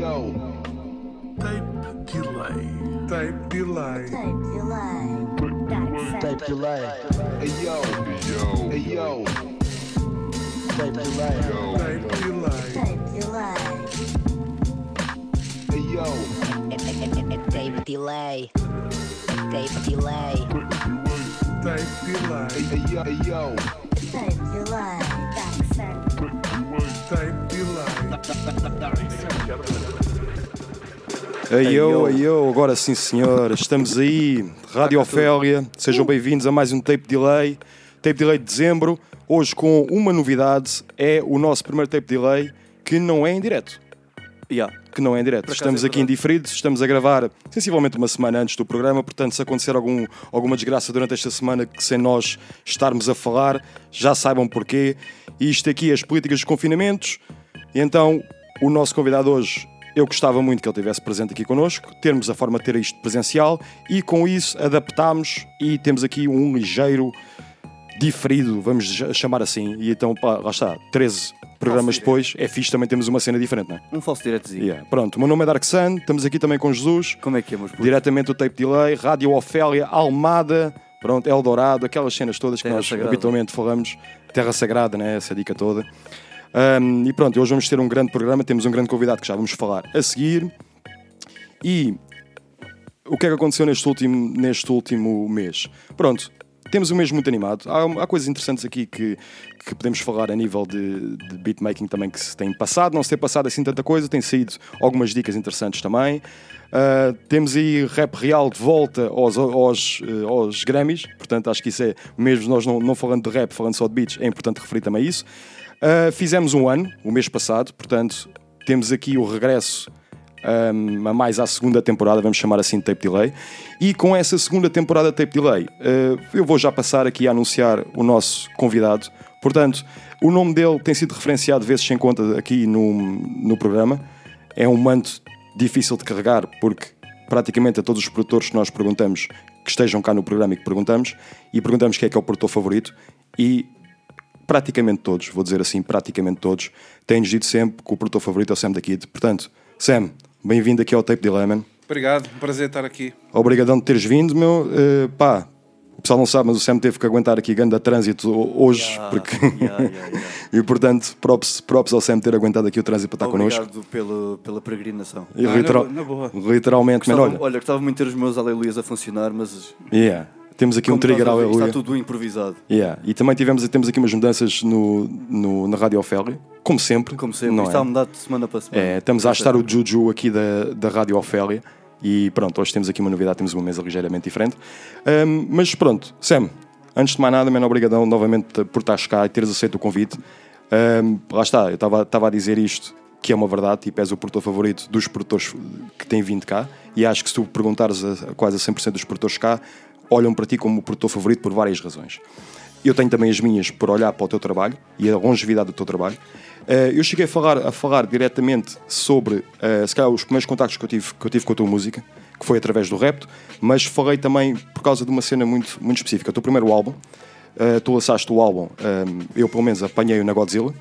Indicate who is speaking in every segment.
Speaker 1: Yo,
Speaker 2: Tape delay. Tape delay.
Speaker 3: Tape delay. Dark
Speaker 4: Tape delay.
Speaker 1: hey yo, hey yo,
Speaker 4: Tape delay.
Speaker 2: Tape delay.
Speaker 3: Tape delay.
Speaker 1: hey yo,
Speaker 5: Tape delay. Tape delay.
Speaker 2: Tape delay.
Speaker 1: hey yo,
Speaker 6: Aí eu, aí eu, agora sim senhor, estamos aí, Rádio Ofélia, sejam bem-vindos a mais um Tape Delay, Tape Delay de dezembro, hoje com uma novidade, é o nosso primeiro Tape Delay que não é em direto.
Speaker 7: Yeah.
Speaker 6: Que não é em direto. Estamos
Speaker 7: é
Speaker 6: aqui em diferido, estamos a gravar sensivelmente uma semana antes do programa, portanto, se acontecer algum, alguma desgraça durante esta semana que sem nós estarmos a falar, já saibam porquê. E isto aqui é as políticas dos confinamentos, e então o nosso convidado hoje, eu gostava muito que ele estivesse presente aqui connosco, termos a forma de ter isto presencial e com isso adaptámos e temos aqui um ligeiro diferido, vamos ch- chamar assim. E então, pá, lá está, 13 programas depois, é fixe, também temos uma cena diferente, não é?
Speaker 7: Um falso diretozinho.
Speaker 6: Yeah. Pronto, o meu nome é Dark Sun, estamos aqui também com Jesus,
Speaker 7: Como é que é, meus putos?
Speaker 6: diretamente do Tape Delay, Rádio Ofélia, Almada, pronto, Eldorado, aquelas cenas todas que
Speaker 7: Terra
Speaker 6: nós
Speaker 7: Sagrada.
Speaker 6: habitualmente falamos, Terra Sagrada, né? essa dica toda. Ahm, e pronto, hoje vamos ter um grande programa, temos um grande convidado que já vamos falar a seguir. E o que é que aconteceu neste último, neste último mês? Pronto, temos um mês muito animado. Há, há coisas interessantes aqui que, que podemos falar a nível de, de beatmaking também que se tem passado. Não se tem passado assim tanta coisa, tem saído algumas dicas interessantes também. Ah, temos aí rap real de volta aos, aos, eh, aos Grammys, portanto acho que isso é, mesmo nós não, não falando de rap, falando só de beats, é importante referir também isso. Ah, fizemos um ano, o mês passado, portanto temos aqui o regresso um, mais à segunda temporada, vamos chamar assim de Tape Delay. E com essa segunda temporada de Tape Delay, uh, eu vou já passar aqui a anunciar o nosso convidado. Portanto, o nome dele tem sido referenciado vezes sem conta aqui no, no programa. É um manto difícil de carregar, porque praticamente a todos os produtores que nós perguntamos que estejam cá no programa e que perguntamos, e perguntamos quem é que é o produtor favorito, e praticamente todos, vou dizer assim, praticamente todos, têm-nos dito sempre que o produtor favorito é o Sam da Kid. Portanto, Sam, bem-vindo aqui ao Tape Delay, man.
Speaker 8: Obrigado, um prazer estar aqui.
Speaker 6: Obrigadão de teres vindo, meu. Uh, pá, o pessoal não sabe, mas o Sam teve que aguentar aqui grande trânsito hoje,
Speaker 7: Ah,
Speaker 6: porque...
Speaker 7: yeah, yeah, yeah.
Speaker 6: e portanto, props, props ao Sam ter aguentado aqui o trânsito para estar connosco.
Speaker 7: Obrigado pelo, pela peregrinação.
Speaker 6: E
Speaker 8: Ah,
Speaker 6: literal-
Speaker 8: na boa,
Speaker 6: Literalmente,
Speaker 7: Gostava,
Speaker 6: olha.
Speaker 7: olha, gostava muito de ter os meus aleluias a funcionar, mas.
Speaker 6: Yeah. Temos aqui um
Speaker 7: como
Speaker 6: trigger
Speaker 7: estás a ver,
Speaker 6: aleluia.
Speaker 7: Está tudo improvisado.
Speaker 6: Yeah. E também tivemos, temos aqui umas mudanças no, no, na Rádio Ofélia, como sempre.
Speaker 7: Como sempre,
Speaker 6: não
Speaker 7: isto está a
Speaker 6: é?
Speaker 7: mudar de semana para semana.
Speaker 6: É, estamos a estar o Juju aqui da, da Rádio Ofélia e pronto, hoje temos aqui uma novidade, temos uma mesa ligeiramente diferente. Ahm, mas pronto, Sam, antes de mais nada, mano, obrigadão novamente por estares cá e teres aceito o convite. Ahm, lá está, eu estava estava a dizer isto, que é uma verdade, tipo, és o produtor favorito dos produtores que têm vindo cá e acho que se tu perguntares a, a quase a 100% dos produtores cá, olham para ti como o produtor favorito por várias razões. Eu tenho também as minhas por olhar para o teu trabalho e a longevidade do teu trabalho. Eh, eu cheguei a falar, a falar diretamente sobre, eh, se calhar, os primeiros contactos que eu, tive, que eu tive com a tua música, que foi através do Repto, mas falei também por causa de uma cena muito, muito específica. O teu primeiro álbum, eh, tu lançaste o álbum, eu pelo menos apanhei-o na Godzilla,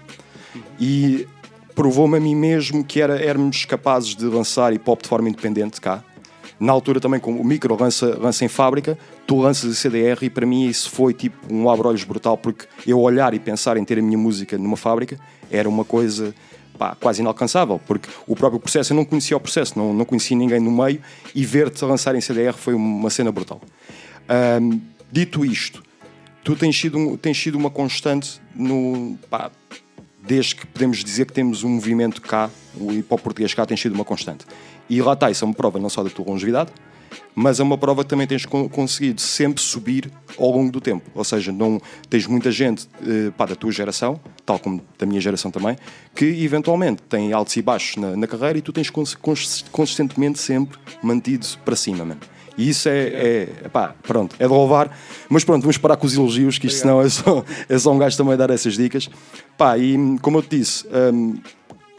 Speaker 6: e provou-me a mim mesmo que era, éramos capazes de lançar hip hop de forma independente cá. Na altura também, como o micro lança, lança em fábrica, tu lanças a CDR e para mim isso foi tipo um abre-olhos brutal porque eu olhar e pensar em ter a minha música numa fábrica era uma coisa pá, quase inalcançável, porque o próprio processo, eu não conhecia o processo, não, não conhecia ninguém no meio e ver-te lançar em CDR foi uma cena brutal. Dito isto, tu tens sido, tens sido uma constante no. pá, desde que podemos dizer que temos um movimento cá, o hip hop português cá tem sido uma constante. E lá está, isso é uma prova não só da tua longevidade, mas é uma prova que também tens con- conseguido sempre subir ao longo do tempo. Ou seja, não tens muita gente eh, pá, da tua geração, tal como da minha geração também, que eventualmente tem altos e baixos na, na carreira e tu tens cons- cons- consistentemente sempre mantido para cima, mano. E isso é, é pá, pronto, é de louvar. Mas pronto, vamos parar com os elogios, que isto senão é só, é só um gajo também dar essas dicas. Pá, e como eu te disse, hum,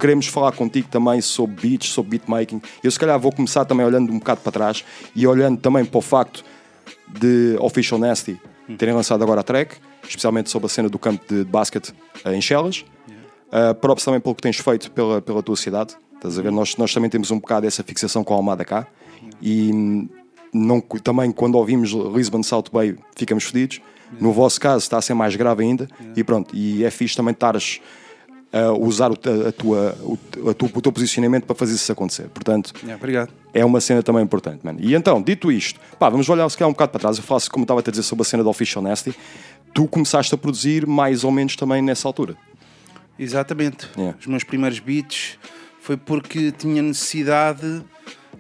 Speaker 6: queremos falar contigo também sobre beats, sobre beatmaking. Eu se calhar vou começar também olhando um bocado para trás e olhando também para o facto de Official Nasty terem lançado agora a track especialmente sobre a cena do campo de, de basquete eh, em Chelas. Uh, props também pelo que tens feito pela, pela tua cidade. Estás a ver? Nós, nós também temos um bocado essa fixação com a Almada cá. E hum, não, também quando ouvimos Lisbon South Bay ficamos fedidos. No vosso caso está a ser mais grave ainda. E pronto, e é fixe também estares a usar o, a tua, o, a o teu posicionamento para fazer isso acontecer. Portanto,
Speaker 8: Yeah, obrigado.
Speaker 6: é uma cena também importante, mano. E então, dito isto, pá, vamos olhar se calhar um bocado para trás. Eu faço como estava a te dizer sobre a cena do Official Nasty. Tu começaste a produzir mais ou menos também nessa altura.
Speaker 8: Exatamente.
Speaker 6: Yeah.
Speaker 8: Os meus primeiros beats foi porque tinha necessidade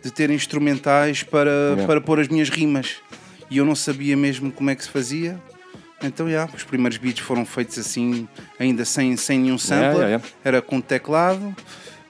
Speaker 8: de ter instrumentais para,
Speaker 6: Yeah.
Speaker 8: para pôr as minhas rimas. E eu não sabia mesmo como é que se fazia. Então, yeah, os primeiros beats foram feitos assim, ainda sem, sem nenhum sampler.
Speaker 6: Yeah, yeah.
Speaker 8: Era com teclado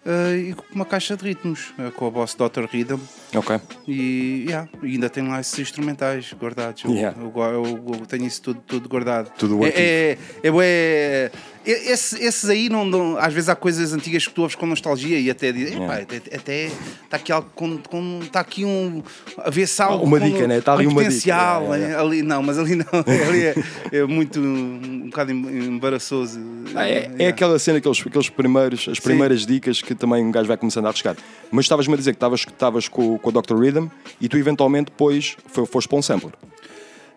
Speaker 8: eh, e com uma caixa de ritmos, eh, com a Boss Dr. Rhythm.
Speaker 6: Ok.
Speaker 8: E, yeah, ainda tenho lá esses instrumentais guardados. Eu,
Speaker 6: Yeah.
Speaker 8: eu, eu- eu tenho isso tudo, tudo guardado.
Speaker 6: Tudo
Speaker 8: é, é, é, é- esse- esses aí, não, não- às vezes há coisas antigas que tu ouves com nostalgia e até dizes,
Speaker 6: Yeah.
Speaker 8: "Epá, até- está aqui algo com, com- está aqui um a ver se há algo
Speaker 6: Uma
Speaker 8: com-
Speaker 6: dica, né? Está ali
Speaker 8: com
Speaker 6: uma dica.
Speaker 8: potencial
Speaker 6: Yeah, yeah,
Speaker 8: né? ali não mas ali não ali é, é muito um bocado em- embaraçoso
Speaker 6: Ah, é, é
Speaker 8: Yeah.
Speaker 6: aquela cena, aqueles, aqueles primeiros, as primeiras dicas que também um gajo vai começando a arriscar. Mas estavas-me a dizer que estavas, com, com o Dr. Rhythm e tu eventualmente depois fo- foste para um sampler.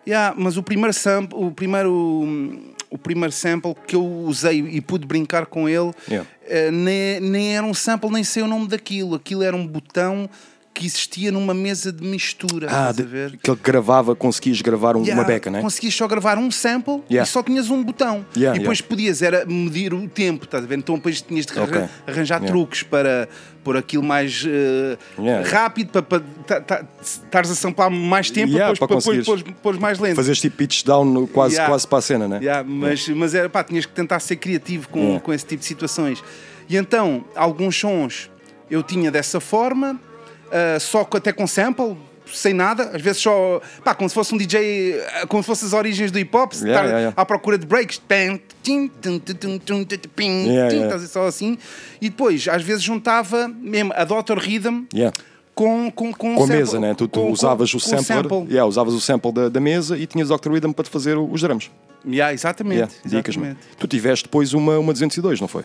Speaker 8: Yeah, mas o primeiro sample, o primeiro, o primeiro sample que eu usei e pude brincar com ele,
Speaker 6: Yeah.
Speaker 8: eh, nem, nem era um sample, nem sei o nome daquilo. Aquilo era um botão que existia numa mesa de mistura.
Speaker 6: Ah, de- que ele gravava, conseguias gravar um-
Speaker 8: Yeah,
Speaker 6: uma beca, né?
Speaker 8: Conseguias só gravar um sample
Speaker 6: Yeah.
Speaker 8: e só tinhas um botão.
Speaker 6: Yeah,
Speaker 8: e depois podias era medir o tempo, estás a ver? Então depois tinhas de arran-
Speaker 6: Ok.
Speaker 8: arranjar truques para pôr aquilo mais
Speaker 6: yeah.
Speaker 8: rápido, para, para ta- ta- estares a samplar mais tempo, depois
Speaker 6: para
Speaker 8: depois pôres- pôres mais lento.
Speaker 6: Fazias tipo pitch down no- quase, quase para a cena, né?
Speaker 8: Yeah, mas, mas era, pá, tinhas que tentar ser criativo com, com esse tipo de situações. E então, alguns sons eu tinha dessa forma, ah, só até com sample, sem nada, às vezes só, pá, como se fosse um DJ, ah, como se fossem as origens do hip hop,
Speaker 6: Yeah,
Speaker 8: estar
Speaker 6: yeah, yeah.
Speaker 8: à procura de breaks, só assim, e depois, às vezes, juntava mesmo a Dr. Rhythm. Com, com, com,
Speaker 6: Com a mesa, né? Tu, tu
Speaker 8: com-
Speaker 6: usavas
Speaker 8: com-
Speaker 6: o sampler,
Speaker 8: sample.
Speaker 6: Yeah, usavas o sample da, da mesa e tinhas o Dr. Rhythm para te fazer os drums.
Speaker 8: Yeah, exatamente,
Speaker 6: Yeah, dicas,
Speaker 8: exatamente.
Speaker 6: Tu tiveste depois uma, uma 202, não foi?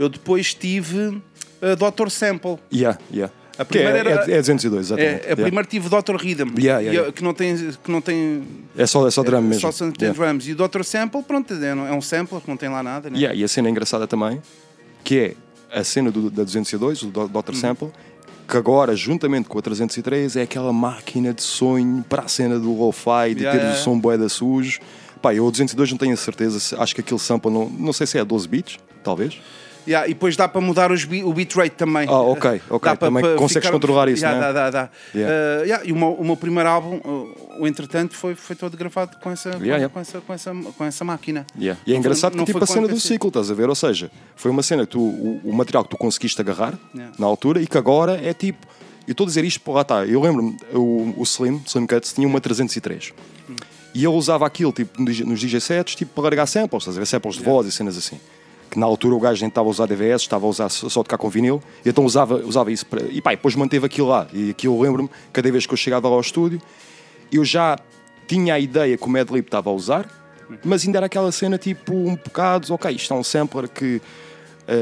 Speaker 8: Eu depois tive a Dr. Sample.
Speaker 6: Yeah, yeah.
Speaker 8: A
Speaker 6: Que é,
Speaker 8: primeira era-
Speaker 6: é, é 202, exatamente.
Speaker 8: É, a
Speaker 6: Yeah.
Speaker 8: primeiro tive o Dr. Rhythm,
Speaker 6: Yeah, yeah,
Speaker 8: que não tem, que não tem
Speaker 6: É só, é só drum mesmo.
Speaker 8: só tem drums. E o Dr. Sample, pronto, é um é sample que não tem lá nada. Né?
Speaker 6: E a cena engraçada também, que é a cena do, da 202, o Dr.
Speaker 8: Uhum.
Speaker 6: Sample, que agora, juntamente com a 303, é aquela máquina de sonho para a cena do lo-fi, de ter o som boeda sujo. Pá, eu o 202 não tenho a certeza, acho que aquele sample, não, não sei se é 12 bits, talvez.
Speaker 8: Yeah, e depois dá para mudar os o bitrate também.
Speaker 6: Ah, ok, ok.
Speaker 8: Dá
Speaker 6: Também
Speaker 8: para
Speaker 6: consegues controlar isso,
Speaker 8: Yeah,
Speaker 6: né?
Speaker 8: Dá, dá, dá.
Speaker 6: Yeah.
Speaker 8: Uh, yeah, E o meu, o meu primeiro álbum, uh, o entretanto, foi, foi todo gravado com essa, com,
Speaker 6: yeah.
Speaker 8: com essa, com, essa, com essa máquina.
Speaker 6: E é
Speaker 8: Não
Speaker 6: engraçado que tipo
Speaker 8: foi
Speaker 6: a cena do ciclo, estás a ver? Ou seja, foi uma cena que tu, o, o material que tu conseguiste agarrar na altura e que agora é tipo. Eu estou a dizer isto, lá está. Eu lembro-me, o, o Slim, Slim Cuts, tinha uma 303. E ele usava aquilo tipo, nos DJ nos DJ sets tipo, para largar samples, estás a ver? Samples de voz e cenas assim. Que na altura o gajo nem estava a usar DVS, estava a usar só tocar com vinil, e então usava, usava isso para. E pá, depois manteve aquilo lá. E aquilo lembro-me, cada vez que eu chegava lá ao estúdio, eu já tinha a ideia que o Mad Lib estava a usar, mas ainda era aquela cena tipo um bocado, ok, isto é um sampler que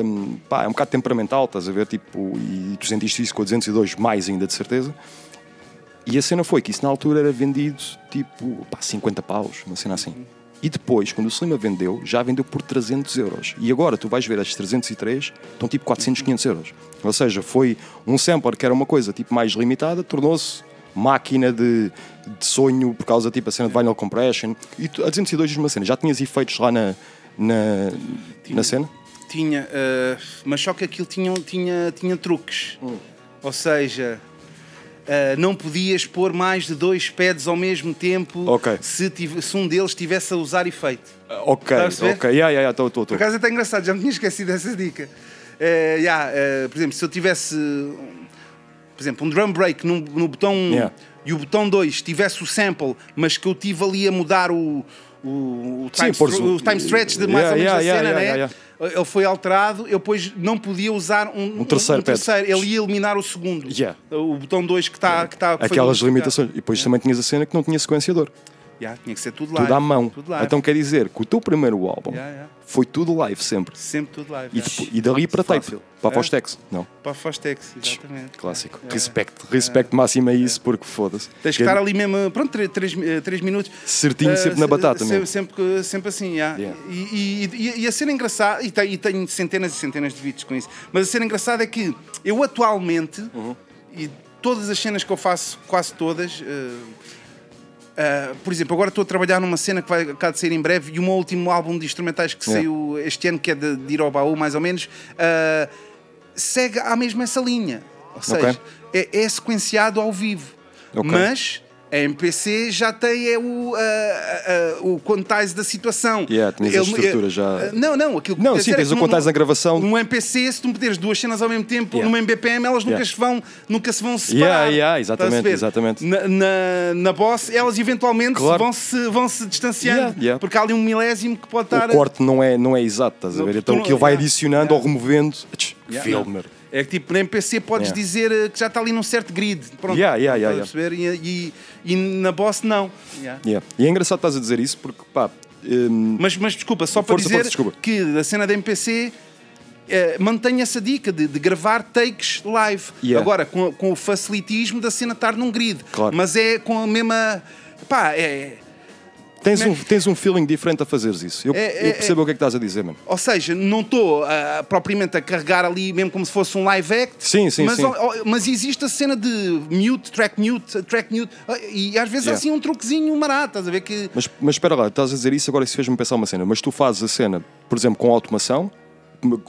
Speaker 6: hum, pá, é um bocado temperamental, estás a ver? Tipo, e tu sentiste isso com a 202 mais ainda de certeza. E a cena foi que isso na altura era vendido tipo pá, 50 paus, uma cena assim. E depois, quando o Slim a vendeu, já vendeu por 300 euros. E agora tu vais ver as 303, estão tipo 400, 500 euros. Ou seja, foi um sampler que era uma coisa tipo mais limitada, tornou-se máquina de, de sonho por causa tipo a cena de vinyl compression. E tu, a 202 diz uma cena, já tinhas efeitos lá na, na, na cena?
Speaker 8: Tinha, uh, mas só que aquilo tinha, tinha, tinha truques.
Speaker 6: Hum.
Speaker 8: Ou seja, uh, não podias pôr mais de dois pads ao mesmo tempo
Speaker 6: Ok.
Speaker 8: se, tive- se um deles estivesse a usar efeito.
Speaker 6: Ok,
Speaker 8: a ver?
Speaker 6: ok, yeah, yeah, tô, tô.
Speaker 8: Por acaso é até engraçado, já me tinha esquecido dessa dica. Eh, yeah, por exemplo, se eu tivesse, por exemplo, um drum break no, no botão 1
Speaker 6: Yeah.
Speaker 8: e o botão 2 tivesse o sample, mas que eu tive ali a mudar o, o, o, time,
Speaker 6: Sim, o-
Speaker 8: time stretch de mais
Speaker 6: Yeah,
Speaker 8: ou menos
Speaker 6: yeah,
Speaker 8: da
Speaker 6: yeah,
Speaker 8: cena,
Speaker 6: yeah,
Speaker 8: né?
Speaker 6: yeah,
Speaker 8: Ele foi alterado, eu depois não podia usar um,
Speaker 6: Um terceiro pad.
Speaker 8: Ele ia eliminar o segundo.
Speaker 6: Yeah.
Speaker 8: O botão 2 que está que tá, que
Speaker 6: Aquelas limitações. E depois também tinhas a cena que não tinha sequenciador.
Speaker 8: Yeah, tinha que ser tudo live.
Speaker 6: Tudo à mão.
Speaker 8: Tudo.
Speaker 6: Então quer dizer que o teu primeiro álbum
Speaker 8: Yeah, yeah.
Speaker 6: foi tudo live sempre.
Speaker 8: Sempre tudo live.
Speaker 6: E,
Speaker 8: yeah.
Speaker 6: depo- e dali para tape.
Speaker 7: Fácil.
Speaker 6: Para
Speaker 8: É.
Speaker 6: Fostex. Não.
Speaker 8: Para a Fostex, exatamente.
Speaker 6: Clássico.
Speaker 8: É.
Speaker 6: Respeito. Respeito máximo a isso porque foda-se.
Speaker 8: Tens que estar ali mesmo, pronto, 3 minutos.
Speaker 6: Certinho,
Speaker 8: Ah,
Speaker 6: sempre na batata
Speaker 8: se-
Speaker 6: mesmo.
Speaker 8: Sempre, sempre assim. E, e, e, a cena engraçada, e tenho, e tenho centenas e centenas de vídeos com isso, mas a cena engraçada é que eu atualmente,
Speaker 6: Uhum.
Speaker 8: e todas as cenas que eu faço, quase todas, ah, ah, por exemplo, agora estou a trabalhar numa cena que vai cá de sair em breve e o meu último álbum de instrumentais que
Speaker 6: Yeah.
Speaker 8: saiu este ano, que é de, de ir ao baú, mais ou menos, ah, segue à mesma essa linha. Ou seja,
Speaker 6: Ok.
Speaker 8: é, é sequenciado ao vivo.
Speaker 6: Ok.
Speaker 8: Mas a MPC já tem é, o, a, a- o quantize da situação.
Speaker 6: Yeah, tinhas a estrutura já.
Speaker 8: Não, não. Aquilo que
Speaker 6: Não, sim,
Speaker 8: é
Speaker 6: tens
Speaker 8: que
Speaker 6: o quantize na gravação.
Speaker 8: Num MPC, se tu meteres duas cenas ao mesmo tempo
Speaker 6: Yeah.
Speaker 8: numa MBPM, elas nunca,
Speaker 6: Yeah.
Speaker 8: se, vão, nunca se vão separar.
Speaker 6: Yeah, yeah, exatamente, exatamente.
Speaker 8: Na, na, na Boss, elas eventualmente
Speaker 6: Claro.
Speaker 8: vão, se, vão se distanciando.
Speaker 6: Yeah, yeah.
Speaker 8: Porque há ali um milésimo que pode estar.
Speaker 6: O corte não é, não é exato, estás a ver? Então aquilo vai adicionando ou removendo. Filmer.
Speaker 8: É que tipo, na MPC podes
Speaker 6: Yeah.
Speaker 8: dizer eh, que já está ali num certo grid. Pronto.
Speaker 6: Yeah, yeah, yeah,
Speaker 8: perceber? E, e, e na Boss, não. Yeah.
Speaker 6: Yeah. E é engraçado estás a dizer isso porque, pá, hum,
Speaker 8: Mas, mas desculpa, só para
Speaker 6: Força,
Speaker 8: dizer
Speaker 6: força, desculpa.
Speaker 8: que a cena da MPC eh, mantém essa dica de, de gravar takes live.
Speaker 6: Yeah.
Speaker 8: Agora, com, com o facilitismo da cena estar num grid.
Speaker 6: Claro.
Speaker 8: Mas é com a mesma. Pá, é.
Speaker 6: Tens, um,
Speaker 8: é que-
Speaker 6: tens um feeling diferente a fazeres isso. Eu,
Speaker 8: É, é,
Speaker 6: eu percebo o que é que estás a dizer, mano.
Speaker 8: Ou seja, não estou ah, propriamente a carregar ali mesmo como se fosse um live act.
Speaker 6: Sim, sim,
Speaker 8: mas,
Speaker 6: sim.
Speaker 8: mas existe a cena de mute, track mute, track mute. E às vezes há
Speaker 6: Yeah.
Speaker 8: assim um truquezinho barato, estás a ver que.
Speaker 6: Mas, mas espera lá, estás a dizer isso agora isso fez-me pensar uma cena. Mas tu fazes a cena, por exemplo, com automação,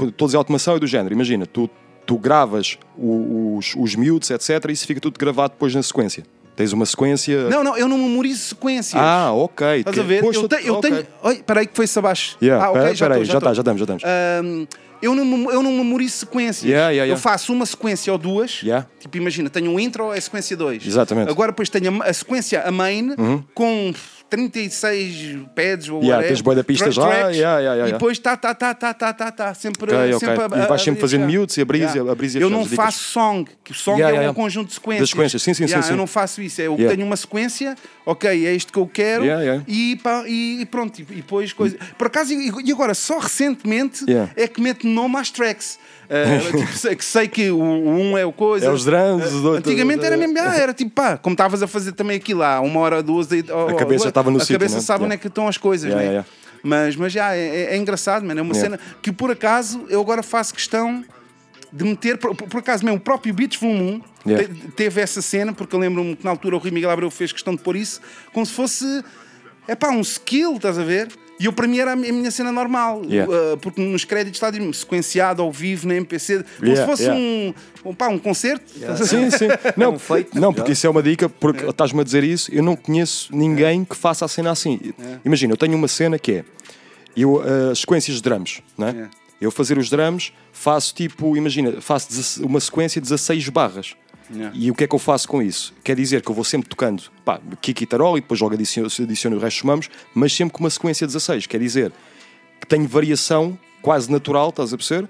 Speaker 6: estou a dizer automação é do género, imagina, tu, tu gravas o- os, os mutes, etc., e isso fica tudo gravado depois na sequência. Tens uma sequência.
Speaker 8: Não, não, eu não memorizo sequências.
Speaker 6: Ah, ok.
Speaker 8: Estás a ver?
Speaker 6: Pois,
Speaker 8: eu, te- eu
Speaker 6: ok.
Speaker 8: tenho. Oi, peraí, que foi-se abaixo.
Speaker 6: Yeah,
Speaker 8: ah, ok,
Speaker 6: pera-
Speaker 8: já
Speaker 6: já está, já estamos, já estamos.
Speaker 8: Ahm, eu, não, eu não memorizo sequências.
Speaker 6: Yeah, yeah, yeah.
Speaker 8: Eu faço uma sequência ou duas. Tipo, imagina, tenho um intro, é a sequência 2.
Speaker 6: Exatamente. Uhum.
Speaker 8: Agora, depois tenho a, a sequência, a main, com 36 pads ou
Speaker 6: Yeah, tens bué de pistas lá, yeah, yeah, yeah,
Speaker 8: E depois tá, tá, tá, tá, tá, tá, tá. Sempre,
Speaker 6: Ok, ok.
Speaker 8: sempre a-
Speaker 6: E vais sempre fazendo mutes e abris e- abris
Speaker 8: Eu não faço song, que o song
Speaker 6: Yeah,
Speaker 8: é
Speaker 6: yeah,
Speaker 8: um
Speaker 6: yeah.
Speaker 8: conjunto de sequências.
Speaker 6: Das sequências, sim, sim,
Speaker 8: Yeah,
Speaker 6: sim, sim.
Speaker 8: Eu não faço isso. É, eu
Speaker 6: Yeah.
Speaker 8: tenho uma sequência, ok, é isto que eu quero
Speaker 6: Yeah, yeah.
Speaker 8: E, pá, e pronto. E, depois coisa. Por acaso, e agora, só recentemente
Speaker 6: Yeah.
Speaker 8: é que meto nome às tracks. Ah, tipo, sei, que sei que o, o um é o coisa.
Speaker 6: É os
Speaker 8: Ah,
Speaker 6: os outros-
Speaker 8: Antigamente era mesmo, ah, era tipo, pá, como estavas a fazer também aquilo lá, uma hora, duas, oh,
Speaker 6: A cabeça estava no
Speaker 8: A
Speaker 6: sítio,
Speaker 8: cabeça
Speaker 6: né?
Speaker 8: sabe onde
Speaker 6: Yeah.
Speaker 8: é que estão as coisas,
Speaker 6: Yeah,
Speaker 8: né?
Speaker 6: yeah,
Speaker 8: Mas, mas já, é, é- é engraçado, mano. É uma cena que por acaso eu agora faço questão de meter, por, por acaso mesmo, o próprio Beats Volume 1
Speaker 6: Yeah.
Speaker 8: te- teve essa cena, porque eu lembro-me que na altura o Rui Miguel Abreu fez questão de pôr isso, como se fosse, é pá, um skill, estás a ver? E eu, para mim, era a minha cena normal,
Speaker 6: Yeah.
Speaker 8: Uh, porque nos créditos está sequenciado ao vivo na MPC, como
Speaker 6: Yeah,
Speaker 8: se fosse
Speaker 6: yeah.
Speaker 8: um, um, pá, um concerto.
Speaker 6: Sim, sim. Não,
Speaker 7: um feito,
Speaker 6: não porque isso é uma dica, porque estás-me a dizer isso, eu não conheço ninguém que faça a cena assim. Imagina, eu tenho uma cena que é eu, uh, as sequências de drums, não é? Eu fazer os drums, faço tipo, imagina, faço 16 uma sequência de 16 barras.
Speaker 8: Yeah.
Speaker 6: E o que é que eu faço com isso? Quer dizer que eu vou sempre tocando pá, kick e tarol e depois logo adiciono, adiciono o resto dos mamos, mas sempre com uma sequência de 16. Quer dizer que tenho variação quase natural, estás a perceber?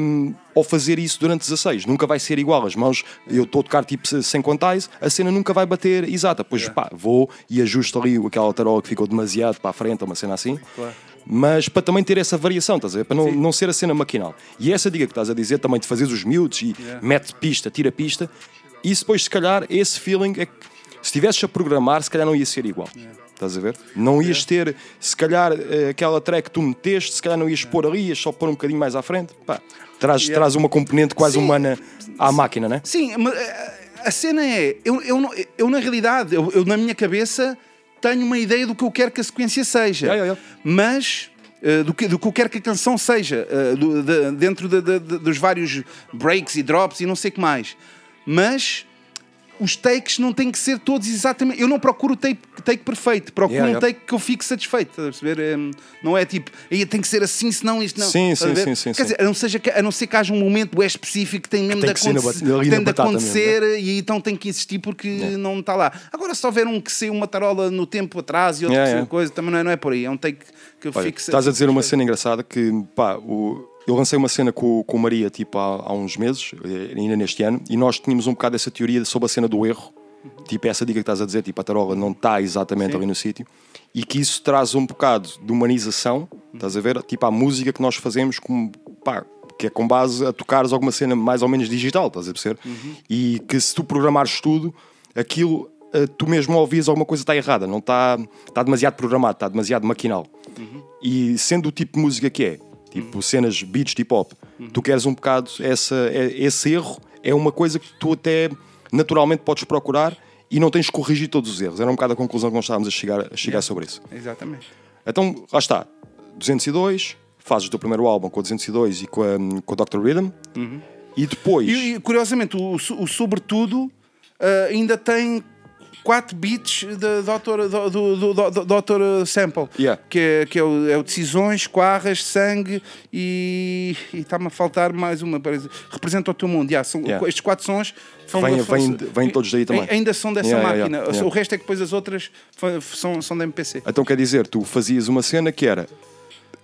Speaker 6: Um, ao fazer isso durante 16, nunca vai ser igual. As mãos, eu estou a tocar tipo sem quantais, a cena nunca vai bater exata. Pois pá, vou e ajusto ali aquela tarola que ficou demasiado para a frente, uma cena assim. Mas para também ter essa variação, estás a ver? Para não, não ser a cena maquinal. E essa dica que estás a dizer também de fazeres os mutes e mete pista, tira pista, isso depois, se calhar, esse feeling é que se estivesses a programar, se calhar não ia ser igual. Estás a ver? Não ias ter, se calhar, eh, aquela track que tu meteste, se calhar não ias pôr ali, ias só pôr um bocadinho mais à frente. Pá, traz, traz uma componente quase
Speaker 8: Sim.
Speaker 6: humana à máquina, né?
Speaker 8: Sim, mas eh, a cena é, eu, eu, eu na realidade, eu, eu na minha cabeça tenho uma ideia do que eu quero que a sequência seja,
Speaker 6: Yeah, yeah, yeah.
Speaker 8: mas eh, do, que, do que eu quero que a canção seja, eh, do- de- dentro de- de- de- dos vários breaks e drops e não sei o que mais. Mas os takes não têm que ser todos exatamente. Eu não procuro o take, take perfeito, procuro
Speaker 6: Yeah,
Speaker 8: um
Speaker 6: yeah.
Speaker 8: take que eu fique satisfeito. Estás a perceber? Eh, Não é tipo, aí tem que ser assim, senão isto não.
Speaker 6: Sim, sim, sim, sim,
Speaker 8: Quer
Speaker 6: sim.
Speaker 8: dizer, a não, seja que, a não ser que haja um momento específico que tem mesmo
Speaker 6: tem
Speaker 8: de
Speaker 6: que
Speaker 8: acontecer, que
Speaker 6: na
Speaker 8: tem de
Speaker 6: batata mesmo,
Speaker 8: acontecer e então tem que existir porque não está lá. Agora, se houver um que saiu uma tarola no tempo atrás e outro
Speaker 6: Yeah,
Speaker 8: que
Speaker 6: yeah.
Speaker 8: coisa, também não é, não é por aí. É um take que eu
Speaker 6: Olha,
Speaker 8: fico.
Speaker 6: estás a dizer uma cena engraçada que, pá, o- eu lancei uma cena com, com o Maria tipo, há, há uns meses, eh, ainda neste ano, e nós tínhamos um bocado essa teoria sobre a cena do erro tipo essa dica que estás a dizer, tipo a tarola não está exatamente ali no sítio, e que isso traz um bocado de humanização, estás a ver? Tipo a música que nós fazemos com, pá, que é com base a tocares alguma cena mais ou menos digital, estás a perceber? E que se tu programares tudo, aquilo eh, tu mesmo ouvias alguma coisa está errada, não está, está demasiado programado, está demasiado maquinal. E sendo o tipo de música que é, tipo cenas beats de hip hop, tu queres um bocado essa, é- esse erro, é uma coisa que tu até naturalmente podes procurar e não tens que corrigir todos os erros. Era um bocado a conclusão que nós estávamos a chegar, a chegar sobre isso.
Speaker 8: Exatamente.
Speaker 6: Então, lá está, 202, fazes o teu primeiro álbum com o 202 e com a, com a Dr. Rhythm, e depois.
Speaker 8: E, curiosamente, o, o Sobretudo ah, ainda tem 4 beats da Dr. do, do, do, do Dr. Sample,
Speaker 6: Yeah.
Speaker 8: que, é, que é, o, é o Decisões, Quarras, Sangue e, está-me a faltar mais uma. parece- Representa o teu mundo. Yeah, são,
Speaker 6: Yeah.
Speaker 8: Estes quatro sons são da-
Speaker 6: vêm- vêm todos daí também.
Speaker 8: Ainda são dessa
Speaker 6: Yeah,
Speaker 8: máquina.
Speaker 6: yeah, yeah.
Speaker 8: O resto é que depois as outras são, são da MPC.
Speaker 6: Então quer dizer, tu fazias uma cena que era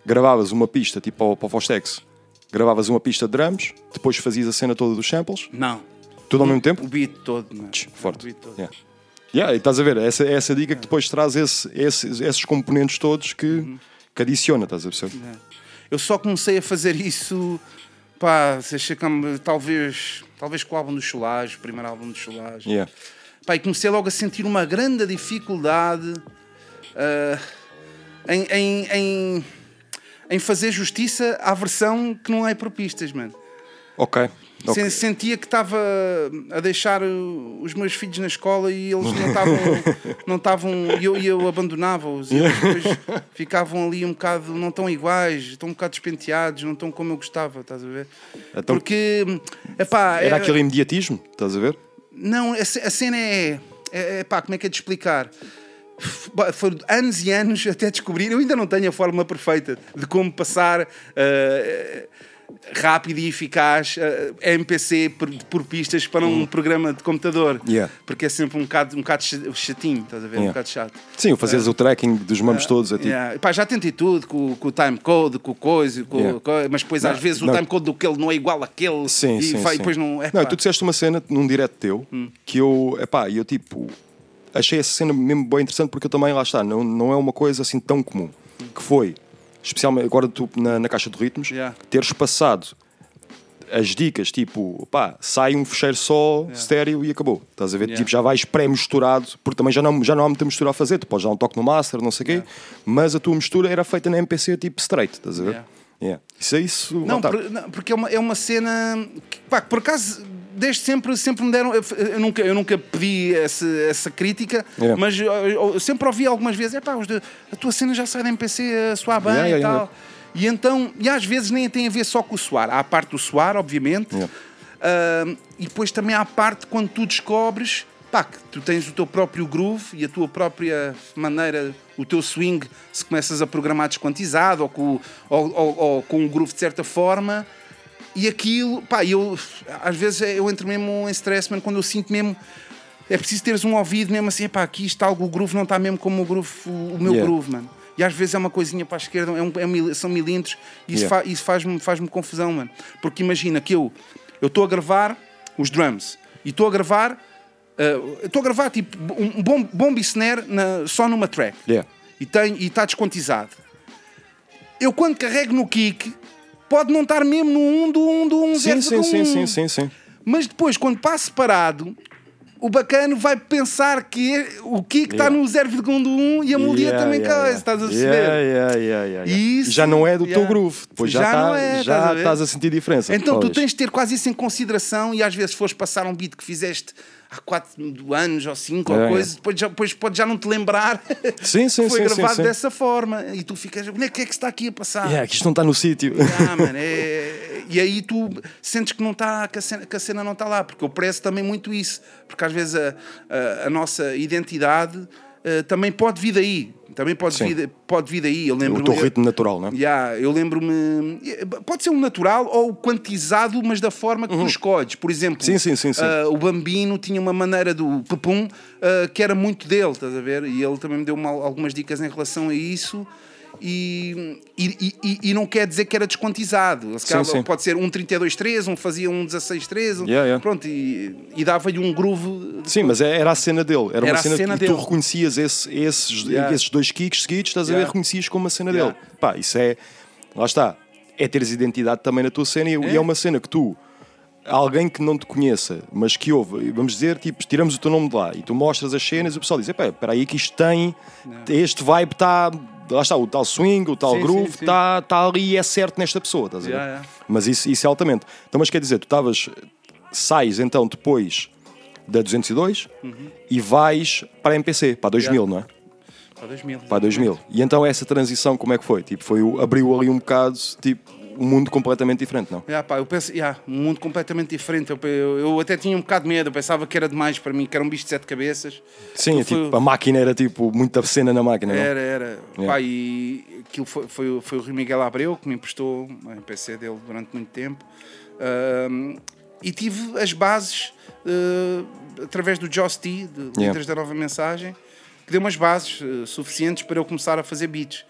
Speaker 6: gravavas uma pista tipo para o, para o Fostex, gravavas uma pista de drums, depois fazias a cena toda dos samples,
Speaker 8: Não.
Speaker 6: tudo ao mesmo tempo?
Speaker 8: O beat todo. Não.
Speaker 6: Tch,
Speaker 8: O
Speaker 6: Forte.
Speaker 8: beat todo.
Speaker 6: Yeah. Estás a ver, essa, essa dica que depois traz esse, esses, esses componentes todos que, que adiciona, estás a perceber?
Speaker 8: Eu só comecei a fazer isso, pá, talvez, talvez com o álbum do Cholage, o primeiro álbum do Cholage.
Speaker 6: Yeah.
Speaker 8: Pá, e comecei logo a sentir uma grande dificuldade ah, em, em, em, em fazer justiça à versão que não é por pistas, mano.
Speaker 6: Ok. ok.
Speaker 8: Sen- Sentia que estava a deixar uh, os meus filhos na escola e eles não estavam. não estavam e eu, eu abandonava-os. E depois ficavam ali um bocado. não tão iguais, estão um bocado despenteados, não estão como eu gostava, estás a ver?
Speaker 6: Então-
Speaker 8: Porque. Epá,
Speaker 6: Era
Speaker 8: é-
Speaker 6: aquele imediatismo, estás a ver?
Speaker 8: não, a a cena é. é, é pá, como é que é de explicar? Foram anos e anos até descobrir. Eu ainda não tenho a fórmula perfeita de como passar eh, rápido e eficaz eh, MPC por, por pistas para um programa de computador.
Speaker 6: Yeah.
Speaker 8: Porque é sempre um bocado, um bocado ch- chatinho, estás a ver? Um
Speaker 6: Yeah.
Speaker 8: bocado chato.
Speaker 6: Sim, o fazeres o tracking dos mamos todos a ti.
Speaker 8: Yeah. Pá, já tentei tudo com, com o timecode, com o coisa, com,
Speaker 6: Yeah.
Speaker 8: com- mas depois
Speaker 6: Não,
Speaker 8: às vezes o
Speaker 6: não.
Speaker 8: timecode do que ele não é igual àquele
Speaker 6: Sim,
Speaker 8: e
Speaker 6: sim,
Speaker 8: vai-
Speaker 6: sim.
Speaker 8: depois não. É
Speaker 6: Não, tu disseste uma cena num direto teu que eu, epá, eu tipo, achei essa cena mesmo bem interessante porque eu também, lá está, não, não é uma coisa assim tão comum. Que foi, especialmente agora tu na, na caixa de ritmos,
Speaker 8: Yeah.
Speaker 6: teres passado as dicas, tipo, pá, sai um fecheiro só, estéreo e acabou. Estás a ver?
Speaker 8: Yeah.
Speaker 6: Tipo, já vais pré-misturado, porque também já não, já não há muita mistura a fazer. Tu podes dar um toque no master, não sei o quê, mas a tua mistura era feita na MPC tipo straight, estás a ver?
Speaker 8: Yeah.
Speaker 6: Yeah. Isso é isso.
Speaker 8: Não, por- não, porque é uma, é uma cena que, pá, por acaso desde sempre, sempre me deram. Eu, eu nunca, eu nunca pedi essa, essa crítica,
Speaker 6: Yeah.
Speaker 8: mas eu, eu sempre ouvi algumas vezes: é pá, a tua cena já sai da MPC a soar bem
Speaker 6: Yeah,
Speaker 8: e tal. E então, e às vezes nem tem a ver só com o soar. Há a parte do soar, obviamente, ah, e depois também há a parte quando tu descobres. Pá, que tu tens o teu próprio groove e a tua própria maneira, o teu swing, se começas a programar desquantizado ou com, ou, ou- ou com um groove de certa forma, e aquilo, pá, eu às vezes eu entro mesmo em stress, mano, quando eu sinto mesmo. É preciso teres um ouvido mesmo assim, pá, aqui está algo, o groove não está mesmo como o groove, o, meu
Speaker 6: Yeah.
Speaker 8: groove, mano. E às vezes é uma coisinha para a esquerda, é um, é um são milímetros, e isso,
Speaker 6: Yeah.
Speaker 8: fa- isso faz-me faz confusão, mano. Porque imagina que eu estou a gravar os drums e estou a gravar, eh, estou a gravar tipo um bom, bomb e snare na- só numa track
Speaker 6: Yeah.
Speaker 8: e e está desquantizado. Eu quando carrego no kick, pode não estar mesmo no 1 do 1 do 1
Speaker 6: Sim, sim, sim, sim, sim, sim.
Speaker 8: Mas depois, quando passo parado, o bacano vai pensar que é- o kick está
Speaker 6: Yeah.
Speaker 8: no 0,1 e a melodia
Speaker 6: Yeah,
Speaker 8: também
Speaker 6: yeah, yeah.
Speaker 8: estás a perceber? Isso-
Speaker 6: já não é do teu groove. Depois já,
Speaker 8: Já
Speaker 6: tá-
Speaker 8: não é, estás
Speaker 6: já
Speaker 8: a ver?
Speaker 6: estás a sentir diferença.
Speaker 8: Então tu
Speaker 6: Pois.
Speaker 8: tens de ter quase isso em consideração e às vezes fores passar um beat que fizeste há 4 anos ou 5 ou
Speaker 6: É,
Speaker 8: coisa,
Speaker 6: é.
Speaker 8: depois, já, depois pode já não te lembrar
Speaker 6: Sim, sim,
Speaker 8: que foi
Speaker 6: sim,
Speaker 8: gravado
Speaker 6: sim.
Speaker 8: dessa forma e tu ficas, é que é que está aqui a passar?
Speaker 6: Yeah, que isto não está no sítio.
Speaker 8: Ah, mano, é... E aí tu sentes que, não tá, que, a cena, que a cena não está lá, porque eu prezo também muito isso, porque às vezes a, a, a nossa identidade eh, também pode vir daí, também pode,
Speaker 6: Sim.
Speaker 8: vir, pode vir daí. Eu lembro
Speaker 6: o teu ritmo natural, não é?
Speaker 8: Yeah, eu lembro-me. Pode ser um natural ou quantizado, mas da forma que tu escolhes. Por exemplo,
Speaker 6: Uhum. Sim, sim, sim,
Speaker 8: ah, o Bambino tinha uma maneira do pepum ah, que era muito dele, estás a ver? E ele também me deu uma- algumas dicas em relação a isso. E, e, e- e não quer dizer que era desquantizado. Se calhar
Speaker 6: sim.
Speaker 8: Pode ser um 32-3, um fazia um 16-3, um-
Speaker 6: Yeah, yeah.
Speaker 8: pronto, e, e dava-lhe um groove.
Speaker 6: Sim, mas é- era a cena dele. Era,
Speaker 8: Era
Speaker 6: uma
Speaker 8: a
Speaker 6: cena,
Speaker 8: cena
Speaker 6: que tu
Speaker 8: dele.
Speaker 6: reconhecias esse- esses,
Speaker 8: Yeah.
Speaker 6: esses dois kicks seguidos, estás a ver? Reconhecias como uma cena dele. Pá, isso é. Lá está. É teres identidade também na tua cena e e é,
Speaker 8: É.
Speaker 6: uma cena que tu. Alguém que não te conheça, mas que ouve, vamos dizer, tipo, tiramos o teu nome de lá e tu mostras as cenas e o pessoal diz: "Epá, espera aí que isto tem, este vibe está, lá está, o tal swing, o tal
Speaker 8: Sim,
Speaker 6: groove, está tá ali e é certo nesta pessoa, estás a ver?
Speaker 8: Yeah, yeah.
Speaker 6: Mas isso, isso é altamente. Então, mas quer dizer, tu estavas, sais então depois da 202 e vais para a MPC, para a 2000, não é?
Speaker 8: Para 2000.
Speaker 6: Para a 2000. E então essa transição como é que foi? Tipo, foi abriu ali um bocado, tipo, um mundo completamente diferente, não?
Speaker 8: Yeah, pá, eu penso, yeah, um mundo completamente diferente. Eu, eu, eu até tinha um bocado de medo, eu pensava que era demais para mim, que era um bicho de sete cabeças.
Speaker 6: Sim,
Speaker 8: Aquilo foi-
Speaker 6: tipo, a máquina era tipo muita cena na máquina, não?
Speaker 8: Era, era.
Speaker 6: Yeah.
Speaker 8: Pá, e aquilo foi, foi, foi o Rui Miguel Abreu que me emprestou a MPC dele durante muito tempo. Ahm, e tive as bases eh, através do Joss T, de
Speaker 6: Yeah.
Speaker 8: Letras da Nova Mensagem, que deu umas bases eh, suficientes para eu começar a fazer beats.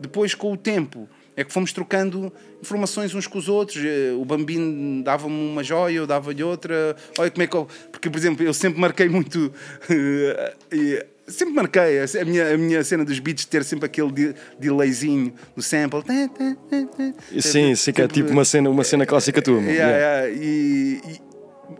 Speaker 8: Depois, com o tempo, é que fomos trocando informações uns com os outros. Eh, O Bambino dava-me uma joia, eu dava-lhe outra. Olha como é que eu. Porque, por exemplo, eu sempre marquei muito. eh, e- Sempre marquei a minha, a minha cena dos beats de ter sempre aquele de- delayzinho do sample.
Speaker 6: Sim, sim, que é tipo uma cena, uma cena clássica tua.
Speaker 8: Yeah,
Speaker 6: Yeah.
Speaker 8: yeah. E, e-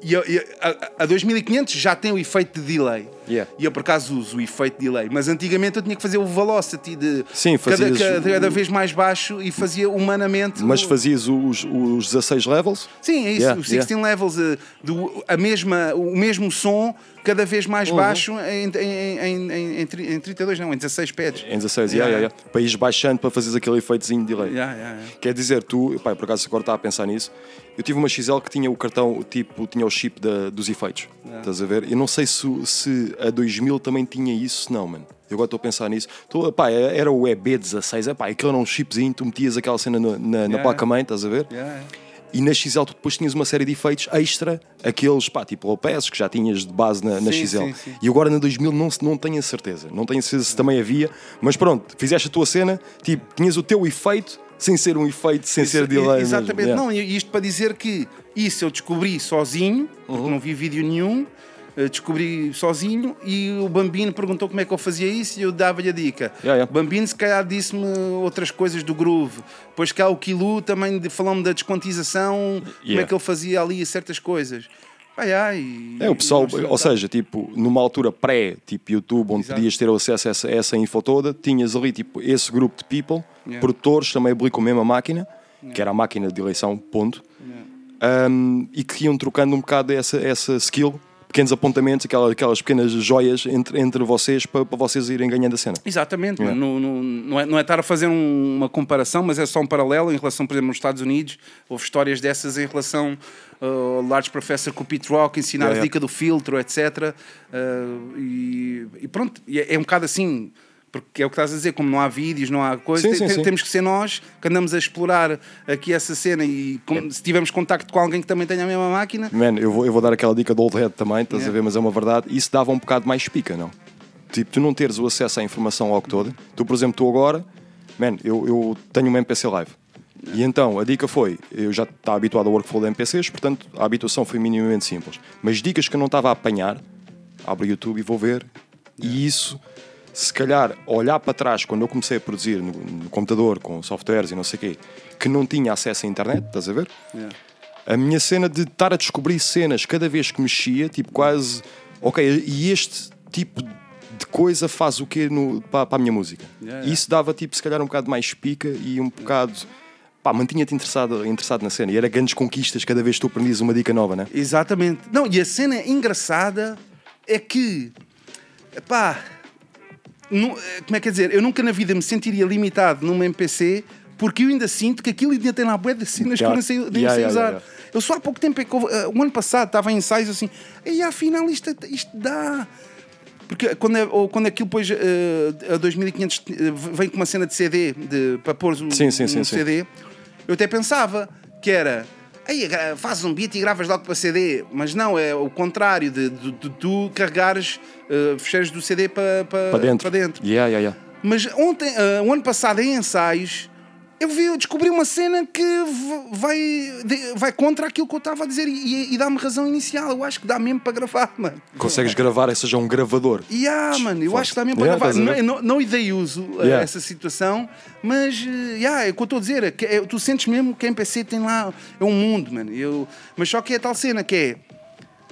Speaker 8: e e a, a 2500 já tem o efeito de delay.
Speaker 6: Yeah.
Speaker 8: E eu por acaso uso o efeito de delay. Mas antigamente eu tinha que fazer o velocity de
Speaker 6: Sim,
Speaker 8: cada, cada, vez mais baixo e fazia humanamente.
Speaker 6: Mas
Speaker 8: o-
Speaker 6: fazias os, os 16 levels?
Speaker 8: Sim, é isso.
Speaker 6: Yeah,
Speaker 8: os 16 levels, eh, do, a mesma, o mesmo som, cada vez mais
Speaker 6: Uhum.
Speaker 8: baixo em, em, em, em, em, tri- em 32, não, em 16 pads.
Speaker 6: Em 16, yeah, yeah, yeah. para ires baixando para fazeres aquele efeitozinho de delay.
Speaker 8: Yeah, yeah, yeah.
Speaker 6: Quer dizer, tu, pá, por acaso agora estava a pensar nisso, eu tive uma XL que tinha o cartão, tipo, tinha o chip da- dos efeitos. Estás a ver? Eu não sei se, se a 2000 também tinha isso, não, mano. Eu agora estou a pensar nisso. Tô, pá, era o EB16, pá, aquilo era um chipzinho, tu metias aquela cena na, na, na
Speaker 8: Yeah.
Speaker 6: placa-mãe, estás a ver?
Speaker 8: Yeah.
Speaker 6: E na XL tu depois tinhas uma série de efeitos extra, aqueles, pá, tipo OPS, que já tinhas de base na, na
Speaker 8: Sim,
Speaker 6: XL.
Speaker 8: sim, sim.
Speaker 6: E agora na 2000 não, não tenho a certeza. Não tenho a certeza se também havia. Mas pronto, fizeste a tua cena, tipo, tinhas o teu efeito, sem ser um efeito, sem ser
Speaker 8: Isso-
Speaker 6: delay.
Speaker 8: Exatamente.
Speaker 6: mesmo.
Speaker 8: Não, e isto para dizer que isso eu descobri sozinho, porque
Speaker 6: Uhum.
Speaker 8: não vi vídeo nenhum. Eh, Descobri sozinho e o Bambino perguntou como é que eu fazia isso e eu dava-lhe a dica.
Speaker 6: Yeah, yeah.
Speaker 8: O Bambino, se calhar, disse-me outras coisas do groove. Depois cá o Kilu também falou-me da desquantização, como é
Speaker 6: Yeah.
Speaker 8: que ele fazia ali certas coisas. Ai, ai,
Speaker 6: É, o pessoal, ou seja, tipo, numa altura pré, tipo YouTube, onde
Speaker 8: Exato.
Speaker 6: podias ter acesso a essa, a essa info toda, tinhas ali, tipo, esse grupo de people,
Speaker 8: Yeah.
Speaker 6: produtores também ali com a mesma máquina, que era a máquina de eleição, ponto, um, e que iam trocando um bocado essa, essa skill, pequenos apontamentos, aquelas, aquelas pequenas joias entre, entre vocês para, para vocês irem ganhando a cena.
Speaker 8: Exatamente,
Speaker 6: Yeah.
Speaker 8: não, não, não, é, não é estar a fazer um- uma comparação, mas é só um paralelo em relação, por exemplo, nos Estados Unidos. Houve histórias dessas em relação uh, ao Large Professor com o Pete Rock, ensinar
Speaker 6: Yeah,
Speaker 8: a dica do filtro, etc. Uh, e, e pronto, é, é um bocado assim. Porque é o que estás a dizer, como não há vídeos, não há coisa,
Speaker 6: Sim,
Speaker 8: te-
Speaker 6: sim, sim.
Speaker 8: temos que ser nós que andamos a explorar aqui essa cena e com- se tivermos contacto com alguém que também tenha a mesma máquina,
Speaker 6: Man, eu vou, eu vou dar aquela dica do old head também, estás
Speaker 8: Yeah.
Speaker 6: a ver, mas é uma verdade. Isso dava um bocado mais pica, não? Tipo, tu não teres o acesso à informação logo toda. Tu, por exemplo, tu agora, man, eu, eu tenho uma MPC Live. E então, a dica foi, eu já estava habituado ao workflow de MPCs, portanto, a habituação foi minimamente simples. Mas dicas que eu não estava a apanhar, abro o YouTube e vou ver. E isso, se calhar, olhar para trás, quando eu comecei a produzir no, no computador, com softwares e não sei o quê, que não tinha acesso à internet, estás a ver? a minha cena de estar a descobrir cenas cada vez que mexia, tipo quase, ok, e este tipo de coisa faz o quê no, para, para a minha música?
Speaker 8: Yeah,
Speaker 6: E isso dava tipo, se calhar, um bocado mais pica e um bocado, pá, mantinha-te interessado, interessado na cena. E era grandes conquistas cada vez que tu aprendias uma dica nova, né?
Speaker 8: Exatamente. Não, e a cena engraçada é que, pá, como é que é dizer? Eu nunca na vida me sentiria limitado numa MPC porque eu ainda sinto que aquilo ainda tem lá bué de cenas que eu nem sei, nem
Speaker 6: Yeah,
Speaker 8: sei
Speaker 6: yeah,
Speaker 8: usar. Eu só há pouco tempo, é eh, o ano passado estava em ensaios assim, e afinal isto, isto dá. Porque quando, é, ou quando aquilo depois eh, a 2500 eh, vem com uma cena de CD de, para pôr o,
Speaker 6: Sim, sim,
Speaker 8: um
Speaker 6: sim.
Speaker 8: CD, eu até pensava que era Aí fazes um beat e gravas logo para CD, mas não, é o contrário de, de- de tu carregares uh, fecheiros do CD para, para,
Speaker 6: Para dentro.
Speaker 8: para dentro.
Speaker 6: Yeah, yeah, yeah.
Speaker 8: Mas ontem, ah, o ano passado, em ensaios, eu vi, eu descobri uma cena que vai, vai contra aquilo que eu estava a dizer e, e dá-me razão inicial. Eu acho que dá mesmo para gravar, mano.
Speaker 6: Consegues gravar, seja um gravador.
Speaker 8: E ah, mano, eu
Speaker 6: Foda-se.
Speaker 8: acho que dá mesmo para
Speaker 6: Yeah,
Speaker 8: gravar. Não, não, não idei uso ah,
Speaker 6: Yeah.
Speaker 8: essa situação, mas yeah, é o que eu estou a dizer. é é- tu sentes mesmo que a MPC tem lá. É um mundo, mano. Eu, mas só que é tal cena que é.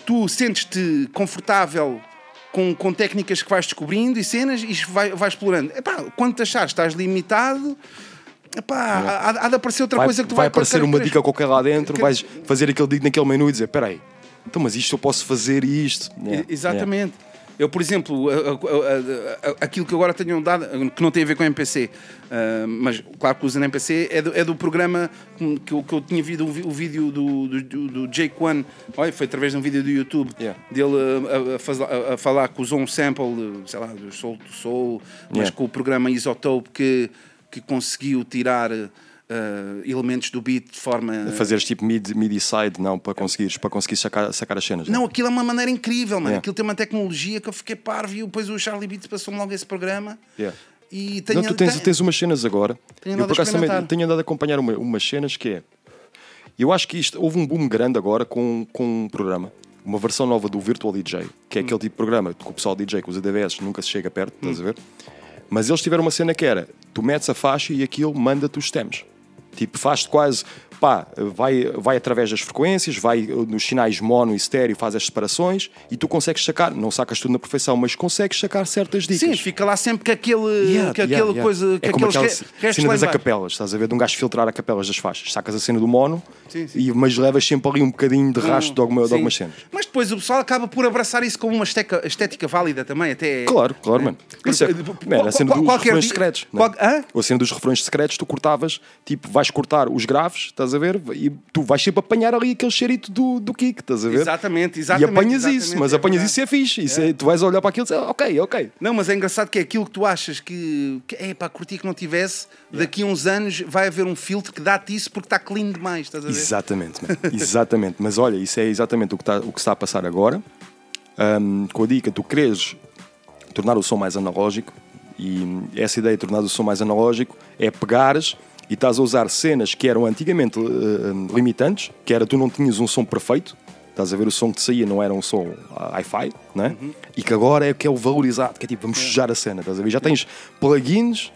Speaker 8: Tu sentes-te confortável com, com técnicas que vais descobrindo e cenas e vai, vais explorando. Epá, quando te achares estás limitado, epá, há, há de aparecer outra
Speaker 6: Vai,
Speaker 8: coisa que tu
Speaker 6: vai
Speaker 8: vai
Speaker 6: aparecer uma dica qualquer lá dentro,
Speaker 8: que-
Speaker 6: vais fazer aquele digo naquele menu e dizer: peraí, então, mas isto eu posso fazer e isto. Yeah,
Speaker 8: Exatamente. Eu, por exemplo, aquilo que agora tenho dado, que não tem a ver com MPC, ah, mas claro que usa na MPC, é do, é do programa que eu, que eu tinha visto o, vídeo do, do, do Jake One, olha, foi através de um vídeo do YouTube,
Speaker 6: Yeah.
Speaker 8: dele a, a- a a- falar que usou um sample, sei lá, do Soul to Soul, mas
Speaker 6: Yeah.
Speaker 8: com o programa Isotope que, que conseguiu tirar ah, elementos do beat de forma.
Speaker 6: Fazeres tipo mid, midi side, não, para conseguires, para conseguires sacar, sacar as cenas.
Speaker 8: Não, aquilo é uma maneira incrível, mano.
Speaker 6: Yeah.
Speaker 8: Aquilo tem uma tecnologia que eu fiquei parvo e depois o Charlie Beats passou-me logo esse programa.
Speaker 6: Yeah.
Speaker 8: E tenho,
Speaker 6: não, tu tens,
Speaker 8: tenho-
Speaker 6: tens umas cenas agora.
Speaker 8: Tenho
Speaker 6: eu por
Speaker 8: a
Speaker 6: acaso também tenho andado a acompanhar uma- umas cenas que é. Eu acho que isto houve um boom grande agora com, com um programa. Uma versão nova do Virtual DJ, que é
Speaker 8: Hum.
Speaker 6: aquele tipo de programa que o pessoal DJ que usa DVS nunca se chega perto, estás a ver? Mas eles tiveram uma cena que era: tu metes a faixa e aquilo manda-te os stems. Tipo, faz-te quase, pá, vai, vai através das frequências, vai nos sinais mono e estéreo, faz as separações e tu consegues sacar, não sacas tudo na perfeição, mas consegues sacar certas dicas.
Speaker 8: Sim, fica lá sempre com aquele,
Speaker 6: Yeah,
Speaker 8: com
Speaker 6: yeah,
Speaker 8: aquela
Speaker 6: yeah.
Speaker 8: coisa.
Speaker 6: É como
Speaker 8: aqueles
Speaker 6: aquela cena das acapelas, estás a ver? De um gajo filtrar acapelas das faixas. Sacas a cena do mono,
Speaker 8: Sim, sim.
Speaker 6: E, mas levas sempre ali um bocadinho de rastro de, alguma, de algumas cenas.
Speaker 8: Mas depois o pessoal acaba por abraçar isso como uma estética, estética válida também, até.
Speaker 6: Claro, claro, mano. Isso é, man, a cena
Speaker 8: qual-
Speaker 6: dos
Speaker 8: qualquer
Speaker 6: refrões
Speaker 8: dia-
Speaker 6: secretos.
Speaker 8: qual-
Speaker 6: né? A cena dos refrões secretos, tu cortavas, tipo, vais cortar os graves, estás a ver? E tu vais sempre apanhar ali aquele cheirito do, do kick, estás a ver?
Speaker 8: Exatamente,
Speaker 6: E
Speaker 8: exatamente.
Speaker 6: apanhas isso,
Speaker 8: exatamente,
Speaker 6: mas
Speaker 8: é
Speaker 6: apanhas
Speaker 8: verdade.
Speaker 6: isso e é fixe. Isso é- tu vais olhar para aquilo e dizer, "Ah, ok, ok.
Speaker 8: Não, mas é engraçado que é aquilo que tu achas que, que é para curtir que não tivesse, daqui a uns anos vai haver um filtro que dá-te isso porque está clean demais, estás a ver?
Speaker 6: Exatamente, exatamente. Mas olha, isso é exatamente o que está, o que está a passar agora. Ahm, com a dica, tu queres tornar o som mais analógico e essa ideia de tornar o som mais analógico é pegares e estás a usar cenas que eram antigamente eh, limitantes, que era tu não tinhas um som perfeito, estás a ver o som que te saía não era um som ah, hi-fi, né? e que agora é que é o valorizado, que é tipo, vamos sujar a cena, estás a ver? Já tens plugins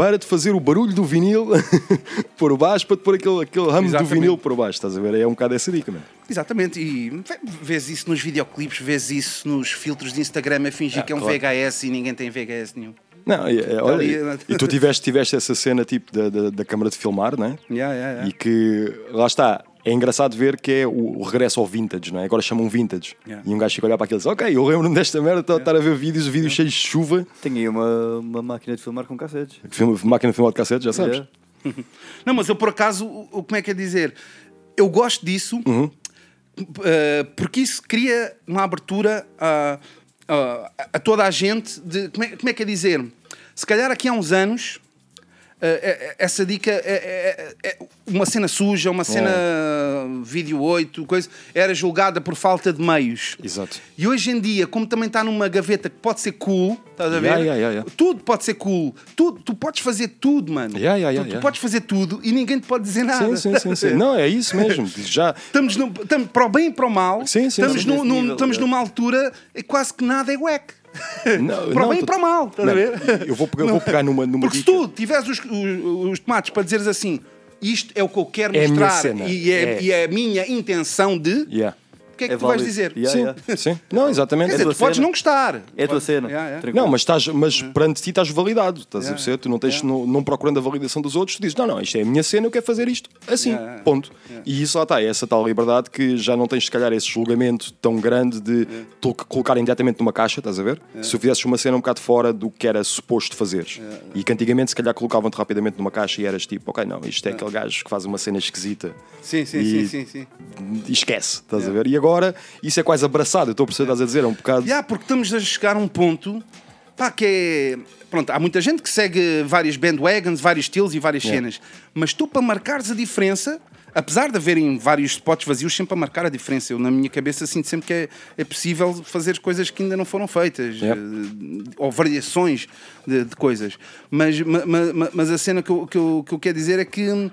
Speaker 6: para te fazer o barulho do vinil por baixo, para te pôr aquele, aquele ramo do vinil por baixo, estás a ver? É um bocado essa dica, mano.
Speaker 8: Exatamente, e vê- vês isso nos videoclipes, vês isso nos filtros de Instagram a fingir que é um
Speaker 6: Ah, claro.
Speaker 8: VHS e ninguém tem VHS nenhum.
Speaker 6: Não, é, é, olha, e, e tu tiveste, tiveste essa cena tipo da, da, da câmara de filmar, né?
Speaker 8: Yeah, yeah, yeah.
Speaker 6: E que lá está. É engraçado ver que é o, regresso ao vintage, não é? Agora chamam vintage.
Speaker 8: Yeah.
Speaker 6: E um gajo fica a olhar para aquilo e diz: Ok, eu lembro-me desta merda, estou a estar a ver vídeos, vídeos cheios de chuva,
Speaker 7: Tenho aí uma, uma máquina de filmar com cassetes.
Speaker 6: filme, máquina de filmar de cassete, já sabes.
Speaker 7: Yeah.
Speaker 8: Não, mas eu por acaso, o- o- como é que é dizer? Eu gosto disso
Speaker 6: Uhum.
Speaker 8: eh, porque isso cria uma abertura a, a- a toda a gente de. Como é, como é que é dizer? Se calhar aqui há uns anos. Eh, eh, essa dica é, é- é uma cena suja, uma cena vídeo 8, coisa, era julgada por falta de meios.
Speaker 6: Exato.
Speaker 8: E hoje em dia, como também está numa gaveta que pode ser cool, estás a ver?
Speaker 6: Yeah, yeah, yeah.
Speaker 8: Tudo pode ser cool. Tudo, tu podes fazer tudo, mano. Tu, tu podes fazer tudo e ninguém te pode dizer nada.
Speaker 6: Sim, sim, sim, sim. Não, é isso mesmo. Já,
Speaker 8: Estamos, no, estamos para o bem e para o mal.
Speaker 6: Sim, sim,
Speaker 8: estamos
Speaker 7: Nesse
Speaker 8: num-
Speaker 7: nível,
Speaker 8: estamos
Speaker 7: é.
Speaker 8: numa altura e quase que nada é wack.
Speaker 6: Não,
Speaker 8: para
Speaker 6: não,
Speaker 8: bem e para mal, estás a ver?
Speaker 6: eu vou pegar- vou pegar numa- numa
Speaker 8: Porque se
Speaker 6: dica.
Speaker 8: tu tiveres os, os- os tomates para dizeres assim, isto é o que eu quero
Speaker 6: É
Speaker 8: mostrar e, é,
Speaker 6: É.
Speaker 8: e é a minha intenção de,
Speaker 6: yeah.
Speaker 8: O que é que
Speaker 7: É
Speaker 8: tu vais
Speaker 7: válido.
Speaker 8: dizer?
Speaker 7: Yeah,
Speaker 6: sim,
Speaker 7: yeah.
Speaker 6: sim. Não, exatamente.
Speaker 8: Quer dizer,
Speaker 7: tua
Speaker 8: tu podes
Speaker 7: cena.
Speaker 8: não gostar.
Speaker 7: É a tua cena.
Speaker 8: Yeah, yeah.
Speaker 6: Não, mas, estás, mas perante ti estás validado, estás a
Speaker 8: Yeah.
Speaker 6: perceber? Tu não, tens, não, não procurando a validação dos outros, tu dizes, não, não, isto é a minha cena, eu quero fazer isto assim,
Speaker 8: Yeah, yeah.
Speaker 6: ponto. E isso lá está, é essa tal liberdade que já não tens, se calhar, esse julgamento tão grande de tu colocarem diretamente numa caixa, estás a ver? Se tu fizesses uma cena um bocado fora do que era suposto fazeres. E que antigamente, se calhar, colocavam-te rapidamente numa caixa e eras tipo, ok, não, isto é aquele gajo que faz uma cena esquisita.
Speaker 8: Sim, sim, sim, sim, sim.
Speaker 6: E esquece, estás a ver? E agora, isso é quase abraçado, eu estou a perceber, estás a dizer, é um bocado.
Speaker 8: Yeah, porque estamos a chegar a um ponto pá, que é. Pronto, há muita gente que segue vários bandwagons, vários estilos e várias
Speaker 6: Yeah.
Speaker 8: cenas. Mas tu, para marcares a diferença, apesar de haverem vários spots vazios, sempre a marcar a diferença. Eu, na minha cabeça, sinto sempre que é, é possível fazer coisas que ainda não foram feitas.
Speaker 6: Yeah.
Speaker 8: eh, ou variações de, de coisas. Mas, ma- ma- ma- mas a cena que eu, que, eu, que eu quero dizer é que,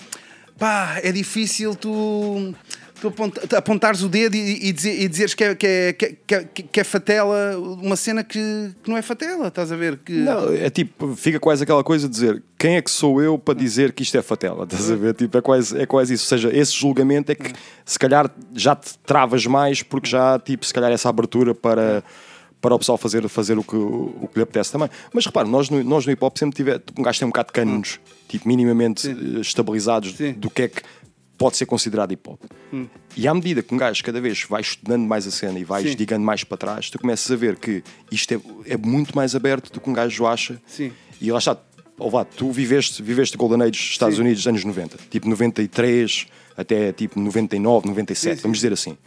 Speaker 8: pá, é difícil tu. Tu apont- apontares o dedo e, e, dizer, e dizeres que é, que, é, que, é, que é- que é fatela uma cena que, que não é fatela, estás a ver? Que,
Speaker 6: Não, é tipo, fica quase aquela coisa de dizer quem é que sou eu para dizer que isto é fatela, estás a ver? Tipo, é quase, é quase isso. Ou seja, esse julgamento é que se calhar já te travas mais porque já, tipo, se calhar essa abertura para, para o pessoal fazer, fazer o, que, o que lhe apetece também. Mas repara, nós no, nós no hip hop sempre tivemos, um gajo tem um bocado de cânones, tipo, minimamente eh, estabilizados
Speaker 8: Sim.
Speaker 6: do que é que pode ser considerado hip hop. E à medida que um gajo cada vez vai estudando mais a cena e vais
Speaker 8: Sim.
Speaker 6: digando mais para trás, tu começas a ver que isto é, é muito mais aberto do que um gajo acha.
Speaker 8: Sim.
Speaker 6: E lá está, ó vá, tu viveste, viveste Golden Age dos Estados
Speaker 8: Sim.
Speaker 6: Unidos dos anos 90, tipo 93 até tipo 99, 97,
Speaker 8: Sim,
Speaker 6: vamos dizer assim.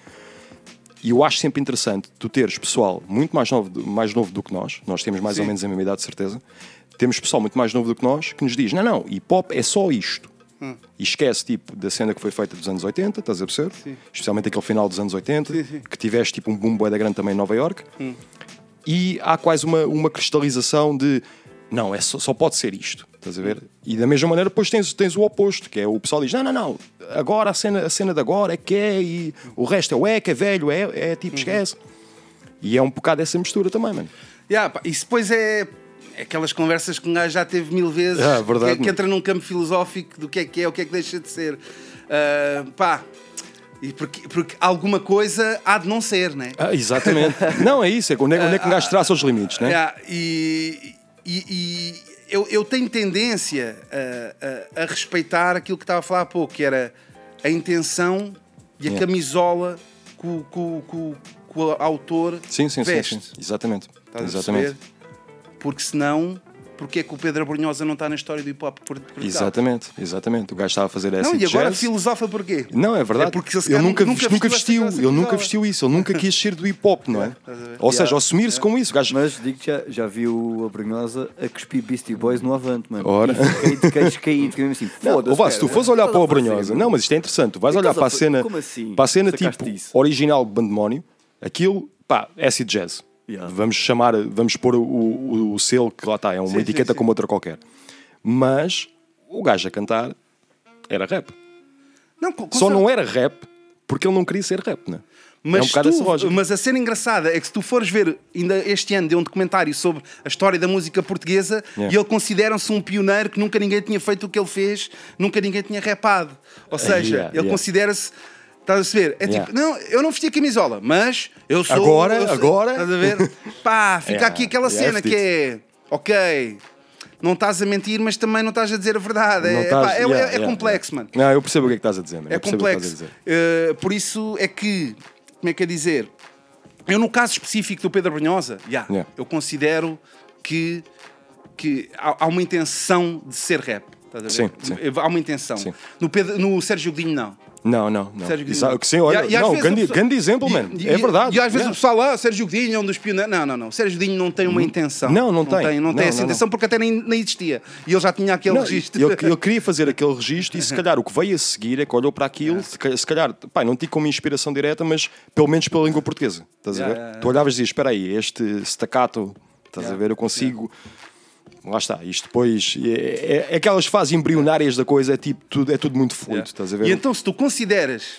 Speaker 6: E eu acho sempre interessante tu teres pessoal muito mais novo, mais novo do que nós, nós temos mais ou menos a mesma idade, de certeza. Temos pessoal muito mais novo do que nós que nos diz: não, não, hip hop é só isto.
Speaker 8: Hum.
Speaker 6: E esquece tipo da cena que foi feita dos anos 80, estás a perceber? Especialmente aquele final dos anos 80,
Speaker 8: Sim, sim.
Speaker 6: que tiveste tipo um boom da grande também em Nova York.
Speaker 8: Hum.
Speaker 6: E há quase uma, uma cristalização de não, é só, só pode ser isto. Estás a ver? E da mesma maneira, depois tens, tens o oposto, que é o pessoal diz: não, não, não, agora a cena, a cena de agora é que é, e o resto é o é, que é velho, é, é
Speaker 8: Uhum.
Speaker 6: tipo, esquece. E é um bocado essa mistura também, mano.
Speaker 8: Yeah, pá, isso depois é aquelas conversas que um gajo já teve mil vezes,
Speaker 6: Ah, verdade,
Speaker 8: que, que entra num campo filosófico do que é que é, o que é que deixa de ser. Ah, pá, e porque, porque alguma coisa há de não ser, né?
Speaker 6: Ah, exatamente. não, é isso, é onde é, onde é que um gajo traça os limites, né?
Speaker 8: Yeah, e e- e eu, eu tenho tendência a, a- a respeitar aquilo que estava a falar há pouco, que era a intenção e a
Speaker 6: Yeah.
Speaker 8: camisola que o, que o- que o- autor
Speaker 6: Sim, sim, sim,
Speaker 8: veste.
Speaker 6: sim. Exatamente.
Speaker 8: Estás
Speaker 6: Exatamente.
Speaker 8: Porque senão, porque é que o Pedro Abrunhosa não está na história do hip hop por Portugal?
Speaker 6: Exatamente, exatamente. O gajo estava a fazer essa
Speaker 8: Não, e agora
Speaker 6: jazz.
Speaker 8: filosofa porquê?
Speaker 6: Não, é verdade.
Speaker 8: É porque ele
Speaker 6: nunca,
Speaker 8: nunca vestiu
Speaker 6: ele nunca vestiu isso, ele nunca quis ser do hip hop, não é? Ou seja,
Speaker 7: Yeah.
Speaker 6: assumir-se com isso. Gajo,
Speaker 7: Mas digo-te já, já vi o Abrunhosa a cuspir Beastie Boys no Avante, mano.
Speaker 6: Ora.
Speaker 7: E de queixo caído, fiquei mesmo assim, foda-se.
Speaker 6: ou se tu fores olhar para o Abrunhosa, não, mas isto é interessante, tu vais
Speaker 7: E
Speaker 6: olhar
Speaker 7: estás a
Speaker 6: para a cena,
Speaker 7: como assim?
Speaker 6: para a cena tipo
Speaker 7: isso?
Speaker 6: original de Bandemónio, aquilo, pá, acid jazz.
Speaker 7: Yeah.
Speaker 6: Vamos chamar, vamos pôr o, o, o selo que lá está, é uma
Speaker 8: Sim,
Speaker 6: etiqueta
Speaker 8: sim.
Speaker 6: como outra qualquer. Mas o gajo a cantar era rap.
Speaker 8: Não, com- com
Speaker 6: Só não era rap porque ele não queria ser rap, né?
Speaker 8: Mas,
Speaker 6: é um
Speaker 8: tu- mas a cena engraçada é que se tu fores ver, ainda este ano deu um documentário sobre a história da música portuguesa
Speaker 6: Yeah.
Speaker 8: e ele considera-se um pioneiro que nunca ninguém tinha feito o que ele fez, nunca ninguém tinha rapado. Ou seja,
Speaker 6: Yeah,
Speaker 8: ele considera-se. Estás a perceber? É
Speaker 6: Yeah.
Speaker 8: tipo, não, eu não vesti a camisola, mas eu sou.
Speaker 6: Agora,
Speaker 8: eu sou-
Speaker 6: agora.
Speaker 8: Estás a ver? Pá, fica
Speaker 6: Yeah,
Speaker 8: aqui aquela cena
Speaker 6: é
Speaker 8: que é. Ok, não estás a mentir, mas também não estás a dizer a verdade. É,
Speaker 6: estás-
Speaker 8: pá, é-
Speaker 6: yeah,
Speaker 8: é
Speaker 6: yeah,
Speaker 8: complexo,
Speaker 6: yeah.
Speaker 8: mano.
Speaker 6: Não, eu percebo o que é que estás a dizer.
Speaker 8: É
Speaker 6: que
Speaker 8: complexo.
Speaker 6: dizer.
Speaker 8: Uh, por isso é que, como é que é dizer? Eu, no caso específico do Pedro Brunhosa, yeah,
Speaker 6: Yeah.
Speaker 8: eu considero que, que há, há uma intenção de ser rap. Estás a ver?
Speaker 6: Sim, sim.
Speaker 8: Há uma intenção.
Speaker 6: Sim.
Speaker 8: No, Pedro, no Sérgio Godinho, não.
Speaker 6: Não, não, não.
Speaker 8: Sérgio Godinho.
Speaker 6: Isso, sim, olha,
Speaker 8: E- e
Speaker 6: não, grande, grande exemplo,
Speaker 8: e-
Speaker 6: mano. é verdade.
Speaker 8: E às vezes
Speaker 6: Yeah.
Speaker 8: o pessoal, ah, Sérgio Godinho é um dos pioneiros. Não, não, não. Sérgio Godinho não tem uma intenção.
Speaker 6: Não, não tem.
Speaker 8: Não tem
Speaker 6: Não,
Speaker 8: essa
Speaker 6: não,
Speaker 8: intenção porque até nem, nem existia. E ele já tinha aquele
Speaker 6: Não,
Speaker 8: registro.
Speaker 6: Ele, ele queria fazer aquele registro e se calhar o que veio a seguir é que olhou para aquilo, se ca- se calhar, pá, não tinha como inspiração direta, mas pelo menos pela língua portuguesa. Estás a
Speaker 8: Yeah,
Speaker 6: ver?
Speaker 8: yeah, yeah.
Speaker 6: Tu olhavas e dizias: espera aí, este staccato, estás
Speaker 8: Yeah,
Speaker 6: a ver? Eu consigo. Lá está, isto depois é, é- é aquelas fases embrionárias da coisa, é tipo, tudo, é tudo muito fluido,
Speaker 8: Yeah.
Speaker 6: estás a ver?
Speaker 8: E então, se tu consideras,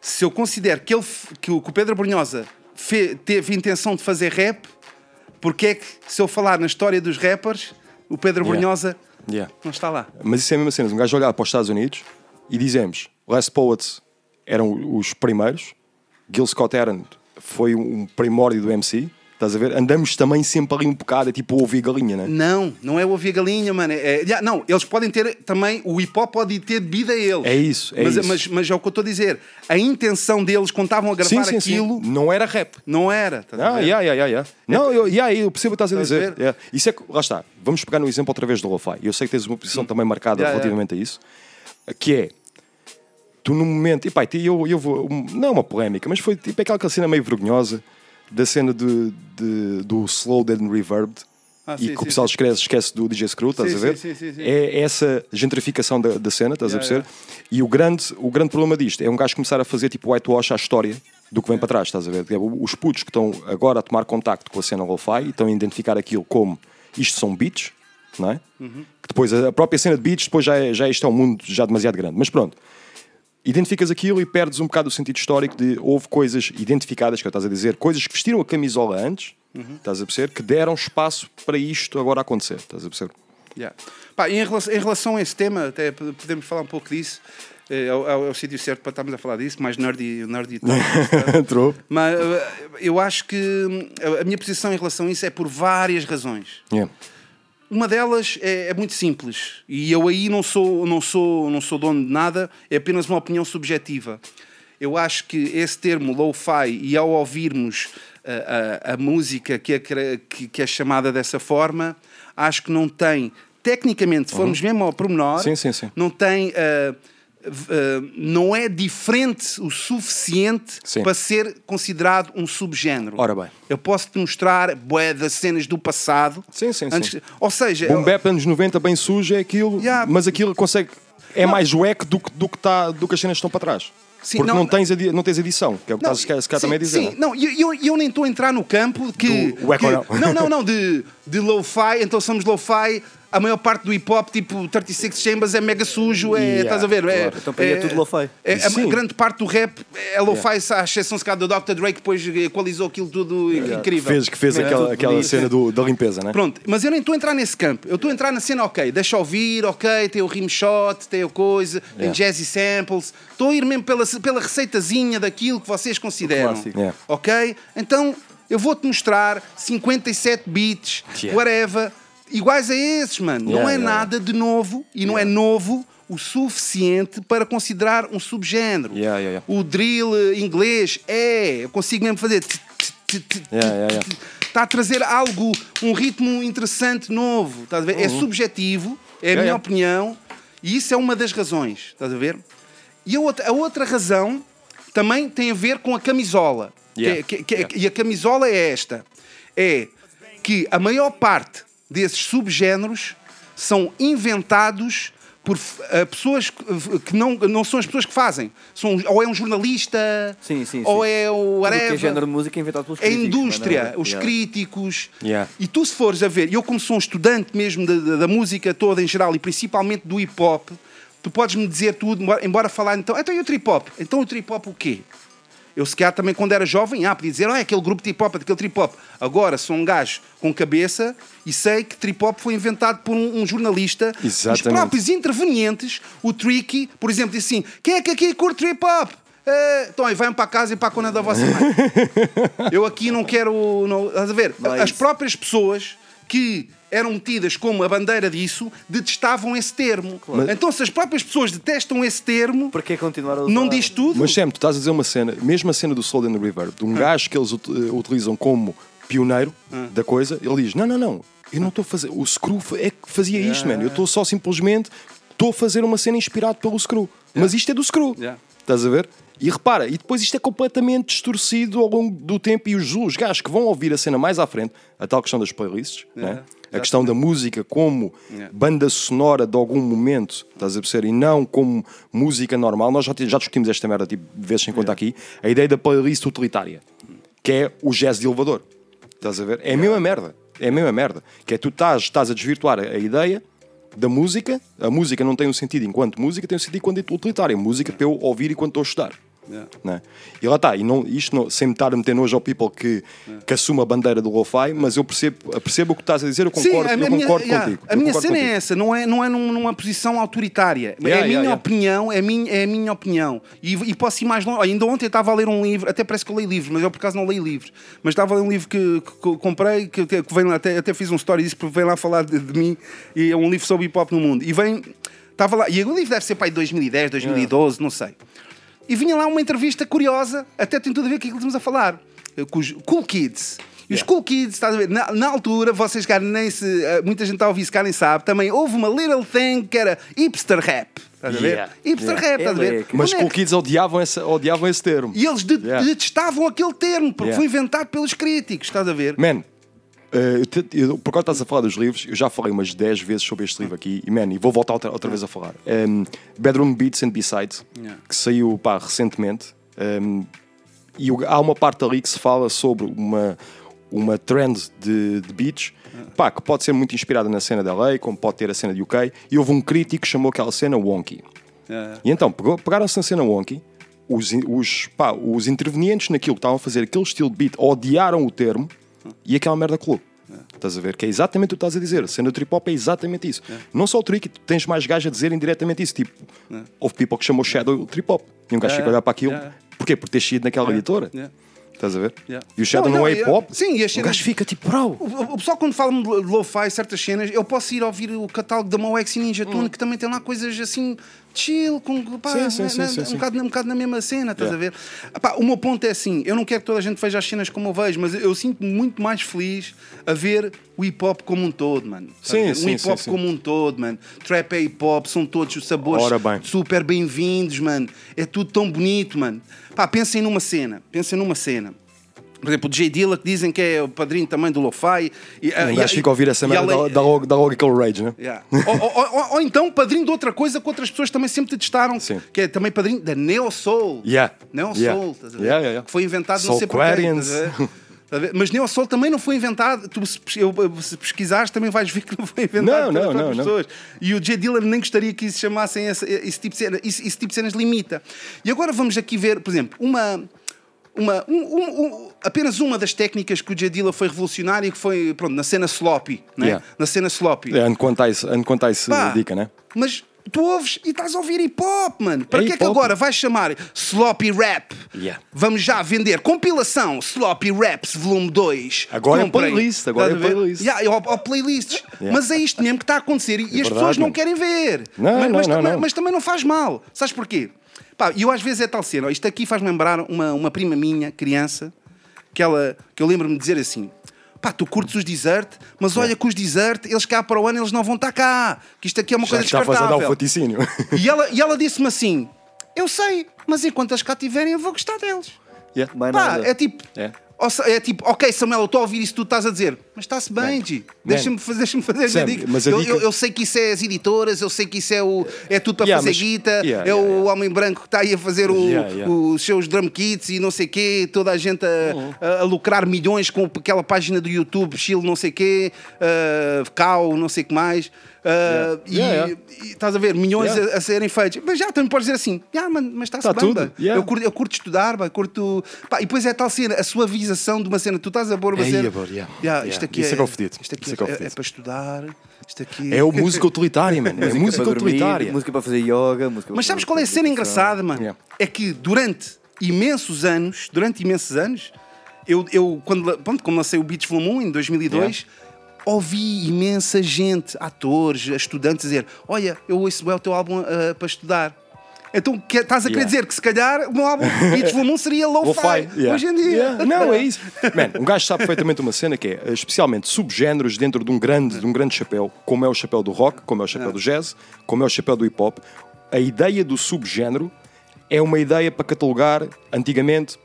Speaker 8: se eu considero que, ele, que, o, que o Pedro Brunhosa fe- teve intenção de fazer rap, porque é que, se eu falar na história dos rappers, o Pedro
Speaker 6: Yeah.
Speaker 8: Brunhosa
Speaker 6: Yeah.
Speaker 8: não está lá?
Speaker 6: Mas isso é a mesma cena. Um gajo olhar para os Estados Unidos e dizemos: Les Poets eram os primeiros, Gil Scott Heron foi um primórdio do MC. Estás a ver? Andamos também sempre ali um bocado, é tipo ouvir galinha, né?
Speaker 8: Não, não é ouvir a galinha, mano. É, é- não, eles podem ter também, o hip hop pode ter bebida a eles.
Speaker 6: É isso, é
Speaker 8: mas,
Speaker 6: isso.
Speaker 8: Mas, mas é o que eu estou a dizer. A intenção deles, quando estavam a gravar
Speaker 6: Sim, sim,
Speaker 8: aquilo,
Speaker 6: sim. Não era rap.
Speaker 8: não era. estás a
Speaker 6: Ah,
Speaker 8: ver?
Speaker 6: yeah, yeah, yeah, yeah. Não, eu, yeah, eu percebo o que estás a
Speaker 8: Estás a
Speaker 6: dizer.
Speaker 8: ver?
Speaker 6: Yeah. Isso é que, lá está. Vamos pegar no exemplo outra vez do Lo-Fi. Eu sei que tens uma posição também marcada
Speaker 8: Yeah,
Speaker 6: relativamente a isso, que é tu no momento, e pá, eu, eu vou, não é uma polémica, mas foi tipo aquela cena meio vergonhosa da cena de, de- do Slowed and Reverbed
Speaker 8: Ah,
Speaker 6: e
Speaker 8: sim,
Speaker 6: que o pessoal
Speaker 8: sim.
Speaker 6: esquece, esquece do DJ Screw, estás
Speaker 8: Sim,
Speaker 6: a ver?
Speaker 8: sim, sim, sim.
Speaker 6: É essa gentrificação da, da cena, estás
Speaker 8: Yeah,
Speaker 6: a perceber? E o grande, o grande problema disto é um gajo começar a fazer tipo whitewash à história do que vem para trás, estás a ver? Tipo, Os putos que estão agora a tomar contacto com a cena lo-fi e estão a identificar aquilo como isto são beats, não é?
Speaker 8: Uhum.
Speaker 6: Que depois a a própria cena de beats depois já é, já isto é um mundo já demasiado grande. Mas pronto, identificas aquilo e perdes um bocado o sentido histórico de houve coisas identificadas, que estás a dizer, coisas que vestiram a camisola antes,
Speaker 8: Uhum.
Speaker 6: estás a perceber, que deram espaço para isto agora acontecer, estás a perceber?
Speaker 8: Yeah. Pá, em, relação, em relação a esse tema, até podemos falar um pouco disso. É, é o- é o sítio certo para estarmos a falar disso, mais nerdy, nerdy tal.
Speaker 6: Entrou.
Speaker 8: Mas eh, eu acho que hum, a- a minha posição em relação a isso é por várias razões.
Speaker 6: Yeah.
Speaker 8: Uma delas é, é muito simples e eu aí não sou, não, sou, não sou dono de nada, é apenas uma opinião subjetiva. Eu acho que esse termo lo-fi, e ao ouvirmos a, a- a música que é, que, que é chamada dessa forma, acho que não tem, tecnicamente, se formos mesmo ao pormenor,
Speaker 6: Uhum. Sim, sim, sim.
Speaker 8: não tem. ah, ah, não é diferente o suficiente
Speaker 6: Sim.
Speaker 8: para ser considerado um subgénero.
Speaker 6: Ora bem.
Speaker 8: Eu posso te mostrar bué das cenas do passado.
Speaker 6: Sim, sim,
Speaker 8: Antes-
Speaker 6: sim.
Speaker 8: Ou seja,
Speaker 6: Boom bap anos 90 bem sujo é aquilo,
Speaker 8: Yeah.
Speaker 6: mas aquilo consegue. É
Speaker 8: Não.
Speaker 6: mais wack do que, do, que tá, do que as cenas estão para trás.
Speaker 8: Sim,
Speaker 6: Porque
Speaker 8: não-
Speaker 6: não, tens, edi- não tens edição, que é o que estás se calhar- se calhar
Speaker 8: sim,
Speaker 6: também a dizer.
Speaker 8: Sim,
Speaker 6: não é?
Speaker 8: não, e eu, eu, eu nem estou a entrar no campo que.
Speaker 6: Do wack
Speaker 8: que-
Speaker 6: or não.
Speaker 8: não, não, não, de, de lo-fi, então somos lo-fi. A maior parte do hip hop, tipo 36 Chambers, é mega sujo, é,
Speaker 6: Yeah,
Speaker 8: estás a ver? É,
Speaker 7: claro. Então, para aí é tudo lo-fi.
Speaker 8: É, a grande parte do rap é lo-fi, à exceção se calhar do Dr. Drake, que depois equalizou aquilo tudo incrível.
Speaker 6: Fez, que fez
Speaker 8: É,
Speaker 6: aquela, aquela cena do- da limpeza, né?
Speaker 8: Pronto, mas eu nem estou a entrar nesse campo. Eu estou a entrar na cena, ok, deixa ouvir, ok, tem o rim shot, tem a coisa, tem
Speaker 6: Yeah.
Speaker 8: jazzy samples. Estou a ir mesmo pela, pela receitazinha daquilo que vocês consideram.
Speaker 6: Yeah.
Speaker 8: Ok? Então eu vou-te mostrar 57 beats,
Speaker 6: Yeah.
Speaker 8: whatever, iguais a esses, mano.
Speaker 6: Yeah,
Speaker 8: não é
Speaker 6: yeah,
Speaker 8: nada de novo e não é novo o suficiente para considerar um subgénero. O drill eh, inglês é, eu consigo mesmo fazer. Está a trazer algo, um ritmo interessante, novo. Estás a ver? É subjetivo, é a
Speaker 6: Uhum.
Speaker 8: Minha opinião, e isso é uma das razões. Estás a ver? E a outra, a outra razão também tem a ver com a camisola. Que
Speaker 6: Yeah.
Speaker 8: que- que-
Speaker 6: Yeah.
Speaker 8: E a camisola é esta: é que a maior parte desses subgéneros são inventados por eh, pessoas que- que não, não são as pessoas que fazem. São, ou é um jornalista,
Speaker 7: Sim, sim,
Speaker 8: ou
Speaker 7: sim.
Speaker 8: é o
Speaker 7: Tudo que
Speaker 8: whatever.
Speaker 7: é género de música é inventado pelos
Speaker 8: É a
Speaker 7: críticos,
Speaker 8: indústria,
Speaker 7: não é?
Speaker 8: os
Speaker 7: Yeah.
Speaker 8: críticos.
Speaker 6: Yeah.
Speaker 8: E tu, se fores a ver, eu, como sou um estudante mesmo da, da- da música toda em geral e principalmente do hip hop, tu podes me dizer tudo, embora, embora falar então, então e o trip hop? Então o trip hop o quê? Eu, se calhar, também quando era jovem, ah, podia dizer, ah, é aquele grupo de hip hop, é daquele trip hop. Agora sou um gajo com cabeça e sei que trip hop foi inventado por um, um jornalista. Os
Speaker 6: Exatamente.
Speaker 8: próprios intervenientes, o Tricky, por exemplo, disse assim: quem é que aqui curte trip hop? Eh, então, aí, vai para casa e para a cona da vossa mãe. Eu aqui não quero. Não, estás a ver?
Speaker 7: É
Speaker 8: As próprias pessoas que eram metidas como a bandeira disso detestavam esse termo. Então, se as próprias pessoas detestam esse termo,
Speaker 7: Para que continuar a usar?
Speaker 8: não diz tudo.
Speaker 6: Mas sempre, tu estás a dizer uma cena, mesmo a cena do Soul and the River, de um gajo que eles eh, utilizam como pioneiro da coisa, ele diz: Não, não, não, eu não estou a fazer. O Screw é que fazia isto, mano. Eu estou só simplesmente estou a fazer uma cena inspirado pelo Screw. Mas isto é do Screw.
Speaker 8: Yeah.
Speaker 6: Estás a ver? E repara, e depois isto é completamente distorcido ao longo do tempo e os, os gajos que vão ouvir a cena mais à frente, a tal questão das playlists, né? A questão da música como banda sonora de algum momento, estás a perceber? E não como música normal. Nós já, já discutimos esta merda tipo, de vezes sem conta aqui. A ideia da playlist utilitária, que é o jazz de elevador. Estás a ver? É a mesma merda. É a mesma merda. Que é tu estás, estás a desvirtuar a, a ideia da música. A música não tem um sentido enquanto música, tem um sentido enquanto utilitária. Música para eu ouvir enquanto estou a estudar.
Speaker 8: Yeah.
Speaker 6: Né? E lá está, e não, isto não, sem me estar a meter nojo ao people que, que assume a bandeira do lo-fi, mas eu percebo, percebo o que estás a dizer, eu concordo,
Speaker 8: Sim, a
Speaker 6: eu
Speaker 8: minha,
Speaker 6: concordo
Speaker 8: yeah,
Speaker 6: contigo.
Speaker 8: A minha cena é
Speaker 6: contigo.
Speaker 8: essa, não é, não é num- numa posição autoritária. é a
Speaker 6: Yeah,
Speaker 8: minha
Speaker 6: yeah, yeah.
Speaker 8: opinião, é a minha, é a minha opinião. E, e posso ir mais longe. Ainda ontem eu estava a ler um livro, até parece que eu leio livros, mas eu por acaso não leio livros. Mas estava a ler um livro que, que- que comprei, que, que vem lá, até, até fiz um story disso, porque vem lá falar de, de mim, e é um livro sobre hip hop no mundo. E vem, estava lá, e o livro deve ser para aí 2010, 2012, não sei. E vinha lá uma entrevista curiosa, até tem tudo a ver com aquilo que estamos a falar, eh, com os Cool Kids. E os Cool Kids, estás a ver? Na, na altura, vocês cá nem se. eh, Muita gente está a ouvir, se cá nem sabe, também houve uma little thing que era hipster rap. estás a ver?
Speaker 6: Yeah.
Speaker 8: Hipster
Speaker 7: Yeah.
Speaker 8: rap, estás a ver?
Speaker 7: É
Speaker 6: Mas
Speaker 8: Onde é
Speaker 6: Cool Kids odiavam esse, odiavam esse termo.
Speaker 8: E eles de-
Speaker 6: Yeah.
Speaker 8: detestavam aquele termo, porque
Speaker 6: Yeah.
Speaker 8: foi inventado pelos críticos, estás a ver?
Speaker 6: Man, eu te- eu- por causa estás a falar dos livros, eu já falei umas 10 vezes sobre este livro aqui e, man, e vou voltar outra, outra vez a falar. Um, Bedroom Beats and B-Sides,
Speaker 8: Yeah.
Speaker 6: que saiu pá, recentemente. Um, e há uma parte ali que se fala sobre uma, uma trend de, de beats pá, que pode ser muito inspirada na cena da LA, como pode ter a cena de UK. E houve um crítico que chamou aquela cena wonky.
Speaker 8: Yeah.
Speaker 6: E então, pegaram-se na cena wonky, os, os, pá, os intervenientes naquilo que estavam a fazer aquele estilo de beat odiaram o termo e aquela merda colou. Estás a ver? Que é exatamente o que estás a dizer. A cena do trip hop é exatamente isso. Não só o trick, tu tens mais gajos a dizer indiretamente isso. Tipo, houve people que chamou Shadow trip hop. E um gajo
Speaker 8: Yeah,
Speaker 6: fica a olhar para aquilo.
Speaker 8: yeah.
Speaker 6: Porquê? Por ter sido naquela editora.
Speaker 8: Yeah.
Speaker 6: Estás a ver?
Speaker 8: Yeah.
Speaker 6: E o Shadow
Speaker 8: Não,
Speaker 6: não,
Speaker 8: não,
Speaker 6: é hip hop.
Speaker 8: Sim, e as
Speaker 6: o gajo fica tipo, bro.
Speaker 8: O, o- o pessoal, quando fala de lo-fi, certas cenas, eu posso ir ouvir o catálogo da Moex e Ninja Tune, que também tem lá coisas assim, chill, com, pá,
Speaker 6: Sim, sim,
Speaker 8: né,
Speaker 6: sim,
Speaker 8: né,
Speaker 6: sim,
Speaker 8: um. Bocado, um bocado na mesma cena, estás
Speaker 6: Yeah.
Speaker 8: a ver? Ah, pá, o meu ponto é assim: eu não quero que toda a gente veja as cenas como eu vejo, mas eu sinto-me muito mais feliz a ver o hip hop como um todo, mano.
Speaker 6: Sim, sim,
Speaker 8: o hip hop como um todo, mano. Trap é hip hop, são todos os sabores
Speaker 6: bem.
Speaker 8: super bem-vindos, mano. É tudo tão bonito, mano. Pá, pensem numa cena, pensem numa cena. Por exemplo, o J. Dilla, que dizem que é o padrinho também do Lo-Fi. E,
Speaker 6: Um gajo fica a ouvir essa merda, dá, logo, dá logo aquele rage, né?
Speaker 8: Yeah. ou, ou- ou- ou então padrinho de outra coisa que outras pessoas também sempre detestaram,
Speaker 6: Sim.
Speaker 8: que é também padrinho da Neo Soul.
Speaker 6: Yeah.
Speaker 8: Neo
Speaker 6: Yeah.
Speaker 8: Soul, estás a ver?
Speaker 6: Yeah, yeah.
Speaker 8: Que foi inventado não
Speaker 6: Soul
Speaker 8: sei porquê. Ver? Estás a ver? Mas Neo Soul também não foi inventado. Tu, se, pesquisares, também vais ver que não foi inventado
Speaker 6: Não,
Speaker 8: pelas
Speaker 6: não, não, não.
Speaker 8: pessoas. E o J. Dilla nem gostaria que isso chamassem esse, esse tipo de cena. Esse, esse tipo de cenas limita. E agora vamos aqui ver, por exemplo, uma. Uma, um- um- um- apenas uma das técnicas que o J. Dilla foi revolucionário que foi pronto, na cena sloppy, né?
Speaker 6: Yeah.
Speaker 8: na cena sloppy.
Speaker 6: É, ando quanto a dica, né?
Speaker 8: Mas tu ouves e estás a ouvir hip hop, mano. Para
Speaker 6: É
Speaker 8: que é que agora vais chamar sloppy rap?
Speaker 6: Yeah.
Speaker 8: Vamos já vender compilação Sloppy Raps Volume 2.
Speaker 6: Agora é
Speaker 8: Comprem.
Speaker 6: playlist, agora é playlist.
Speaker 8: Yeah, ou, ou playlists.
Speaker 6: Yeah.
Speaker 8: Mas é isto mesmo que está a acontecer e, e as
Speaker 6: verdade,
Speaker 8: pessoas não
Speaker 6: mano.
Speaker 8: querem ver.
Speaker 6: Não,
Speaker 8: mas,
Speaker 6: não,
Speaker 8: mas
Speaker 6: não,
Speaker 8: também,
Speaker 6: não.
Speaker 8: mas também não faz mal. Sabes porquê? Pá, eu às vezes é tal cena. Isto aqui faz-me lembrar uma, uma prima minha, criança, que, ela, que eu lembro-me de dizer assim. Pá, tu curtes os desert, mas olha que os desert, eles cá para o ano, eles não vão estar cá. Que isto aqui é uma
Speaker 6: Já
Speaker 8: coisa
Speaker 6: está a fazer dar o
Speaker 8: descartável.
Speaker 6: vaticínio.
Speaker 8: E ela, e ela disse-me assim: Eu sei, mas enquanto eles cá tiverem, eu vou gostar deles.
Speaker 6: Yeah.
Speaker 8: Pá,
Speaker 7: nada.
Speaker 8: é tipo.
Speaker 6: É.
Speaker 8: É tipo, ok, Samuel, eu estou a ouvir isso que tu estás a dizer, mas está-se bem, G. Deixa-me fazer, deixa fazer a
Speaker 6: Sam,
Speaker 8: dica.
Speaker 6: mas
Speaker 8: eu,
Speaker 6: dica-
Speaker 8: eu, eu sei que isso é as editoras, eu sei que isso é, o, é tudo para
Speaker 6: Yeah,
Speaker 8: fazer
Speaker 6: mas-
Speaker 8: guita,
Speaker 6: yeah,
Speaker 8: é
Speaker 6: yeah,
Speaker 8: o homem branco que está aí a fazer o- os seus drum kits e não sei quê, toda a gente a,
Speaker 6: Uhum.
Speaker 8: a- a lucrar milhões com aquela página do YouTube, Chile não sei quê, uh, Cow, não sei o que mais. Uh, e,
Speaker 6: Yeah, yeah.
Speaker 8: e estás a ver, milhões
Speaker 6: Yeah.
Speaker 8: a, a serem feitos. Mas já, também podes dizer assim, yeah, man, mas está-se
Speaker 6: Tá
Speaker 8: bem,
Speaker 6: yeah.
Speaker 8: eu, curto, eu curto estudar, bá, curto. Pá, e depois é tal cena, a suavização de uma cena. Tu estás a pôr uma cena.
Speaker 6: yeah.
Speaker 8: Yeah,
Speaker 6: Yeah.
Speaker 8: Isto aqui
Speaker 6: Isso é
Speaker 8: é,
Speaker 6: que é o fedido.
Speaker 8: Isto aqui
Speaker 6: Isso é é
Speaker 8: é, é para estudar. Isto aqui
Speaker 6: É o música utilitária, mano. É música
Speaker 7: para dormir,
Speaker 6: utilitária.
Speaker 7: música para fazer yoga, música
Speaker 8: Mas sabes qual é a cena engraçada, mano?
Speaker 6: Yeah.
Speaker 8: É que durante imensos anos, durante imensos anos, eu, eu quando, pronto, quando lancei o Beats Volume 1 em 2002, ouvi imensa gente, atores, estudantes, dizer: Olha, eu ouço bem o teu álbum ah, para estudar. Então que- estás a querer
Speaker 6: Yeah.
Speaker 8: dizer que se calhar o meu álbum Beats Volume 1 seria low-fi
Speaker 6: Lo-fi, yeah.
Speaker 8: hoje em dia.
Speaker 6: Yeah. Não, é isso. Man, um gajo sabe perfeitamente uma cena que é, especialmente subgéneros dentro de um grande, de um grande chapéu, como é o chapéu do rock, como é o chapéu do jazz, como é o chapéu do hip hop. A ideia do subgénero é uma ideia para catalogar, antigamente,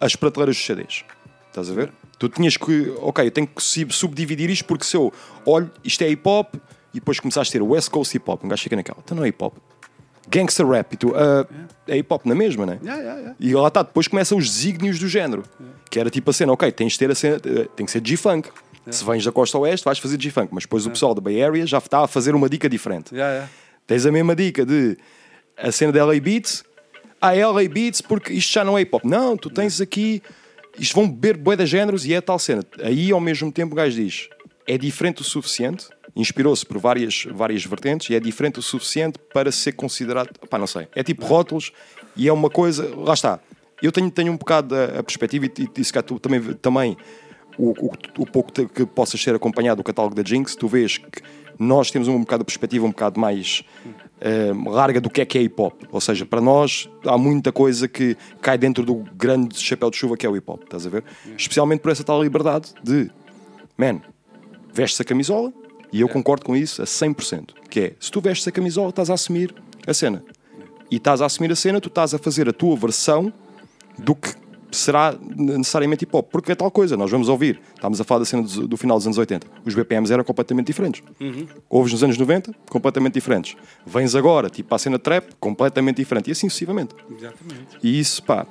Speaker 6: as prateleiras dos CDs. Estás a ver? Tu tinhas que, ok, eu tenho que sub- subdividir isto porque se eu olho, isto é hip hop, e depois começaste a ter West Coast hip hop, um gajo fica naquela, então não é hip hop. Gangster rap, e tu, ah, é hip hop na mesma, né?
Speaker 8: Yeah, yeah, yeah.
Speaker 6: E lá está, depois começam os desígnios do género. Que era tipo a cena, ok, tens de ter a cena, eh, tem que ser G-Funk. Se vens da costa oeste, vais fazer G-Funk. Mas depois o pessoal da Bay Area já está a fazer uma dica diferente.
Speaker 8: Yeah, yeah.
Speaker 6: Tens a mesma dica de a cena da LA Beats. Ah, é LA Beats porque isto já não é hip hop. Não, tu tens aqui. Isto vão beber bué de géneros e é tal cena. Aí ao mesmo tempo o gajo diz: é diferente o suficiente. Inspirou-se por várias, várias vertentes e é diferente o suficiente para ser considerado. Pá, não sei. É tipo rótulos e é uma coisa. Lá está. Eu tenho, tenho um bocado a, a perspectiva e, e se cá tu também, também o, o, o pouco que possas ser acompanhado do catálogo da Jinx, tu vês que nós temos um bocado de perspectiva um bocado mais eh, larga do que é que é hip hop. Ou seja, para nós há muita coisa que cai dentro do grande chapéu de chuva que é o hip hop, estás a ver? Especialmente por essa tal liberdade de, man, vestes a camisola e eu concordo com isso a 100%. Que é, se tu vestes a camisola, estás a assumir a cena. E estás a assumir a cena, tu estás a fazer a tua versão do que será necessariamente hip hop. Porque é tal coisa, nós vamos ouvir. Estamos a falar da cena do, do final dos anos 80. Os BPMs eram completamente diferentes. Ouves nos anos 90, completamente diferentes. Vens agora, tipo, à cena trap, completamente diferente. E assim sucessivamente.
Speaker 8: Exatamente.
Speaker 6: E isso, pá.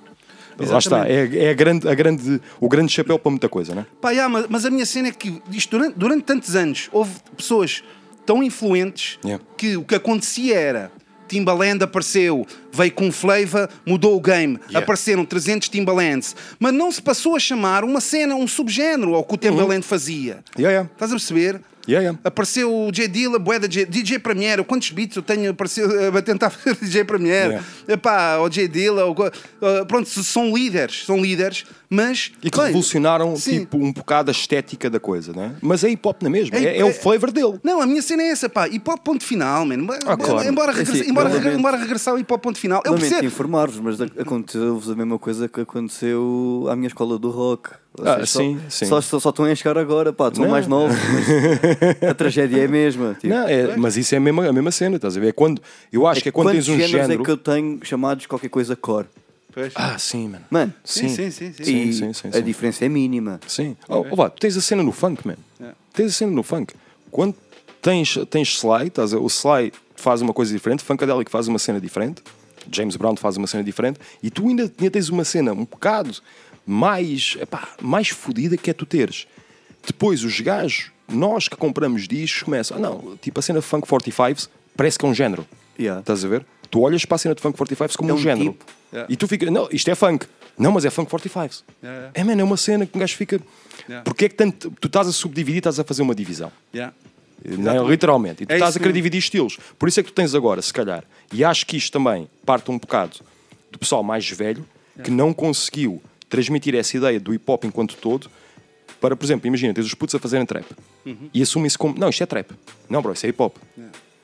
Speaker 6: Lá está, é, é a grande, a grande, o grande chapéu para muita coisa, não é?
Speaker 8: Pá, já, mas, mas a minha cena é que isto, durante, durante tantos anos houve pessoas tão influentes
Speaker 6: Yeah.
Speaker 8: que o que acontecia era Timbaland apareceu, veio com flavor, mudou o game,
Speaker 6: Yeah.
Speaker 8: apareceram 300 Timbalands, mas não se passou a chamar uma cena, um subgénero ao que o Timbaland fazia.
Speaker 6: Yeah, yeah.
Speaker 8: Estás a perceber?
Speaker 6: Yeah, yeah.
Speaker 8: Apareceu o J Dilla, bué da J, DJ Premiere. Quantos beats eu tenho apareceu, a tentar fazer DJ Premiere?
Speaker 6: Yeah.
Speaker 8: Epá, o J Dilla, o, uh, pronto, são líderes, são líderes, mas.
Speaker 6: E que
Speaker 8: bem,
Speaker 6: revolucionaram
Speaker 8: sim.
Speaker 6: tipo, um bocado a estética da coisa, não é? Mas é hip hop na mesma,
Speaker 8: É-
Speaker 6: é, é o
Speaker 8: é-
Speaker 6: flavor dele.
Speaker 8: Não, a minha cena é essa, pá. Hip hop ponto final, mano.
Speaker 6: Ah, claro.
Speaker 8: Embora,
Speaker 7: É
Speaker 8: regressa-
Speaker 7: assim,
Speaker 8: embora,
Speaker 7: lamento.
Speaker 8: embora regressar ao hip hop ponto final. Eu percebo.
Speaker 7: informar-vos, mas ac- aconteceu-vos a mesma coisa que aconteceu à minha escola do rock.
Speaker 6: Ah, sim,
Speaker 7: só,
Speaker 6: sim.
Speaker 7: Só, só, só estão a chegar agora, pá, são
Speaker 6: Não.
Speaker 7: mais novos, mas a tragédia é a mesma. Tipo,
Speaker 6: Não, é, mas isso é a mesma, a mesma cena, estás a ver? É quando, eu acho que é quando tens um
Speaker 7: géneros
Speaker 6: género.
Speaker 7: é que eu tenho chamados qualquer coisa core?
Speaker 8: Pois.
Speaker 6: Ah, sim, mano.
Speaker 7: Mano,
Speaker 8: Sim,
Speaker 6: Sim,
Speaker 8: sim, sim. sim.
Speaker 6: Sim,
Speaker 7: e
Speaker 6: sim, sim,
Speaker 7: a diferença é mínima.
Speaker 6: Sim. Oh, oh, vá, tu tens a cena no funk, man. Tens a cena no funk. Quando tens, tens Sly, estás a, o Sly faz uma coisa diferente, Funkadelic faz uma cena diferente, James Brown faz uma cena diferente, e tu ainda, ainda tens uma cena um bocado mais, epá, mais fodida que é tu teres. Depois os gajos, nós que compramos discos, começam, ah não, tipo a cena Funk 45 parece que é um género.
Speaker 7: Yeah.
Speaker 6: Estás a ver? Tu olhas para a cena de Funk 45 como
Speaker 7: É
Speaker 6: um, género.
Speaker 7: tipo.
Speaker 8: Yeah.
Speaker 6: E tu ficas, não, isto é funk. Não, mas é Funk 45.
Speaker 8: Yeah, yeah.
Speaker 6: É, mano, é uma cena que um gajo fica.
Speaker 8: Yeah.
Speaker 6: Porque é que tanto, tu estás a subdividir, estás a fazer uma divisão.
Speaker 8: Yeah.
Speaker 6: Não, literalmente. E tu
Speaker 8: É
Speaker 6: estás a querer dividir estilos. Por isso é que tu tens agora, se calhar, e acho que isto também parte um bocado do pessoal mais velho que não conseguiu transmitir essa ideia do hip hop enquanto todo. Para, por exemplo, imagina, tens os putos a fazerem trap
Speaker 8: Uhum.
Speaker 6: e assumem-se como. Não, isto é trap. Não, bro, isso é hip hop.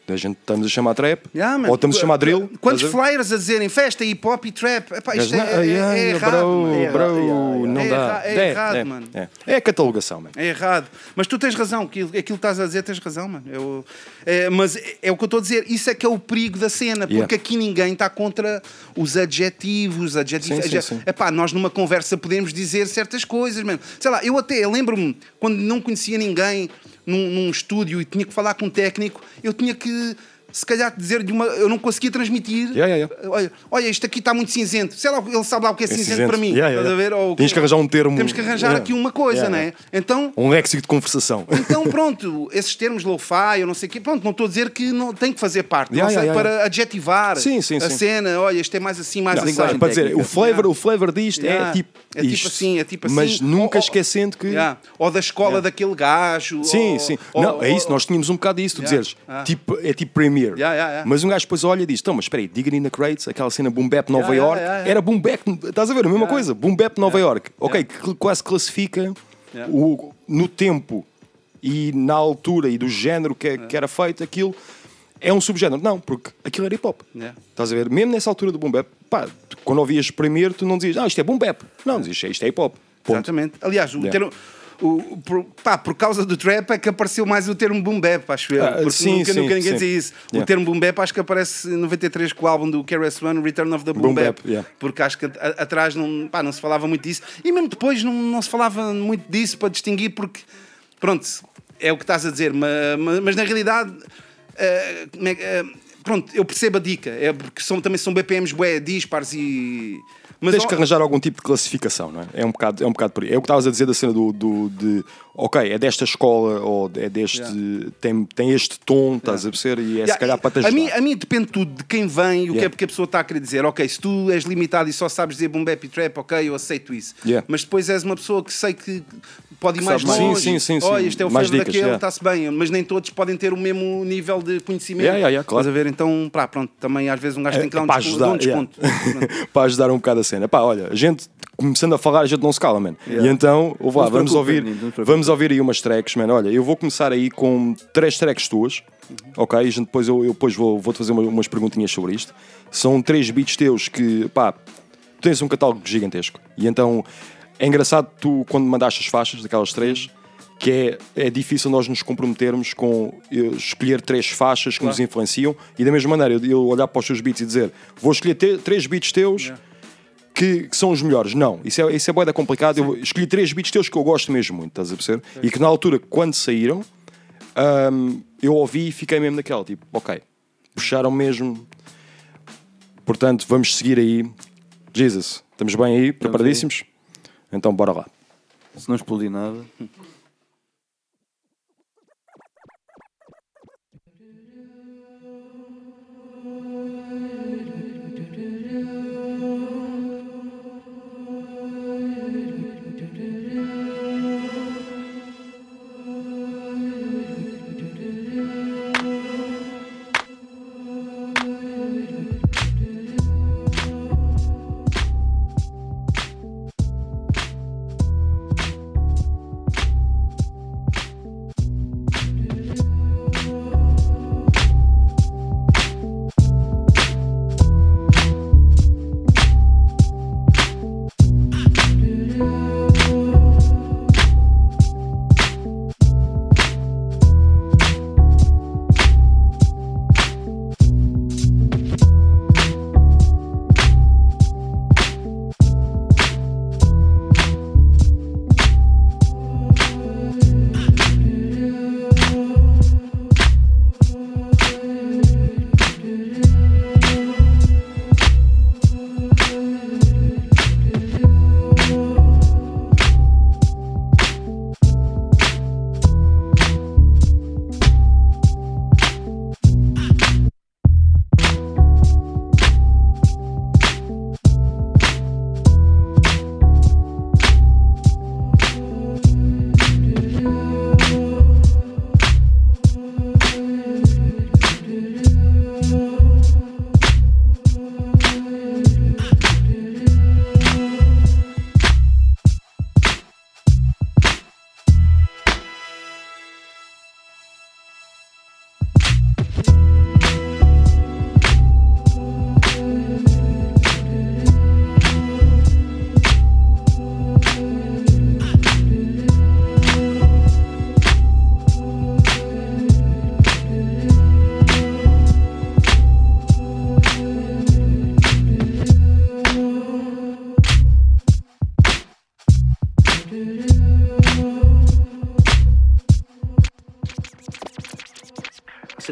Speaker 6: A gente estamos a chamar trap,
Speaker 8: Yeah, man.
Speaker 6: ou estamos a chamar drill.
Speaker 8: Quantos
Speaker 6: a
Speaker 8: flyers a dizerem festa, hip hop e trap? Epá, isto é, é, é
Speaker 6: yeah,
Speaker 8: errado.
Speaker 6: bro.
Speaker 7: É
Speaker 6: bro, não
Speaker 8: É
Speaker 6: dá.
Speaker 8: é errado,
Speaker 6: é,
Speaker 8: mano.
Speaker 6: É, é a catalogação, mano.
Speaker 8: É errado. Mas tu tens razão, aquilo, aquilo que estás a dizer, tens razão, mano. Eu, é, mas é, é o que eu estou a dizer, isso é que é o perigo da cena, porque
Speaker 6: Yeah.
Speaker 8: aqui ninguém está contra os adjetivos. adjetivos
Speaker 6: Sim, sim, sim.
Speaker 8: Epá, nós numa conversa podemos dizer certas coisas, mano. Sei lá, eu até lembro-me, quando não conhecia ninguém num, num estúdio e tinha que falar com um técnico, eu tinha que. Se calhar dizer-lhe uma. Eu não conseguia transmitir.
Speaker 6: Yeah, yeah,
Speaker 8: Olha, olha, isto aqui está muito cinzento. Sei lá, ele sabe lá o que é, cinzento,
Speaker 6: cinzento.
Speaker 8: para mim.
Speaker 6: Yeah, yeah,
Speaker 8: ver?
Speaker 6: yeah.
Speaker 8: Ou
Speaker 6: Tens que arranjar um termo-
Speaker 8: Temos que arranjar
Speaker 6: Yeah.
Speaker 8: aqui uma coisa,
Speaker 6: Yeah,
Speaker 8: não é?
Speaker 6: yeah.
Speaker 8: Então,
Speaker 6: Um léxico de conversação.
Speaker 8: então, pronto, esses termos lo-fi, eu não sei o quê, pronto, não estou a dizer que não tem que fazer parte.
Speaker 6: Yeah,
Speaker 8: não sei,
Speaker 6: yeah, yeah.
Speaker 8: para adjetivar
Speaker 6: Sim, sim,
Speaker 8: a
Speaker 6: sim.
Speaker 8: cena, olha, isto é mais assim, mais
Speaker 6: Não,
Speaker 8: assim.
Speaker 6: para dizer, o flavor,
Speaker 8: Yeah.
Speaker 6: o flavor disto
Speaker 8: Yeah.
Speaker 6: é tipo.
Speaker 8: É tipo assim, é tipo assim.
Speaker 6: Mas nunca esquecendo que.
Speaker 8: Yeah. Ou da escola daquele gajo.
Speaker 6: Sim, sim. não, é isso, nós tínhamos um bocado disso, tu
Speaker 8: Yeah.
Speaker 6: dizeres.
Speaker 8: Ah.
Speaker 6: Tipo, é tipo Premiere.
Speaker 8: Yeah, yeah, yeah.
Speaker 6: Mas um gajo depois olha e diz: então, mas espera aí, Digging in the Crates, aquela cena Boom Bap Nova York, era Boom Bap, estás a ver? A mesma coisa, Boom Bap Nova York. Ok, que quase classifica o, no tempo e na altura e do género que, é- que era feito aquilo. É um subgénero. Não, porque aquilo era hip hop. Estás a ver? Mesmo nessa altura do boom bap, pá, tu, quando ouvias primeiro, tu não dizias, ah, isto é boom bap. Não, dizias, isto é hip hop. Ponto.
Speaker 8: Exatamente. Aliás, o
Speaker 6: Yeah.
Speaker 8: termo. O, por, pá, por causa do trap é que apareceu mais o termo boom bap, acho eu.
Speaker 6: Ah,
Speaker 8: Porque
Speaker 6: sim,
Speaker 8: nunca,
Speaker 6: sim,
Speaker 8: nunca ninguém
Speaker 6: sim.
Speaker 8: dizia isso. O
Speaker 6: Yeah.
Speaker 8: termo boom bap acho que aparece em 93 com o álbum do KRS-One, Return of the Boom,
Speaker 6: Boom
Speaker 8: Bap.
Speaker 6: Bap, yeah.
Speaker 8: Porque acho que a- atrás não, pá, não se falava muito disso. E mesmo depois não, não se falava muito disso para distinguir, porque, pronto, é o que estás a dizer. Mas, mas na realidade, que- eh, pronto, eu percebo a dica. É porque são, também são BPMs bué, dispares e. Mas,
Speaker 6: Tens que arranjar algum tipo de classificação, não é? É um bocado, é um bocado por aí. É o que estavas a dizer da cena do, do- de ok, é desta escola ou é deste. Tem, tem este tom, estás a perceber? E é se
Speaker 8: Yeah,
Speaker 6: calhar para te
Speaker 8: a
Speaker 6: ajudar.
Speaker 8: mim, a mim depende tudo de quem vem e o que é
Speaker 6: Yeah.
Speaker 8: porque a pessoa está a querer dizer. Ok, se tu és limitado e só sabes dizer boom bap e trap, ok, eu aceito isso.
Speaker 6: Yeah.
Speaker 8: Mas depois és uma pessoa que sei que pode ir
Speaker 7: Que
Speaker 8: mais longe.
Speaker 6: Sim, sim, sim,
Speaker 8: Olha,
Speaker 6: sim.
Speaker 8: isto é o
Speaker 6: Mais dicas,
Speaker 8: daquele,
Speaker 6: yeah.
Speaker 8: está-se bem. Mas nem todos podem ter o mesmo nível de conhecimento.
Speaker 6: Yeah, yeah, yeah, claro.
Speaker 8: Estás a ver? Então, pá, pronto, também às vezes um gajo tem que dar um,
Speaker 6: para
Speaker 8: desconto, dar um desconto.
Speaker 6: yeah. para ajudar um bocado a cena. Pá, olha, a gente começando a falar, a gente não se cala, mano.
Speaker 7: Yeah.
Speaker 6: E então, ouve lá, vamos
Speaker 7: preocupe,
Speaker 6: ouvir, vamos ouvir aí umas tracks, mano. Olha, eu vou começar aí com três tracks tuas, ok? E depois, eu, eu depois vou, vou-te fazer uma- umas perguntinhas sobre isto. São três beats teus que, pá, tu tens um catálogo gigantesco. E então, é engraçado tu, quando mandaste as faixas daquelas três, que é, é difícil nós nos comprometermos com eh, escolher três faixas que nos influenciam e da mesma maneira eu, eu olhar para os teus beats e dizer vou escolher te- três beats teus que, que são os melhores. Não, isso é, isso é boeda complicado. Eu escolhi três beats teus que eu gosto mesmo muito, estás a perceber? E que na altura, quando saíram, hum, eu ouvi e fiquei mesmo naquela, tipo, ok, puxaram mesmo. Portanto, vamos seguir aí. Jesus, estamos bem aí, preparadíssimos? Então, bora lá.
Speaker 7: Se não explodir nada.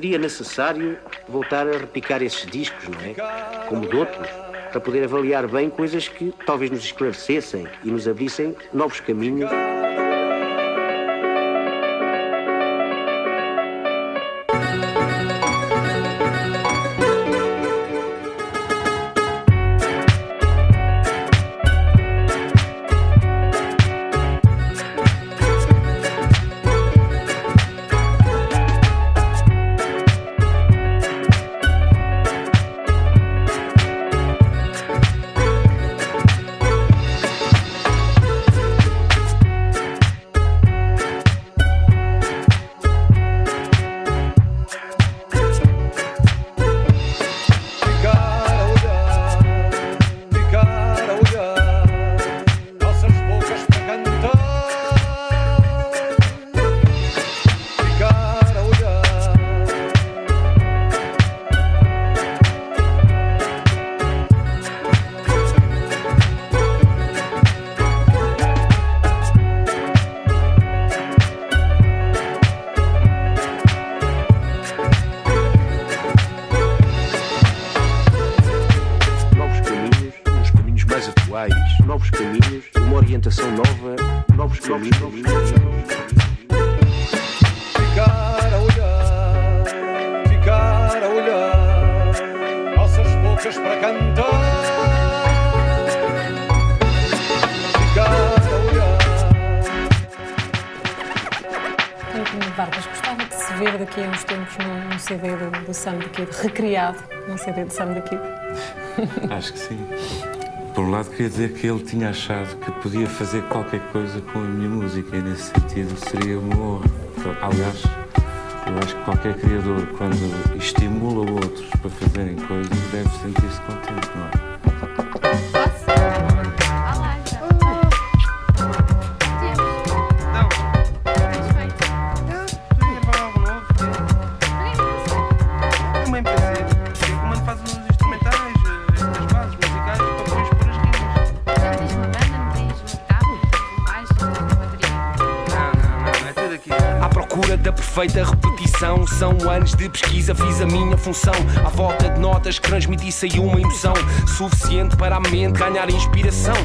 Speaker 9: Seria necessário voltar a repicar esses discos, não é? Como de outros, para poder avaliar bem coisas que talvez nos esclarecessem e nos abrissem novos caminhos.
Speaker 10: Recriado num CD do Sam Kid.
Speaker 11: Acho que sim. Por um lado, queria dizer que ele tinha achado que podia fazer qualquer coisa com a minha música e, nesse sentido, seria uma honra. Aliás, eu acho que qualquer criador, quando estimula outros para fazerem coisas, deve sentir-se contente, não é?
Speaker 12: Feita repetição. São anos de pesquisa, fiz a minha função. À volta de notas que transmiti saiu uma emoção suficiente para a mente ganhar inspiração.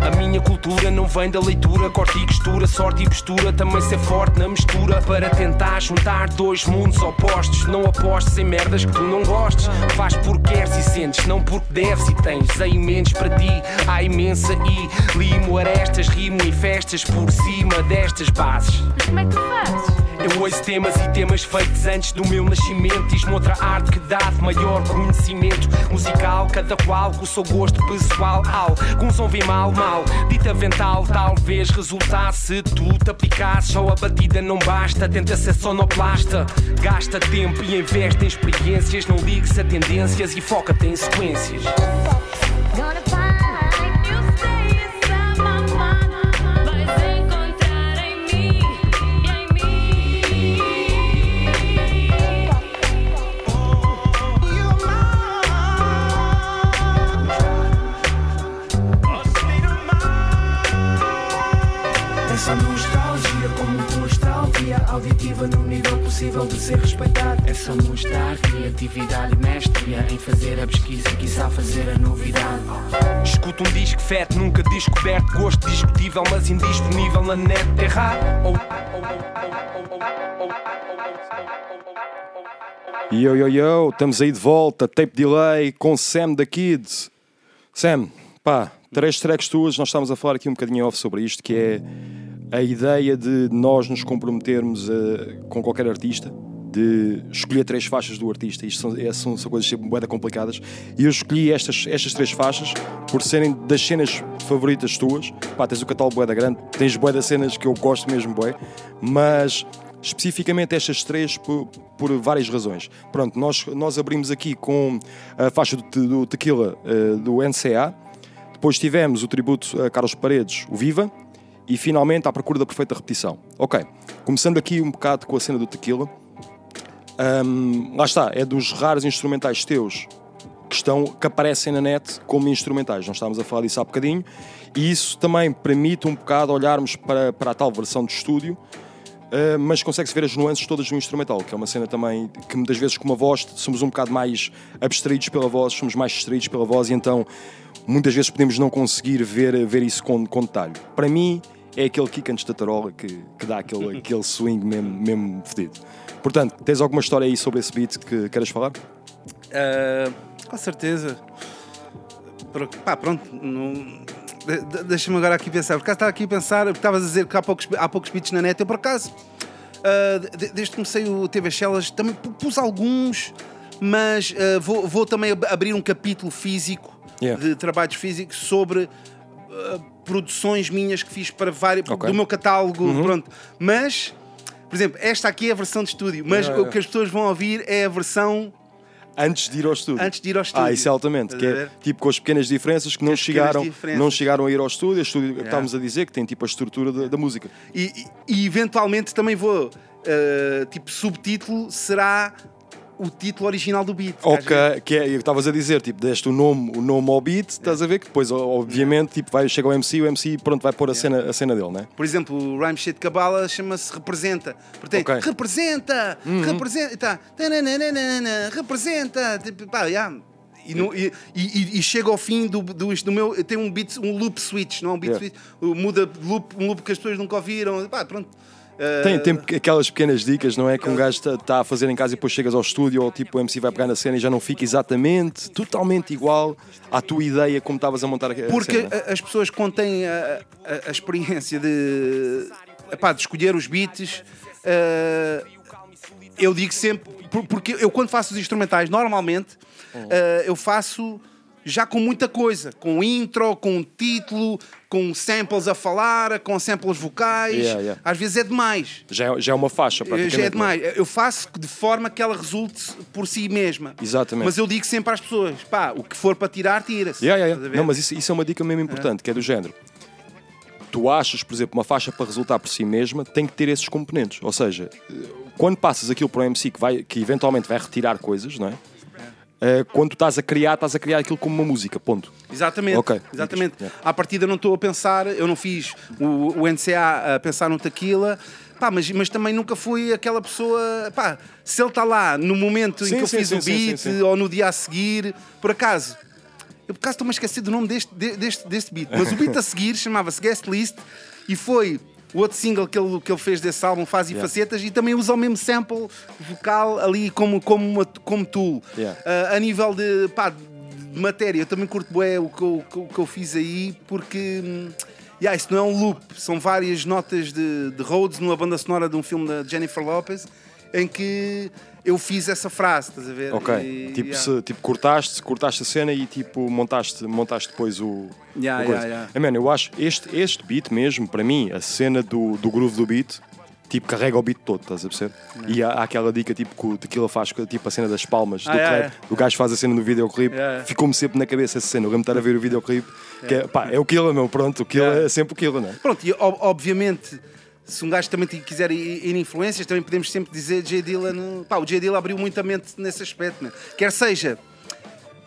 Speaker 12: A minha cultura não vem da leitura, corte e costura, sorte e postura. Também ser forte na mistura para tentar juntar dois mundos opostos. Não apostes em merdas que tu não gostes. Faz porque queres e sentes, não porque deves e tens. A imensos para ti, há imensa e limo arestas, rimo em festas por cima destas bases.
Speaker 13: Mas como é que tu fazes?
Speaker 12: Eu ouço temas e temas feitos antes do meu nascimento. Diz-me outra arte que dá de maior conhecimento musical. Cada qual com o seu gosto pessoal. Al, com um som vem mal, mal. Dita vental, talvez resultasse. Tu te aplicasses, só a batida não basta. Tenta ser sonoplasta. Gasta tempo e investe em experiências. Não ligues a tendências e foca-te em sequências.
Speaker 14: Auditiva no nível possível de ser respeitado. Essa mostrar criatividade e mestria em fazer a pesquisa, quiçá fazer a novidade.
Speaker 12: Escuto um disco fete, nunca descoberto. Gosto discutível, mas indisponível na net. Errar ou.
Speaker 6: Yo, yo, yo, estamos aí de volta, tape delay com Sam da Kids. Sam, pá, três tracks tuas, nós estamos a falar aqui um bocadinho off sobre isto, que é a ideia de nós nos comprometermos eh, com qualquer artista, de escolher três faixas do artista. Isto são, é- são, são coisas sempre complicadas. E eu escolhi estas, estas três faixas por serem das cenas favoritas tuas. Pá, tens o catálogo bué da grande, tens bué das cenas que eu gosto mesmo bué, mas especificamente estas três por, por várias razões. Pronto, nós, nós abrimos aqui com a faixa do, do Tequila eh, do NCA, depois tivemos o tributo a Carlos Paredes, o Viva, e finalmente à procura da perfeita repetição. Ok, começando aqui um bocado com a cena do Tequila. Hum, lá está, é dos raros instrumentais teus que, estão, que aparecem na net como instrumentais. Nós estávamos a falar disso há bocadinho. E isso também permite um bocado olharmos para, para a tal versão de estúdio, uh, mas consegue-se ver as nuances todas do instrumental, que é uma cena também que muitas vezes com uma voz somos um bocado mais abstraídos pela voz, somos mais distraídos pela voz e então muitas vezes podemos não conseguir ver, ver isso com, com detalhe. Para mim é aquele kick antes da tarola que, que dá aquele, aquele swing mesmo, mesmo fedido. Portanto, tens alguma história aí sobre esse beat que queres falar?
Speaker 8: Ah, com certeza. Por- pá, pronto. não- de- de- Deixa-me agora aqui pensar. Por acaso estava aqui a pensar, estavas a dizer que há poucos, há poucos beats na net. Eu, por acaso, ah, de- desde que comecei o TV Shellas, também pu- pus alguns, mas ah, vou, vou também ab- abrir um capítulo físico,
Speaker 6: Yeah.
Speaker 8: de trabalhos físicos, sobre ah, produções minhas que fiz para vários,
Speaker 6: Ok.
Speaker 8: do meu catálogo.
Speaker 6: Uhum.
Speaker 8: Pronto. Mas, por exemplo, esta aqui é a versão de estúdio, mas
Speaker 6: Yeah,
Speaker 8: o que as pessoas vão ouvir é a versão
Speaker 6: Antes de ir ao estúdio.
Speaker 8: Antes de ir ao estúdio.
Speaker 6: Ah, isso é altamente. Que
Speaker 8: a
Speaker 6: é tipo com as pequenas diferenças que não chegaram, não chegaram a ir ao estúdio. O estúdio que
Speaker 8: Yeah.
Speaker 6: estávamos a dizer que tem tipo a estrutura da, da música.
Speaker 8: E, e- e eventualmente também vou. uh, tipo, subtítulo será o título original do beat.
Speaker 6: Ok, que é, estavas a dizer, tipo, deste o nome, o nome ao beat, estás a ver que depois, obviamente, tipo, vai, chega ao MC, o MC pronto, vai pôr a, cena, a cena dele, né?
Speaker 8: Por exemplo, o Rhyme Shit Cabala chama-se Representa. Portanto,
Speaker 6: Ok.
Speaker 8: representa!
Speaker 6: Uhum.
Speaker 8: Representa! Tá. Tananana, Representa! Tipo, pá, yeah. E, no- e- e- e chega ao fim do, do, do meu. Tem um beat, um loop switch, não é um beat
Speaker 6: Yeah.
Speaker 8: switch. Muda loop, um loop que as pessoas nunca ouviram. Pá, pronto. Uh,
Speaker 6: Tem, tem aquelas pequenas dicas, não é? Que um gajo está a fazer em casa e depois chegas ao estúdio ou tipo o MC vai pegar na cena e já não fica exatamente, totalmente igual à tua ideia como estavas a montar a
Speaker 8: Porque
Speaker 6: cena.
Speaker 8: as pessoas quando têm a, a- a experiência de, epá, de escolher os beats, eh, eu digo sempre, por- porque eu quando faço os instrumentais, normalmente, eh, eu faço já com muita coisa, com intro, com título, com samples a falar, com samples vocais,
Speaker 6: Yeah, yeah.
Speaker 8: às vezes é demais.
Speaker 6: Já, é- já é uma faixa, praticamente.
Speaker 8: Já é
Speaker 6: não
Speaker 8: demais. Eu faço de forma que ela resulte por si mesma.
Speaker 6: Exatamente.
Speaker 8: Mas eu digo sempre às pessoas: pá, o que for para tirar, tira-se.
Speaker 6: Yeah, yeah? Não, mas isso, isso é uma dica mesmo importante, que é do género. Tu achas, por exemplo, uma faixa para resultar por si mesma tem que ter esses componentes. Ou seja, eh, quando passas aquilo para o MC que, vai, que eventualmente vai retirar coisas, não é? Eh, quando estás a criar, estás a criar aquilo como uma música, ponto.
Speaker 8: Exatamente.
Speaker 6: Ok.
Speaker 8: Exatamente.
Speaker 6: Yeah.
Speaker 8: À partida não estou a pensar, eu não fiz o, o NCA a pensar no Tequila, Pá, mas, mas também nunca fui aquela pessoa. Pá, se ele está lá no momento em
Speaker 6: Sim,
Speaker 8: que eu
Speaker 6: sim,
Speaker 8: fiz
Speaker 6: sim,
Speaker 8: o beat ou no dia a seguir, por acaso. Eu por acaso estou-me a esquecer do nome deste, de- deste, deste beat. Mas o beat a seguir chamava-se Guest List e foi o outro single que ele, que ele fez desse álbum, Faz e
Speaker 6: Yeah.
Speaker 8: Facetas, e também usa o mesmo sample vocal ali como, como, uma, como tool.
Speaker 6: Yeah.
Speaker 8: Ah, a nível de, pá, de matéria, eu também curto bué o que eu, o que eu fiz aí, porque hum, yeah, isso não é um loop, são várias notas de, de Rhodes numa banda sonora de um filme da Jennifer Lopez, em que eu fiz essa frase, estás a ver?
Speaker 6: Ok.
Speaker 8: E-
Speaker 6: tipo,
Speaker 8: yeah.
Speaker 6: se, tipo cortaste, cortaste a cena e tipo montaste, montaste depois o.
Speaker 8: Yeah, yeah, yeah.
Speaker 6: Man, eu acho este, este beat mesmo, para mim, a cena do, do groove do beat, tipo, carrega o beat todo, estás a perceber? E há, há aquela dica tipo que o Tequila faz, tipo a cena das palmas
Speaker 8: Ah,
Speaker 6: do
Speaker 8: yeah,
Speaker 6: clap. O gajo faz a cena no videoclipe,
Speaker 8: Yeah, yeah.
Speaker 6: ficou-me sempre na cabeça essa cena. Eu lembro estar a ver o videoclipe, que é, pá, é o Killa, meu, pronto, o Killa
Speaker 8: Yeah.
Speaker 6: é sempre o Killa, não é?
Speaker 8: Pronto, e ob- obviamente, se um gajo também quiser ir ir influências, também podemos sempre dizer J. Dillon. Pá, o J. Dillon abriu muita mente nesse aspecto, né? quer seja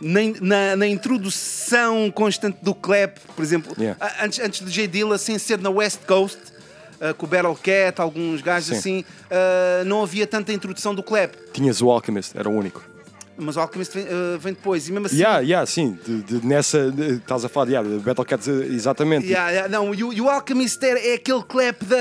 Speaker 8: na, na- na introdução constante do clap, por exemplo,
Speaker 6: Yeah.
Speaker 8: antes, antes de J. Dillon, sem ser na West Coast. ah, com o Battle Cat, alguns gajos
Speaker 6: Sim.
Speaker 8: assim, ah, não havia tanta introdução do clap.
Speaker 6: Tinhas o Alchemist, era o único.
Speaker 8: Mas o Alchemist vem, ah, vem depois, e mesmo assim.
Speaker 6: Yeah, yeah, sim, de- de- nessa, de- estás a falar de, yeah, de Battle Cats, exatamente.
Speaker 8: Yeah, yeah, não, e o, Alchemist é, é aquele clap da,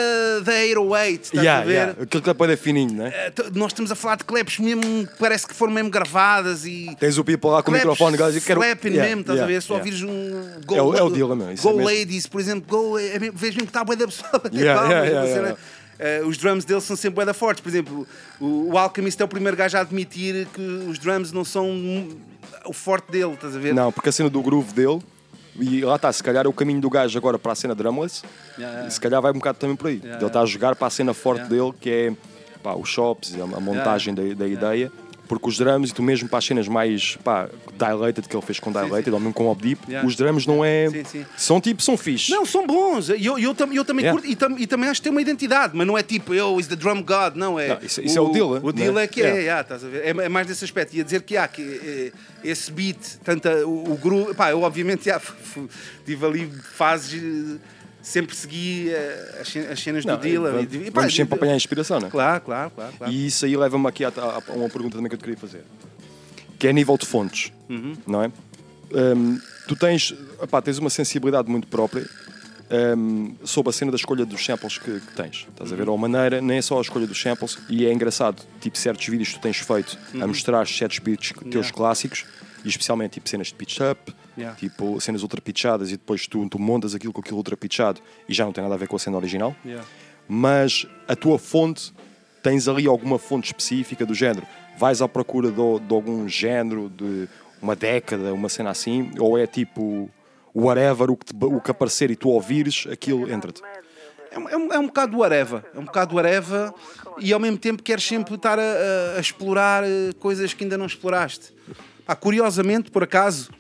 Speaker 8: da 808, estás
Speaker 6: Yeah,
Speaker 8: a ver?
Speaker 6: yeah. Aquele que é fininho, né?
Speaker 8: Eh, t- Nós estamos a falar de claps mesmo, que parece que foram mesmo gravadas e.
Speaker 6: Tens o people lá com o microfone, gajo, quero-
Speaker 8: Slapping
Speaker 6: Yeah,
Speaker 8: mesmo, estás
Speaker 6: yeah,
Speaker 8: a ver? Só
Speaker 6: yeah.
Speaker 8: ouvires um. Go,
Speaker 6: É o- é o isso
Speaker 8: Go
Speaker 6: é mesmo.
Speaker 8: Ladies, por exemplo, Go, é mesmo- vês mesmo que está a bué da pessoa
Speaker 6: Yeah, yeah, yeah,
Speaker 8: Eh, os drums dele são sempre da fortes. Por exemplo, o, o Alchemist é o primeiro gajo a admitir que os drums não são o forte dele, estás a ver?
Speaker 6: Não, porque a cena do groove dele, e lá está, se calhar é o caminho do gajo agora para a cena drumless,
Speaker 8: Yeah, yeah.
Speaker 6: e se calhar vai um bocado também por aí.
Speaker 8: Yeah,
Speaker 6: Ele está a jogar para a cena forte
Speaker 8: Yeah.
Speaker 6: dele, que é pá, os shops, a, a montagem da, da ideia. Porque os drums, e tu mesmo para as cenas mais pá, dilated, que ele fez com dilated, ou mesmo com Mob Deep,
Speaker 8: Yeah.
Speaker 6: os drums não é.
Speaker 8: Sim.
Speaker 6: São tipo, são fixe.
Speaker 8: Não, são bons. E eu, eu, tam- eu também
Speaker 6: Yeah.
Speaker 8: curto e, tam- e também acho que tem uma identidade, mas não é tipo eu, is the drum god, não é.
Speaker 6: Não, isso- isso é o Dylan,
Speaker 8: O Dylan
Speaker 6: né?
Speaker 8: é que é,
Speaker 6: Yeah.
Speaker 8: yeah, estás a ver? É, é mais nesse aspecto. Ia dizer que há que eh, esse beat, tanto a- o, o groove. Pá, eu obviamente já, tive ali fases. Sempre segui eh, as, ce- as cenas
Speaker 6: Não,
Speaker 8: do Dylan.
Speaker 6: vamos,
Speaker 8: e- pá,
Speaker 6: vamos sempre apanhar inspiração, não é?
Speaker 8: Claro, claro, claro. claro.
Speaker 6: E isso aí leva-me aqui a, a- a uma pergunta também que eu te queria fazer. Que é a nível de fontes,
Speaker 8: Uhum.
Speaker 6: não é? Hum, tu tens, epá, tens uma sensibilidade muito própria hum, sobre a cena da escolha dos samples que, que tens. Estás a ver? Ou a maneira, nem é só a escolha dos samples, e é engraçado, tipo, certos vídeos que tu tens feito a
Speaker 8: Uhum.
Speaker 6: mostrar certos beats teus
Speaker 8: Yeah.
Speaker 6: clássicos, e especialmente tipo cenas de pitch up,
Speaker 8: Yeah.
Speaker 6: tipo cenas ultra pitchadas, e depois tu, tu montas aquilo com aquilo ultra pitchado e já não tem nada a ver com a cena original
Speaker 8: Yeah.
Speaker 6: mas a tua fonte, tens ali alguma fonte específica do género? Vais à procura de, de algum género, de uma década, uma cena assim? Ou é tipo, whatever, o que, te- o que aparecer e tu ouvires, aquilo entra-te?
Speaker 8: É, um- é, um- é um bocado do areva. É um bocado do areva e ao mesmo tempo queres sempre estar a, a- a explorar eh, coisas que ainda não exploraste. Pá, curiosamente, por acaso,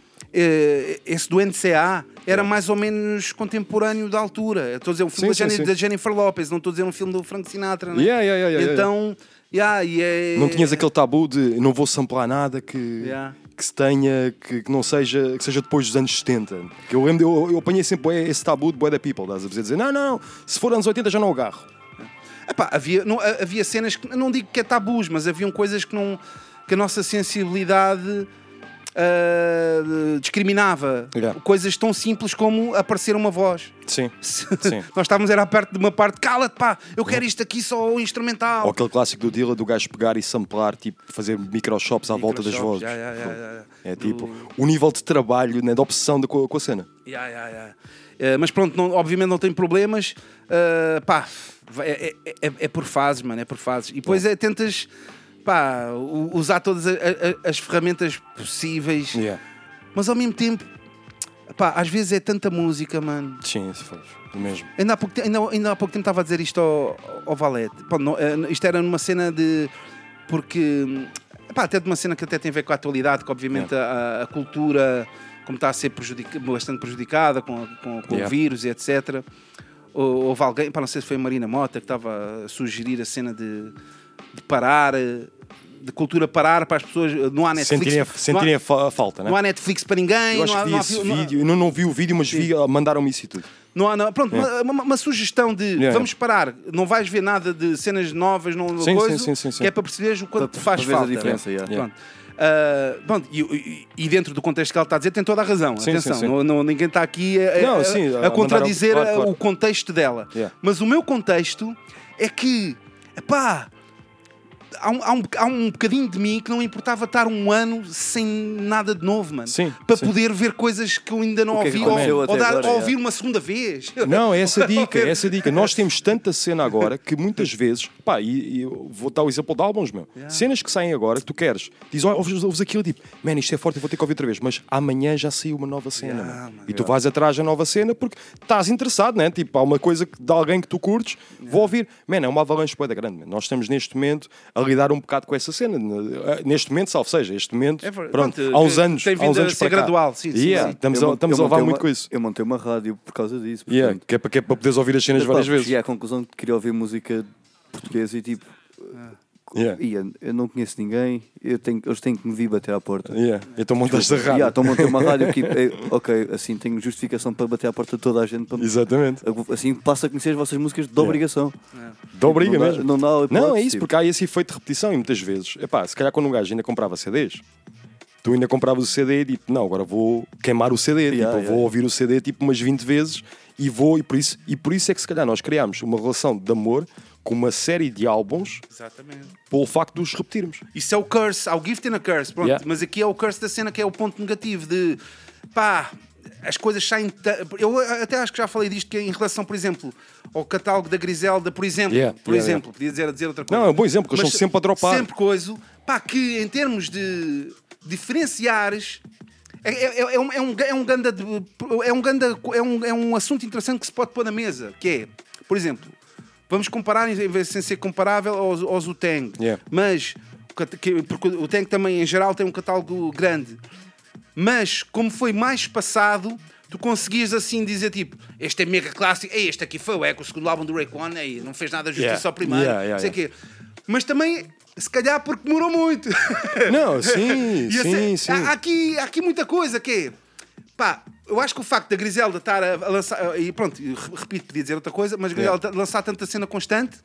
Speaker 8: esse do NCA era mais ou menos contemporâneo da altura. Estou a dizer um filme
Speaker 6: Sim,
Speaker 8: da,
Speaker 6: sim,
Speaker 8: Jenny-
Speaker 6: sim.
Speaker 8: Jennifer Lopez, não estou a dizer um filme do Frank Sinatra. Né?
Speaker 6: Yeah, yeah, yeah, yeah,
Speaker 8: então, yeah, e é...
Speaker 6: Não tinhas aquele tabu de não vou samplar nada que,
Speaker 8: Yeah.
Speaker 6: que se tenha, que, que não seja, que seja depois dos anos 70. Que eu lembro, eu, eu apanhei sempre esse tabu de Boy da People, estás a dizer, não, não, se for anos 80 já não agarro.
Speaker 8: Epá, havia, não, ha- havia cenas que não digo que é tabus, mas haviam coisas que não que a nossa sensibilidade ah, discriminava.
Speaker 6: Yeah.
Speaker 8: Coisas tão simples como aparecer uma voz.
Speaker 6: Sim, sim.
Speaker 8: Nós estávamos era perto de uma parte, cala-te pá, eu quero isto aqui só o instrumental.
Speaker 6: Ou aquele clássico do Dilla do gajo pegar e samplar, tipo, fazer microshops à volta das vozes.
Speaker 8: já, já.
Speaker 6: É tipo,
Speaker 8: Do-
Speaker 6: o nível de trabalho, né, de obsessão da, com, a- cena.
Speaker 8: Eh, mas pronto, não- obviamente não tem problemas. Eh, pá, é, é- é- é por fases, mano, é por fases. E depois é, tentas pá, usar todas a- a- as ferramentas possíveis, mas ao mesmo tempo, pá, às vezes é tanta música, mano.
Speaker 6: Sim, se faz, mesmo.
Speaker 8: Ainda há pouco, te- ainda, ainda há pouco tempo estava a dizer isto ao, ao Valete. Pá, não, eh, isto era numa cena de. Porque. Pá, até de uma cena que até tem a ver com a atualidade, que obviamente a, a cultura, como está a ser prejudica- bastante prejudicada com, com, com
Speaker 6: Yeah.
Speaker 8: o vírus e etc. Ou- Houve alguém, pá, não sei se foi a Marina Mota, que estava a sugerir a cena de, de parar, eh, de cultura parar para as pessoas. eh, Não há Netflix.
Speaker 6: Sentirem, a,
Speaker 8: não há-
Speaker 6: sentirem a, fa- a falta, né?
Speaker 8: não há Netflix para ninguém.
Speaker 6: Eu acho
Speaker 8: não há,
Speaker 6: que vi
Speaker 8: não há
Speaker 6: esse
Speaker 8: há-
Speaker 6: vídeo, eu não, não vi o vídeo, mas vi, mandaram-me isso e tudo.
Speaker 8: Não há, não, pronto,
Speaker 6: Yeah.
Speaker 8: uma, uma- uma sugestão de
Speaker 6: Yeah.
Speaker 8: vamos parar, não vais ver nada de cenas novas, não
Speaker 6: Sim,
Speaker 8: coisa,
Speaker 6: sim, sim, sim, sim.
Speaker 8: que é para perceberes o quanto
Speaker 7: Para-
Speaker 8: te faz
Speaker 7: veres a
Speaker 8: falta.
Speaker 7: diferença, yeah.
Speaker 8: Pronto. Ah, pronto, e, e- dentro do contexto que ela está a dizer, tem toda a razão.
Speaker 6: Sim,
Speaker 8: Atenção,
Speaker 6: sim, sim.
Speaker 8: Não, não- ninguém está aqui a, a-
Speaker 6: Não,
Speaker 8: a-
Speaker 6: sim, a
Speaker 8: contradizer
Speaker 6: claro.
Speaker 8: o contexto dela.
Speaker 6: Yeah.
Speaker 8: Mas o meu contexto é que, epá, há um, há, um, há um bocadinho de mim que não importava estar um ano sem nada de novo, mano.
Speaker 6: Sim,
Speaker 8: para
Speaker 6: sim.
Speaker 8: poder ver coisas que eu ainda não
Speaker 7: é que
Speaker 8: ouvi ou, ou dar-
Speaker 7: agora,
Speaker 8: ou
Speaker 7: yeah.
Speaker 8: ouvir uma segunda vez.
Speaker 6: Não, é essa a dica, é essa dica. Nós temos tanta cena agora que muitas vezes, pá, e, e eu vou dar o exemplo de álbuns, meu. Cenas que saem agora que tu queres, diz, "Olha, ouves, ouves aquilo, tipo, man, isto é forte, eu vou ter que ouvir outra vez, mas amanhã já saiu uma nova cena, mano. E tu vais atrás da nova cena porque estás interessado, né? Tipo, há uma coisa que- de alguém que tu curtes, vou ouvir. Man, é uma avalanche poeda grande, man. Nós estamos neste momento a lidar um bocado com essa cena. Neste momento, salvo seja, este momento,
Speaker 8: É verdade.
Speaker 6: pronto,
Speaker 8: Pronto,
Speaker 6: há uns anos,
Speaker 8: tem
Speaker 6: há uns anos
Speaker 8: ser
Speaker 6: para
Speaker 8: gradual, sim,
Speaker 6: Yeah,
Speaker 8: sim.
Speaker 6: Estamos,
Speaker 7: Eu
Speaker 6: a, estamos a levar muito
Speaker 7: uma-
Speaker 6: com isso.
Speaker 7: Eu montei uma rádio por causa disso.
Speaker 6: Yeah, que, é para, que é para poderes ouvir as cenas
Speaker 7: Mas, pá,
Speaker 6: várias vezes.
Speaker 7: Cheguei à conclusão que queria ouvir música portuguesa e tipo.
Speaker 6: Yeah.
Speaker 7: Eu não conheço ninguém, eu tenho, eles têm que me vir bater à porta.
Speaker 6: Yeah. Então montaste a rádio.
Speaker 7: Yeah, então montei uma rádio que, é, ok, assim tenho justificação para bater à porta de toda a gente. Para,
Speaker 6: Exatamente.
Speaker 7: Assim passo a conhecer as vossas músicas de obrigação.
Speaker 6: Da obriga
Speaker 7: Não dá-
Speaker 6: mesmo.
Speaker 7: não dá hipótese,
Speaker 6: Não, é isso,
Speaker 7: tipo.
Speaker 6: porque há esse efeito de repetição e muitas vezes, epá, se calhar quando um gajo ainda comprava CDs, tu ainda compravas o CD e tipo, não, agora vou queimar o CD,
Speaker 7: Yeah,
Speaker 6: tipo,
Speaker 7: yeah.
Speaker 6: vou ouvir o CD tipo umas 20 vezes e vou, e por isso, e por isso é que se calhar nós criámos uma relação de amor com uma série de álbuns
Speaker 8: Exatamente.
Speaker 6: pelo facto de os repetirmos.
Speaker 8: Isso é o curse, há o gift and a curse, pronto.
Speaker 6: Yeah.
Speaker 8: Mas aqui é o curse da cena que é o ponto negativo de pá, as coisas saem. Eu até acho que já falei disto que é em relação, por exemplo, ao catálogo da Griselda, por exemplo.
Speaker 6: Yeah,
Speaker 8: por
Speaker 6: yeah,
Speaker 8: exemplo, podia dizer, dizer outra coisa.
Speaker 6: Não, é um bom exemplo, porque eles estão sempre a dropar.
Speaker 8: Sempre coisa, pá, que em termos de diferenciares. É, é, é, um, é, um, é um ganda de- é um ganda é um, é um assunto interessante que se pode pôr na mesa que é por exemplo vamos comparar em vez sem ser comparável aos, aos Wu-Tang
Speaker 6: Yeah.
Speaker 8: mas porque o Wu-Tang também em geral tem um catálogo grande mas como foi mais passado tu conseguias assim dizer tipo este é mega clássico Ei, este aqui foi o Echo o segundo álbum do Rayquan Ei, não fez nada justiça
Speaker 6: Yeah.
Speaker 8: ao primeiro
Speaker 6: Yeah, yeah,
Speaker 8: sei quê. mas também se calhar porque demorou muito
Speaker 6: Não, sim,
Speaker 8: E a
Speaker 6: sim,
Speaker 8: ser-
Speaker 6: sim.
Speaker 8: Há, há aqui, há aqui muita coisa que é. Pá, eu acho que o facto da Griselda estar a, lançar. E pronto, re- repito, podia dizer outra coisa, mas Griselda lançar tanta cena constante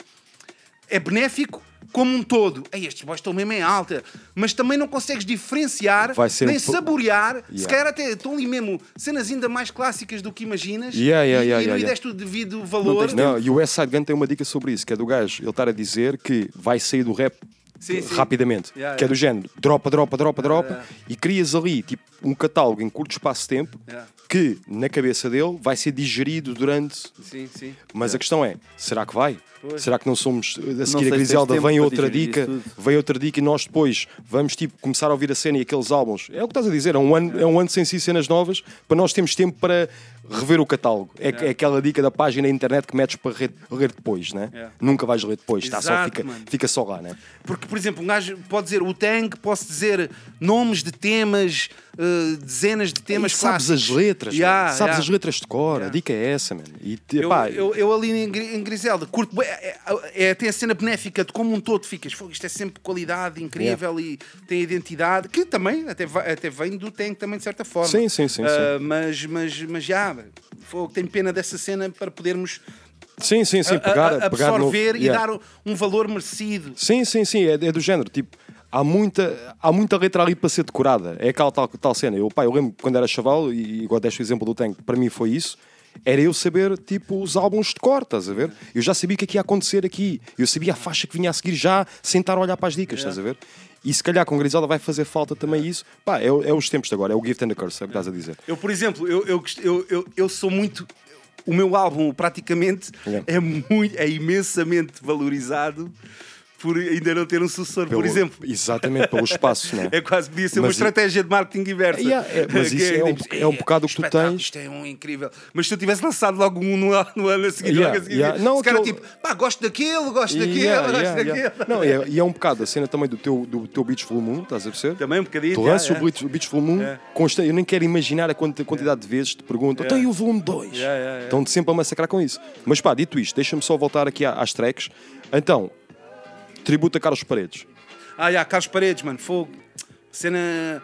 Speaker 8: é benéfico como um todo. Ei, estes boys estão mesmo em alta. Mas também não consegues diferenciar, nem
Speaker 6: um
Speaker 8: saborear. Se
Speaker 6: Yeah.
Speaker 8: calhar até estão ali mesmo cenas ainda mais clássicas do que imaginas.
Speaker 6: Yeah, yeah,
Speaker 8: e,
Speaker 6: yeah,
Speaker 8: e não
Speaker 6: yeah,
Speaker 8: lhe
Speaker 6: yeah.
Speaker 8: deste o devido valor.
Speaker 6: Não, e o West Side Gun tem uma dica sobre isso, que é do gajo ele estar a dizer que vai sair do rap
Speaker 8: Sim, sim.
Speaker 6: rapidamente.
Speaker 8: Yeah,
Speaker 6: que é
Speaker 8: yeah.
Speaker 6: do género, dropa, dropa, dropa, dropa,
Speaker 8: yeah.
Speaker 6: e crias ali tipo um catálogo em curto espaço de tempo
Speaker 8: Yeah.
Speaker 6: que na cabeça dele vai ser digerido durante.
Speaker 8: Sim, sim.
Speaker 6: Mas a questão é, será que vai?
Speaker 8: Pois.
Speaker 6: Será que não somos a seguir
Speaker 7: se
Speaker 6: a Griselda? Vem outra dica, vem outra dica e nós depois vamos tipo começar a ouvir a cena e aqueles álbuns. É o que estás a dizer, é um ano, é um ano sem si cenas novas para nós termos tempo para rever o catálogo. É, é aquela dica da página da internet que metes para ler, ler depois, né?
Speaker 8: Yeah.
Speaker 6: Nunca vais ler depois, está só,
Speaker 8: Exato,
Speaker 6: fica,
Speaker 8: mano.
Speaker 6: fica só lá, né?
Speaker 8: Porque, por exemplo, um gajo pode dizer o Tang, posso dizer nomes de temas, eh, dezenas de temas
Speaker 6: E sabes as
Speaker 8: clássicos.
Speaker 6: letras,
Speaker 8: Yeah,
Speaker 6: sabes
Speaker 8: yeah.
Speaker 6: as letras de cor, a dica é essa, mano. E,
Speaker 8: Eu, eu, eu ali em, Gri- em Griselda curto é, é, é, tem a cena benéfica de como um todo ficas. "Fogo, Isto é sempre qualidade incrível e tem identidade, que também até, até vem do Tang também de certa forma.
Speaker 6: Sim, sim, sim,
Speaker 8: Ah, Mas, mas, mas já, fogo, tenho pena dessa cena para podermos
Speaker 6: sim, sim, sim, pegar,
Speaker 8: a-
Speaker 6: pegar no-
Speaker 8: absorver e
Speaker 6: yeah.
Speaker 8: dar um valor merecido.
Speaker 6: Sim, sim, sim, é, é do género. Tipo, há muita, há muita letra ali para ser decorada. É aquela tal, tal cena. Eu, pá, eu lembro quando era chaval, e igual deste o exemplo do Tank, para mim foi isso. Era eu saber, tipo, os álbuns de cor, estás a ver? Eu já sabia o que é que ia acontecer aqui. Eu sabia a faixa que vinha a seguir já, sem estar a olhar para as dicas, estás a ver? E se calhar com Griselda vai fazer falta também isso. Pá, é, é os tempos de agora, é o gift and the curse, é o que estás a dizer.
Speaker 8: Eu, por exemplo, eu, eu, eu, eu, eu sou muito. O meu álbum, praticamente,
Speaker 6: Yeah.
Speaker 8: é, muito, é imensamente valorizado por ainda não ter um sucessor,
Speaker 6: Pelo-
Speaker 8: por exemplo.
Speaker 6: Exatamente, pelo espaço, não é?
Speaker 8: É quase podia ser uma
Speaker 6: Mas-
Speaker 8: estratégia de marketing inversa.
Speaker 6: Yeah, é, mas isso é um-
Speaker 8: tipo,
Speaker 6: é um bocado o que tu tens.
Speaker 8: Isto é um incrível. Mas se eu tivesse lançado logo um no, no ano a seguir,
Speaker 6: Yeah,
Speaker 8: logo a seguir
Speaker 6: yeah. Não,
Speaker 8: cara
Speaker 6: aquele-
Speaker 8: tipo, pá, gosto daquele, gosto daquele, gosto daquele.
Speaker 6: Não, e é, e é um bocado a cena também do teu, do teu Beach Full Moon, estás a perceber?
Speaker 8: Também um bocadinho.
Speaker 6: Tu lanças o Beach, Full Moon, consta- eu nem quero imaginar a quanti- a quantidade de vezes te perguntam, então e o volume 2?
Speaker 8: Yeah, yeah, yeah.
Speaker 6: Estão-te sempre a massacrar com isso. Mas pá, dito isto, deixa-me só voltar aqui às tracks. Então, tributo a Carlos Paredes.
Speaker 8: Ah, já, Carlos Paredes, mano, fogo. Cena.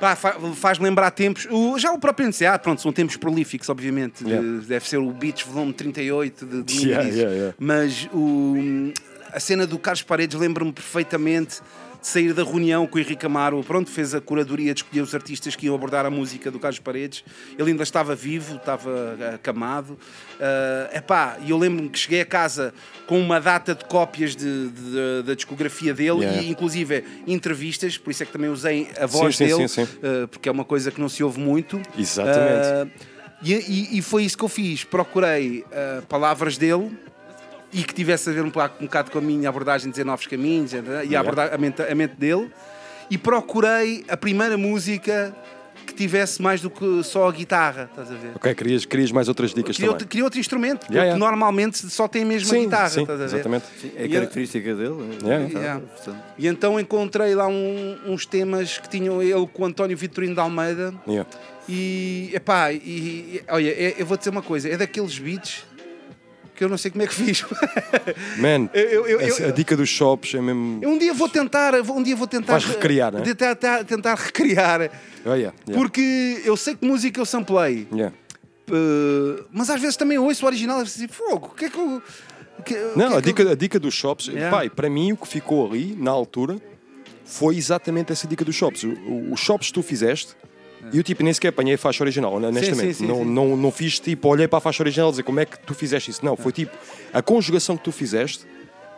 Speaker 8: Pá, fa- faz-me lembrar tempos. o- já o próprio NCA, pronto, são tempos prolíficos, obviamente.
Speaker 6: Yeah.
Speaker 8: deve ser o Beats volume 38 de, de
Speaker 6: yeah, yeah.
Speaker 8: Mas o, a cena do Carlos Paredes lembra-me perfeitamente de sair da reunião com o Henrique Amaro. Pronto, fez a curadoria de escolher os artistas que iam abordar a música do Carlos Paredes. Ele ainda estava vivo, estava acamado. É epá, e eu lembro-me que cheguei a casa com uma data de cópias de- de- da discografia dele
Speaker 6: Yeah.
Speaker 8: e inclusive entrevistas, por isso é que também usei a voz
Speaker 6: sim,
Speaker 8: dele,
Speaker 6: sim, sim.
Speaker 8: eh, porque é uma coisa que não se ouve muito.
Speaker 6: Exatamente.
Speaker 8: Eh, e, e- e foi isso que eu fiz. Procurei eh, palavras dele e que tivesse a ver um, pouco- um bocado com a minha abordagem de dizer novos caminhos eh, e a, a, mente, a mente dele. E procurei a primeira música que tivesse mais do que só a guitarra, estás a ver?
Speaker 6: Ok, querias, querias mais outras dicas
Speaker 8: Queria
Speaker 6: também.
Speaker 8: outro, queria outro instrumento, porque
Speaker 6: Yeah, yeah.
Speaker 8: normalmente só tem mesmo
Speaker 6: Sim,
Speaker 8: a guitarra,
Speaker 6: sim,
Speaker 8: estás a ver?
Speaker 6: exatamente.
Speaker 7: Sim, é
Speaker 8: E-
Speaker 7: característica dele.
Speaker 6: Yeah.
Speaker 8: Yeah.
Speaker 7: Portanto,
Speaker 8: E então encontrei lá um- uns temas que tinham ele com o António Vitorino de Almeida.
Speaker 6: Yeah.
Speaker 8: E, epá, e, e olha, é- eu vou dizer uma coisa: é daqueles beats que eu não sei como é que fiz.
Speaker 6: Man,
Speaker 8: Eu- eu- eu-
Speaker 6: a dica dos shops é mesmo.
Speaker 8: um dia vou tentar, um dia vou tentar.
Speaker 6: Vais recriar, né?
Speaker 8: tentar, tentar, recriar.
Speaker 6: Oh, yeah, yeah.
Speaker 8: Porque eu sei que música eu samplei.
Speaker 6: Yeah.
Speaker 8: Uh, mas às vezes também ouço o original e assim, fogo, o que é que eu. que-
Speaker 6: Não,
Speaker 8: que é
Speaker 6: a dica, a dica dos shops,
Speaker 8: Yeah.
Speaker 6: pai, para mim o que ficou ali, na altura, foi exatamente essa dica dos shops. Os shops que tu fizeste, e eu tipo, nem sequer apanhei a faixa original, honestamente.
Speaker 8: sim, sim,
Speaker 6: não,
Speaker 8: sim.
Speaker 6: Não, não fiz tipo, olhei para a faixa original e dizer como é que tu fizeste isso. Não, foi tipo a conjugação que tu fizeste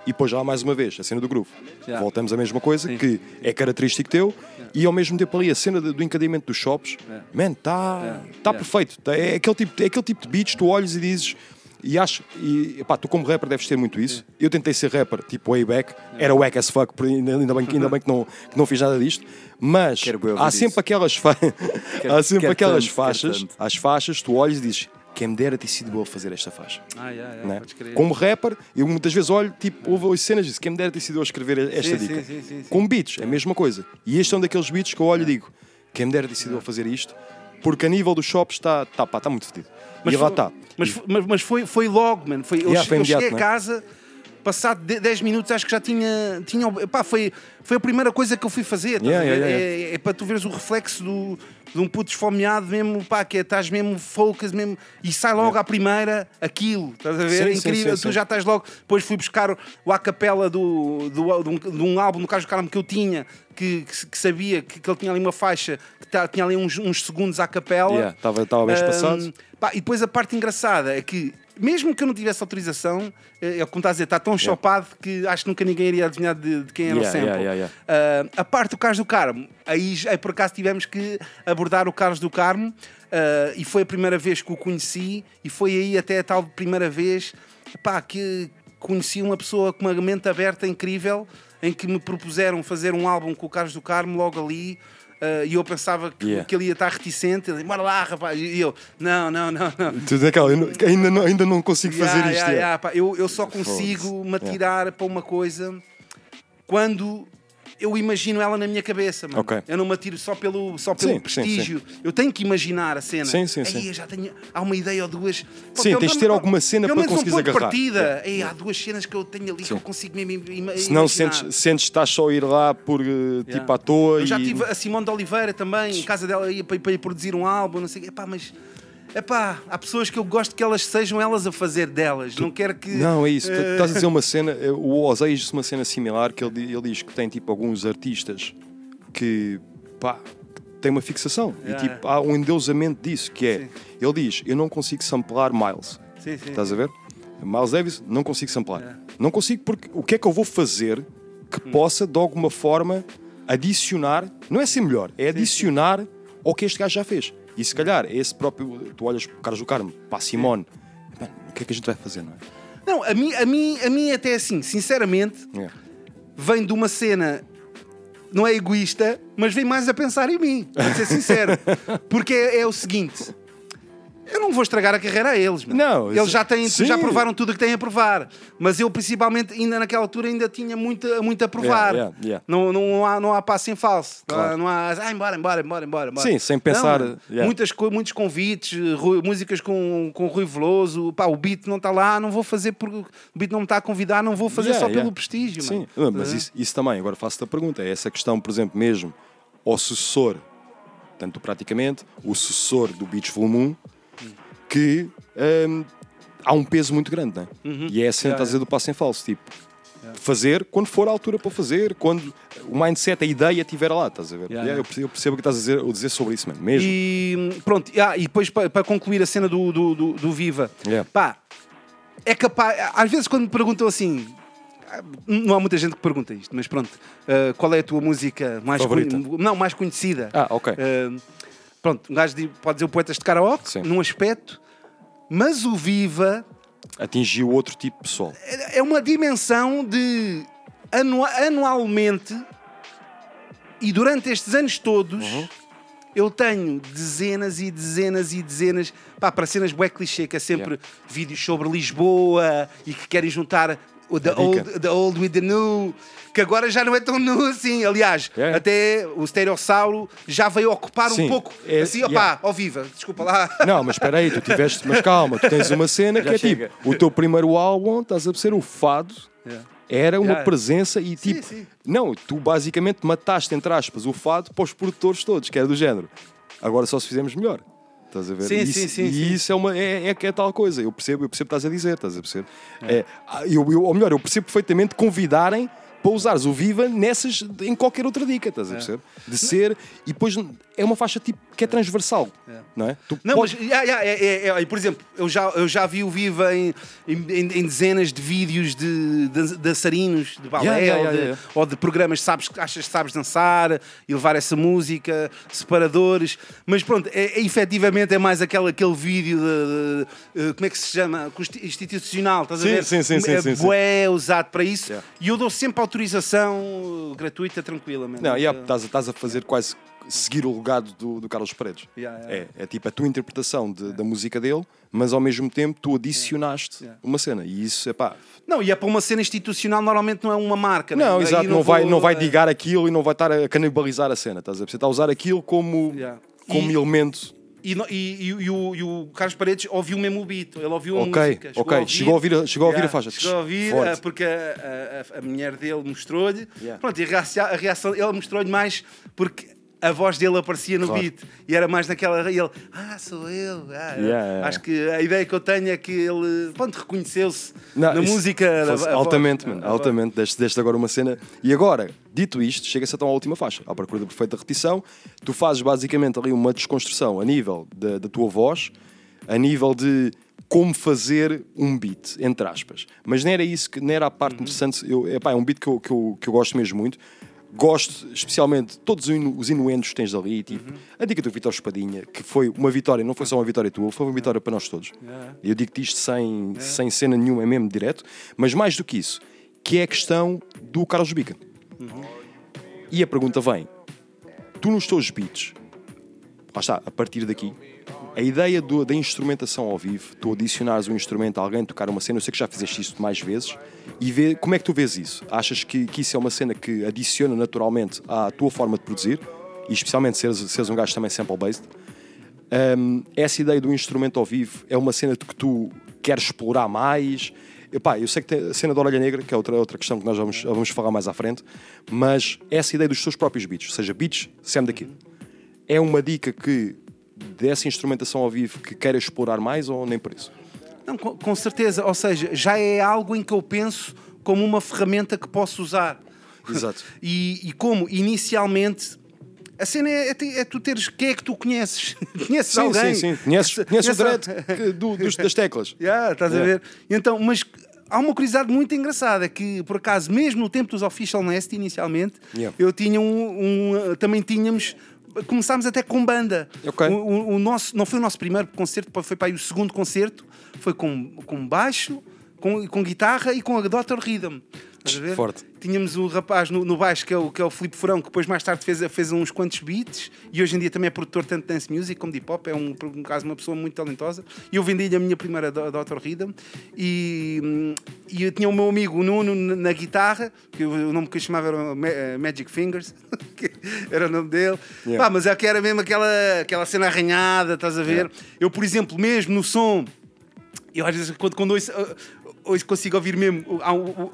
Speaker 6: e depois já mais uma vez a cena do groove.
Speaker 8: Yeah.
Speaker 6: Voltamos à mesma coisa, que é característico teu, e ao mesmo tempo ali a cena do encadeamento dos shops, man, está tá perfeito. Tá- é, aquele tipo, é aquele tipo de beats, tu olhas e dizes. E acho, e pá, tu como rapper deves ter muito isso. Eu tentei ser rapper, tipo way back, era wack as fuck, ainda, ainda bem, que- ainda bem que, não, que não fiz nada disto. Mas há sempre
Speaker 7: isso.
Speaker 6: aquelas, fa... há sempre aquelas
Speaker 7: tanto,
Speaker 6: faixas, as faixas, tu olhas e dizes, quem me dera ter sido eu a fazer esta faixa.
Speaker 8: Ah, yeah, yeah,
Speaker 6: né? Como rapper, eu muitas vezes olho, tipo, houve as cenas e disse, quem me dera ter sido eu a escrever esta
Speaker 8: Sim,
Speaker 6: dica.
Speaker 8: sim, sim, sim, sim.
Speaker 6: Com beats, é a mesma coisa. E este é um daqueles beats que eu olho e digo, quem me dera ter sido eu a fazer isto, porque a nível dos shops está tá, pá, tá muito fedido. e lá
Speaker 8: foi-
Speaker 6: está.
Speaker 8: Mas, foi- mas, mas foi, foi logo, mano. Foi, eu
Speaker 6: Yeah,
Speaker 8: che-
Speaker 6: foi
Speaker 8: eu cheguei
Speaker 6: imediato,
Speaker 8: a
Speaker 6: né?
Speaker 8: casa, passado de- 10 minutos, acho que já tinha. tinha pá, foi, foi a primeira coisa que eu fui fazer.
Speaker 6: Yeah,
Speaker 8: ver?
Speaker 6: yeah,
Speaker 8: É, é para tu veres o reflexo do, de um puto esfomeado mesmo, pá, que é, estás mesmo focus mesmo, e sai logo à primeira aquilo, estás a ver?
Speaker 6: Sim,
Speaker 8: é incrível,
Speaker 6: sim,
Speaker 8: tu
Speaker 6: sim.
Speaker 8: já estás logo. Depois fui buscar o a capela do, do, de, um, de um álbum, no caso do Carmo, que eu tinha, que, que, que sabia que, que ele tinha ali uma faixa, que tá- tinha ali uns, uns segundos à capela.
Speaker 6: Yeah, Estava estava bem
Speaker 8: Ahm,
Speaker 6: espaçado.
Speaker 8: pá, e depois a parte engraçada é que, mesmo que eu não tivesse autorização, é, é como estás a dizer, está tão chopado que acho que nunca ninguém iria adivinhar de, de quem era
Speaker 6: Yeah,
Speaker 8: o sample.
Speaker 6: yeah,
Speaker 8: Ah, a parte do Carlos do Carmo, aí, aí por acaso tivemos que abordar o Carlos do Carmo ah, e foi a primeira vez que o conheci e foi aí até a tal primeira vez pá, que conheci uma pessoa com uma mente aberta incrível em que me propuseram fazer um álbum com o Carlos do Carmo logo ali ah, e eu pensava que,
Speaker 6: Yeah.
Speaker 8: que ele ia estar reticente, ele, bora lá rapaz, e eu, não, não, não, não
Speaker 6: Tu ainda, não, ainda não consigo fazer
Speaker 8: Yeah,
Speaker 6: isto.
Speaker 8: yeah,
Speaker 6: yeah.
Speaker 8: yeah, pá, eu, eu só consigo me atirar para uma coisa quando eu imagino ela na minha cabeça, mano.
Speaker 6: Ok.
Speaker 8: Eu não me atiro só pelo, só pelo
Speaker 6: Sim, sim,
Speaker 8: prestígio. Eu tenho que imaginar a cena.
Speaker 6: Sim, sim,
Speaker 8: Aí
Speaker 6: sim.
Speaker 8: já tenho. Há uma ideia ou duas. Pô,
Speaker 6: Sim, tens de ter alguma cena para
Speaker 8: menos um
Speaker 6: agarrar.
Speaker 8: partida.
Speaker 6: Yeah.
Speaker 8: Ei, há duas cenas que eu tenho ali que eu consigo mesmo im- ima-
Speaker 6: Se não
Speaker 8: imaginar.
Speaker 6: sentes, sentes que estás só a ir lá por eh, tipo
Speaker 8: Yeah.
Speaker 6: à toa
Speaker 8: Eu já
Speaker 6: e.
Speaker 8: tive a Simone de Oliveira também, em casa dela ia para, para ir produzir um álbum, não sei. Epá, mas. Epá, há pessoas que eu gosto que elas sejam elas a fazer delas. Não quero que.
Speaker 6: Não, é isso. Tu
Speaker 8: eh,
Speaker 6: Estás a dizer uma cena. eh, O Ozzy diz uma cena similar que ele, ele diz que tem tipo alguns artistas que pá, têm uma fixação. E tipo, há um endeusamento disso que é. Ele diz: Eu não consigo samplar Miles.
Speaker 8: Sim, sim,
Speaker 6: Estás
Speaker 8: sim.
Speaker 6: a ver? Miles Davis, não consigo samplar. Não consigo porque o que é que eu vou fazer que
Speaker 8: Hum.
Speaker 6: possa de alguma forma adicionar, não é ser melhor, é adicionar ao que este gajo já fez. E se calhar é esse próprio, tu olhas para o Carlos do Carmo, para a Simone, mano, o que é que a gente vai fazer, não é?
Speaker 8: Não, a mim, a mim, a mim até assim, sinceramente,
Speaker 6: É.
Speaker 8: vem de uma cena. Não é egoísta, mas vem mais a pensar em mim, para ser sincero. Porque é, é o seguinte: eu não vou estragar a carreira a eles, mano.
Speaker 6: Não,
Speaker 8: eles já, têm,
Speaker 6: sim.
Speaker 8: já provaram tudo o que têm a provar. Mas eu, principalmente, ainda naquela altura, ainda tinha muito, muito a provar.
Speaker 6: Yeah, yeah, yeah.
Speaker 8: Não, não, há, não há passo em falso. Não há-
Speaker 6: Claro.
Speaker 8: Não há, ah, embora, embora, embora, embora. embora."
Speaker 6: Sim, sem pensar,
Speaker 8: Não, muitas, muitos convites, Rui- músicas com, com Rui Veloso. Pá, o beat não está lá, não vou fazer porque o beat não me está a convidar, não vou fazer só pelo prestígio.
Speaker 6: Sim,
Speaker 8: mano.
Speaker 6: Mas
Speaker 8: Tá?
Speaker 6: isso, isso também, agora faço-te a pergunta, é essa questão, por exemplo, mesmo ao sucessor tanto praticamente, o sucessor do Beach Full Moon, que hum, há um peso muito grande, não é?
Speaker 8: Uhum.
Speaker 6: E é a cena,
Speaker 8: Yeah,
Speaker 6: estás a dizer, do passo em falso, tipo, fazer quando for a altura para fazer, quando o mindset, a ideia estiver lá, estás a ver?
Speaker 8: Yeah,
Speaker 6: Yeah,
Speaker 8: yeah.
Speaker 6: Eu, percebo, o que estás a dizer, a dizer sobre isso, mano, mesmo.
Speaker 8: E pronto, ah, e depois para, para concluir a cena do, do, do- do Viva,
Speaker 6: Yeah.
Speaker 8: pá, é capaz. Às vezes quando me perguntam assim. Não há muita gente que pergunta isto, mas pronto. ah, qual é a tua música mais
Speaker 6: Favorita?
Speaker 8: Não, mais conhecida?
Speaker 6: Ah, ok.
Speaker 8: Ah, pronto, um gajo pode dizer o Poetas de Karaoke, num aspecto, mas o Viva
Speaker 6: Atingiu outro tipo de pessoal.
Speaker 8: é uma dimensão de anua- anualmente e durante estes anos todos
Speaker 6: Uhum.
Speaker 8: eu tenho dezenas e dezenas e dezenas pá, para cenas bué clichê, que é sempre vídeos sobre Lisboa e que querem juntar o the
Speaker 6: dica.
Speaker 8: old, the old with the new, que agora já não é tão new assim. Aliás, até o Stereossauro já veio ocupar
Speaker 6: Sim,
Speaker 8: um pouco
Speaker 6: é-
Speaker 8: assim, opá,
Speaker 6: yeah.
Speaker 8: ó viva, desculpa lá.
Speaker 6: Não, mas espera aí, tu tiveste, mas calma, tu tens uma cena
Speaker 8: Já
Speaker 6: que é
Speaker 8: chega.
Speaker 6: tipo, o teu primeiro álbum, estás a perceber, o fado,
Speaker 8: Yeah.
Speaker 6: era uma
Speaker 8: Yeah.
Speaker 6: presença e tipo, não, tu basicamente mataste, entre aspas, o fado para os produtores todos, que era do género. Agora só se fizermos melhor. Estás a ver?
Speaker 8: Sim,
Speaker 6: e
Speaker 8: sim,
Speaker 6: isso,
Speaker 8: sim,
Speaker 6: e
Speaker 8: sim.
Speaker 6: isso é, uma, é, é é tal coisa. Eu percebo, eu percebo o que estás a dizer, estás a perceber? É, ah, eu, eu, ou melhor, eu percebo perfeitamente convidarem para usares o Viva nessas, em qualquer outra dica, estás a
Speaker 8: É.
Speaker 6: perceber? De ser, e depois é uma faixa tipo que é transversal, não é? Tu
Speaker 8: Não,
Speaker 6: podes-
Speaker 8: mas, yeah, yeah, é, é, é, por exemplo, eu já, eu já vi o Viva em, em, em dezenas de vídeos de, de dançarinos de balé
Speaker 6: Yeah,
Speaker 8: ou, de, ou de programas sabes, achas que sabes dançar e levar essa música, separadores. Mas pronto, é, é, efetivamente é mais aquele, aquele vídeo de, de- eh, como é que se chama? Institucional, estás
Speaker 6: Sim,
Speaker 8: a ver?
Speaker 6: sim, sim, sim,
Speaker 8: é
Speaker 6: sim, sim.
Speaker 8: bué usado para isso e eu dou sempre autorização gratuita, tranquilamente.
Speaker 6: Não, yeah, estás, a- estás a fazer quase seguir o legado do, do Carlos Paredes.
Speaker 8: Yeah, yeah.
Speaker 6: É, é tipo a tua interpretação de- da música dele, mas ao mesmo tempo tu adicionaste uma cena. E isso é pá.
Speaker 8: Não, e é para uma cena institucional, normalmente não é uma marca. né?
Speaker 6: Não, exato, não, vai,
Speaker 8: vou,
Speaker 6: não vai digar aquilo e não vai estar a canibalizar a cena. Estás a perceber? Está a usar aquilo como, como
Speaker 8: E-
Speaker 6: elemento.
Speaker 8: E, e- e- o, e o Carlos Paredes ouviu mesmo o beat, ele ouviu a
Speaker 6: Ok,
Speaker 8: música.
Speaker 6: ok. Chegou a ouvir a- chegou a ouvir a faixa.
Speaker 8: Chegou a ouvir,
Speaker 6: Forte.
Speaker 8: eh, porque a, a- a mulher dele mostrou-lhe.
Speaker 6: Yeah.
Speaker 8: Pronto, e a reação, a reação ele mostrou-lhe mais porque a voz dele aparecia no
Speaker 6: Claro.
Speaker 8: beat. E era mais naquela. E ele, ah, sou eu. Ah,
Speaker 6: Yeah, yeah.
Speaker 8: Acho que a ideia que eu tenho é que ele, pronto, reconheceu-se na música.
Speaker 6: fosse
Speaker 8: a- a voz.
Speaker 6: altamente,
Speaker 8: A
Speaker 6: mano,
Speaker 8: voz.
Speaker 6: altamente. Deste, deste agora uma cena. E agora, dito isto, chega-se então à última faixa, à procura da perfeita repetição. Tu fazes basicamente ali uma desconstrução a nível da, da tua voz, a nível de como fazer um beat, entre aspas. Mas não era isso que não era a parte
Speaker 8: Uhum.
Speaker 6: interessante. Eu, epá, é um beat que eu, que, eu, que eu gosto mesmo muito. Gosto especialmente de todos os inu- os inuendos que tens ali, tipo,
Speaker 8: Uhum.
Speaker 6: a dica do Vitor Espadinha, que foi uma vitória, não foi só uma vitória tua, foi uma vitória para nós todos.
Speaker 8: Yeah.
Speaker 6: Eu digo-te isto sem, sem cena nenhuma, é mesmo direto, mas mais do que isso, que é a questão do Carlos Bica. E a pergunta vem: tu nos teus beats, lá está, a partir daqui, a ideia do- da instrumentação ao vivo, tu adicionares um instrumento a alguém tocar uma cena, eu sei que já fizeste isso mais vezes, e vê, como é que tu vês isso? Achas que, que isso é uma cena que adiciona naturalmente à tua forma de produzir, e especialmente seres, seres um gajo também sample-based? Um, essa ideia do instrumento ao vivo é uma cena que tu queres explorar mais. Epá, eu sei que tem a cena da Orelha Negra, que é outra, outra questão que nós vamos, vamos falar mais à frente, mas essa ideia dos teus próprios beats, ou seja, beats Sam daqui, é uma dica que dessa instrumentação ao vivo que queiras explorar mais ou nem por isso?
Speaker 8: Não, com, com certeza, ou seja, já é algo em que eu penso como uma ferramenta que posso usar.
Speaker 6: Exato.
Speaker 8: e, e como inicialmente a cena é, é, é tu teres quem é que tu conheces. conheces
Speaker 6: Sim,
Speaker 8: alguém.
Speaker 6: sim, sim. Conheces, conheces o dread do- dos- das teclas.
Speaker 8: Yeah, estás a
Speaker 6: Yeah.
Speaker 8: ver? Então, mas há uma curiosidade muito engraçada que, por acaso, mesmo no tempo dos Official Nest, inicialmente,
Speaker 6: Yeah.
Speaker 8: eu tinha um, um, também tínhamos. Começámos até com banda.
Speaker 6: Ok.
Speaker 8: O, o- o nosso, não foi o nosso primeiro concerto, foi para aí o segundo concerto. Foi com, com baixo, com, com guitarra e com a Dr. Rhythm. Estás a ver?
Speaker 6: Forte.
Speaker 8: Tínhamos o rapaz no, no baixo, que é o, que é o Filipe Furão, que depois mais tarde fez, fez uns quantos beats e hoje em dia também é produtor tanto de dance music como de hip hop. É um, por um caso uma pessoa muito talentosa. E eu vendi-lhe a minha primeira Dr. Rhythm e, e eu tinha o meu amigo Nuno na, guitarra, que o, nome que eu chamava era eh, Magic Fingers, que era o nome dele.
Speaker 6: Yeah.
Speaker 8: Pá, mas é que era mesmo aquela, aquela cena arranhada, estás a ver?
Speaker 6: Yeah.
Speaker 8: Eu, por exemplo, mesmo no som. Eu às vezes quando, quando ouço, ouço consigo ouvir mesmo. há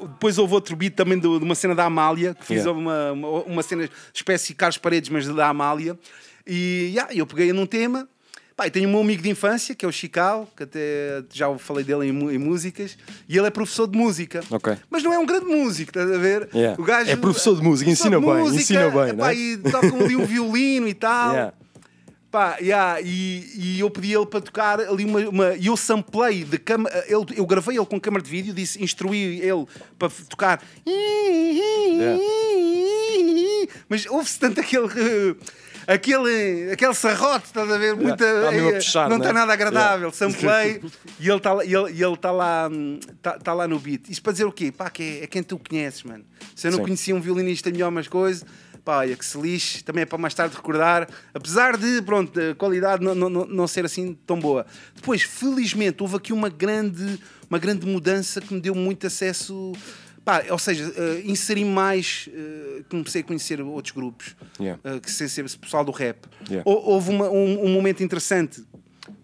Speaker 8: depois houve outro beat também de uma cena da Amália, que fiz
Speaker 6: Yeah.
Speaker 8: uma, uma, uma cena espécie de Carlos Paredes, mas da Amália. E yeah, eu peguei num tema. Pá, tenho um meu amigo de infância, que é o Chical, que até já falei dele em, em músicas, e ele é professor de música.
Speaker 6: Ok.
Speaker 8: Mas não é um grande músico, estás a ver?
Speaker 6: Yeah.
Speaker 8: O gajo,
Speaker 6: É professor de música, ensina
Speaker 8: de
Speaker 6: bem,
Speaker 8: música,
Speaker 6: ensina bem,
Speaker 8: epá,
Speaker 6: né?
Speaker 8: E toca ali um violino e tal.
Speaker 6: Yeah.
Speaker 8: Pá, yeah, e, e eu pedi ele para tocar ali uma. uma- e eu samplei de cama, ele, eu gravei ele com câmara de vídeo, disse, instruí ele para tocar. Mas houve-se tanto aquele. Aquele, aquele sarrote, estás a ver? Muita,
Speaker 6: Tá
Speaker 8: eh,
Speaker 6: puxar,
Speaker 8: não
Speaker 6: né?
Speaker 8: está nada agradável.
Speaker 6: Yeah.
Speaker 8: Samplei e ele está lá, ele, ele tá lá, hum, tá, tá lá no beat. Isto para dizer o quê? Pá, que é, é quem tu conheces, mano. Se eu não
Speaker 6: Sim.
Speaker 8: conhecia um violinista melhor umas coisas, pá, olha, que se lixe, também é para mais tarde recordar, apesar de, pronto, a qualidade não, não, não- ser assim tão boa. Depois, felizmente, houve aqui uma grande, uma grande mudança que me deu muito acesso. Pá, ou seja, eh, inseri mais, eh, comecei a conhecer outros grupos,
Speaker 6: Yeah.
Speaker 8: eh, que sem ser pessoal do rap.
Speaker 6: Yeah.
Speaker 8: Hou- Houve uma- um, um momento interessante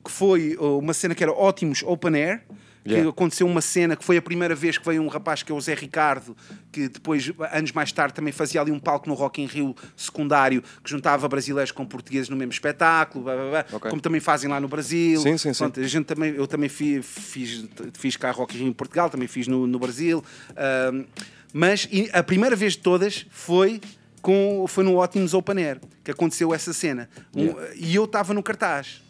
Speaker 8: que foi uh, uma cena que era Ótimos Open Air. Que
Speaker 6: Yeah.
Speaker 8: aconteceu uma cena que foi a primeira vez que veio um rapaz que é o Zé Ricardo, que depois, anos mais tarde, também fazia ali um palco no Rock in Rio secundário, que juntava brasileiros com portugueses no mesmo espetáculo, blá, blá, blá,
Speaker 6: Ok.
Speaker 8: como também fazem lá no Brasil.
Speaker 6: Sim, sim, sim.
Speaker 8: Pronto, a gente também, eu também fi- fiz, fiz cá Rock in Rio em Portugal, também fiz no, no Brasil. Mas a primeira vez de todas foi com, foi no Ótimos Open Air que aconteceu essa cena. Um-
Speaker 6: Yeah.
Speaker 8: e eu estava no cartaz.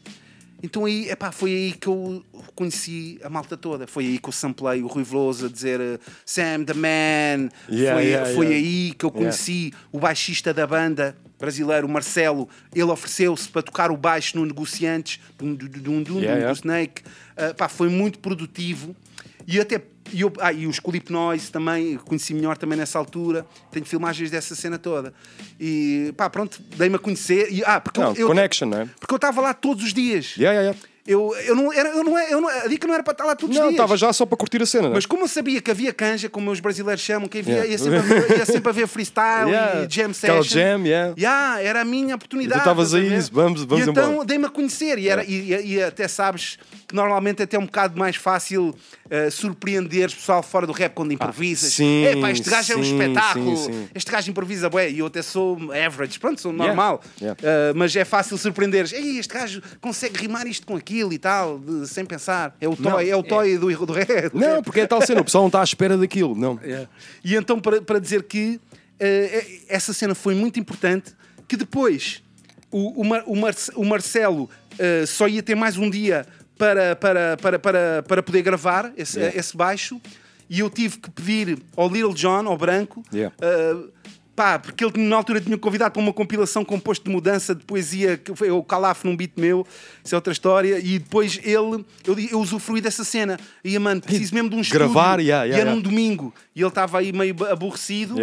Speaker 8: Então aí, epá, foi aí que eu conheci a malta toda. Foi aí que eu samplei o Rui Veloso a dizer eh, Sam the Man.
Speaker 6: Yeah,
Speaker 8: foi
Speaker 6: yeah,
Speaker 8: foi
Speaker 6: yeah.
Speaker 8: aí que eu conheci o baixista da banda brasileiro, o Marcelo. Ele ofereceu-se para tocar o baixo no Negociantes, dum, dum, dum, dum,
Speaker 6: Yeah,
Speaker 8: do. Snake. Pá, foi muito produtivo. E até e eu, ah, e os Clip Noise também, conheci melhor também nessa altura. Tenho filmagens dessa cena toda. E pá, pronto, dei-me a conhecer. E, ah, porque
Speaker 6: Não,
Speaker 8: eu,
Speaker 6: connection, não é?
Speaker 8: porque eu estava lá todos os dias.
Speaker 6: Yeah, yeah, yeah.
Speaker 8: Eu, eu não era, eu não, é- eu não, a dica não era para estar lá todos os
Speaker 6: Não,
Speaker 8: dias.
Speaker 6: estava já só para curtir a cena, não é?
Speaker 8: Mas como eu sabia que havia canja, como os brasileiros chamam, quem via,
Speaker 6: Yeah.
Speaker 8: ia, sempre ver, ia sempre freestyle
Speaker 6: Yeah.
Speaker 8: e jam session.
Speaker 6: jam, yeah.
Speaker 8: Yeah, era a minha oportunidade.
Speaker 6: Tu estavas
Speaker 8: estás a
Speaker 6: aí, vamos- vamos
Speaker 8: e então dei-me a conhecer. E, era, e, e- e até sabes que normalmente até é um bocado mais fácil uh, surpreender o pessoal fora do rap quando improvisas.
Speaker 6: Ah, sim,
Speaker 8: é este gajo é um
Speaker 6: sim,
Speaker 8: espetáculo.
Speaker 6: sim, sim.
Speaker 8: Este gajo improvisa, bué. E eu até sou average. Pronto, sou
Speaker 6: Yeah.
Speaker 8: normal.
Speaker 6: Yeah.
Speaker 8: Uh, mas é fácil surpreenderes. Ei, este gajo consegue rimar isto com aquilo e tal, de- sem pensar. É o
Speaker 6: Não,
Speaker 8: toy, é, o toy do, do rap.
Speaker 6: Não, porque é tal cena, o pessoal não está à espera daquilo, não.
Speaker 8: E então, para, para dizer que eh, essa cena foi muito importante, que depois o, o, Mar- o Marce- o Marcelo eh, só ia ter mais um dia para, para, para, para, para poder gravar esse,
Speaker 6: Yeah.
Speaker 8: esse baixo, e eu tive que pedir ao Little John, ao Branco,
Speaker 6: Yeah.
Speaker 8: eh, pá, porque ele na altura tinha convidado para uma compilação composto de mudança de poesia, que foi o Calaf num beat meu, isso é outra história, e depois ele, eu, eu usufruí dessa cena, e mano, preciso mesmo de um estúdio,
Speaker 6: Gravar, yeah, yeah,
Speaker 8: e era um domingo, e ele estava aí meio aborrecido.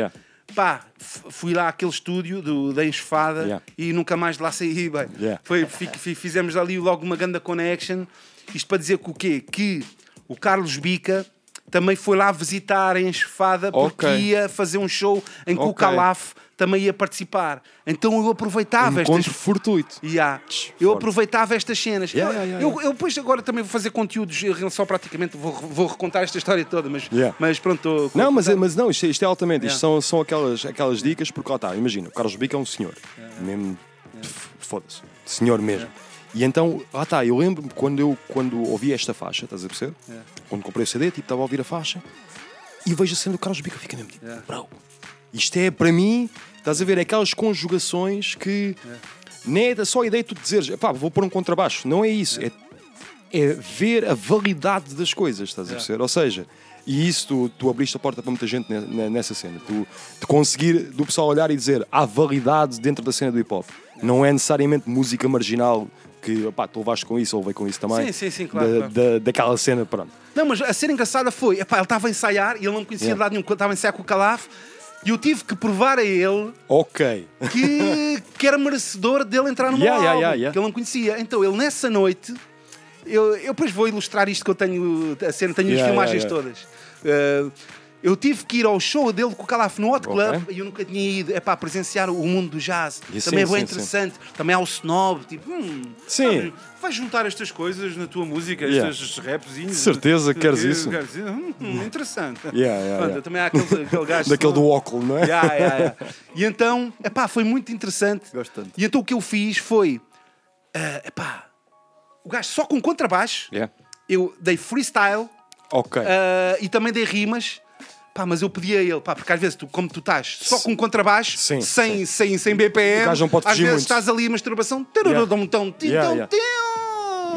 Speaker 8: Pá, fui lá àquele estúdio do, da Enxofada
Speaker 6: Yeah.
Speaker 8: e nunca mais de lá saí, bem.
Speaker 6: Yeah.
Speaker 8: Foi, fi- fi- fizemos ali logo uma grande connection, isto para dizer que o quê? Que o Carlos Bica também foi lá visitar a Enxofada porque
Speaker 6: Ok.
Speaker 8: ia fazer um show em que o. Calaf também ia participar. Então eu aproveitava
Speaker 6: Encontro
Speaker 8: estas...
Speaker 6: fortuito.
Speaker 8: Yeah. Eu aproveitava estas cenas.
Speaker 6: Yeah,
Speaker 8: eu,
Speaker 6: yeah, yeah,
Speaker 8: eu,
Speaker 6: yeah.
Speaker 8: eu depois agora também vou fazer conteúdos, eu só praticamente vou, vou recontar esta história toda, mas,
Speaker 6: Yeah.
Speaker 8: mas pronto.
Speaker 6: Não, mas, é- mas não, isto, é- isto é altamente. Isto
Speaker 8: Yeah.
Speaker 6: são, são aquelas, aquelas dicas, porque lá está, imagina, o Carlos Bica é um senhor. Mesmo, foda-se. Senhor mesmo. E então, lá está, eu lembro-me quando eu quando ouvi esta faixa, estás a perceber? Quando comprei o CD, tipo, estava a ouvir a faixa e vejo a cena do Carlos Bica, fica mesmo tipo, bro, isto é para mim, estás a ver, é aquelas conjugações que nem é só a ideia de tu dizeres, pá, vou pôr um contrabaixo, não é isso, é é ver a validade das coisas, estás a perceber? Ou seja, e isso tu, tu abriste a porta para muita gente ne- ne- nessa cena. Tu, de conseguir do pessoal olhar e dizer há validade dentro da cena do hip hop. Não é necessariamente música marginal que pá, tu levaste com isso ou levei com isso também.
Speaker 8: Sim, sim, sim, claro,
Speaker 6: Da,
Speaker 8: claro.
Speaker 6: da- daquela cena, pronto.
Speaker 8: Não, mas a cena engraçada foi, epá, ele estava a ensaiar e ele não me conhecia
Speaker 6: Yeah.
Speaker 8: de lado nenhum, estava a ensaiar com o Calaf e eu tive que provar a ele
Speaker 6: Ok.
Speaker 8: que, que era merecedor dele entrar no meu
Speaker 6: Yeah,
Speaker 8: álbum,
Speaker 6: yeah, yeah.
Speaker 8: que ele não conhecia. Então ele nessa noite, eu, eu depois vou ilustrar isto que eu tenho, a cena, tenho as filmagens todas. Uh, Eu tive que ir ao show dele com o Calaf no Hot Club
Speaker 6: Ok.
Speaker 8: e eu nunca tinha ido é para presenciar o mundo do jazz.
Speaker 6: Isso
Speaker 8: Também
Speaker 6: sim,
Speaker 8: é bem
Speaker 6: sim,
Speaker 8: interessante. Também há o snob, tipo, hum,
Speaker 6: Sim.
Speaker 8: vais juntar estas coisas na tua música,
Speaker 6: Yeah.
Speaker 8: estes rapzinhos.
Speaker 6: De certeza que queres isso.
Speaker 8: Hum, hum, interessante.
Speaker 6: Yeah, yeah,
Speaker 8: Pronto. Também há aquele, aquele gajo.
Speaker 6: Daquele do óculo, não é?
Speaker 8: Yeah, yeah, yeah. E então, epá, foi muito interessante.
Speaker 7: Gosto tanto.
Speaker 8: E então o que eu fiz foi, ah, epá, o gajo só com contrabaixo,
Speaker 6: Yeah.
Speaker 8: eu dei freestyle
Speaker 6: Ok.
Speaker 8: ah, e também dei rimas. Pá, mas eu pedi a ele, pá, porque às vezes, tu, como tu estás só com contrabaixo,
Speaker 6: Sim,
Speaker 8: sem, sem, sem BPM, às vezes
Speaker 6: muito.
Speaker 8: estás ali a masturbação,
Speaker 6: Yeah.
Speaker 8: tararudum, tão, tim,
Speaker 6: Yeah, yeah.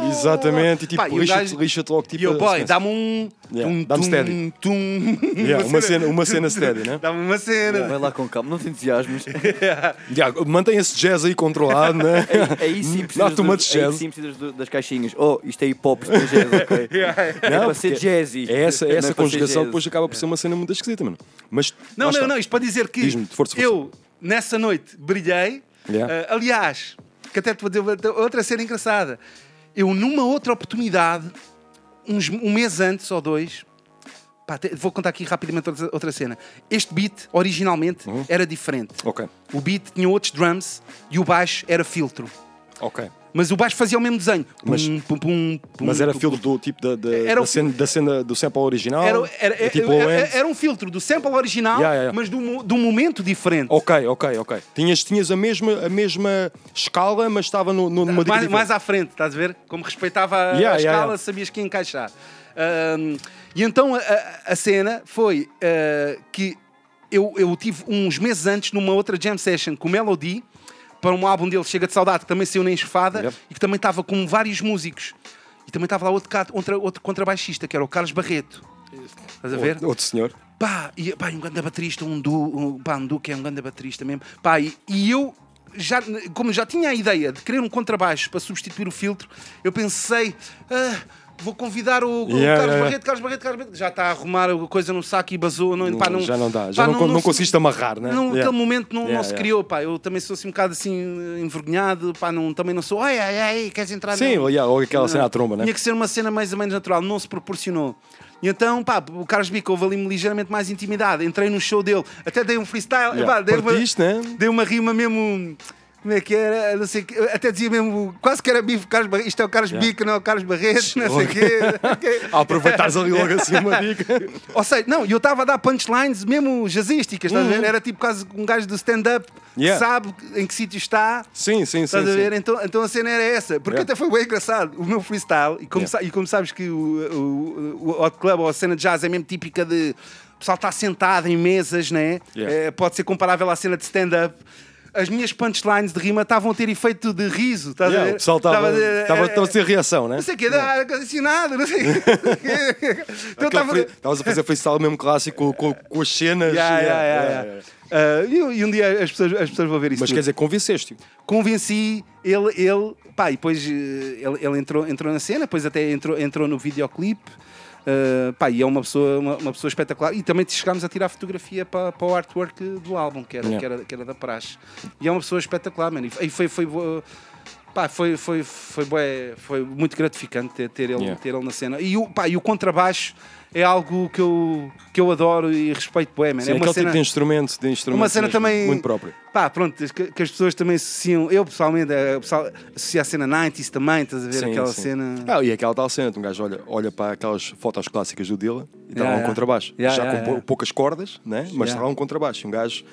Speaker 6: Exatamente, e tipo, lixa-te lixa logo tipo.
Speaker 8: E eu, boy,
Speaker 6: assim,
Speaker 8: dá-me um.
Speaker 6: Yeah,
Speaker 8: tum,
Speaker 6: dá-me steady.
Speaker 8: tum.
Speaker 6: Yeah, uma cena- uma cena steady, né?
Speaker 8: Dá-me uma cena.
Speaker 7: Vai lá com calma, não te entusiasmes.
Speaker 6: Yeah, mantém esse jazz aí controlado, né?
Speaker 7: Aí, aí sim precisas, do-
Speaker 6: much
Speaker 7: aí
Speaker 6: jazz.
Speaker 7: sim precisas do- das caixinhas. Oh, isto é hip hop, isto é jazz, ok? é para ser jazzy.
Speaker 6: É essa,
Speaker 7: Não é
Speaker 6: essa conjugação
Speaker 7: jazz.
Speaker 6: depois acaba por ser uma cena muito esquisita, mano. Mas.
Speaker 8: Não, não, não, isto para dizer que
Speaker 6: Diz-me, força, força.
Speaker 8: eu, nessa noite, brilhei.
Speaker 6: Yeah.
Speaker 8: Ah, aliás, que até te vou dizer outra cena engraçada. Eu, numa outra oportunidade, uns, um mês antes ou dois, pá, te- vou contar aqui rapidamente outra, outra cena. Este beat, originalmente,
Speaker 6: Uhum.
Speaker 8: era diferente.
Speaker 6: Ok,
Speaker 8: O beat tinha outros drums e o baixo era filtro.
Speaker 6: ok.
Speaker 8: Mas o baixo fazia o mesmo desenho. Pum,
Speaker 6: Mas-
Speaker 8: pum, pum,
Speaker 6: Mas era filtro do tipo da, da,
Speaker 8: Era
Speaker 6: da cena, da cena do sample original?
Speaker 8: Era, era,
Speaker 6: tipo
Speaker 8: era- era-
Speaker 6: Lens?
Speaker 8: era um filtro do sample original,
Speaker 6: Yeah, yeah, yeah.
Speaker 8: mas de um, de um momento diferente.
Speaker 6: Ok, ok, ok. Tinhas, tinhas a, mesma, a mesma escala, mas estava no, no, numa
Speaker 8: mais, mais à frente, estás a ver? Como respeitava a, escala, sabias que ia encaixar. Ahm, e então a, a- cena foi ah, que eu, eu tive uns meses antes numa outra jam session com o Melody para um álbum dele, Chega de Saudade, que também saiu na Enxofada
Speaker 6: Yep.
Speaker 8: e que também estava com vários músicos. E também estava lá outro, outra- outro contrabaixista, que era o Carlos Barreto. Estás a ver?
Speaker 6: Outro, outro senhor.
Speaker 8: Pá, e, pá, e um grande baterista, um Du, um, pá, um Du que é um grande baterista mesmo. Pá, e, e eu, já, como já tinha a ideia de querer um contrabaixo para substituir o filtro, eu pensei, ah, vou convidar o, o
Speaker 6: Yeah,
Speaker 8: Carlos
Speaker 6: yeah.
Speaker 8: Barreto, Carlos Barreto, Carlos Barreto. Já está a arrumar a coisa no saco e basou. Não, pá, não,
Speaker 6: já não dá, já
Speaker 8: pá,
Speaker 6: não, não
Speaker 8: se-
Speaker 6: conseguiste amarrar, né?
Speaker 8: Não. Naquele momento não, não se criou, pá. Eu também sou assim um bocado assim envergonhado, pá, não, também não sou, ai, ai, ai, queres entrar
Speaker 6: Sim,
Speaker 8: no-
Speaker 6: yeah, ou aquela
Speaker 8: Não.
Speaker 6: cena à tromba, né?
Speaker 8: Tinha que ser uma cena mais ou menos natural, não se proporcionou. E então, pá, o Carlos Bico houve ali ligeiramente mais intimidade. Entrei no show dele, até dei um freestyle,
Speaker 6: Yeah.
Speaker 8: pá, dei, uma,
Speaker 6: Partiste, né?
Speaker 8: dei uma rima mesmo. Como é que era? Não sei, o quê, até dizia mesmo, quase que era bife, Carlos Barreto. Isto é o Carlos
Speaker 6: Yeah.
Speaker 8: Bico, não é o Carlos Barreto, não sei o quê.
Speaker 6: A aproveitares ali logo assim uma dica.
Speaker 8: Ou seja, não, e eu estava a dar punchlines mesmo jazzísticas, estás a ver?
Speaker 6: Uhum.
Speaker 8: Era tipo quase um gajo do stand-up
Speaker 6: Yeah.
Speaker 8: que sabe em que sítio está.
Speaker 6: Sim, sim, sim.
Speaker 8: Estás a
Speaker 6: sim.
Speaker 8: ver? Então, então a cena era essa. Porque
Speaker 6: Yeah.
Speaker 8: até foi bem engraçado. O meu freestyle, e como,
Speaker 6: Yeah.
Speaker 8: e como sabes que o, o, o Hot Club ou a cena de jazz é mesmo típica de o pessoal estar sentado em mesas, né?
Speaker 6: Yeah.
Speaker 8: Eh, pode ser comparável à cena de stand-up. As minhas punchlines de rima estavam a ter efeito de riso, estás a
Speaker 6: Yeah,
Speaker 8: ver?
Speaker 6: o pessoal estava
Speaker 8: a
Speaker 6: a ter reação, né?
Speaker 8: Não sei o quê, dá condicionado, não sei o quê. Então
Speaker 6: Estavas a fazer freestyle mesmo clássico com, com, as cenas.
Speaker 8: Yeah, yeah,
Speaker 6: Yeah,
Speaker 8: yeah,
Speaker 6: yeah,
Speaker 8: yeah. Uh, e, e um dia as pessoas, as pessoas vão ver isso.
Speaker 6: Mas
Speaker 8: tudo.
Speaker 6: quer dizer, convenceste-o.
Speaker 8: Convenci ele, ele, pá, e depois eh, ele, ele entrou, entrou na cena, depois até entrou, entrou no videoclipe. Uh, pá, e é uma pessoa, uma, uma pessoa espetacular. E também chegámos a tirar fotografia para, para o artwork do álbum, que era,
Speaker 6: Yeah.
Speaker 8: que era, que era da Praxe. E é uma pessoa espetacular, mano. E foi, foi, foi, pá, foi, foi, foi, bué- foi muito gratificante ter, ter, ele,
Speaker 6: Yeah.
Speaker 8: ter ele na cena. E o, pá, e o contrabaixo é algo que eu, que eu adoro e respeito, bué, man.
Speaker 6: Sim,
Speaker 8: é uma
Speaker 6: aquele
Speaker 8: cena,
Speaker 6: tipo de instrumento, de instrumento
Speaker 8: uma cena
Speaker 6: mesmo,
Speaker 8: também
Speaker 6: muito próprio.
Speaker 8: Pá, pronto, que, que as pessoas também associam. Eu pessoalmente, eh, o pessoal associa a cena 90s também, estás a ver
Speaker 6: Sim,
Speaker 8: aquela
Speaker 6: sim.
Speaker 8: cena.
Speaker 6: Ah, e aquela tal cena, um gajo olha, olha para aquelas fotos clássicas do Dylan e está
Speaker 8: Yeah,
Speaker 6: lá um
Speaker 8: yeah.
Speaker 6: contrabaixo. Já com poucas cordas, né? mas está lá um contrabaixo. Um gajo.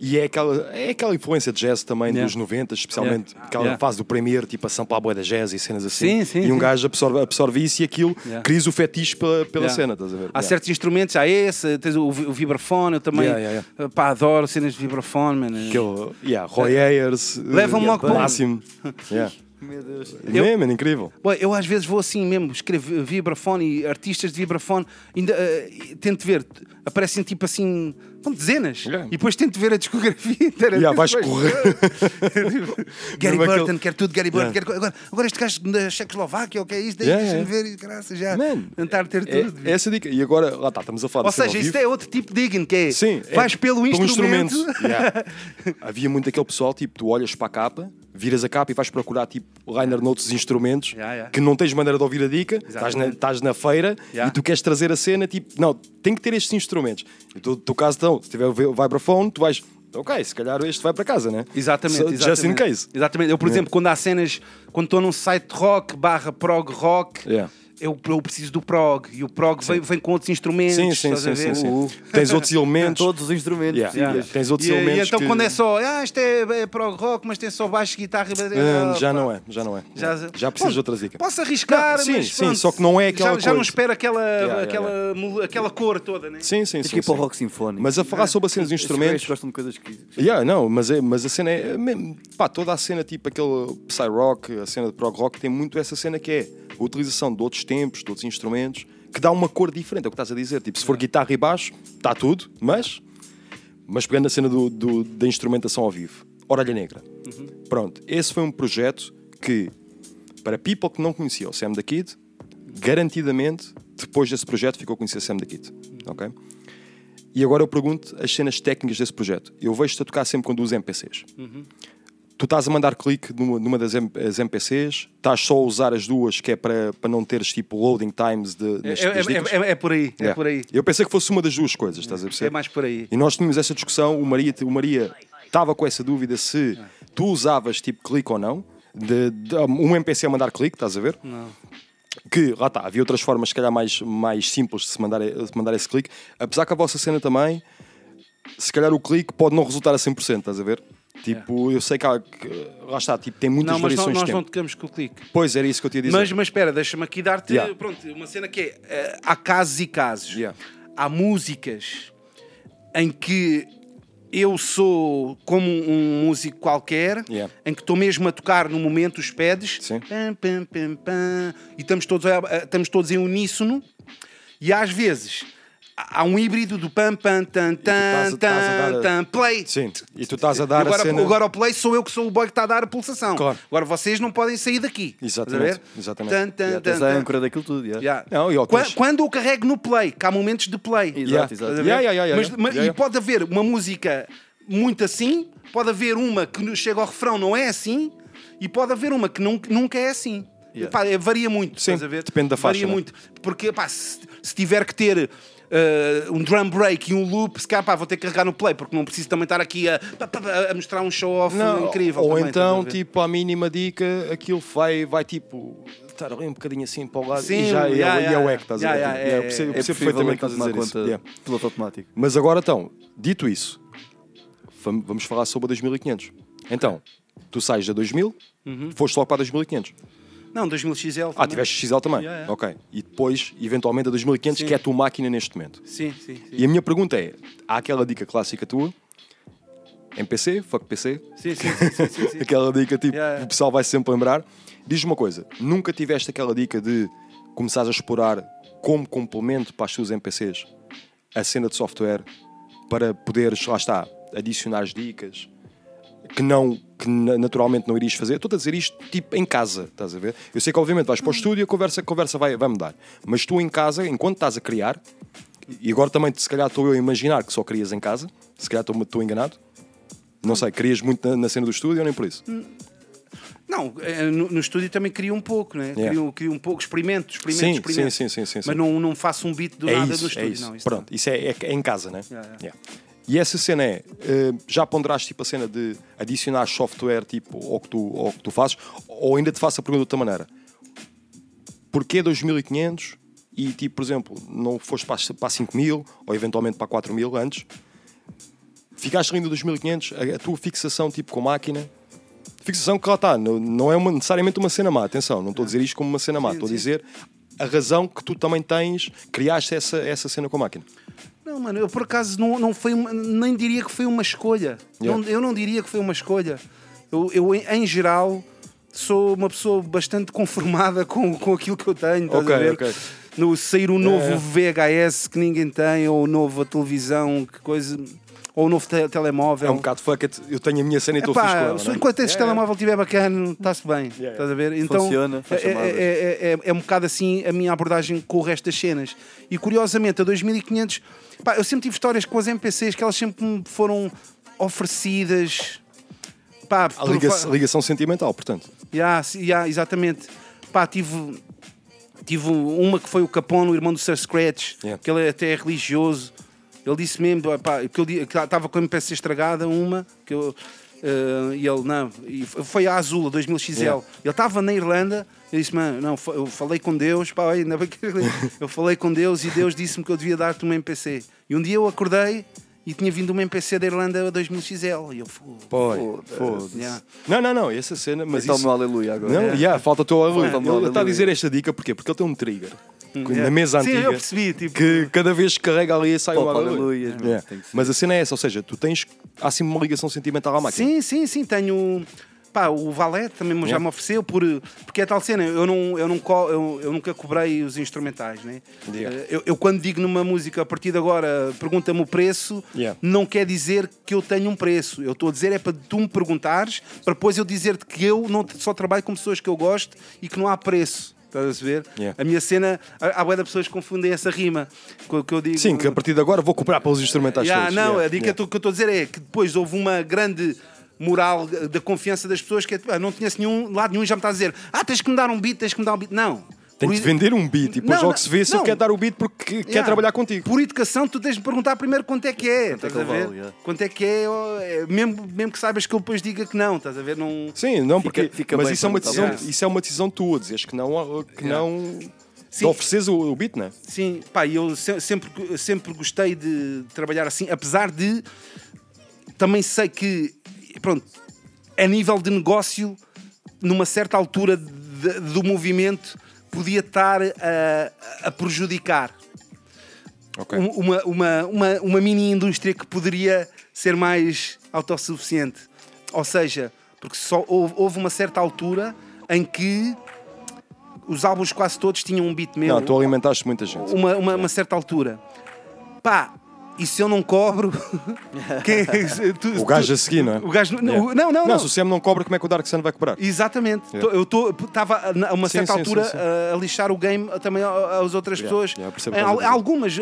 Speaker 6: E é aquela, é aquela influência de jazz também
Speaker 8: Yeah.
Speaker 6: dos 90, especialmente
Speaker 8: Yeah.
Speaker 6: aquela
Speaker 8: Yeah.
Speaker 6: fase do Premier, tipo a samplar boia da jazz e cenas assim.
Speaker 8: Sim, sim,
Speaker 6: e um
Speaker 8: sim.
Speaker 6: gajo absorve, absorve isso e aquilo,
Speaker 8: Yeah.
Speaker 6: cria o fetiche pela, pela
Speaker 8: Yeah.
Speaker 6: cena, estás a ver?
Speaker 8: Há
Speaker 6: Yeah.
Speaker 8: certos instrumentos, há esse, tens o, o vibrafone, eu também
Speaker 6: Yeah, yeah,
Speaker 8: Pá, adoro cenas de vibrafone, mano.
Speaker 6: Aquele, yeah, Roy Ayers,
Speaker 8: Leva-me
Speaker 6: uh,
Speaker 8: logo para
Speaker 6: máximo. Yeah.
Speaker 7: Meu Deus.
Speaker 6: É mesmo, é incrível.
Speaker 8: Ué, eu às vezes vou assim mesmo, escrevo vibrafone e artistas de vibrafone, ainda eh, tento ver, aparecem tipo assim São dezenas.
Speaker 6: Yeah.
Speaker 8: E depois tento ver a discografia inteira.
Speaker 6: Yeah, vais correr.
Speaker 8: Gary
Speaker 6: Mesmo
Speaker 8: Burton,
Speaker 6: aquele-
Speaker 8: quer tudo, Gary Burton.
Speaker 6: Yeah.
Speaker 8: quer- Agora, agora este gajo da Checoslováquia, o que é isto?
Speaker 6: Yeah,
Speaker 8: Deixa-me ver, e graças já.
Speaker 6: Man,
Speaker 8: Tentar ter
Speaker 6: É,
Speaker 8: tudo.
Speaker 6: é essa dica. E agora, lá está, estamos a falar
Speaker 8: Ou seja, isto é outro tipo de digging, que é
Speaker 6: Sim,
Speaker 8: vais
Speaker 6: é
Speaker 8: pelo instrumento.
Speaker 6: Yeah. Havia muito aquele pessoal, tipo, tu olhas para a capa, viras a capa e vais procurar, tipo, liner notes de instrumentos que não tens maneira de ouvir a dica, estás na, estás na feira e tu queres trazer a cena, tipo, não, tem que ter estes instrumentos. E tu, teu caso, então, se tiver o vibraphone, tu vais, ok, se calhar este vai para casa, né?
Speaker 8: Exatamente,
Speaker 6: So,
Speaker 8: exatamente.
Speaker 6: Just in case.
Speaker 8: Exatamente. Eu, por
Speaker 6: Yeah.
Speaker 8: exemplo, quando há cenas, quando estou num site rock barra prog rock,
Speaker 6: Yeah.
Speaker 8: Eu, eu preciso do prog. E o prog vem, vem com outros instrumentos.
Speaker 6: Sim, sim,
Speaker 8: estás a
Speaker 6: sim,
Speaker 8: ver?
Speaker 6: sim, sim.
Speaker 8: Uh.
Speaker 6: Tens outros elementos.
Speaker 7: Todos os instrumentos.
Speaker 6: Yeah, yeah. Tens outros
Speaker 8: E, e
Speaker 6: elementos
Speaker 8: então
Speaker 6: que-
Speaker 8: quando é só, ah, isto é, é prog rock, mas tem só baixo, guitarra e
Speaker 6: ah, já não é, já não é.
Speaker 8: Já-
Speaker 6: Já, precisas de outra dica.
Speaker 8: Posso arriscar,
Speaker 6: Não, sim,
Speaker 8: mas
Speaker 6: sim,
Speaker 8: pronto,
Speaker 6: só que não é aquela
Speaker 8: já, já não
Speaker 6: coisa.
Speaker 8: espero aquela,
Speaker 6: Yeah,
Speaker 8: aquela, aquela cor toda, né?
Speaker 6: Sim, sim,
Speaker 7: Tens
Speaker 6: sim.
Speaker 7: que ir para o
Speaker 6: sim.
Speaker 7: rock sinfónico.
Speaker 6: Mas a falar sobre a cena dos instrumentos.
Speaker 7: gajos gostam de coisas que.
Speaker 6: Yeah, não, mas, é, mas a cena é. é mesmo- Pá, toda a cena, tipo aquele Psy Rock, a cena de prog rock, tem muito essa cena que é a utilização de outros tempos, de outros instrumentos, que dá uma cor diferente, é o que estás a dizer. Tipo, se for guitarra e baixo, está tudo, mas. Mas pegando a cena do, do- da instrumentação ao vivo, Orelha Negra. Pronto, esse foi um projeto que, para people que não conhecia o Sam da Kid, garantidamente, depois desse projeto, ficou a conhecer Sam da Kid. Ok? E agora eu pergunto as cenas técnicas desse projeto. Eu vejo-te a tocar sempre quando uso MPCs. Tu estás a mandar clique numa, numa das M- MPCs, estás só a usar as duas, que é para, para não teres tipo loading times de,
Speaker 8: É,
Speaker 6: nas,
Speaker 8: é- é- é- é por aí, é por aí.
Speaker 6: Eu pensei que fosse uma das duas coisas, estás a perceber?
Speaker 8: É mais por aí.
Speaker 6: E nós tínhamos essa discussão, o Maria o Maria estava com essa dúvida se tu usavas tipo clique ou não, de, de- um MPC a mandar clique, estás a ver?
Speaker 8: Não.
Speaker 6: que lá está, havia outras formas, se calhar, mais, mais simples de se mandar, de mandar esse clique. Apesar que a vossa cena também, se calhar o clique pode não resultar a 100%, estás a ver? Tipo, eu sei que, há, que lá está, tipo, tem muitas
Speaker 8: Não, mas não-
Speaker 6: variações
Speaker 8: nós
Speaker 6: de
Speaker 8: não
Speaker 6: tempo.
Speaker 8: tocamos com o clique.
Speaker 6: Pois, era isso que eu tinha a dizer.
Speaker 8: Mas, mas espera, deixa-me aqui dar-te
Speaker 6: Yeah.
Speaker 8: pronto, uma cena que é: eh, há casos e casos. Há músicas em que eu sou como um músico qualquer,
Speaker 6: Yeah.
Speaker 8: em que estou mesmo a tocar no momento os pads, pam, pam, pam, pam, e estamos todos, a- a- estamos todos em uníssono, e às vezes há um híbrido do pam, pam, tan, tan, tan, tan, play.
Speaker 6: Sim, e tu estás a dar
Speaker 8: agora,
Speaker 6: a cena...
Speaker 8: agora o play sou eu que sou o boy que está a dar a pulsação.
Speaker 6: Claro.
Speaker 8: Agora vocês não podem sair daqui.
Speaker 6: Exatamente, exatamente.
Speaker 8: Tan, tan,
Speaker 7: Yeah,
Speaker 8: tan,
Speaker 7: tens a
Speaker 8: tan.
Speaker 7: âncora daquilo tudo. yeah.
Speaker 8: Yeah.
Speaker 6: Não, e ao
Speaker 8: Qua-
Speaker 6: tens-
Speaker 8: Quando eu carrego no play, que há momentos de play.
Speaker 7: Exato,
Speaker 6: Yeah.
Speaker 7: exato.
Speaker 6: Yeah, yeah, yeah,
Speaker 8: Mas-
Speaker 6: yeah.
Speaker 8: mas-
Speaker 6: Yeah,
Speaker 8: E pode haver uma música muito assim, pode haver uma que chega ao refrão não é assim, e pode haver uma que nunca, nunca é assim.
Speaker 7: Yeah.
Speaker 8: Pá, é- varia muito,
Speaker 6: Sim,
Speaker 8: estás a ver?
Speaker 6: depende da faixa,
Speaker 8: Varia
Speaker 6: né?
Speaker 8: muito. Porque pá, se, se tiver que ter eh, um drum break e um loop, se calhar pá, vou ter que carregar no play, porque não preciso também estar aqui a, a mostrar um show-off
Speaker 6: Não,
Speaker 8: incrível.
Speaker 6: Ou
Speaker 8: também,
Speaker 6: então,
Speaker 8: estás a
Speaker 6: tipo, à mínima dica, aquilo vai, vai tipo, estar ali um bocadinho assim para o lado
Speaker 8: Sim,
Speaker 6: e já
Speaker 8: yeah,
Speaker 6: e é,
Speaker 8: yeah,
Speaker 6: e é o eco, estás
Speaker 8: yeah,
Speaker 6: a ver?
Speaker 8: yeah,
Speaker 6: Tipo, yeah,
Speaker 8: é-
Speaker 6: eu percebo,
Speaker 8: é
Speaker 6: percebo perfeitamente que estás a dizer.
Speaker 7: conta
Speaker 6: isso. Yeah.
Speaker 7: piloto automático.
Speaker 6: Mas agora então, dito isso, vam- vamos falar sobre a 2500. Então, tu sais da 2000,
Speaker 8: Uhum.
Speaker 6: foste logo para a 2500.
Speaker 8: Não, 2000 XL.
Speaker 6: Ah,
Speaker 8: também.
Speaker 6: tiveste XL também?
Speaker 8: Yeah, yeah.
Speaker 6: Ok. E depois, eventualmente, a 2500,
Speaker 8: Sim.
Speaker 6: que é a tua máquina neste momento.
Speaker 8: Sim, sim, sim.
Speaker 6: E a minha pergunta é: há aquela dica clássica tua? MPC, fuck PC?
Speaker 8: Sim, sim, sim, sim, sim,
Speaker 6: aquela dica tipo,
Speaker 8: yeah.
Speaker 6: o pessoal vai sempre lembrar. Diz-me uma coisa: nunca tiveste aquela dica de começares a explorar como complemento para as tuas MPCs a cena de software para poderes, lá está, adicionar as dicas que não que na- naturalmente não irias fazer. Estou a dizer isto tipo em casa, estás a ver? Eu sei que obviamente vais para o estúdio e a conversa, a conversa vai, vai mudar. Mas tu em casa, enquanto estás a criar, e agora também se calhar estou eu a imaginar que só crias em casa, se calhar estou, estou enganado. Não sei, crias muito na, na cena do estúdio ou nem por isso?
Speaker 8: Não, eh, no, no estúdio também crio um pouco, né?
Speaker 6: Yeah.
Speaker 8: Crio, crio um pouco, experimento, experimento,
Speaker 6: Sim,
Speaker 8: experimento.
Speaker 6: sim, sim, sim, sim, sim.
Speaker 8: Mas não, não faço um beat do
Speaker 6: é
Speaker 8: nada
Speaker 6: isso,
Speaker 8: do estúdio.
Speaker 6: é isso.
Speaker 8: Não, isso
Speaker 6: Pronto, isso é, é- é em casa, né?
Speaker 8: Yeah, yeah.
Speaker 6: E essa cena é, eh, já ponderaste tipo a cena de adicionar software tipo ao que tu, ao que tu fazes, ou ainda te faço a pergunta de outra maneira. Porquê 2500 e tipo, por exemplo, não foste para, para 5000 ou eventualmente para 4000 antes? Ficaste ainda 2500, a, a tua fixação tipo com máquina, fixação que lá está, não, não é uma- necessariamente uma cena má, atenção, não estou a dizer isto como uma cena má, estou a dizer a razão que tu também tens, criaste essa, essa cena com a máquina.
Speaker 8: Não, mano, eu por acaso não, não foi uma- nem diria que foi uma escolha.
Speaker 6: Yeah.
Speaker 8: Não- eu não diria que foi uma escolha. Eu, eu, em, geral, sou uma pessoa bastante conformada com, com aquilo que eu tenho. estás a ver? no sair o novo
Speaker 6: É.
Speaker 8: VHS que ninguém tem, ou o novo a televisão, que coisa. Ou o novo te- telemóvel.
Speaker 6: É um bocado fuck it. Eu tenho a minha cena e estou fixe com ela. é?
Speaker 8: enquanto esse
Speaker 6: Yeah,
Speaker 8: telemóvel estiver bacana, está-se bem. Estás a ver? Então,
Speaker 7: Funciona,
Speaker 8: é, é, é, é, é um bocado assim a minha abordagem com o resto das cenas. E curiosamente, a 2500, pá, eu sempre tive histórias com as MPCs que elas sempre me foram oferecidas. Pá,
Speaker 6: A
Speaker 8: por-
Speaker 6: liga-
Speaker 8: fa-
Speaker 6: ligação sentimental, portanto.
Speaker 8: Yeah, yeah, exatamente. Pá, tive, tive uma que foi o Capone, o irmão do Sir Scratch,
Speaker 6: Yeah.
Speaker 8: que ele até é religioso. Ele disse mesmo, pá, que ele estava com a MPC estragada, uma, que eu, eh, e ele, não, e foi a Azul, a 2000XL.
Speaker 6: Yeah.
Speaker 8: Ele estava na Irlanda, eu disse, mano, não, eu falei com Deus, pá, ainda bem que eu falei com Deus e Deus disse-me que eu devia dar-te uma MPC. E um dia eu acordei e tinha vindo uma MPC da Irlanda a 2000XL. E eu,
Speaker 6: foda-se.
Speaker 8: Yeah.
Speaker 6: Não, não, não, essa cena, mas
Speaker 7: Então,
Speaker 6: isso...
Speaker 7: aleluia agora.
Speaker 6: Não,
Speaker 7: É.
Speaker 6: yeah, falta o teu aleluia. Ele está a dizer esta dica porquê? Porque ele tem um trigger na
Speaker 8: Yeah.
Speaker 6: mesa
Speaker 8: Sim,
Speaker 6: antiga
Speaker 8: eu percebi, tipo-
Speaker 6: que cada vez que carrega ali sai
Speaker 7: Pop
Speaker 6: um aleluia. Yeah.
Speaker 7: que ser.
Speaker 6: Mas a cena é essa, ou seja, tu tens há assim uma ligação sentimental à máquina.
Speaker 8: Sim, sim, sim. Tenho. Pá, o Valete também já
Speaker 6: Yeah.
Speaker 8: me ofereceu, por, porque é tal cena, eu, não, eu, não, eu, eu nunca cobrei os instrumentais, né?
Speaker 6: Yeah.
Speaker 8: Eh, Eu, eu quando digo numa música, a partir de agora, pergunta-me o preço,
Speaker 6: Yeah.
Speaker 8: não quer dizer que eu tenho um preço. Eu estou a dizer é para tu me perguntares, para depois eu dizer-te que eu não só trabalho com pessoas que eu gosto e que não há preço. Estás a ver?
Speaker 6: Yeah.
Speaker 8: A minha cena, há bué de pessoas que confundem essa rima com o que eu digo.
Speaker 6: Sim, que a partir de agora vou cobrar pelos instrumentais
Speaker 8: Yeah,
Speaker 6: todos.
Speaker 8: não,
Speaker 6: Yeah,
Speaker 8: a dica
Speaker 6: yeah.
Speaker 8: que eu estou a dizer é que depois houve uma grande moral da confiança das pessoas que é, ah, não conheço nenhum lado nenhum e já me está a dizer ah, tens que me dar um beat, tens que me dar um beat. Não.
Speaker 6: Tem
Speaker 8: i-
Speaker 6: vender um beat e depois
Speaker 8: Não,
Speaker 6: logo se vê se
Speaker 8: não.
Speaker 6: ele quer dar o beat porque quer
Speaker 8: Yeah.
Speaker 6: trabalhar contigo.
Speaker 8: Por educação, tu tens de perguntar primeiro quanto é que é.
Speaker 7: Quanto é
Speaker 8: estás
Speaker 7: que
Speaker 8: a
Speaker 7: ele
Speaker 8: ver?
Speaker 7: vale, yeah.
Speaker 8: Quanto é que é, é, mesmo, mesmo que saibas que eu depois diga que não, estás a ver? Não...
Speaker 6: Sim, não,
Speaker 7: Fica-
Speaker 6: porque.
Speaker 7: fica
Speaker 6: mas
Speaker 7: bem
Speaker 6: isso é, uma decisão,
Speaker 8: por isso.
Speaker 6: é uma decisão tua, dizes que não, que
Speaker 8: Yeah.
Speaker 6: não
Speaker 8: Sim.
Speaker 6: de ofereces o, o beat, não é?
Speaker 8: Sim, pá, e eu se- sempre, sempre gostei de trabalhar assim, apesar de também sei que, pronto, a nível de negócio, numa certa altura de- do movimento, podia estar a, a prejudicar
Speaker 6: Ok.
Speaker 8: Um- uma, uma, uma, uma mini indústria que poderia ser mais autossuficiente. Ou seja, porque só houve, houve uma certa altura em que os álbuns quase todos tinham um beat meu
Speaker 6: Não, tu alimentaste muita gente.
Speaker 8: uma, uma, uma certa altura. Pá, e se eu não cobro? quem é- tu-
Speaker 6: O gajo
Speaker 8: tu-
Speaker 6: a seguir, não é?
Speaker 8: O gajo, não,
Speaker 6: Yeah.
Speaker 8: não, não, não.
Speaker 6: se o CM não cobra, como é que o Dark Sun vai cobrar?
Speaker 8: Exatamente.
Speaker 6: Yeah.
Speaker 8: Eu estava a uma
Speaker 6: Sim,
Speaker 8: certa
Speaker 6: sim,
Speaker 8: altura
Speaker 6: sim, sim.
Speaker 8: A, a lixar o game também às outras
Speaker 6: Yeah,
Speaker 8: pessoas.
Speaker 6: yeah, estás a
Speaker 8: algumas,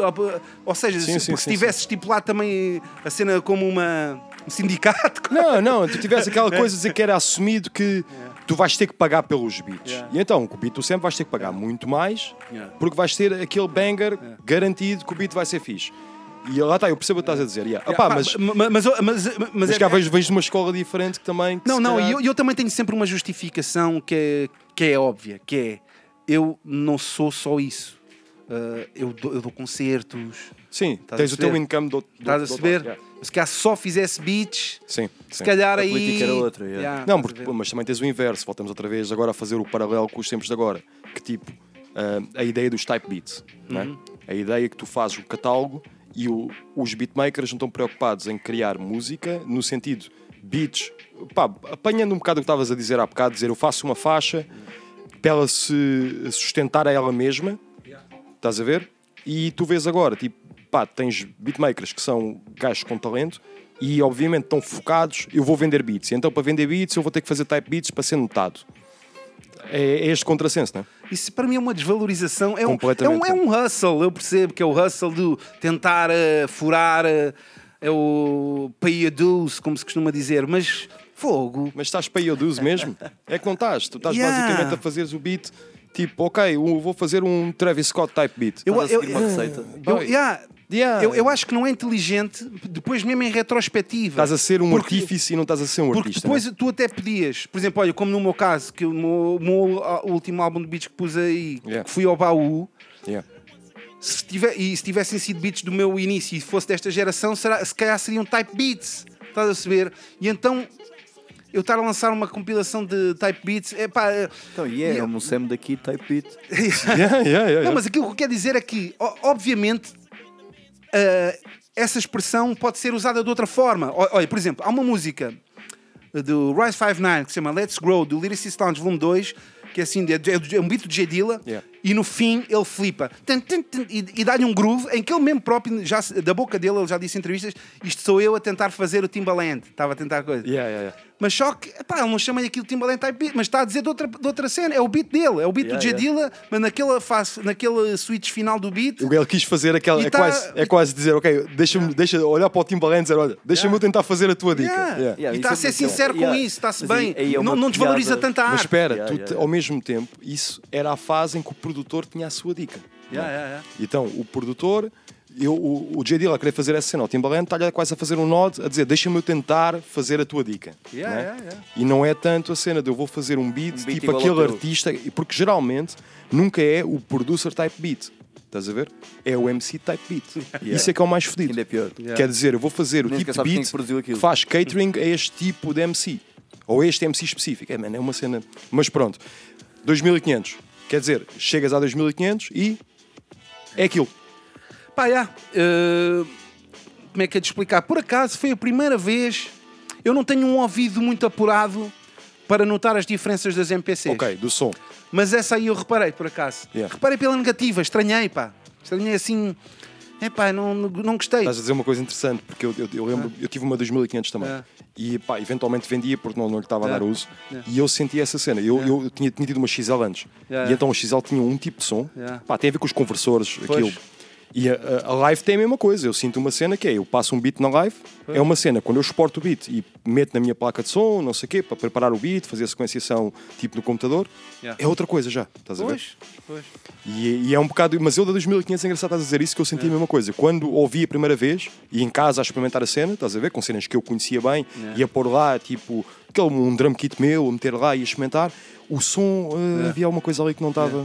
Speaker 8: ou- seja,
Speaker 6: Sim,
Speaker 8: se-
Speaker 6: sim,
Speaker 8: porque se
Speaker 6: sim,
Speaker 8: tivesse estipulado também a cena como uma, um sindicato.
Speaker 6: Não, não, tu tivesse aquela coisa de dizer que era assumido que tu vais ter que pagar pelos beats.
Speaker 8: Yeah.
Speaker 6: E então, com o beat tu sempre vais ter que pagar muito mais,
Speaker 8: Yeah.
Speaker 6: porque vais ter aquele banger garantido que o beat vai ser fixe. E lá está, eu percebo o que estás a dizer. Yeah.
Speaker 8: Pá,
Speaker 6: mas,
Speaker 8: ma- ma- mas, mas, mas,
Speaker 6: mas
Speaker 8: é-
Speaker 6: cá vejo, vejo de uma escola diferente que também. que
Speaker 8: Não, não, e eu, eu também tenho sempre uma justificação que é, que é óbvia, que é eu não sou só isso. Uh, eu, dou, eu dou concertos.
Speaker 6: Sim, tens o teu income do, do,
Speaker 8: Estás a perceber?
Speaker 6: yeah.
Speaker 8: Se calhar só fizesse beats,
Speaker 6: Sim,
Speaker 8: se
Speaker 6: sim.
Speaker 8: calhar
Speaker 7: A
Speaker 8: aí.
Speaker 7: política era outra, yeah.
Speaker 8: Yeah,
Speaker 6: Não, porque, mas também tens o inverso. Voltamos outra vez agora a fazer o paralelo com os tempos de agora. Que tipo, ah, a ideia dos type beats. não é?
Speaker 8: Uhum.
Speaker 6: A ideia que tu fazes o catálogo e o- os beatmakers não estão preocupados em criar música no sentido beats. Pá, apanhando um bocado o que estavas a dizer há bocado, dizer eu faço uma faixa para ela se sustentar a ela mesma. Estás a ver? E tu vês agora, tipo, pá, tens beatmakers que são gajos com talento e obviamente estão focados, eu vou vender beats. Então para vender beats eu vou ter que fazer type beats para ser notado. É, é este contrassenso, não é?
Speaker 8: Isso para mim é uma desvalorização. É um, é, um, é um hustle, eu percebo que é o hustle de tentar eh, furar, eh, é o pay a dues, como se costuma dizer, mas fogo.
Speaker 6: Mas estás pay your dues mesmo? É que não estás. Tu estás
Speaker 8: Yeah.
Speaker 6: basicamente a fazeres o beat tipo, ok, eu vou fazer um Travis Scott type beat.
Speaker 8: Eu,
Speaker 7: a
Speaker 8: eu,
Speaker 7: receita.
Speaker 8: eu,
Speaker 6: Boy.
Speaker 8: yeah,
Speaker 6: Yeah.
Speaker 8: eu, eu acho que não é inteligente, depois mesmo em retrospectiva.
Speaker 6: Estás a ser um
Speaker 8: Porque-
Speaker 6: artífice e não estás a ser um
Speaker 8: Porque
Speaker 6: artista.
Speaker 8: depois
Speaker 6: não é?
Speaker 8: tu até pedias, por exemplo, olha, como no meu caso, que o meu, o meu, último álbum de beats que pus aí,
Speaker 6: Yeah.
Speaker 8: que fui ao baú,
Speaker 6: Yeah.
Speaker 8: se tiver, e se tivessem sido beats do meu início e fosse desta geração, será, se calhar seriam type beats. Estás a perceber? E então eu estar a lançar uma compilação de type beats, é pá.
Speaker 7: Então, e é, é um Sam daqui, type beat.
Speaker 6: Yeah, yeah, yeah, yeah.
Speaker 8: Não, mas aquilo que eu quero dizer é que, obviamente, ah, essa expressão pode ser usada de outra forma. Olha, por exemplo, há uma música do Rise 59 que se chama Let's Grow, do Lyricist Lounge Volume 2, que é assim, é, é um beat do J Dilla,
Speaker 6: Yeah.
Speaker 8: E no fim ele flipa Tum, tum, tum, e, e dá-lhe um groove em que ele mesmo próprio, já, da boca dele, ele já disse em entrevistas: Isto sou eu a tentar fazer o Timbaland. Estava a tentar coisa.
Speaker 6: Yeah, yeah, yeah.
Speaker 8: Mas só que, epá, ele não chama aquilo Timbaland type beat, mas está a dizer de outra, de outra cena. É o beat dele, é o beat
Speaker 6: Yeah,
Speaker 8: do J. Dilla, mas naquela fase, naquele switch final do beat.
Speaker 6: O Ele quis fazer aquela. É,
Speaker 8: tá-
Speaker 6: quase, é quase dizer, ok, deixa-me deixa olhar para o Timbaland e dizer, olha, deixa-me eu tentar fazer a tua dica.
Speaker 8: Yeah.
Speaker 6: Yeah.
Speaker 8: E está a ser sincero com isso, está-se bem.
Speaker 7: é
Speaker 8: não, não desvaloriza
Speaker 7: piada.
Speaker 8: tanta arte.
Speaker 6: Mas espera,
Speaker 7: Yeah,
Speaker 6: tu
Speaker 7: yeah,
Speaker 6: te- ao mesmo tempo, isso era a fase em que o produtor tinha a sua dica.
Speaker 8: Yeah, yeah, yeah.
Speaker 6: Então, o produtor, eu, o, o J. Dilla a querer fazer essa cena, o Timbaland está-lhe quase a fazer um nod, a dizer, deixa-me eu tentar fazer a tua dica.
Speaker 8: Yeah,
Speaker 6: né?
Speaker 8: yeah, yeah.
Speaker 6: E não é tanto a cena de eu vou fazer um beat,
Speaker 7: Um beat
Speaker 6: tipo aquele artista, porque geralmente nunca é o producer type beat. Estás a ver? É o MC type beat. Isso é que é o mais fodido.
Speaker 7: Ainda é pior.
Speaker 6: Quer dizer, eu vou fazer o
Speaker 7: Nem
Speaker 6: tipo de beat
Speaker 7: é que
Speaker 6: faz catering a este tipo de MC. Ou a este MC específico. É, mano, é uma cena. Mas pronto. 2500. Quer dizer, chegas a 2500 e. É aquilo.
Speaker 8: Pá, já. eh, como é que é de explicar? Por acaso foi a primeira vez. Eu não tenho um ouvido muito apurado para notar as diferenças das MPCs.
Speaker 6: Ok, do som.
Speaker 8: Mas essa aí eu reparei, por acaso.
Speaker 6: Yeah.
Speaker 8: Reparei pela negativa, estranhei, pá. Estranhei assim. É pá, não, não gostei.
Speaker 6: Estás a dizer uma coisa interessante, porque eu, eu, eu lembro, eu tive uma 2500 também.
Speaker 8: Ah.
Speaker 6: E pá, eventualmente vendia porque não, não lhe estava a
Speaker 8: Ah.
Speaker 6: dar uso.
Speaker 8: Yeah.
Speaker 6: E eu senti essa cena. Eu, eu tinha, tinha tido uma XL antes. E então a XL tinha um tipo de som. Pá, tem a ver com os conversores,
Speaker 8: Pois.
Speaker 6: aquilo. E a, a- a live tem a mesma coisa. Eu sinto uma cena que é, eu passo um beat na live, é uma cena, quando eu exporto o beat e meto na minha placa de som, não sei o quê, para preparar o beat, fazer a sequenciação tipo no computador,
Speaker 8: Yeah.
Speaker 6: é outra coisa já. Estás a ver?
Speaker 8: Pois, pois.
Speaker 6: E, e é um bocado. Mas eu da 2500 é engraçado estás a dizer isso que eu senti a mesma coisa. Quando ouvi a primeira vez e em casa a experimentar a cena, estás a ver? Com cenas que eu conhecia bem,
Speaker 8: Yeah.
Speaker 6: ia pôr lá, tipo, aquele, um drum kit meu, a meter lá e a experimentar, o som,
Speaker 8: Yeah.
Speaker 6: havia alguma coisa ali que não estava.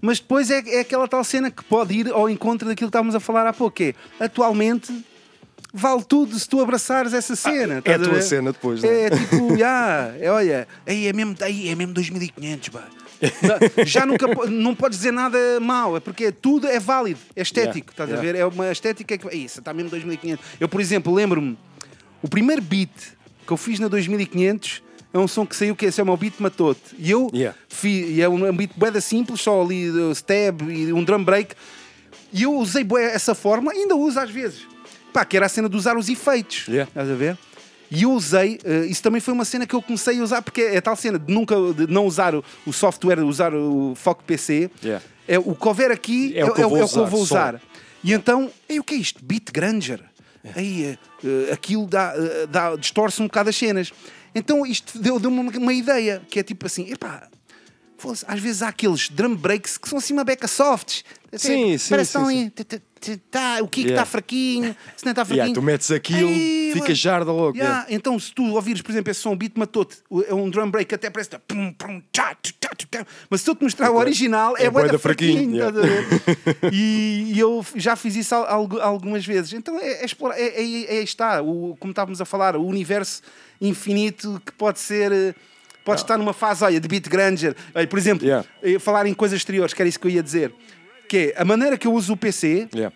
Speaker 8: Mas depois é, é aquela tal cena que pode ir ao encontro daquilo que estávamos a falar há pouco, que é, atualmente vale tudo se tu abraçares essa cena.
Speaker 6: é
Speaker 8: estás
Speaker 6: a tua
Speaker 8: ver?
Speaker 6: cena depois, não é?
Speaker 8: É tipo, já, é, olha, aí é mesmo, aí é mesmo 2500, pá. Já nunca não podes dizer nada mau, é porque tudo é válido, é estético,
Speaker 6: Yeah,
Speaker 8: estás a
Speaker 6: yeah.
Speaker 8: ver? É uma estética que. Isso, está mesmo 2500. Eu, por exemplo, lembro-me, o primeiro beat que eu fiz na 2500 é um som que saiu que se chama o Beat Matote. E eu
Speaker 6: Yeah.
Speaker 8: fiz, e é um beat bué simples, só ali uh, stab e um drum break. E eu usei essa forma, ainda uso às vezes. Pá, que era a cena de usar os efeitos.
Speaker 6: Yeah.
Speaker 8: Estás a ver? E eu usei, eh, isso também foi uma cena que eu comecei a usar, porque é tal cena de nunca de não usar o, o software, usar o Foco PC.
Speaker 6: Yeah.
Speaker 8: É, o que houver aqui
Speaker 6: É o que eu vou
Speaker 8: é que eu vou
Speaker 6: usar,
Speaker 8: usar. E então, ei, o que é isto? Beat Granger. Aí, eh, eh, aquilo dá, eh, dá, distorce um bocado as cenas. Então isto deu- deu-me uma, uma ideia, que é tipo assim, epá, às vezes há aqueles drum breaks que são assim uma beca softs.
Speaker 6: Sim, sim,
Speaker 8: Parece
Speaker 6: sim,
Speaker 8: que
Speaker 6: sim.
Speaker 8: ali, tá, o kick está fraquinho, se não está fraquinho.
Speaker 6: Yeah, tu metes aquilo,
Speaker 8: Ei,
Speaker 6: fica jarda logo.
Speaker 8: Então, se tu ouvires, por exemplo, esse som beat matou-te, é um drum break que até parece. tá pum, pum, tchá, tchá, tchá, tchá. Mas se eu te mostrar o original, é,
Speaker 6: É
Speaker 8: bué
Speaker 6: bué
Speaker 8: da
Speaker 6: da fraquinho,
Speaker 8: e, eu já fiz isso al- algu- algumas vezes. Então, é, é explorar. É, é, é, aí está, o, como estávamos a falar, o universo infinito que pode ser. Eh, Pode estar numa fase, olha, de beat granger. Olha, por exemplo,
Speaker 6: Yeah.
Speaker 8: eh, falar em coisas exteriores, que era isso que eu ia dizer. Que é a maneira que eu uso o PC
Speaker 6: Yeah.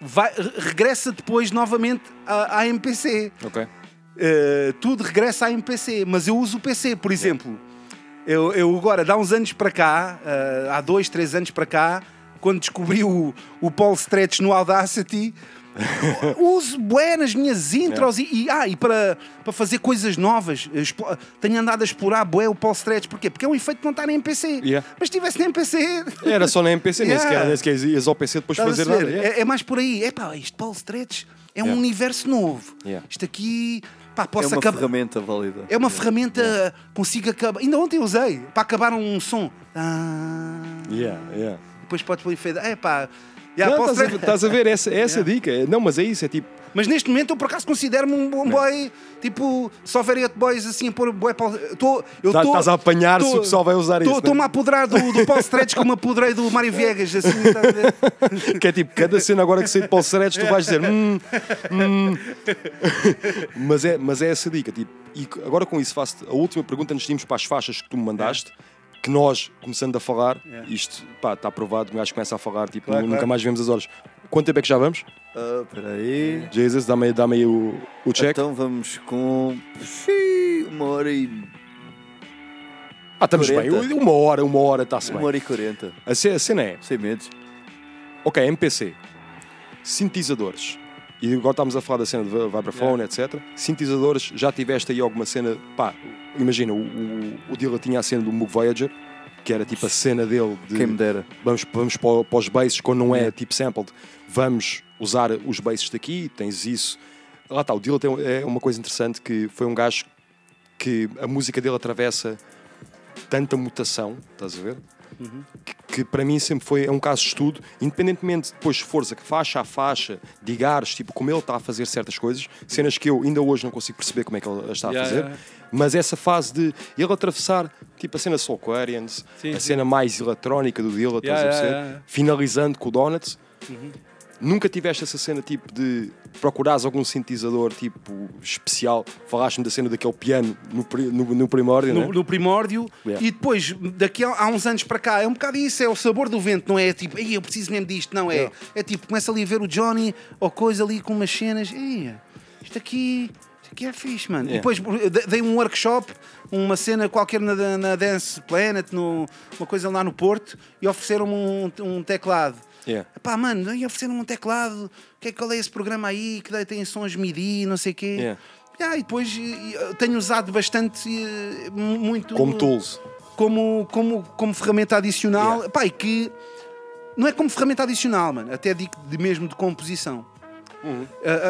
Speaker 8: vai, re- regressa depois novamente à, à MPC.
Speaker 6: Ok.
Speaker 8: Uh, tudo regressa à MPC, mas eu uso o PC, por exemplo. Eu, eu agora, dá uns anos para cá, uh, há dois, três anos para cá, quando descobri o, o Paul Stretch no Audacity, uso bué nas minhas intros e, e, ah, e para, para fazer coisas novas. explo- Tenho andado a explorar bué o Paul Stretch. Porquê? Porque é um efeito que não está na MPC.
Speaker 6: Yeah.
Speaker 8: Mas se estivesse na MPC...
Speaker 6: Era só na MPC, nem
Speaker 8: Yeah.
Speaker 6: sequer, nem sequer ias ao PC depois
Speaker 8: Estás
Speaker 6: fazer nada. yeah.
Speaker 8: É, é mais por aí. É pá, isto Paul Stretch é um
Speaker 6: Yeah.
Speaker 8: universo novo.
Speaker 6: Yeah.
Speaker 8: Isto aqui, pá,
Speaker 7: É uma
Speaker 8: acabar.
Speaker 7: ferramenta válida.
Speaker 8: É uma ferramenta, consigo acabar. Ainda ontem usei para acabar um som. Ah,
Speaker 6: Yeah, yeah.
Speaker 8: depois podes pôr efeito. É pá. Já,
Speaker 6: Não, estás, a,
Speaker 8: Stretch-
Speaker 6: estás a ver essa, essa dica. Não, mas é isso, é tipo.
Speaker 8: Mas neste momento eu por acaso considero-me um bom boy, tipo, houver eight boys assim a pôr boy Paul. Tô, eu
Speaker 6: Tá-
Speaker 8: tô-
Speaker 6: estás a apanhar se o pessoal vai usar
Speaker 8: tô-
Speaker 6: isso, né?
Speaker 8: Estou-me a apoderar do, do Paul Stretch como apoderei do Mário Viegas. Assim, estás a ver?
Speaker 6: Que é tipo, cada cena agora que sai de Paul Seredes, tu vais dizer. Hum, hum. mas, é, mas é essa dica. Tipo, e agora com isso faço a última pergunta antes de irmos para as faixas que tu me mandaste. Que nós, começando a falar, isto pá, está aprovado, o gajo começa a falar, tipo,
Speaker 8: Claro,
Speaker 6: nunca
Speaker 8: claro.
Speaker 6: mais vemos as horas. Quanto tempo é que já vamos?
Speaker 7: Ah, Espera aí.
Speaker 6: Jesus, dá-me aí- dá-me aí o, o check.
Speaker 7: Então vamos com. Uma hora e.
Speaker 6: Ah, estamos
Speaker 7: 40.
Speaker 6: bem. Uma hora, uma hora, está-se bem.
Speaker 7: Uma hora e quarenta.
Speaker 6: A ce- a cena é.
Speaker 7: Sem medos.
Speaker 6: Ok, MPC. Sintetizadores. E agora estamos a falar da cena de vibraphone, etc. Sintetizadores, já tiveste aí alguma cena. Pá, imagina, o, o, o Dilla tinha a cena do Moog Voyager, que era tipo a cena dele de.
Speaker 7: Quem me dera.
Speaker 6: Vamos, vamos para, para os basses, quando não é
Speaker 7: Yeah.
Speaker 6: tipo sampled, vamos usar os basses daqui, tens isso. Lá está, o Dilla tem, é uma coisa interessante que foi um gajo que a música dele atravessa tanta mutação, estás a ver? Que, que para mim sempre foi é um caso de estudo, independentemente de depois força, que faixa a faixa, digares, tipo, como ele está a fazer certas coisas, cenas que eu ainda hoje não consigo perceber como é que ele está a
Speaker 15: Yeah,
Speaker 6: fazer,
Speaker 15: yeah.
Speaker 6: mas essa fase de ele atravessar, tipo, a cena Soulquarians,
Speaker 15: Sim,
Speaker 6: a
Speaker 15: sim.
Speaker 6: cena mais eletrónica do
Speaker 15: yeah, yeah.
Speaker 6: finalizando com o Donuts.
Speaker 15: Uhum.
Speaker 6: Nunca tiveste essa cena tipo de procurares algum sintetizador tipo especial? Falaste-me da cena daquele piano no, no, no primórdio,
Speaker 8: no,
Speaker 6: né?
Speaker 8: no primórdio
Speaker 6: Yeah.
Speaker 8: e depois, daqui a, há uns anos para cá, é um bocado isso, é o sabor do vento, não é tipo, Ei, eu preciso mesmo disto, não é?
Speaker 6: Yeah.
Speaker 8: É tipo, começa ali a ver o Johnny ou coisa ali com umas cenas, isto aqui, aqui é fixe, mano. E
Speaker 6: Yeah.
Speaker 8: depois eu de- dei um workshop, uma cena qualquer na, na Dance Planet, no, uma coisa lá no Porto, e ofereceram-me um, um teclado.
Speaker 6: Yeah.
Speaker 8: Pá, mano, e ofereceram um teclado, que é, qual é esse programa aí, que daí tem sons MIDI, não sei o quê.
Speaker 6: Yeah.
Speaker 8: Yeah, e depois tenho usado bastante, mu- muito...
Speaker 6: Como tools.
Speaker 8: Como, como, como ferramenta adicional. Pá, e que não é como ferramenta adicional, mano. Até digo de mesmo de composição.
Speaker 6: Uhum.
Speaker 8: Uh,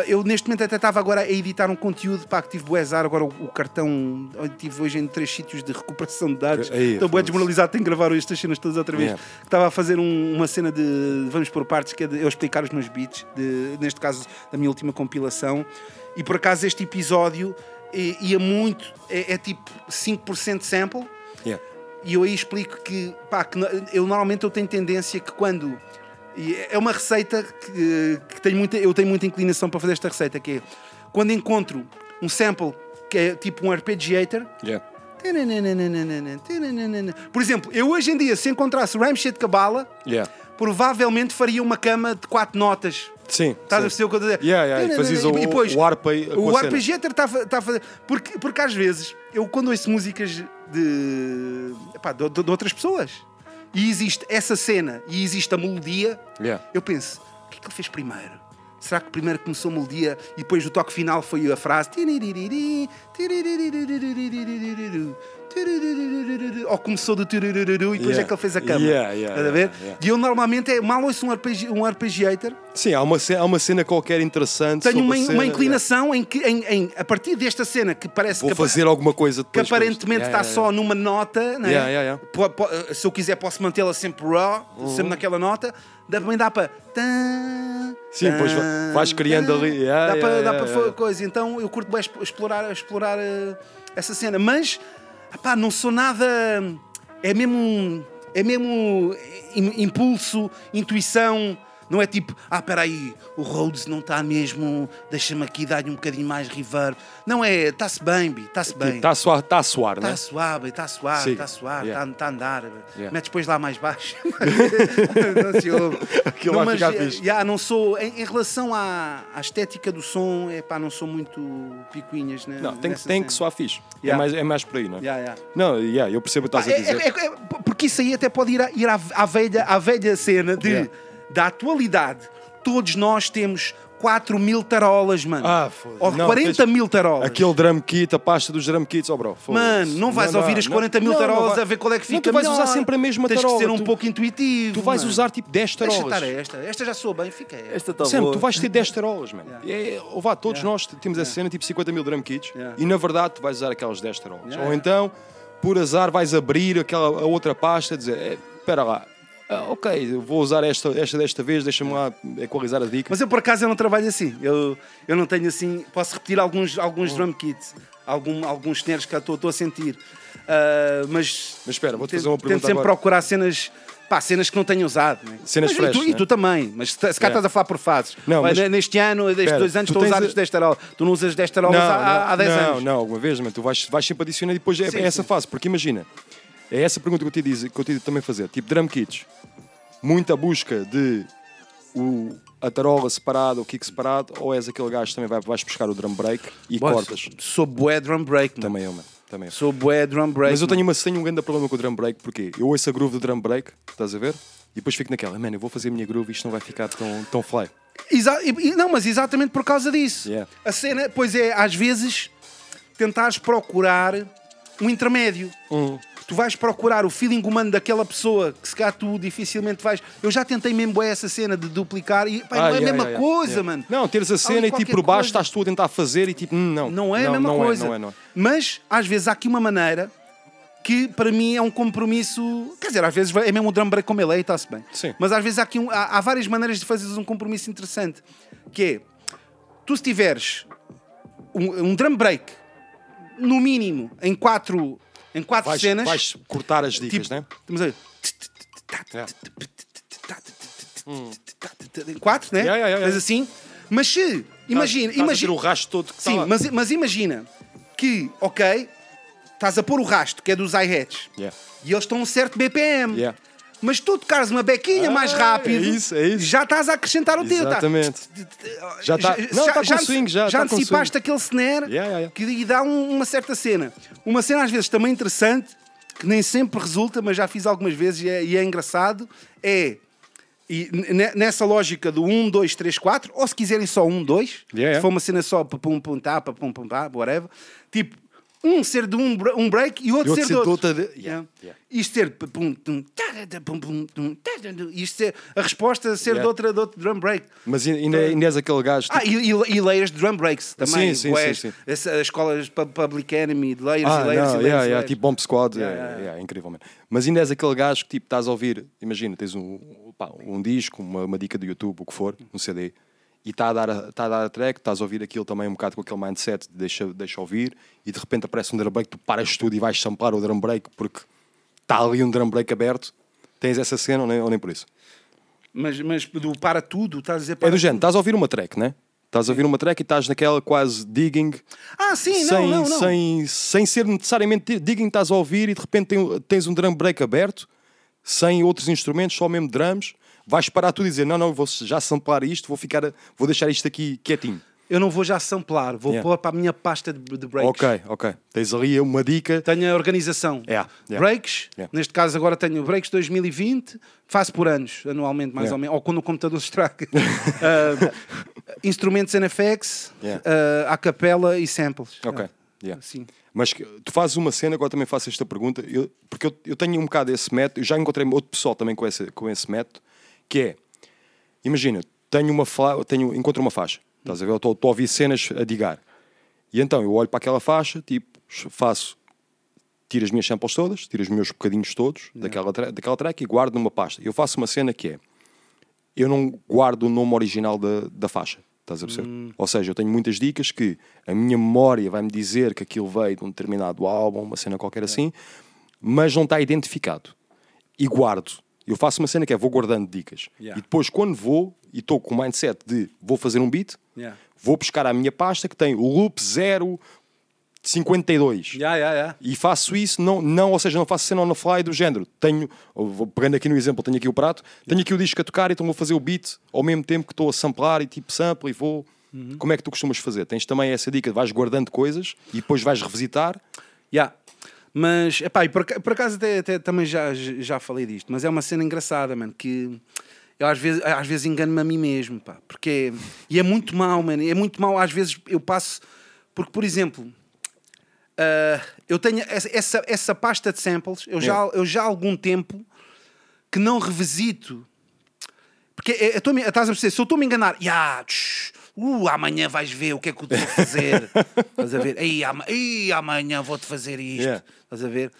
Speaker 8: eu neste momento até estava agora a editar um conteúdo pá, que tive boezar agora o, o cartão eu tive hoje em três sítios de recuperação de dados
Speaker 6: Aí,
Speaker 8: estou bem
Speaker 6: foda-se.
Speaker 8: desmoralizado tenho que gravar estas cenas todas outra vez
Speaker 6: Yeah.
Speaker 8: estava a fazer um- uma cena de vamos por partes que é de eu explicar os meus beats de- neste caso da minha última compilação e por acaso este episódio eh, ia muito é, é tipo 5% sample
Speaker 6: Yeah.
Speaker 8: e eu aí explico que, pá, que eu normalmente eu tenho tendência que quando e é uma receita que, que tenho muita, eu tenho muita inclinação para fazer esta receita que é quando encontro um sample que é tipo um arpeggiator
Speaker 6: Yeah.
Speaker 8: por exemplo, eu hoje em dia se encontrasse o Ramshed Kabbalah
Speaker 6: Yeah.
Speaker 8: provavelmente faria uma cama de quatro notas
Speaker 6: Sim.
Speaker 8: Estás a perceber o que eu estou a dizer?
Speaker 6: Yeah, yeah, e fazias o-
Speaker 8: depois,
Speaker 6: o com
Speaker 8: O arpeggiator está a a fazer. Porque, porque às vezes, eu quando ouço músicas de, epá, de, de- de outras pessoas e existe essa cena e existe a melodia,
Speaker 6: Yeah.
Speaker 8: eu penso: o que é que ele fez primeiro? Será que primeiro começou a melodia e depois o toque final foi a frase? Ou começou do turururu e depois
Speaker 6: Yeah.
Speaker 8: é que ele fez a cama.
Speaker 6: Yeah, yeah,
Speaker 8: Estás a ver? E eu normalmente é, mal ouço um, arpegi, um arpeggiator,
Speaker 6: Sim, há uma, ce- há uma cena qualquer interessante.
Speaker 8: tenho uma,
Speaker 6: cena,
Speaker 8: uma inclinação em que, em, em- a partir desta cena que parece
Speaker 6: Vou
Speaker 8: que,
Speaker 6: fazer alguma coisa
Speaker 8: que
Speaker 6: depois. isto.
Speaker 8: aparentemente está só numa nota, né? Se eu quiser, posso mantê-la sempre raw, sempre naquela nota. Também dá para.
Speaker 6: Sim, depois va- vais criando ali.
Speaker 8: Dá para, coisa. Então eu curto bem exp- explorar, explorar eh, essa cena. Mas, epá, não sou nada. É mesmo. É mesmo im- impulso, intuição. Não é tipo, ah, espera aí, o Rhodes não está mesmo, deixa-me aqui dar-lhe um bocadinho mais reverb. Não é, está-se bem, Bi, está-se bem.
Speaker 6: Está a suar, tá a suar
Speaker 8: Está
Speaker 6: né?
Speaker 8: suave, está suave,
Speaker 6: Sim.
Speaker 8: está suave, está
Speaker 6: Yeah.
Speaker 8: a andar.
Speaker 6: Yeah.
Speaker 8: Metes depois lá mais baixo. não se ouve.
Speaker 6: Aquilo
Speaker 8: não,
Speaker 6: vai
Speaker 8: mas,
Speaker 6: ficar
Speaker 8: eh,
Speaker 6: fixe.
Speaker 8: yeah, não sou, em, em relação à, à estética do som, é pá, não sou muito picuinhas. Né,
Speaker 6: Não, tem, que- tem que soar fixe. É,
Speaker 8: Yeah.
Speaker 6: mais, é mais por aí, não é?
Speaker 8: Yeah, yeah.
Speaker 6: Não, yeah, eu percebo o que estás a
Speaker 8: é-
Speaker 6: dizer.
Speaker 8: é- é- porque isso aí até pode ir, à, ir à, à velha, à velha cena de. Da atualidade. Todos nós temos 4 mil tarolas, mano.
Speaker 6: Ah, foda-se.
Speaker 8: Ou
Speaker 6: Não,
Speaker 8: 40
Speaker 6: tens-
Speaker 8: mil tarolas.
Speaker 6: Aquele drum kit, a pasta dos drum kits, oh bro.
Speaker 8: Mano, não vais
Speaker 6: dá,
Speaker 8: ouvir as
Speaker 6: não.
Speaker 8: 40 mil
Speaker 6: Não, não
Speaker 8: tarolas
Speaker 6: vai.
Speaker 8: a ver qual é que fica
Speaker 6: Não, tu vais
Speaker 8: melhor.
Speaker 6: usar sempre a mesma
Speaker 8: Tens
Speaker 6: tarola.
Speaker 8: que ser um
Speaker 6: tu,
Speaker 8: pouco intuitivo.
Speaker 6: Tu vais
Speaker 8: mano.
Speaker 6: usar tipo 10
Speaker 8: Deixa
Speaker 6: tarolas.
Speaker 8: estar esta. Esta já soa bem, fica esta.
Speaker 7: Está
Speaker 6: Sam,
Speaker 7: boa.
Speaker 6: tu vais ter 10 tarolas, mano. É, ou vá, todos nós temos essa cena, tipo 50 mil drum kits,
Speaker 8: Yeah.
Speaker 6: e na verdade tu vais usar aquelas 10 tarolas.
Speaker 8: Yeah.
Speaker 6: Ou então, por azar, vais abrir aquela, a outra pasta e dizer: "É, espera lá, ah, ok, vou usar esta, esta desta vez, deixa-me lá equalizar a dica.
Speaker 8: Mas eu por acaso eu não trabalho assim. Eu, eu não tenho assim. Posso repetir alguns,
Speaker 6: Hum.
Speaker 8: alguns drum kits, algum, alguns snares que estou a sentir. Ah, mas.
Speaker 6: Mas espera, vou-te
Speaker 8: tento-
Speaker 6: fazer uma
Speaker 8: Tento
Speaker 6: pergunta
Speaker 8: sempre
Speaker 6: agora.
Speaker 8: procurar cenas. Pá, cenas que não tenho usado. né?
Speaker 6: Cenas
Speaker 8: mas,
Speaker 6: fresh,
Speaker 8: e, tu, e
Speaker 6: né?
Speaker 8: tu também, mas se, cá
Speaker 6: Yeah.
Speaker 8: estás a falar por fases.
Speaker 6: Não, mas-
Speaker 8: Neste ano, destes dois anos, estou a usar
Speaker 6: a-
Speaker 8: 10 tarolas. Tu não usas 10 tarolas há, há 10
Speaker 6: não,
Speaker 8: anos.
Speaker 6: Não, alguma vez, mas tu vais, vais sempre adicionando e depois é,
Speaker 8: Sim,
Speaker 6: é essa
Speaker 8: sim.
Speaker 6: fase. Porque imagina, é essa pergunta que eu te diz, que eu te também fazer. Tipo, drum kits. Muita busca de o, a tarola separada, o kick separado, ou és aquele gajo que também vai, vais buscar o drum break e
Speaker 8: Boss,
Speaker 6: cortas.
Speaker 8: Sou bué drum break, mano.
Speaker 6: Também eu, mano. também eu.
Speaker 8: Sou bué drum break.
Speaker 6: Mas eu tenho, uma, tenho um grande problema com o drum break, porque eu ouço a groove do drum break, estás a ver? E depois fico naquela, mano, eu vou fazer a minha groove e isto não vai ficar tão, tão fly.
Speaker 8: Exa- não, mas exatamente por causa disso.
Speaker 6: Yeah.
Speaker 8: A cena, pois é, às vezes tentares procurar um intermédio.
Speaker 6: Hum.
Speaker 8: Tu vais procurar o feeling humano daquela pessoa que se calhar tu dificilmente vais. Eu já tentei mesmo essa cena de duplicar e pá, não
Speaker 6: Ah,
Speaker 8: é a
Speaker 6: yeah,
Speaker 8: mesma
Speaker 6: yeah,
Speaker 8: coisa,
Speaker 6: yeah.
Speaker 8: mano.
Speaker 6: Não, teres a cena e tipo por baixo
Speaker 8: coisa.
Speaker 6: estás tu a tentar fazer e tipo, não.
Speaker 8: Não é a mesma
Speaker 6: não
Speaker 8: coisa.
Speaker 6: É, não é, não é.
Speaker 8: Mas às vezes há aqui uma maneira que para mim é um compromisso. Quer dizer, às vezes é mesmo um drum break como ele é e está-se bem.
Speaker 6: Sim.
Speaker 8: Mas às vezes há, aqui um- há, há várias maneiras de fazeres um compromisso interessante. Que é, tu se tiveres um, um drum break, no mínimo, em quatro, em quatro
Speaker 6: Vais,
Speaker 8: cenas.
Speaker 6: vais cortar as dicas,
Speaker 8: tipo,
Speaker 6: né?
Speaker 8: Estamos a ver.
Speaker 6: Yeah.
Speaker 8: Em quatro, né?
Speaker 6: Yeah, yeah, yeah,
Speaker 8: Mas assim. Mas se, imagina, imagina.
Speaker 6: o rastro todo que está
Speaker 8: Sim,
Speaker 6: lá.
Speaker 8: mas, mas imagina que, ok, estás a pôr o rastro, que é dos hi-hats,
Speaker 6: Yeah.
Speaker 8: e eles estão a um certo BPM.
Speaker 6: Yeah.
Speaker 8: Mas tu tocares uma bequinha
Speaker 6: Ah,
Speaker 8: mais rápido,
Speaker 6: é isso, é isso.
Speaker 8: já estás a acrescentar o teu. tá?
Speaker 6: Exatamente. Já está. Não, está com swing, já.
Speaker 8: já
Speaker 6: tá
Speaker 8: antecipaste aquele snare
Speaker 6: Yeah, yeah, yeah.
Speaker 8: que lhe dá um- uma certa cena. Uma cena às vezes também interessante, que nem sempre resulta, mas já fiz algumas vezes e é, e é engraçado, é e ne- nessa lógica do 1, 2, 3, 4, ou se quiserem só 1, 2,
Speaker 6: Yeah, yeah.
Speaker 8: se for uma cena só pum pum tá, pum pum pá, whatever, tipo, um ser de um, um break e outro,
Speaker 6: E outro
Speaker 8: ser de outro.
Speaker 6: outra de- Yeah,
Speaker 8: Yeah. Isto ser pa pum, tum, pum, pum, tum, tum, isto ser a resposta ser
Speaker 6: Yeah.
Speaker 8: de, outra, de outro drum break.
Speaker 6: Mas ainda, ainda és aquele gajo.
Speaker 8: Ah,
Speaker 6: tipo,
Speaker 8: e, e, e layers de drum breaks também.
Speaker 6: Sim, sim, sim, sim.
Speaker 8: Essa- as escolas pu- Public Enemy de layers
Speaker 6: Ah,
Speaker 8: e layers
Speaker 6: não,
Speaker 8: e layers.
Speaker 6: yeah,
Speaker 8: e
Speaker 6: yeah,
Speaker 8: layers.
Speaker 6: tipo Bomb Squad,
Speaker 8: Yeah,
Speaker 6: é,
Speaker 8: yeah,
Speaker 6: é, é, incrivelmente. Mas ainda és aquele gajo que tipo, estás a ouvir, imagina, tens um, pá, um disco, uma, uma dica do YouTube, o que for, um CD, e está a, dar a, está a dar a track, estás a ouvir aquilo também um bocado com aquele mindset de deixa, deixa ouvir, e de repente aparece um drum break, tu paras tudo e vais samplar o drum break porque está ali um drum break aberto. Tens essa cena ou nem, ou nem por isso?
Speaker 8: Mas, mas do para tudo, estás a dizer para
Speaker 6: É do género, estás a ouvir uma track, né? Estás a ouvir uma track e estás naquela quase digging,
Speaker 8: Ah, sim,
Speaker 6: sem,
Speaker 8: não, não, não.
Speaker 6: Sem, sem ser necessariamente digging, estás a ouvir e de repente tens um drum break aberto, sem outros instrumentos, só mesmo drums, vais parar tudo e dizer: Não, não, vou já samplar isto, vou, ficar, vou deixar isto aqui quietinho.
Speaker 8: Eu não vou já samplar, vou
Speaker 6: Yeah.
Speaker 8: pôr para a minha pasta de, de breaks.
Speaker 6: Ok, ok. Tens ali uma dica.
Speaker 8: Tenho a organização.
Speaker 6: Yeah, yeah.
Speaker 8: Breaks,
Speaker 6: Yeah.
Speaker 8: neste caso agora tenho breaks 2020, faço por anos, anualmente mais ou menos, ou quando o computador se estraga. Ah, instrumentos NFX,
Speaker 6: Yeah.
Speaker 8: ah, a capela e samples.
Speaker 6: Ok.
Speaker 8: Ah,
Speaker 6: yeah.
Speaker 8: Sim.
Speaker 6: Mas tu fazes uma cena, agora também faço esta pergunta, eu- porque eu, eu tenho um bocado esse método, eu já encontrei outro pessoal também com esse, com esse método, que é, imagina, tenho uma fa, tenho, encontro uma faixa, estás a ver? Estou a ouvir cenas a digar. E então eu olho para aquela faixa, tipo, faço, tiro as minhas samples todas, tiro os meus bocadinhos todos daquela, tra- daquela track e guardo numa pasta. Eu faço uma cena que é, eu não guardo o nome original da, da faixa. Estás a perceber? Ou seja, eu tenho muitas dicas que a minha memória vai-me dizer que aquilo veio de um determinado álbum, uma cena qualquer assim, mas não está identificado. E guardo. Eu faço uma cena que é vou guardando dicas.
Speaker 8: Yeah.
Speaker 6: E depois, quando vou e estou com o mindset de vou fazer um beat,
Speaker 8: Yeah.
Speaker 6: vou buscar a minha pasta que tem o loop 052.
Speaker 8: Yeah, yeah, yeah.
Speaker 6: E faço isso, não, não, ou seja, não faço cena on the fly do género. Tenho, vou pegando aqui no exemplo, tenho aqui o prato, tenho aqui o disco a tocar, então vou fazer o beat ao mesmo tempo que estou a samplar e tipo sample e vou.
Speaker 8: Uhum.
Speaker 6: Como é que tu costumas fazer? Tens também essa dica, vais guardando coisas e depois vais revisitar.
Speaker 8: Yeah. Mas, epá, e por, por acaso até, até também já, já falei disto, mas é uma cena engraçada, mano, que eu às vezes, às vezes engano-me a mim mesmo, pá, porque e é muito mau, mano, é muito mau, às vezes eu passo, porque, por exemplo, ah, eu tenho essa, essa, pasta de samples, eu já, eu já há algum tempo que não revisito, porque é- eu estou a estás a perceber, se eu estou-me a enganar, "Ya, tch, uh, amanhã vais ver o que é que eu estou a fazer. Estás a ver? Ei, ama- ei, amanhã vou-te fazer isto.
Speaker 6: Yeah.
Speaker 8: Estás a ver?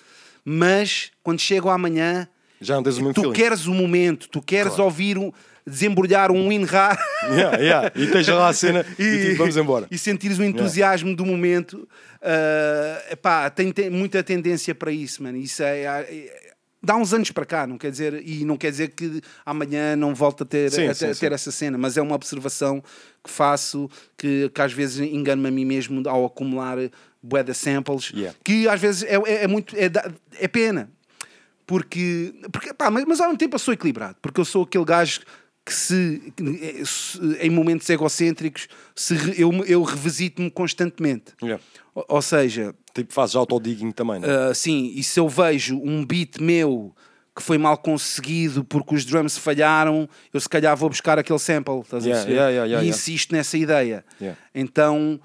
Speaker 8: Mas quando chego amanhã,
Speaker 6: Já não tens o mesmo
Speaker 8: tu
Speaker 6: feeling.
Speaker 8: queres o momento, tu queres ouvir um, desembrulhar um WinRAR
Speaker 6: Yeah, yeah. E tens lá a cena e, tipo, vamos embora.
Speaker 8: e sentires o entusiasmo do momento. epá, tem, tem muita tendência para isso, mano. Isso é, é- dá uns anos para cá, não quer dizer, e não quer dizer que amanhã não volte a ter,
Speaker 6: Sim,
Speaker 8: a
Speaker 6: sim,
Speaker 8: ter,
Speaker 6: sim.
Speaker 8: essa cena, mas é uma observação que faço que, que às vezes engano-me a mim mesmo ao acumular bué de samples,
Speaker 6: Yeah.
Speaker 8: que às vezes é, é, é muito é, é pena. Porque, porque pá, mas, mas ao mesmo tempo eu sou equilibrado, porque eu sou aquele gajo que se, que, se- em momentos egocêntricos se eu, eu revisito-me constantemente.
Speaker 6: Yeah.
Speaker 8: Ou, ou seja,
Speaker 6: Tipo, fazes autodigging também, não é?
Speaker 8: ah, sim, e se eu vejo um beat meu que foi mal conseguido porque os drums falharam, eu se calhar vou buscar aquele sample, estás
Speaker 6: Yeah,
Speaker 8: a perceber?
Speaker 6: yeah, yeah,
Speaker 8: e insisto nessa ideia. Então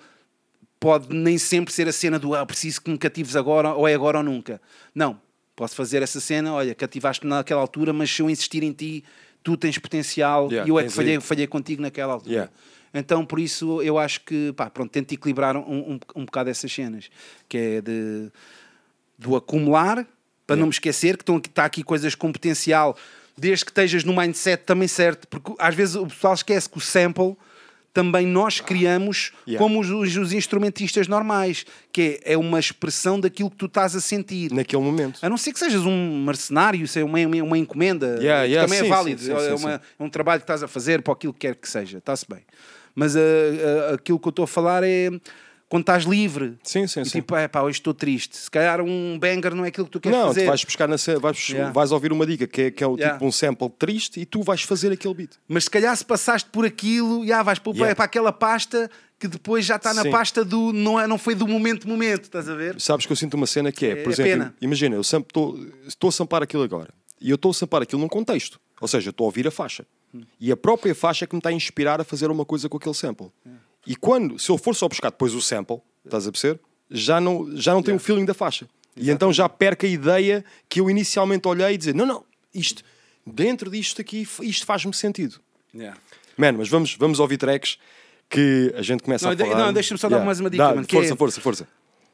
Speaker 8: pode nem sempre ser a cena do ah, preciso que me catives agora, ou é agora ou nunca. Não, posso fazer essa cena, olha, cativaste-me naquela altura, mas se eu insistir em ti, tu tens potencial
Speaker 6: Yeah,
Speaker 8: e eu é que falhei, falhei contigo naquela altura.
Speaker 6: Yeah.
Speaker 8: Então, por isso, eu acho que, pá, pronto, tento equilibrar um, um, um bocado essas cenas, que é de, do acumular, para não me esquecer que estão aqui, está aqui coisas com potencial, desde que estejas no mindset também certo, porque às vezes o pessoal esquece que o sample também nós criamos
Speaker 6: Yeah.
Speaker 8: como os, os- instrumentistas normais, que é, é uma expressão daquilo que tu estás a sentir.
Speaker 6: Naquele momento.
Speaker 8: A não ser que sejas um mercenário, seja uma, uma, uma encomenda,
Speaker 6: Yeah,
Speaker 8: que
Speaker 6: yeah,
Speaker 8: também
Speaker 6: sim,
Speaker 8: é válido,
Speaker 6: sim, sim,
Speaker 8: é, uma- é um trabalho que estás a fazer para aquilo que quer que seja, está-se bem. Mas ah, ah, aquilo que eu estou a falar é quando estás livre.
Speaker 6: Sim, sim,
Speaker 8: e
Speaker 6: sim.
Speaker 8: tipo, é pá, hoje estou triste. Se calhar um banger não é aquilo que tu queres
Speaker 6: Não,
Speaker 8: fazer.
Speaker 6: tu vais buscar na vais,
Speaker 8: Yeah.
Speaker 6: vais ouvir uma dica que é, que é o,
Speaker 8: Yeah.
Speaker 6: tipo um sample triste e tu vais fazer aquele beat.
Speaker 8: Mas se calhar se passaste por aquilo, já vais para,
Speaker 6: Yeah.
Speaker 8: para aquela pasta que depois já está na pasta do. Não, é, não foi do momento momento, estás a ver?
Speaker 6: Sabes que eu sinto uma cena que é,
Speaker 8: É-
Speaker 6: por
Speaker 8: é
Speaker 6: exemplo,
Speaker 8: pena.
Speaker 6: imagina, eu estou a sampar aquilo agora e eu estou a sampar aquilo num contexto, ou seja, estou a ouvir a faixa
Speaker 8: Hum.
Speaker 6: e a própria faixa é que me está a inspirar a fazer uma coisa com aquele sample. E quando, se eu for só buscar depois o sample, estás a perceber? Já não, já não tem o feeling da faixa. E então já perco a ideia que eu inicialmente olhei e dizer: não, não, isto, dentro disto aqui, isto faz-me sentido.
Speaker 8: Yeah.
Speaker 6: Mano, mas vamos, vamos ouvir tracks que a gente começa
Speaker 8: Não,
Speaker 6: a falar.
Speaker 8: não, deixa-me só dar mais uma dica,
Speaker 6: Dá,
Speaker 8: mano, que
Speaker 6: Força,
Speaker 8: é-
Speaker 6: força, força.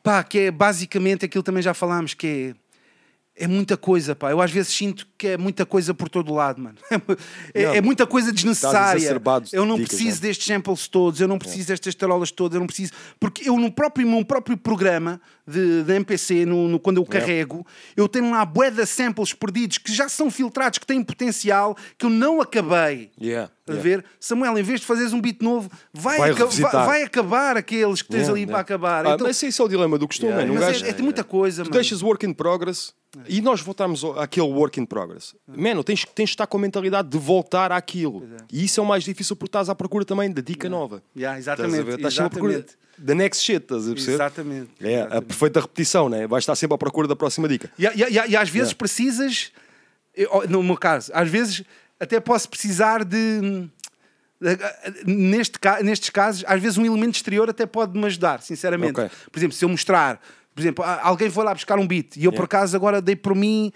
Speaker 8: Pá, que é basicamente aquilo também já falámos, que é. É muita coisa, pá. Eu às vezes sinto que é muita coisa por todo lado, mano. É,
Speaker 6: Não,
Speaker 8: é muita coisa
Speaker 6: estás
Speaker 8: desnecessária. Eu não
Speaker 6: dicas,
Speaker 8: preciso destes samples todos, eu não preciso destas tarolas todas, eu não preciso. Porque eu, no próprio, no próprio programa de, de MPC, no, no- quando eu
Speaker 6: Yeah.
Speaker 8: carrego, eu tenho lá bué de samples perdidos que já são filtrados, que têm potencial, que eu não acabei.
Speaker 6: Yeah,
Speaker 8: A
Speaker 6: yeah.
Speaker 8: ver, Samuel, em vez de fazeres um beat novo, vai,
Speaker 6: Vai
Speaker 8: aca- vai- vai acabar aqueles que tens
Speaker 6: Yeah,
Speaker 8: ali
Speaker 6: yeah.
Speaker 8: para acabar.
Speaker 6: Ah,
Speaker 8: Então-
Speaker 6: mas esse é o dilema do costume,
Speaker 8: Yeah,
Speaker 6: mano. Um
Speaker 8: mas
Speaker 6: gajo-
Speaker 8: é, é muita coisa,
Speaker 6: Tu
Speaker 8: mano.
Speaker 6: deixas work in progress e nós voltamos àquele work in progress. Mano, tens, tens de estar com a mentalidade de voltar àquilo. E isso é o mais difícil porque estás à procura também da dica nova.
Speaker 8: Yeah,
Speaker 6: Estás a
Speaker 8: exatamente?
Speaker 6: Estás sempre à procura
Speaker 8: exatamente.
Speaker 6: da next shit, estás a perceber?
Speaker 8: Exatamente,
Speaker 6: É, a perfeita repetição, né? Vais estar sempre à procura da próxima dica.
Speaker 8: E, e- e- e às vezes
Speaker 6: Yeah.
Speaker 8: precisas, eu- no meu caso, às vezes até posso precisar de. Neste, nestes casos, às vezes um elemento exterior até pode me ajudar, sinceramente.
Speaker 6: Ok.
Speaker 8: Por exemplo, se eu mostrar, por exemplo, alguém foi lá buscar um beat e eu por
Speaker 6: Yeah.
Speaker 8: acaso agora dei por mim.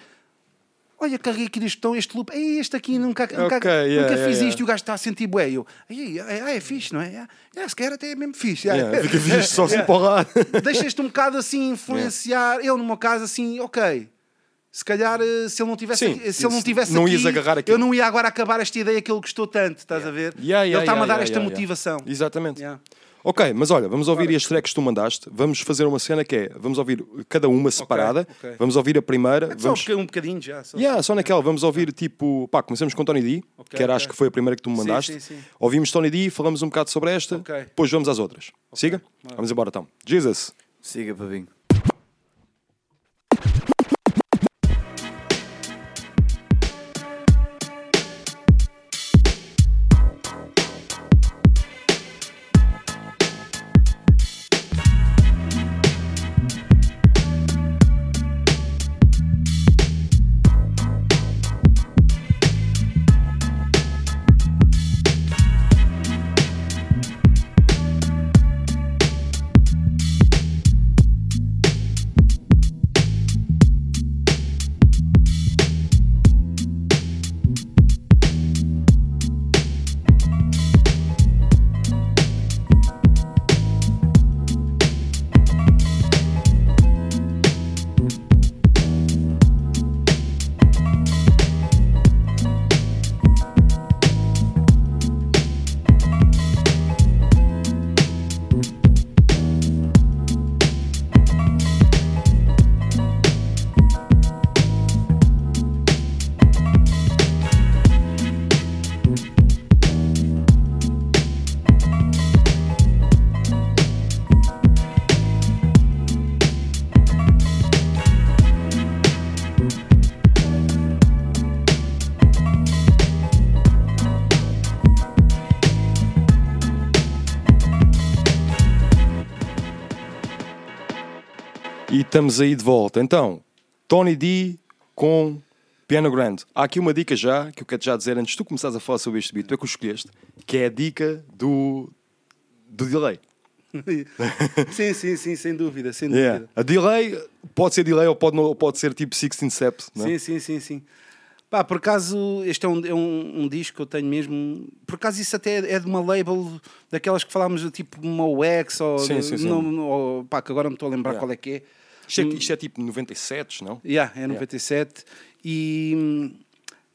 Speaker 8: Olha, carreguei aqui neste tom, este loop, Ei, este aqui nunca, nunca,
Speaker 6: yeah,
Speaker 8: nunca
Speaker 6: yeah,
Speaker 8: fiz
Speaker 6: yeah.
Speaker 8: isto e o gajo está a sentir bué. Eu, "Ei, é, é fixe, não é? É, é, se calhar até é mesmo fixe.
Speaker 6: Yeah, fica fixe só se empurrar.
Speaker 8: Deixas-te um bocado assim influenciar. Eu, no meu caso, assim, ok. Se calhar, eh, se ele não tivesse,
Speaker 6: Sim,
Speaker 8: se ele não tivesse
Speaker 6: não
Speaker 8: aqui,
Speaker 6: agarrar aquilo.
Speaker 8: eu não ia agora acabar esta ideia que ele gostou tanto, estás a ver? Ele está-me a dar esta motivação.
Speaker 6: Exatamente. Ok, mas olha, vamos ouvir as tracks que tu mandaste. Vamos fazer uma cena que é: vamos ouvir cada uma separada.
Speaker 8: ok.
Speaker 6: Vamos ouvir a primeira.
Speaker 8: Só
Speaker 6: vamos...
Speaker 8: um boca- um bocadinho já. Só.
Speaker 6: Yeah, só naquela, vamos ouvir tipo, pá, começamos com Tony D, que era acho que foi a primeira que tu me
Speaker 8: Sim,
Speaker 6: mandaste.
Speaker 8: sim, sim.
Speaker 6: Ouvimos Tony D, falamos um bocado sobre esta,
Speaker 8: Ok.
Speaker 6: depois vamos às outras. Siga? Vamos embora então. Jesus.
Speaker 7: Siga, Pavinho.
Speaker 6: Estamos aí de volta. Então, Tony D com Piano Grande. Há aqui uma dica já que eu quero já dizer antes de tu começares a falar sobre este beat, tu é que o escolheste, que é a dica do, do delay.
Speaker 8: sim, sim, sim, sem dúvida, sem dúvida.
Speaker 6: Yeah. A delay pode ser delay ou pode, ou pode ser tipo 16 steps. Não é?
Speaker 8: Sim, sim, sim, sim. Pá, por acaso, este é um, é um, um disco que eu tenho mesmo. Por acaso, isso até é de uma label daquelas que falámos, tipo uma UX ou.
Speaker 6: Sim, sim, sim.
Speaker 8: não- ou- pá, que agora não estou a lembrar
Speaker 6: Yeah.
Speaker 8: qual é que é.
Speaker 6: Isto, é, isto é tipo 97, não?
Speaker 8: Yeah, é 97. E hum,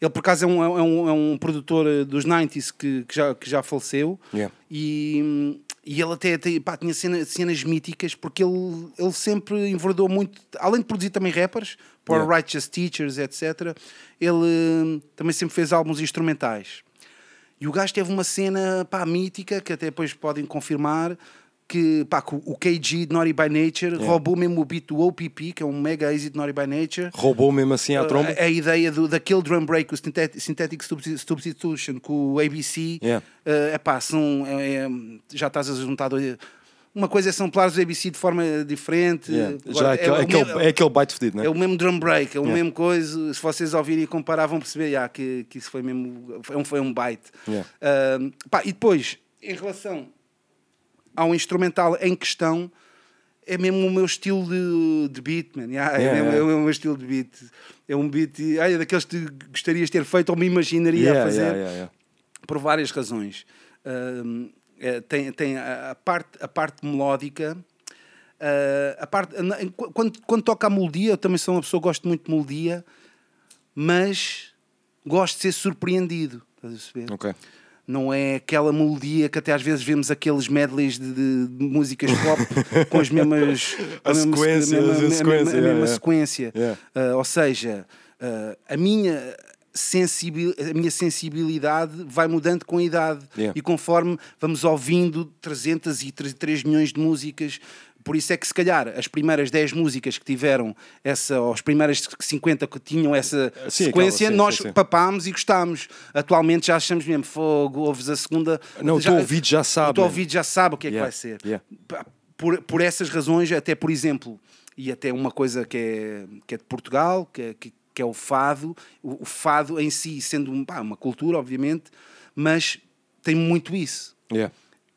Speaker 8: ele, por acaso, é um, é um, é um produtor eh, dos 90s que, que, já, que já faleceu.
Speaker 6: Yeah.
Speaker 8: E, hum, e ele até tem- pá, tinha cena- cenas míticas porque ele, ele sempre enverdou muito, além de produzir também rappers, por
Speaker 6: Yeah.
Speaker 8: Righteous Teachers, etc. Ele hum, também sempre fez álbuns instrumentais. E o gajo teve uma cena pá, mítica que até depois podem confirmar. Que, pá, o KG de Naughty by Nature roubou mesmo o beat do OPP, que é um mega easy de Naughty by Nature.
Speaker 6: Roubou mesmo assim à tromba?
Speaker 8: A, a ideia do, daquele drum break, o Synthetic, synthetic Substi- Substitution, com o ABC,
Speaker 6: Yeah.
Speaker 8: é pá, são, é- é- já estás a juntar dois. Uma coisa é samplar os ABC de forma diferente.
Speaker 6: Yeah.
Speaker 8: Agora,
Speaker 6: Já é, aquele,
Speaker 8: o
Speaker 6: aquele,
Speaker 8: mesmo-
Speaker 6: é aquele bite fedido, não é?
Speaker 8: é o mesmo drum break, é o
Speaker 6: Yeah.
Speaker 8: mesmo coisa. Se vocês ouvirem e comparar, vão perceber já, que, que isso foi mesmo. Foi um, foi um byte.
Speaker 6: Yeah.
Speaker 8: Ah, pá, e depois, em relação ao instrumental em questão, é mesmo o meu estilo de, de beat, man. Yeah, é,
Speaker 6: Yeah,
Speaker 8: mesmo,
Speaker 6: yeah.
Speaker 8: é o meu estilo de beat. É um beat, ai, é daqueles que gostarias de ter feito ou me imaginaria
Speaker 6: Yeah,
Speaker 8: a fazer por várias razões. É, tem tem a, a parte, a parte melódica, ah, a parte, quando, quando toca a melodia, eu também sou uma pessoa que gosto muito de melodia, mas gosto de ser surpreendido. Estás a perceber?
Speaker 6: Ok.
Speaker 8: Não é aquela melodia que até às vezes vemos aqueles medleys de, de- de músicas pop com as mesmas
Speaker 6: A
Speaker 8: a mesma-
Speaker 6: sequência,
Speaker 8: a mesma-
Speaker 6: a
Speaker 8: a mesma-
Speaker 6: sequência,
Speaker 8: mesma
Speaker 6: yeah,
Speaker 8: sequência.
Speaker 6: Yeah.
Speaker 8: Ah, ou seja, ah, a minha sensibil, a minha sensibilidade vai mudando com a idade
Speaker 6: Yeah.
Speaker 8: e conforme vamos ouvindo 303 milhões de músicas. Por isso é que, se calhar, as primeiras 10 músicas que tiveram essa, ou as primeiras 50 que tinham essa
Speaker 6: Sim,
Speaker 8: sequência,
Speaker 6: aquela, sim,
Speaker 8: nós
Speaker 6: sim,
Speaker 8: papámos e gostámos. Atualmente já achamos mesmo fogo, ouves a segunda.
Speaker 6: Não, o teu ouvido já sabe,
Speaker 8: O teu ouvido já sabe o que é
Speaker 6: Yeah,
Speaker 8: que vai ser.
Speaker 6: yeah.
Speaker 8: Por, por essas razões, até por exemplo, e até uma coisa que é, que é de Portugal, que é, que, que é o fado, o, o fado em si sendo pá, uma cultura, obviamente, mas tem muito isso.
Speaker 6: Yeah.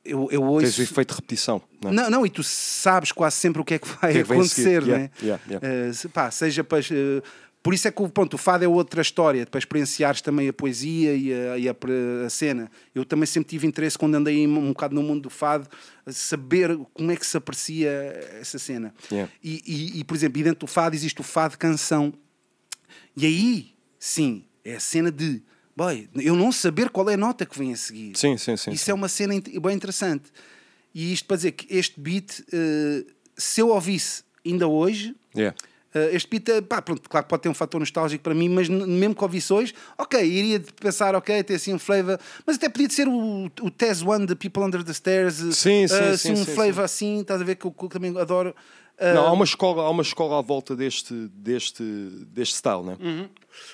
Speaker 8: Eu, eu
Speaker 6: Tens
Speaker 8: ouço...
Speaker 6: o efeito de repetição. Não é?
Speaker 8: Não, não, e tu sabes quase sempre o que é que vai
Speaker 6: que é que
Speaker 8: acontecer, não é?
Speaker 6: Yeah, yeah,
Speaker 8: se- pá, seja para. eh, por isso é que o, pronto, o fado é outra história, para experienciares também a poesia e a, e a a cena. Eu também sempre tive interesse, quando andei um bocado no mundo do fado, saber como é que se aprecia essa cena. E, e- e, por exemplo, e dentro do fado existe o fado canção. E aí, sim, é a cena de. Boy, eu não saber qual é a nota que vem a seguir.
Speaker 6: Sim, sim, sim.
Speaker 8: Isso é uma cena bem interessante. E isto para dizer que este beat, eh, se eu ouvisse ainda hoje,
Speaker 6: Yeah.
Speaker 8: eh, este beat, eh, pá, pronto, claro que pode ter um fator nostálgico para mim, mas mesmo que ouvisse hoje, ok, iria pensar, ok, ter assim um flavor, mas até podia ser o, o Tez One de People Under the Stairs,
Speaker 6: Sim, sim,
Speaker 8: eh,
Speaker 6: sim,
Speaker 8: assim, um
Speaker 6: sim,
Speaker 8: flavor assim, estás a ver que eu, que eu também adoro.
Speaker 6: Não, há uma escola, há uma escola à volta deste, deste, deste style, não é?
Speaker 8: Uhum.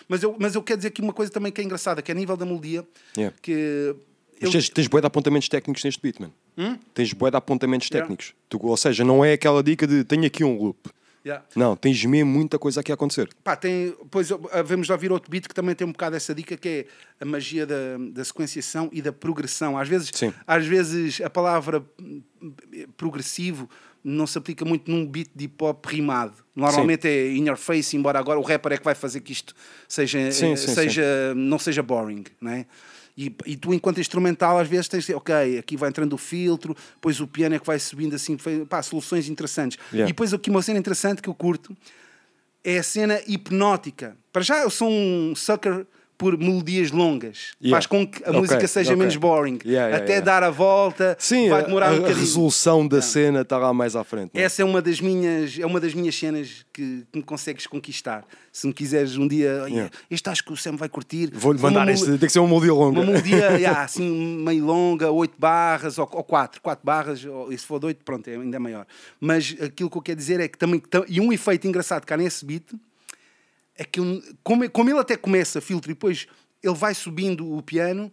Speaker 8: Mas, eu, mas eu quero dizer aqui uma coisa também que é engraçada, que é a nível da melodia,
Speaker 6: Yeah.
Speaker 8: que eu-
Speaker 6: tens, tens bué de apontamentos técnicos neste beat, mano.
Speaker 8: Hum?
Speaker 6: Tens bué de apontamentos
Speaker 8: Yeah.
Speaker 6: técnicos. Tu- ou seja, não é aquela dica de tenho aqui um loop.
Speaker 8: Yeah.
Speaker 6: Não, tens mesmo muita coisa aqui a acontecer.
Speaker 8: Pá, tem, depois vamos de ouvir outro beat que também tem um bocado essa dica que é a magia da, da sequenciação e da progressão. Às vezes,
Speaker 6: Sim.
Speaker 8: às vezes a palavra hum, progressivo não se aplica muito num beat de hip hop rimado. Normalmente é in your face, embora agora o rapper é que vai fazer que isto seja,
Speaker 6: Sim,
Speaker 8: eh,
Speaker 6: sim,
Speaker 8: seja não seja boring, não é? E, e tu, enquanto instrumental, às vezes tens ok, aqui vai entrando o filtro, depois o piano é que vai subindo assim, pá, soluções interessantes.
Speaker 6: Yeah.
Speaker 8: E depois aqui uma cena interessante que eu curto é a cena hipnótica. Para já eu sou um sucker por melodias longas.
Speaker 6: Yeah.
Speaker 8: Faz com que a
Speaker 6: Ok,
Speaker 8: música seja
Speaker 6: ok.
Speaker 8: menos boring.
Speaker 6: Yeah, yeah,
Speaker 8: Até dar a volta,
Speaker 6: Sim,
Speaker 8: vai
Speaker 6: a,
Speaker 8: demorar
Speaker 6: a-
Speaker 8: um
Speaker 6: a
Speaker 8: bocadinho.
Speaker 6: resolução da cena está lá mais à frente. não é?
Speaker 8: Essa é uma das minhas, é uma das minhas cenas que, que me consegues conquistar. Se me quiseres um dia, "Olha,
Speaker 6: Yeah.
Speaker 8: este acho que o Sam vai curtir.
Speaker 6: Vou-lhe
Speaker 8: uma
Speaker 6: mandar
Speaker 8: mel-
Speaker 6: este, tem que ser uma melodia longa.
Speaker 8: Uma melodia, assim, meio longa, 8 barras ou, ou 4, 4 barras, ou, e se for de 8, pronto, é ainda maior. Mas aquilo que eu quero dizer é que também, tam- e um efeito engraçado cá nesse beat, é como, como ele até começa filtro e depois ele vai subindo o piano,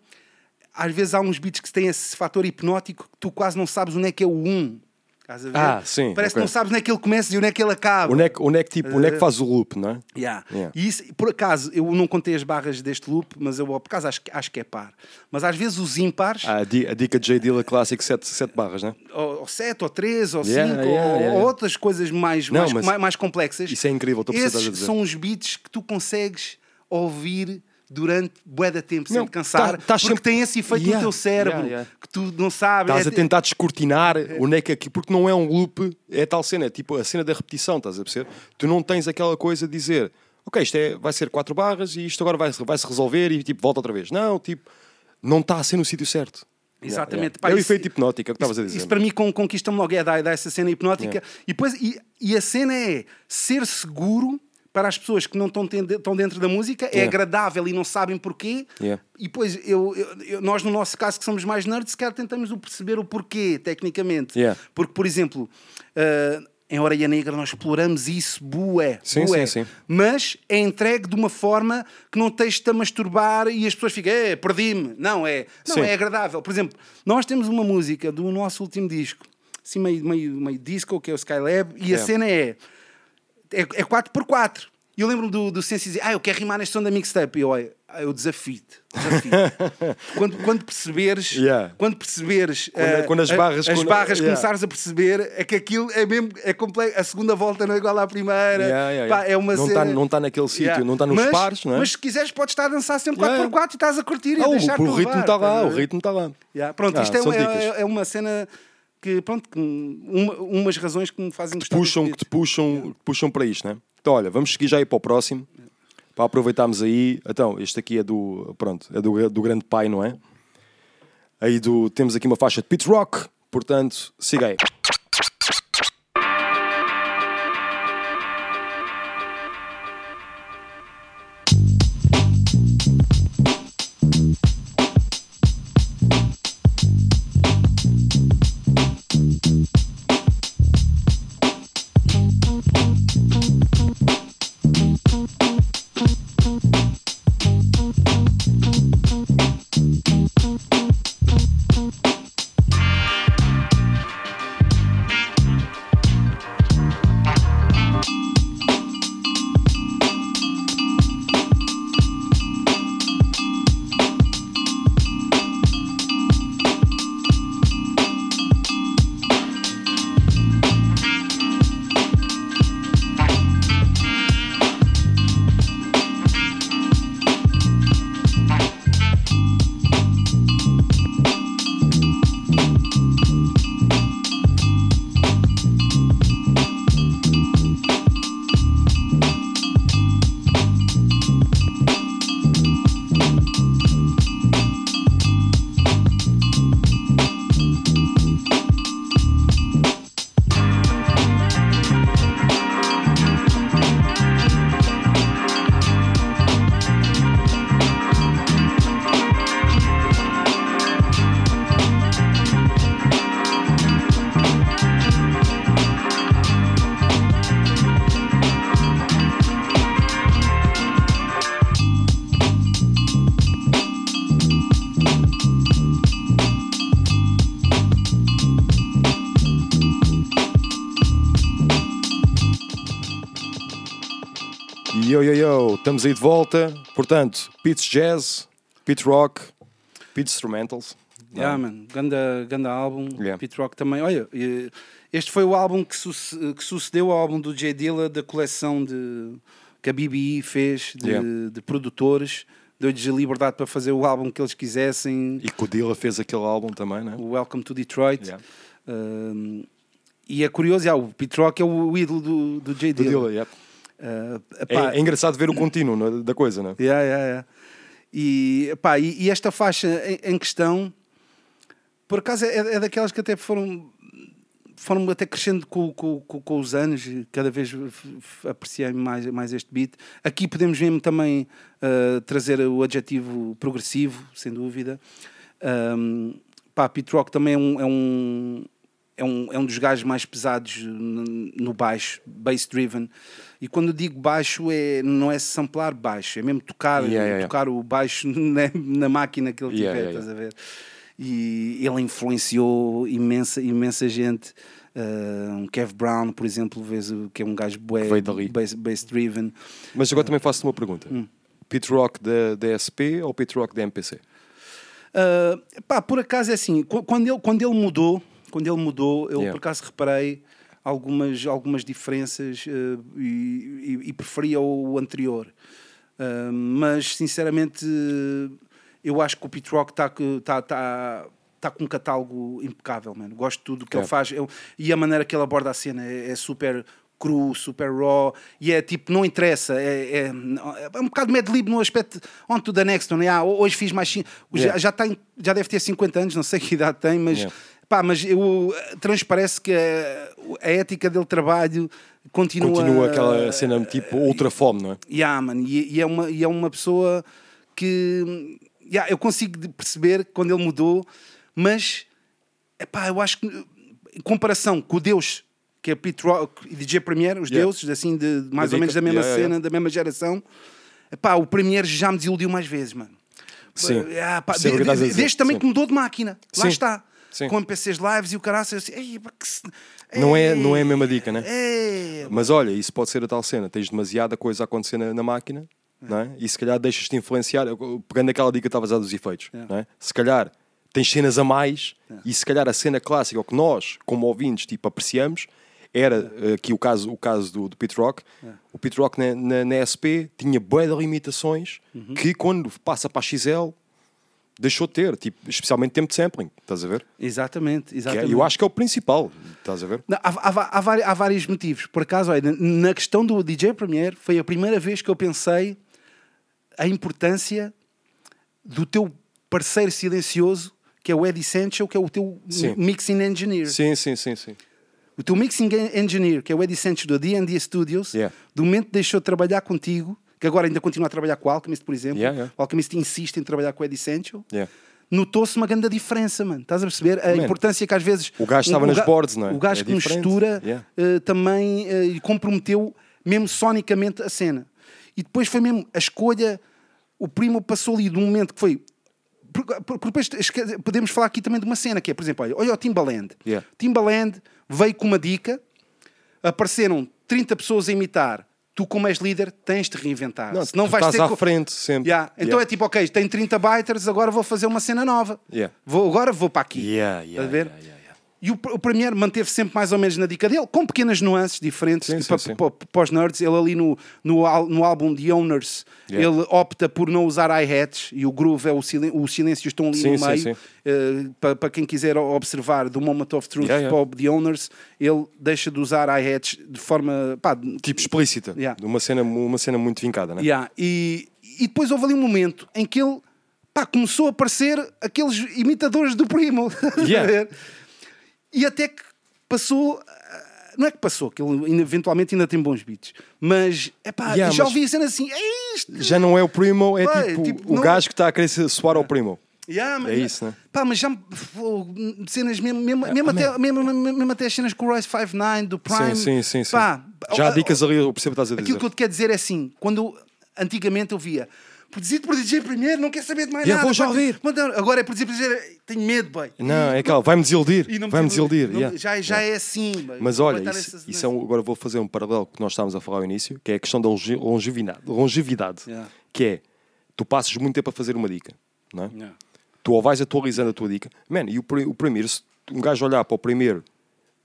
Speaker 8: às vezes há uns beats que têm esse fator hipnótico que tu quase não sabes onde é que é o 1. Estás a ver?
Speaker 6: Ah, sim,
Speaker 8: Parece que
Speaker 6: ok.
Speaker 8: não sabes onde é que ele começa e onde é que ele acaba.
Speaker 6: Onde é que, onde é que, tipo, onde é que faz o loop, não é?
Speaker 8: Yeah.
Speaker 6: Yeah.
Speaker 8: E isso, por acaso, eu não contei as barras deste loop, mas eu, por acaso, acho, que- acho que é par. Mas às vezes os ímpares,
Speaker 6: Ah, a, di- a dica de J. Dilla Classic 7, barras, não é?
Speaker 8: ou, ou 7, ou 3, ou 5,
Speaker 6: Yeah, yeah,
Speaker 8: ou, ou outras coisas mais,
Speaker 6: Não,
Speaker 8: mais, mais, mais complexas,
Speaker 6: Isso é incrível, estou a que dizer.
Speaker 8: são os beats que tu consegues ouvir durante bué da tempo sem
Speaker 6: Não,
Speaker 8: te cansar,
Speaker 6: tá- tás
Speaker 8: porque
Speaker 6: sempre-
Speaker 8: tem esse efeito
Speaker 6: Yeah,
Speaker 8: no teu cérebro
Speaker 6: yeah, yeah.
Speaker 8: que tu não sabes.
Speaker 6: Estás
Speaker 8: É-
Speaker 6: a tentar descortinar onde é que aqui, porque não é um loop, é tal cena, é tipo a cena da repetição, estás a perceber? Tu não tens aquela coisa de dizer, ok, isto é, vai ser quatro barras e isto agora vai, vai se resolver e tipo volta outra vez. Não, tipo, não está a ser no sítio certo.
Speaker 8: Exatamente.
Speaker 6: Yeah,
Speaker 8: Pá,
Speaker 6: yeah. É o
Speaker 8: isso-
Speaker 6: efeito hipnótico, é o que estavas a dizer.
Speaker 8: Isso para mim con- conquista-me logo, é dar, dar essa cena hipnótica.
Speaker 6: Yeah.
Speaker 8: E, depois, e, e a cena é ser seguro para as pessoas que não estão, estão dentro da música, é
Speaker 6: Yeah.
Speaker 8: agradável e não sabem porquê.
Speaker 6: Yeah.
Speaker 8: E depois, eu, eu- nós, no nosso caso, que somos mais nerds, sequer tentamos o perceber o porquê, tecnicamente.
Speaker 6: Yeah.
Speaker 8: Porque, por exemplo, ah, em Orelha Negra nós exploramos isso, bué,
Speaker 6: Sim,
Speaker 8: bué.
Speaker 6: sim, sim.
Speaker 8: Mas é entregue de uma forma que não tens-te a masturbar e as pessoas ficam, é, perdi-me. Não, é, não, é agradável. Por exemplo, nós temos uma música do nosso último disco, assim meio, meio, meio disco, que é o Skylab, e a
Speaker 6: É.
Speaker 8: cena é, é, é 4x4. E eu lembro-me do, do Sensi dizer, ah, eu quero rimar neste som da mixtape. E eu, olha, ah, eu desafio-te. desafio-te. quando, quando perceberes,
Speaker 6: Yeah.
Speaker 8: quando perceberes
Speaker 6: Quando-
Speaker 8: eh,
Speaker 6: quando as barras-
Speaker 8: as
Speaker 6: quando-
Speaker 8: barras
Speaker 6: yeah.
Speaker 8: começares a perceber, é que aquilo é mesmo, é completo. A segunda volta não é igual à primeira.
Speaker 6: Yeah,
Speaker 8: Pá, é uma
Speaker 6: Não
Speaker 8: cena...
Speaker 6: tá- naquele sítio, não tá nos
Speaker 8: Mas-
Speaker 6: pares, não é?
Speaker 8: Mas se quiseres, podes estar a dançar sempre
Speaker 6: Yeah.
Speaker 8: 4x4 e estás a curtir e
Speaker 6: Ah, o,
Speaker 8: deixar
Speaker 6: o ritmo está lá, o ritmo está lá.
Speaker 8: Pronto,
Speaker 6: Ah,
Speaker 8: isto é, é, é uma cena que, pronto, que uma, umas razões que me fazem gostar
Speaker 6: puxam,
Speaker 8: deste
Speaker 6: que te puxam, que puxam para isto, né? Então, olha, vamos seguir já aí para o próximo, para aproveitarmos aí. Então, este aqui é do, pronto, é do, do grande pai, não é? Aí do, temos aqui uma faixa de Pit Rock, portanto, siga aí. Estamos aí de volta. Portanto, Pits Jazz, Pit Rock, Pit Instrumentals.
Speaker 8: Yeah, man. Ganda, ganda álbum.
Speaker 6: Yeah.
Speaker 8: Pete Rock também. Olha, este foi o álbum que, suce- que sucedeu ao álbum do J Dilla da coleção de, que a BBI fez de,
Speaker 6: Yeah.
Speaker 8: de produtores. Deu-lhes a liberdade para fazer o álbum que eles quisessem.
Speaker 6: E que o Dilla fez aquele álbum também, né?
Speaker 8: O Welcome to Detroit. Um, e é curioso, yeah, o Pete Rock é o ídolo do, do J
Speaker 6: Do
Speaker 8: Dilla.
Speaker 6: Yeah.
Speaker 8: Uh,
Speaker 6: É, é engraçado ver o contínuo né, da coisa, né?
Speaker 8: Yeah, yeah, yeah. E, epá, e, e esta faixa em, em questão, por acaso, é, é daquelas que até foram, foram até crescendo com, com, com, com os anos, cada vez apreciei mais, mais este beat. Aqui podemos mesmo também uh, trazer o adjetivo progressivo, sem dúvida. Um, pá, Pete Rock também é um, é um, é um, é um dos gajos mais pesados no baixo, bass driven. E quando eu digo baixo, é, não é samplar baixo, é mesmo tocar,
Speaker 6: Yeah, yeah, yeah.
Speaker 8: tocar o baixo na, na máquina que ele tiver, estás a ver? E ele influenciou imensa, imensa gente Uh, um Kev Brown, por exemplo, vês que é um gajo bué, bass, bass driven.
Speaker 6: Mas agora também faço-te uma pergunta.
Speaker 8: Hum.
Speaker 6: Pit Rock da, da SP ou Pit Rock da MPC?
Speaker 8: Uh, pá, por acaso é assim, qu- quando ele, quando ele mudou, quando ele mudou, eu por acaso reparei algumas, algumas diferenças uh, e, e- preferia o anterior. Uh, mas sinceramente eu acho que o Pete Rock está tá, tá, tá com um catálogo impecável, mano. Gosto de tudo que
Speaker 6: É.
Speaker 8: ele faz Eu- e a maneira que ele aborda a cena é, é super cru, super raw e é tipo, não interessa, é, é, é um bocado Mad Lib no aspecto on to the next one. Ah, hoje fiz mais. cin- Já,
Speaker 6: Yeah.
Speaker 8: já, tem, já deve ter 50 anos, não sei que idade tem, mas.
Speaker 6: Yeah.
Speaker 8: Pá, mas eu, transparece que a, a ética dele de trabalho continua.
Speaker 6: Continua aquela cena tipo ultra fome, não é?
Speaker 8: Yeah, man, e, e é uma, e é uma pessoa que yeah, eu consigo perceber quando ele mudou, mas epá, eu acho que em comparação com o Deus, que é Pete Rock e DJ Premier, os
Speaker 6: Yeah.
Speaker 8: deuses, assim, de, mais ou menos
Speaker 6: dica.
Speaker 8: da mesma
Speaker 6: Yeah,
Speaker 8: cena, da mesma geração, epá, o Premier já me desiludiu mais vezes, mano.
Speaker 6: Sim.
Speaker 8: Ah, pá,
Speaker 6: que
Speaker 8: de- de- desde também
Speaker 6: Sim.
Speaker 8: que mudou de máquina, lá
Speaker 6: Sim.
Speaker 8: está.
Speaker 6: Sim.
Speaker 8: Com MPCs lives e o caraças, assim, "Ei, que
Speaker 6: Não é,
Speaker 8: ei,
Speaker 6: não é a mesma dica, né?
Speaker 8: É,
Speaker 6: Mas olha, isso pode ser a tal cena. Tens demasiada coisa a acontecer na, na máquina, não é? E se calhar deixas-te influenciar, pegando aquela dica que estavas a dos efeitos,
Speaker 8: É.
Speaker 6: não é? Se calhar tens cenas a mais e se calhar a cena clássica, o que nós, como ouvintes, tipo, apreciamos, era eh, aqui o caso, o caso do, do Pit Rock.
Speaker 8: É.
Speaker 6: O Pit Rock na, na, na SP tinha boa de limitações
Speaker 8: Uhum.
Speaker 6: que quando passa para a XL deixou de ter, tipo, especialmente tempo de sampling, estás a ver?
Speaker 8: Exatamente,
Speaker 6: Que é-
Speaker 8: exatamente.
Speaker 6: eu acho que é o principal, estás a ver?
Speaker 8: Não, há, há- há há vários motivos. Por acaso, olha, na questão do DJ Premier, foi a primeira vez que eu pensei a importância do teu parceiro silencioso, que é o Ed Essential, que é o teu
Speaker 6: Sim.
Speaker 8: mixing engineer.
Speaker 6: Sim, sim, sim, sim.
Speaker 8: O teu mixing engineer, que é o Ed Essential da D&D Studios,
Speaker 6: Yeah.
Speaker 8: do momento que deixou de trabalhar contigo, que agora ainda continua a trabalhar com o Alchemist, por exemplo,
Speaker 6: Yeah, yeah.
Speaker 8: o Alchemist insiste em trabalhar com o Ed Essential,
Speaker 6: Yeah.
Speaker 8: notou-se uma grande diferença, mano. Estás a perceber? A
Speaker 6: Man,
Speaker 8: importância que às vezes.
Speaker 6: o gajo estava
Speaker 8: o
Speaker 6: nas boards, não é?
Speaker 8: O gajo
Speaker 6: É
Speaker 8: que
Speaker 6: diferente.
Speaker 8: mistura
Speaker 6: Yeah.
Speaker 8: eh, também eh, comprometeu mesmo sonicamente a cena. E depois foi mesmo a escolha. O primo passou ali de um momento que foi. Porque porque depois podemos falar aqui também de uma cena que é, por exemplo, olha, olha o Timbaland.
Speaker 6: Yeah.
Speaker 8: Timbaland veio com uma dica, apareceram 30 pessoas a imitar. Tu, como és líder, tens de reinventar.
Speaker 6: Não,
Speaker 8: Senão vais
Speaker 6: estás
Speaker 8: ter
Speaker 6: à
Speaker 8: co-
Speaker 6: frente sempre.
Speaker 8: Yeah. Então
Speaker 6: Yeah.
Speaker 8: é tipo, ok, tem 30 biters, agora vou fazer uma cena nova.
Speaker 6: Yeah.
Speaker 8: Vou, agora vou para aqui.
Speaker 6: Yeah, yeah,
Speaker 8: a ver? E o, o Premier manteve sempre mais ou menos na dica dele, com pequenas nuances diferentes
Speaker 6: Sim, sim,
Speaker 8: pa-
Speaker 6: sim.
Speaker 8: pa- para os nerds. Ele ali no, no, no álbum The Owners,
Speaker 6: Yeah.
Speaker 8: ele opta por não usar hi-hats e o groove é o, silen os silêncios estão ali
Speaker 6: Sim,
Speaker 8: no meio.
Speaker 6: sim.
Speaker 8: Eh, para, para quem quiser observar do Moment of Truth
Speaker 6: Yeah, yeah.
Speaker 8: para o The Owners, ele deixa de usar hi-hats de forma. Pá,
Speaker 6: Tipo explícita.
Speaker 8: Yeah.
Speaker 6: Uma, cena, uma cena muito vincada, né?
Speaker 8: Yeah, E, e depois houve ali um momento em que ele pá, começou a aparecer aqueles imitadores do primo.
Speaker 6: Yeah.
Speaker 8: E até que passou. ah, Não é que passou, que ele eventualmente ainda tem bons beats, mas epá,
Speaker 6: Yeah,
Speaker 8: já
Speaker 6: mas-
Speaker 8: ouvi a cena assim, é isto!
Speaker 6: Já não é o primo, é tipo,
Speaker 8: tipo,
Speaker 6: o
Speaker 8: não-
Speaker 6: gajo que está a querer soar ao primo.
Speaker 8: Yeah, mas-
Speaker 6: É isso, né?
Speaker 8: Pá, mas já pô, cenas mesmo, mesmo, mesmo,
Speaker 6: ah,
Speaker 8: até, mesmo, mesmo, mesmo até as cenas com o Royce 59, do Prime.
Speaker 6: Sim, sim, sim. sim.
Speaker 8: Pá,
Speaker 6: Já há
Speaker 8: a-
Speaker 6: dicas ali, eu percebo o que estás a dizer.
Speaker 8: Aquilo que eu te quero dizer é assim: quando antigamente eu via produzido por DJ primeiro, não quer saber de mais
Speaker 6: Yeah,
Speaker 8: nada.
Speaker 6: vou já ouvir.
Speaker 8: manda- Agora é produzido por DJ, tenho medo, boy.
Speaker 6: Não, é aquela, vai-me desiludir. Vai-me
Speaker 8: desiludir. Não-
Speaker 6: yeah.
Speaker 8: Já, já é assim.
Speaker 6: Mas olha, isso,
Speaker 8: essas-
Speaker 6: isso é um- agora vou fazer um paralelo que nós estávamos a falar ao início, que é a questão da longe- longevidade. longevidade
Speaker 8: Yeah.
Speaker 6: Que é, tu passas muito tempo a fazer uma dica, não é?
Speaker 8: Yeah.
Speaker 6: Tu ou vais atualizando a tua dica. Man, e o, o primeiro, se um gajo olhar para o primeiro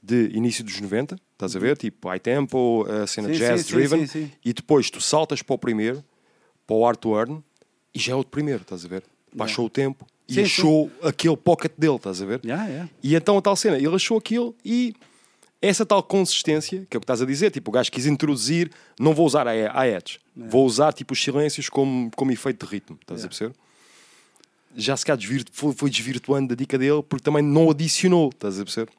Speaker 6: de início dos 90, estás a ver? Tipo, high tempo, a cena
Speaker 8: Sim,
Speaker 6: jazz
Speaker 8: sim,
Speaker 6: driven,
Speaker 8: sim.
Speaker 6: e depois tu saltas para o primeiro, para o Art e já é outro primeiro, estás a ver? Baixou o tempo e
Speaker 8: Sim, sim.
Speaker 6: achou aquele pocket dele, estás a ver?
Speaker 8: Yeah, yeah.
Speaker 6: E então a tal cena, ele achou aquilo e essa tal consistência, que é o que estás a dizer, tipo, o gajo quis introduzir, não vou usar hi-hats, vou usar tipo os silêncios como, como efeito de ritmo, estás a perceber? Já se calhar desvir- foi, foi desvirtuando da dica dele porque também não adicionou, estás a perceber?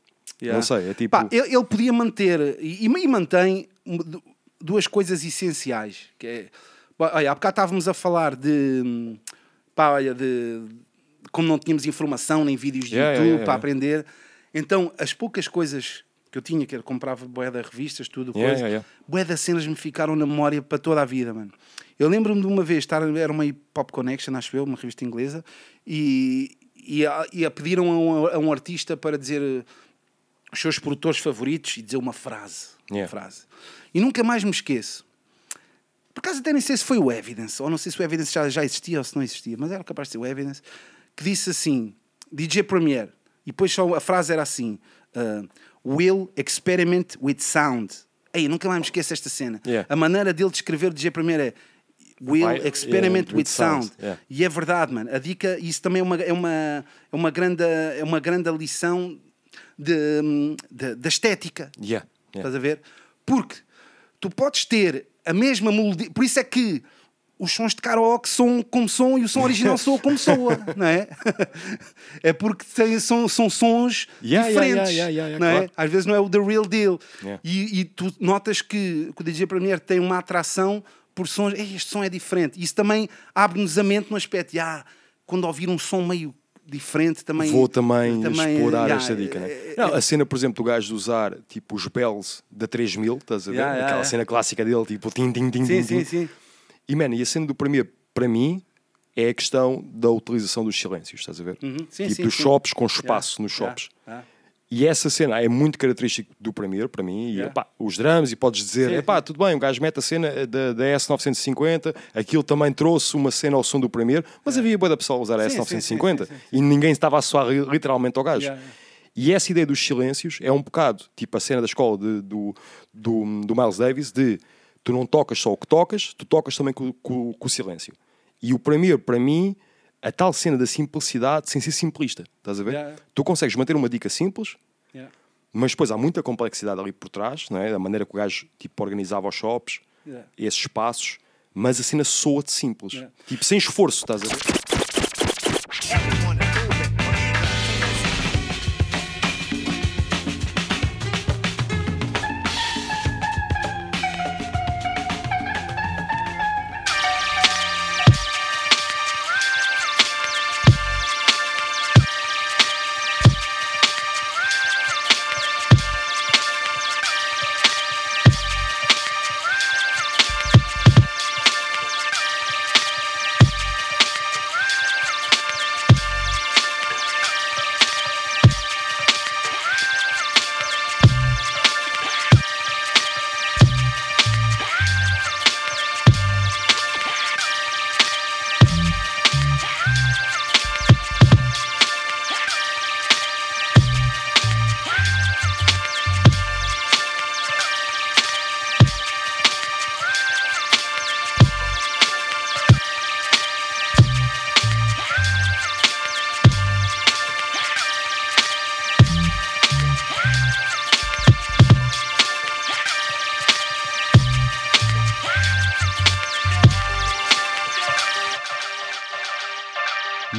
Speaker 8: Yeah.
Speaker 6: Não sei, é tipo.
Speaker 8: Pá, ele, ele podia manter e, e mantém du- duas coisas essenciais. Que é, olha, há bocado estávamos a falar de, pá, olha, de como não tínhamos informação nem vídeos de
Speaker 6: Yeah,
Speaker 8: YouTube
Speaker 6: yeah, yeah,
Speaker 8: para aprender. Então, as poucas coisas que eu tinha, que era comprava de revistas, tudo,
Speaker 6: Yeah,
Speaker 8: coisa,
Speaker 6: yeah,
Speaker 8: das cenas me ficaram na memória para toda a vida, mano. Eu lembro-me de uma vez estar, era uma Hip Hop Connection, acho eu, uma revista inglesa, e, e, a, e a pediram a um, a um artista para dizer os seus produtores favoritos e dizer uma frase. Uma frase. E nunca mais me esqueço. Por acaso até nem sei se foi o Evidence, ou não sei se o Evidence já, já existia ou se não existia, mas era capaz de ser o Evidence, que disse assim, DJ Premier, e depois só a frase era assim, uh, Will experiment with sound. Ei, nunca mais me esqueço esta cena.
Speaker 6: Yeah.
Speaker 8: A maneira dele descrever o DJ Premier é Will
Speaker 6: Vai-
Speaker 8: experiment
Speaker 6: yeah,
Speaker 8: with
Speaker 6: with sound,
Speaker 8: sound.
Speaker 6: yeah.
Speaker 8: E é verdade, mano. A dica, isso também é uma, é uma, é uma, grande, é uma grande lição de, de- da estética.
Speaker 6: Yeah.
Speaker 8: Estás a ver? Porque tu podes ter a mesma melodia. Por isso é que os sons de karaoke são como som e o som original soa como soa, não é? É porque tem- são, são sons
Speaker 6: Yeah,
Speaker 8: diferentes.
Speaker 6: yeah, yeah, yeah,
Speaker 8: não é?
Speaker 6: claro.
Speaker 8: Às vezes não é o the real deal.
Speaker 6: Yeah.
Speaker 8: E, e tu notas que, que o DJ Premier tem uma atração por sons. "Ei, este som é diferente. Isso também abre-nos a mente no aspecto de ah, quando ouvir um som meio diferente também.
Speaker 6: Vou também,
Speaker 8: também,
Speaker 6: explorar
Speaker 8: yeah,
Speaker 6: esta dica, né?
Speaker 8: é-
Speaker 6: Não, a cena, por exemplo, do gajo de usar tipo os bells da 3000, estás a ver?
Speaker 8: Yeah, yeah,
Speaker 6: Aquela cena clássica dele, tipo tim, tim, tim,
Speaker 8: Sim,
Speaker 6: tim,
Speaker 8: sim, sim.
Speaker 6: E, mano, e a cena do primeiro, para mim, é a questão da utilização dos silêncios, estás a ver?
Speaker 8: Uhum. Sim,
Speaker 6: tipo
Speaker 8: sim,
Speaker 6: dos
Speaker 8: sim.
Speaker 6: shops com espaço nos shops. E essa cena é muito característica do primeiro, para mim. E,
Speaker 8: Yeah.
Speaker 6: epá, os drums, e podes dizer,
Speaker 8: Sim,
Speaker 6: epá, tudo bem, o gajo mete a cena da, da S950, aquilo também trouxe uma cena ao som do primeiro, mas havia boa da pessoa a usar a
Speaker 8: Sim, sim,
Speaker 6: S950
Speaker 8: sim,
Speaker 6: e ninguém estava a soar literalmente ao gajo.
Speaker 8: Yeah, yeah.
Speaker 6: E essa ideia dos silêncios é um bocado tipo a cena da escola de- do, do, do Miles Davis de tu não tocas só o que tocas, tu tocas também com, com- com o silêncio. E o primeiro, para mim, a tal cena da simplicidade sem ser simplista. Estás a ver?
Speaker 8: Yeah.
Speaker 6: Tu consegues manter uma dica simples,
Speaker 8: Yeah.
Speaker 6: mas depois há muita complexidade ali por trás, não é? Da maneira que o gajo tipo, organizava os shops,
Speaker 8: Yeah.
Speaker 6: esses espaços, mas a cena soa-te simples.
Speaker 8: Yeah.
Speaker 6: Tipo, sem esforço, estás a ver?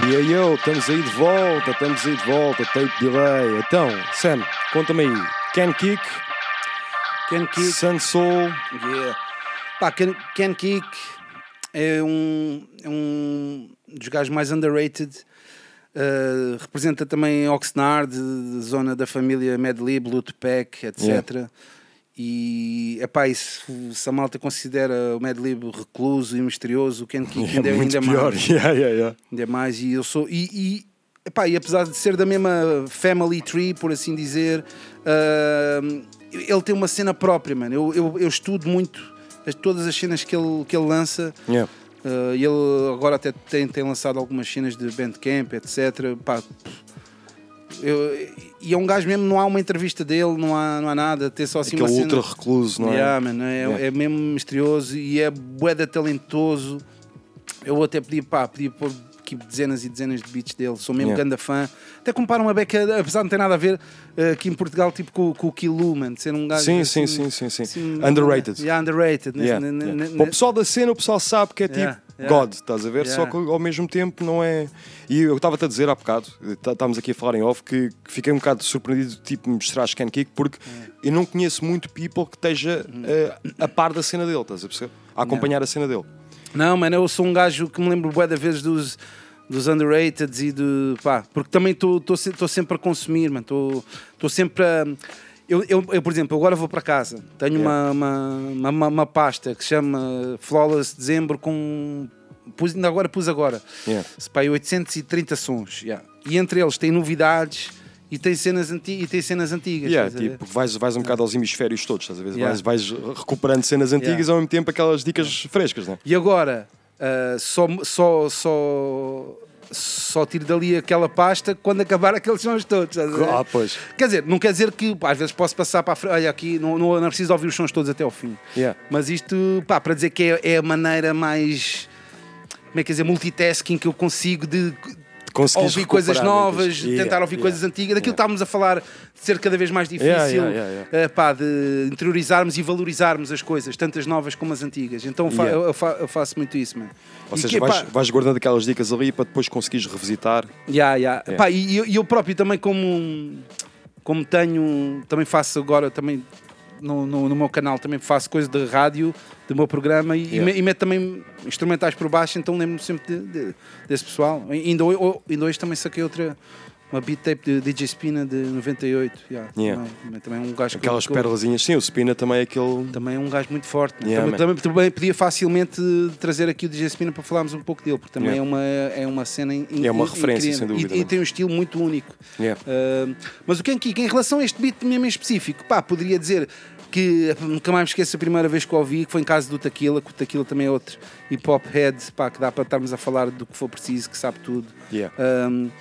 Speaker 6: E aí, eu, estamos aí de volta, estamos aí de volta, tape delay. Então, Sam, conta-me aí. Ken Kick,
Speaker 8: Ken Kick.
Speaker 6: Sun Soul,
Speaker 8: Yeah. Pá, Ken, Ken Kick é um, é um dos gajos mais underrated. Uh, representa também Oxnard, zona da família Madlib, Lootpack, etc.
Speaker 6: Yeah.
Speaker 8: E epá, e se, se a malta considera o Madlib recluso e misterioso, o Ken Kick
Speaker 6: É
Speaker 8: ainda,
Speaker 6: muito
Speaker 8: ainda
Speaker 6: pior.
Speaker 8: mais.
Speaker 6: Yeah, yeah, yeah.
Speaker 8: Ainda mais. E eu sou. E, e, epá, e apesar de ser da mesma family tree, por assim dizer, ah, ele tem uma cena própria, mano. Eu, eu, eu estudo muito as- todas as cenas que ele, que ele lança.
Speaker 6: Yeah.
Speaker 8: Ah, e ele agora até tem, tem lançado algumas cenas de Bandcamp, etc. Pá, eu- e é um gajo mesmo, não há uma entrevista dele, não há, não há nada, tem só assim
Speaker 6: Aquele
Speaker 8: uma cena.
Speaker 6: ultra recluso, não é?
Speaker 8: Yeah, mano, é,
Speaker 6: Yeah.
Speaker 8: é mesmo misterioso e é boeda talentoso. Eu até pedi, pá, pedi aqui dezenas e dezenas de beats dele, sou mesmo
Speaker 6: Yeah.
Speaker 8: grande fã. Até comparam uma beca, apesar de não ter nada a ver eh, aqui em Portugal, tipo com, com o Kilu, mano, de ser um gajo.
Speaker 6: Sim, sim,
Speaker 8: assim,
Speaker 6: sim, sim, sim.
Speaker 8: assim,
Speaker 6: Underrated.
Speaker 8: Yeah, underrated.
Speaker 6: Yeah, yeah. o pessoal da cena, o pessoal sabe que é tipo. God, estás a ver? Só que ao mesmo tempo não é. E eu estava-te a dizer há bocado, tá- estávamos aqui a falar em off, que, que fiquei um bocado surpreendido, tipo, me mostrares Ken Kick, porque eu não conheço muito people que esteja eh, a par da cena dele, estás a perceber? A acompanhar a cena dele.
Speaker 8: Não, mano, eu sou um gajo que me lembro bué da vezes dos, dos underrated e de. pá, porque também estou sempre a consumir, mano, estou sempre a. Eu, eu, eu, por exemplo, agora vou para casa, tenho uma, uma, uma, uma- uma pasta que chama Flawless Dezembro com. Pus, ainda agora pus agora.
Speaker 6: Yeah.
Speaker 8: Pá, 830 sons. yeah. E entre eles tem novidades e tem cenas, anti e tem cenas antigas.
Speaker 6: Yeah, tipo, vais, vais um bocado aos hemisférios todos, estás a ver?
Speaker 8: Yeah.
Speaker 6: Vais, vais recuperando cenas antigas
Speaker 8: Yeah.
Speaker 6: ao mesmo tempo aquelas dicas frescas, né?
Speaker 8: E agora, ah, só, só, só, só tiro dali aquela pasta quando acabar aqueles sons todos.
Speaker 6: Ah, pois.
Speaker 8: Quer dizer, não quer dizer que pá, às vezes posso passar para a frente. Olha, aqui não, não, não preciso ouvir os sons todos até ao fim.
Speaker 6: Yeah.
Speaker 8: Mas isto, pá, para dizer que é, é a maneira mais. Como é que é dizer? Multitasking que eu consigo de. Ouvir coisas
Speaker 6: recuperar
Speaker 8: novas.
Speaker 6: Yeah,
Speaker 8: tentar ouvir
Speaker 6: yeah,
Speaker 8: coisas antigas, daquilo que estávamos a falar de ser cada vez mais difícil
Speaker 6: Yeah, yeah, yeah,
Speaker 8: eh, pá, de interiorizarmos e valorizarmos as coisas, tanto as novas como as antigas. Então fa-
Speaker 6: Yeah.
Speaker 8: eu, fa- eu faço muito isso, mano.
Speaker 6: Ou
Speaker 8: E
Speaker 6: seja,
Speaker 8: que,
Speaker 6: vais,
Speaker 8: pá,
Speaker 6: vais guardando aquelas dicas ali para depois conseguires revisitar.
Speaker 8: Yeah, yeah. Pá, e eu, eu próprio também como, como tenho, também faço agora também no, no, no meu canal também faço coisa de rádio do meu programa e, e
Speaker 6: Yeah.
Speaker 8: me- e meto também instrumentais por baixo, então lembro-me sempre de- de- desse pessoal. E Ainda, ho- ainda hoje também saquei outra, uma beat tape de DJ Spina de 98. Yeah,
Speaker 6: Yeah.
Speaker 8: Também, também um gajo
Speaker 6: Aquelas
Speaker 8: que.
Speaker 6: Sim, o Spina também é aquele.
Speaker 8: também é um gajo muito forte. né?
Speaker 6: Yeah,
Speaker 8: também, também, também podia facilmente trazer aqui o DJ Spina para falarmos um pouco dele, porque também é, uma, é uma cena in-
Speaker 6: É uma
Speaker 8: in-
Speaker 6: referência,
Speaker 8: incrível.
Speaker 6: sem dúvida,
Speaker 8: E, e
Speaker 6: mano.
Speaker 8: tem um estilo muito único. Uh, mas o que é em relação a este beat mesmo em específico, pá, poderia dizer que nunca mais me esqueço a primeira vez que o ouvi, que foi em casa do Taquila, que o Taquila também é outro hip hop head, pá, que dá para estarmos a falar do que for preciso, que sabe tudo.
Speaker 6: Yeah.
Speaker 8: Um,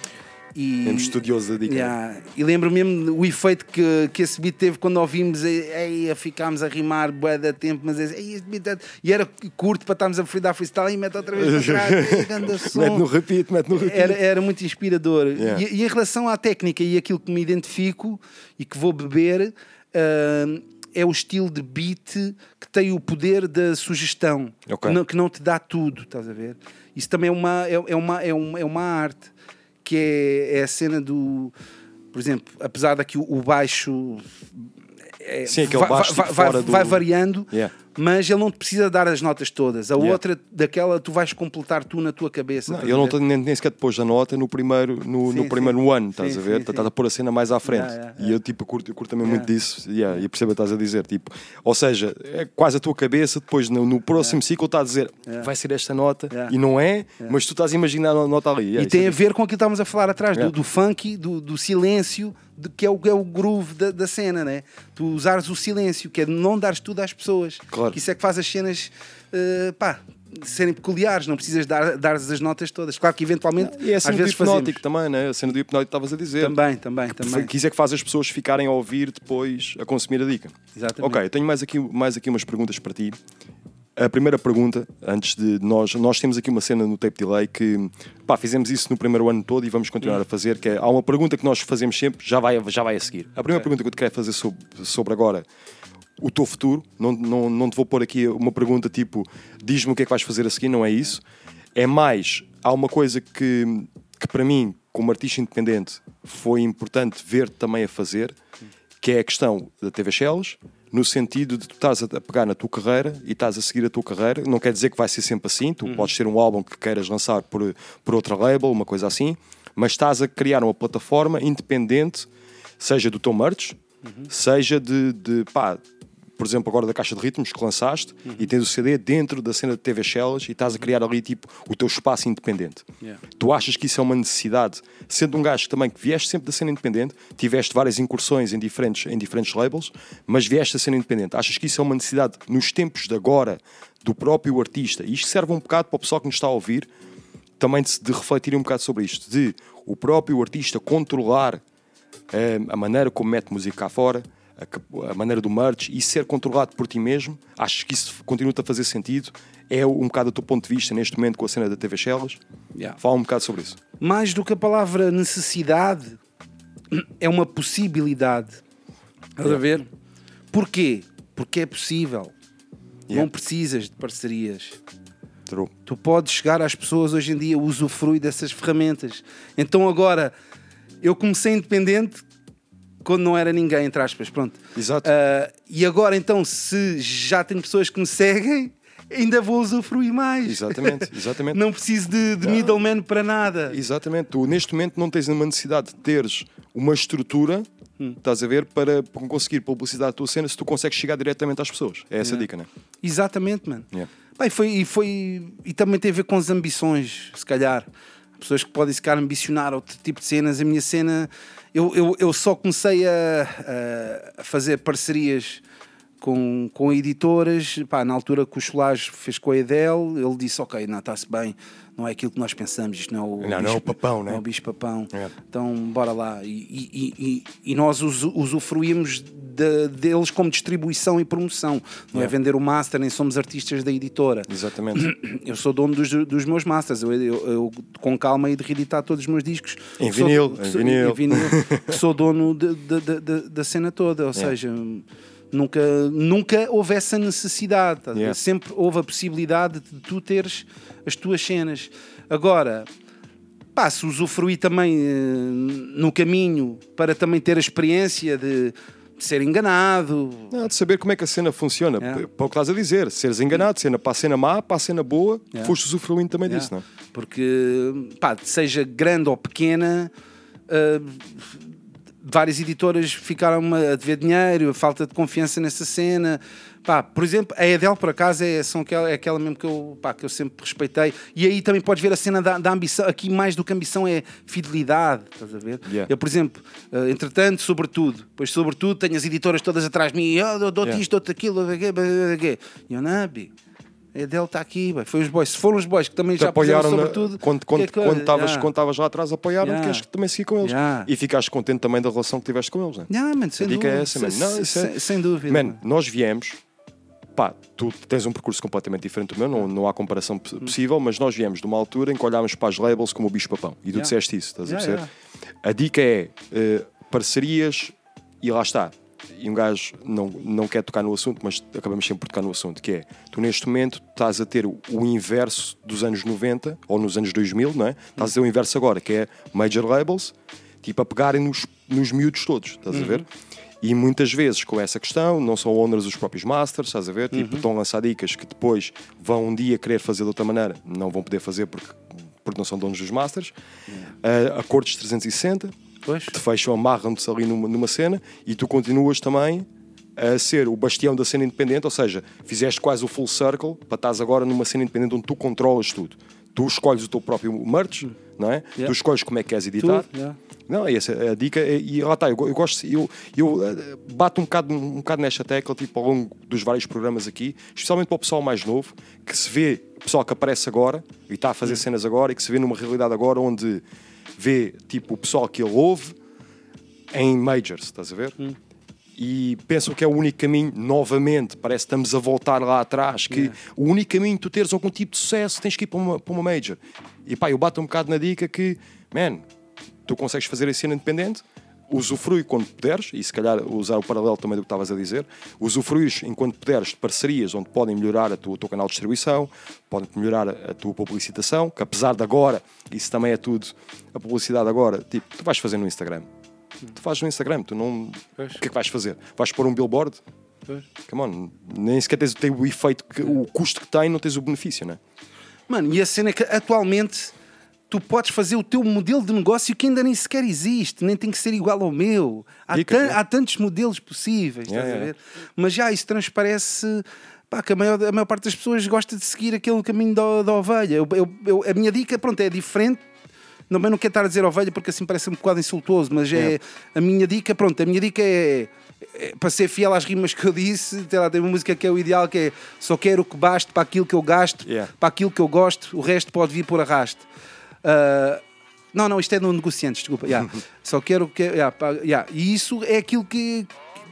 Speaker 8: e,
Speaker 6: Mesmo estudioso da dica.
Speaker 8: Yeah. E lembro mesmo o efeito que, que esse beat teve quando ouvimos, ei, ficámos a rimar bué da tempo, mas ei, este beat é- e era curto para estarmos a dar freestyle e mete outra vez para trás,
Speaker 6: mete no repeat, mete no repeat.
Speaker 8: Era, era muito inspirador.
Speaker 6: Yeah.
Speaker 8: E, e em relação à técnica e aquilo que me identifico e que vou beber, ah, é o estilo de beat que tem o poder da sugestão,
Speaker 6: Ok.
Speaker 8: que, não, que não te dá tudo, estás a ver? Isso também é uma, é, é uma, é, uma, é uma arte, que é, é a cena do. Por exemplo, apesar daqui o, o baixo. é-
Speaker 6: Sim, aquele
Speaker 8: vai,
Speaker 6: baixo
Speaker 8: vai,
Speaker 6: tipo
Speaker 8: vai-
Speaker 6: do-
Speaker 8: vai variando,
Speaker 6: Yeah.
Speaker 8: Mas ele não te precisa dar as notas todas. A
Speaker 6: Yeah.
Speaker 8: outra, daquela, tu vais completar tu na tua cabeça.
Speaker 6: Não, ele não nem, nem sequer te pôs a nota no primeiro, no,
Speaker 8: Sim,
Speaker 6: no
Speaker 8: sim.
Speaker 6: primeiro ano, estás
Speaker 8: Sim,
Speaker 6: a ver? Estás a pôr a cena mais à frente.
Speaker 8: Yeah, yeah,
Speaker 6: E eu, tipo, curto, eu curto também muito disso. Yeah, e percebo o que estás a dizer. Tipo, ou seja, é quase a tua cabeça, depois no, no próximo ciclo está a dizer vai ser esta nota e não é, mas tu estás a imaginar a nota ali.
Speaker 8: E tem
Speaker 6: é
Speaker 8: a ver com aquilo que estávamos a falar atrás, do, do funk, do, do silêncio, de- que é o, é o groove da, da cena, né? Tu usares o silêncio, que é não dares tudo às pessoas.
Speaker 6: Claro.
Speaker 8: Que isso é que faz as cenas, eh, pá, serem peculiares, não precisas dar, dar as notas todas. Claro que eventualmente,
Speaker 6: E é a
Speaker 8: às
Speaker 6: cena do
Speaker 8: vezes
Speaker 6: hipnótico
Speaker 8: fazemos.
Speaker 6: também, né? A cena do hipnótico que estavas a dizer.
Speaker 8: Também, também, também.
Speaker 6: Que isso é que faz as pessoas ficarem a ouvir depois a consumir a dica.
Speaker 8: Exatamente.
Speaker 6: Ok, eu tenho mais aqui, mais aqui umas perguntas para ti. A primeira pergunta, antes de nós, nós temos aqui uma cena no Tape Delay que pá, fizemos isso no primeiro ano todo e vamos continuar a fazer, que é, há uma pergunta que nós fazemos sempre, já vai, já vai a seguir. A primeira pergunta que eu te quero fazer sobre, sobre agora, o teu futuro, não, não, não te vou pôr aqui uma pergunta tipo, diz-me o que é que vais fazer a seguir, não é isso. É mais, há uma coisa que, que para mim, como artista independente, foi importante ver-te também a fazer, que é a questão da TV Shells, no sentido de tu estás a pegar na tua carreira e estás a seguir a tua carreira. Não quer dizer que vai ser sempre assim, tu podes ter um álbum que queiras lançar por, por outra label, uma coisa assim, mas estás a criar uma plataforma independente, seja do teu merch, seja de, de pá, por exemplo, agora da caixa de ritmos que lançaste e tens o CD dentro da cena de TV Shells e estás a criar ali tipo o teu espaço independente.
Speaker 8: Yeah.
Speaker 6: Tu achas que isso é uma necessidade? Sendo um gajo também que vieste sempre da cena independente, tiveste várias incursões em diferentes, em diferentes labels, mas vieste da cena independente. Achas que isso é uma necessidade nos tempos de agora do próprio artista? E isto serve um bocado para o pessoal que nos está a ouvir também de, de refletir um bocado sobre isto, de o próprio artista controlar eh, a maneira como mete música cá fora, a, a maneira do merch e ser controlado por ti mesmo. Achas que isso continua a fazer sentido? É um bocado o teu ponto de vista neste momento com a cena da TV Shellas?
Speaker 8: Yeah.
Speaker 6: Fala um bocado sobre isso.
Speaker 8: Mais do que a palavra necessidade, é uma possibilidade. Estás a ver? Porquê? Porque é possível.
Speaker 6: Yeah.
Speaker 8: Não precisas de parcerias.
Speaker 6: True.
Speaker 8: Tu podes chegar às pessoas hoje em dia, usufrui dessas ferramentas. Então agora, eu comecei independente quando não era ninguém, entre aspas, pronto.
Speaker 6: Exato.
Speaker 8: Ah, e agora então, se já tenho pessoas que me seguem, ainda vou usufruir mais.
Speaker 6: Exatamente, exatamente.
Speaker 8: não preciso de, de middleman para nada.
Speaker 6: Exatamente. Tu neste momento não tens uma necessidade de teres uma estrutura,
Speaker 8: Hum.
Speaker 6: estás a ver, para conseguir publicidade da tua cena se tu consegues chegar diretamente às pessoas. É essa a
Speaker 8: Yeah.
Speaker 6: dica, né?
Speaker 8: Exatamente, mano.
Speaker 6: Yeah.
Speaker 8: E, foi, e, foi, e também tem a ver com as ambições, se calhar. pessoas que podem se calhar ambicionar outro tipo de cenas. A minha cena, eu, eu, eu só comecei a, a- fazer parcerias com, com editoras. Pá, na altura que o Solage fez com a Edel, ele disse: Ok, não, está-se bem, não é aquilo que nós pensamos, isto não é o.
Speaker 6: Não, não é o papão, né?
Speaker 8: Não é o bicho papão. Então, bora lá. E, e- e- e nós usu- usufruímos de- deles como distribuição e promoção. Não é
Speaker 6: Yeah.
Speaker 8: vender o master, nem somos artistas da editora.
Speaker 6: Exatamente.
Speaker 8: Eu sou dono dos, dos meus masters. Eu, eu- eu, com calma, hei de reeditar todos os meus discos.
Speaker 6: Em
Speaker 8: Sou-
Speaker 6: vinil, em vinil.
Speaker 8: que sou dono de- de- da cena toda. Ou
Speaker 6: Yeah.
Speaker 8: seja, nunca, nunca houve essa necessidade.
Speaker 6: Yeah.
Speaker 8: Sempre houve a possibilidade de tu teres as tuas cenas. Agora, pá, se usufruir também eh, no caminho para também ter a experiência de, de ser enganado.
Speaker 6: Não, de saber como é que a cena funciona.
Speaker 8: Yeah.
Speaker 6: Para o que estás a dizer, seres enganado, cena para a cena má, para a cena boa,
Speaker 8: Yeah.
Speaker 6: foste usufruindo também
Speaker 8: Yeah.
Speaker 6: disso, não é?
Speaker 8: Porque, pá, seja grande ou pequena, ah, várias editoras ficaram a dever dinheiro, a falta de confiança nessa cena. Pá, por exemplo, a Edel, por acaso, é, são aquela, é aquela mesmo que eu, pá, que eu sempre respeitei. E aí também podes ver a cena da, da ambição. Aqui, mais do que ambição, é fidelidade. Estás a ver?
Speaker 6: Yeah.
Speaker 8: Eu, por exemplo, ah, entretanto, sobretudo, pois sobretudo, tenho as editoras todas atrás de mim, oh, dou-te
Speaker 6: Yeah.
Speaker 8: isto, dou-te aquilo, dou-te aquilo, dou-te aquilo. E eu, não, a Edel está aqui, foi os boys. Se foram os boys que também
Speaker 6: Te
Speaker 8: já
Speaker 6: apoiaram
Speaker 8: sobretudo.
Speaker 6: quando,
Speaker 8: é que-
Speaker 6: quando estavas
Speaker 8: Yeah.
Speaker 6: quando estavas lá atrás, apoiaram
Speaker 8: Yeah.
Speaker 6: queres que também seguir com eles.
Speaker 8: Yeah.
Speaker 6: E ficaste contente também da relação que tiveste com eles, não é?
Speaker 8: Yeah, man, sem
Speaker 6: a dica é
Speaker 8: dúvida.
Speaker 6: essa, man. Não, é-
Speaker 8: sem- sem dúvida,
Speaker 6: Man, nós viemos, pá, tu tens um percurso completamente diferente do meu, não, não há comparação p- possível, mas nós viemos de uma altura em que olhámos para as labels como o bicho papão. E tu disseste isso, estás a perceber? A dica é eh, parcerias e lá está. E um gajo não, não quer tocar no assunto, mas acabamos sempre por tocar no assunto, que é, tu neste momento estás a ter o, inverso dos anos 90, ou nos anos 2000, não é? Estás a ter o inverso agora, que é major labels, tipo a pegarem nos, nos miúdos todos, estás a
Speaker 8: Uhum.
Speaker 6: ver? E muitas vezes com essa questão, não são owners os próprios masters, estás a ver? Tipo, estão a lançar dicas que depois vão um dia querer fazer de outra maneira, não vão poder fazer porque, porque não são donos dos masters. Uh, acordos 360,
Speaker 8: Pois.
Speaker 6: te fecham, amarram-te ali numa, numa cena e tu continuas também a ser o bastião da cena independente, ou seja, fizeste quase o full circle para estás agora numa cena independente onde tu controlas tudo. Tu escolhes o teu próprio merch, não é?
Speaker 8: Yeah.
Speaker 6: Tu escolhes como é que queres editar.
Speaker 8: Tudo, yeah.
Speaker 6: Não, é essa é a dica. E lá está, eu, eu gosto, eu, eu eh, bato um bocado, um bocado nesta tecla, tipo, ao longo dos vários programas aqui, especialmente para o pessoal mais novo, que se vê, o pessoal que aparece agora e está a fazer cenas agora e que se vê numa realidade agora onde vê, tipo, o pessoal que ele ouve em majors, estás a ver? E pensam que é o único caminho, novamente, parece que estamos a voltar lá atrás, que o único caminho de tu teres algum tipo de sucesso tens que ir para uma, para uma major. E pá, eu bato um bocado na dica que, man, tu consegues fazer esse cena independente, usufrui quando puderes, e se calhar usar o paralelo também do que estavas a dizer, usufruis enquanto puderes de parcerias onde podem melhorar a tua, o teu canal de distribuição, podem melhorar a, a tua publicitação, que apesar de agora, isso também é tudo, a publicidade agora, tipo, tu vais fazer no Instagram. Tu fazes no Instagram, tu não. O que é que vais fazer? Vais pôr um billboard?
Speaker 8: Pois.
Speaker 6: Come on, nem sequer tens, o efeito, que, o custo que tem, não tens o benefício, não é?
Speaker 8: Mano, e a cena é que atualmente tu podes fazer o teu modelo de negócio que ainda nem sequer existe, nem tem que ser igual ao meu. Há,
Speaker 6: Dica,
Speaker 8: tan-
Speaker 6: yeah.
Speaker 8: há tantos modelos possíveis,
Speaker 6: Yeah,
Speaker 8: estás a
Speaker 6: yeah.
Speaker 8: ver? Mas já isso transparece. Pá, que a maior, a maior parte das pessoas gosta de seguir aquele caminho da, da ovelha. Eu- eu- eu- a minha dica, pronto, é diferente. Também não quero estar a dizer ovelha porque assim parece um bocado insultuoso, mas é
Speaker 6: Yeah.
Speaker 8: a minha dica, pronto, a minha dica é, é para ser fiel às rimas que eu disse, lá, tem uma música que é o ideal que é só quero o que baste para aquilo que eu gasto,
Speaker 6: Yeah.
Speaker 8: para aquilo que eu gosto, o resto pode vir por arrasto. Ah, não, não, isto é no negociantes, desculpa. yeah. Só quero que. yeah, yeah. E isso é aquilo que,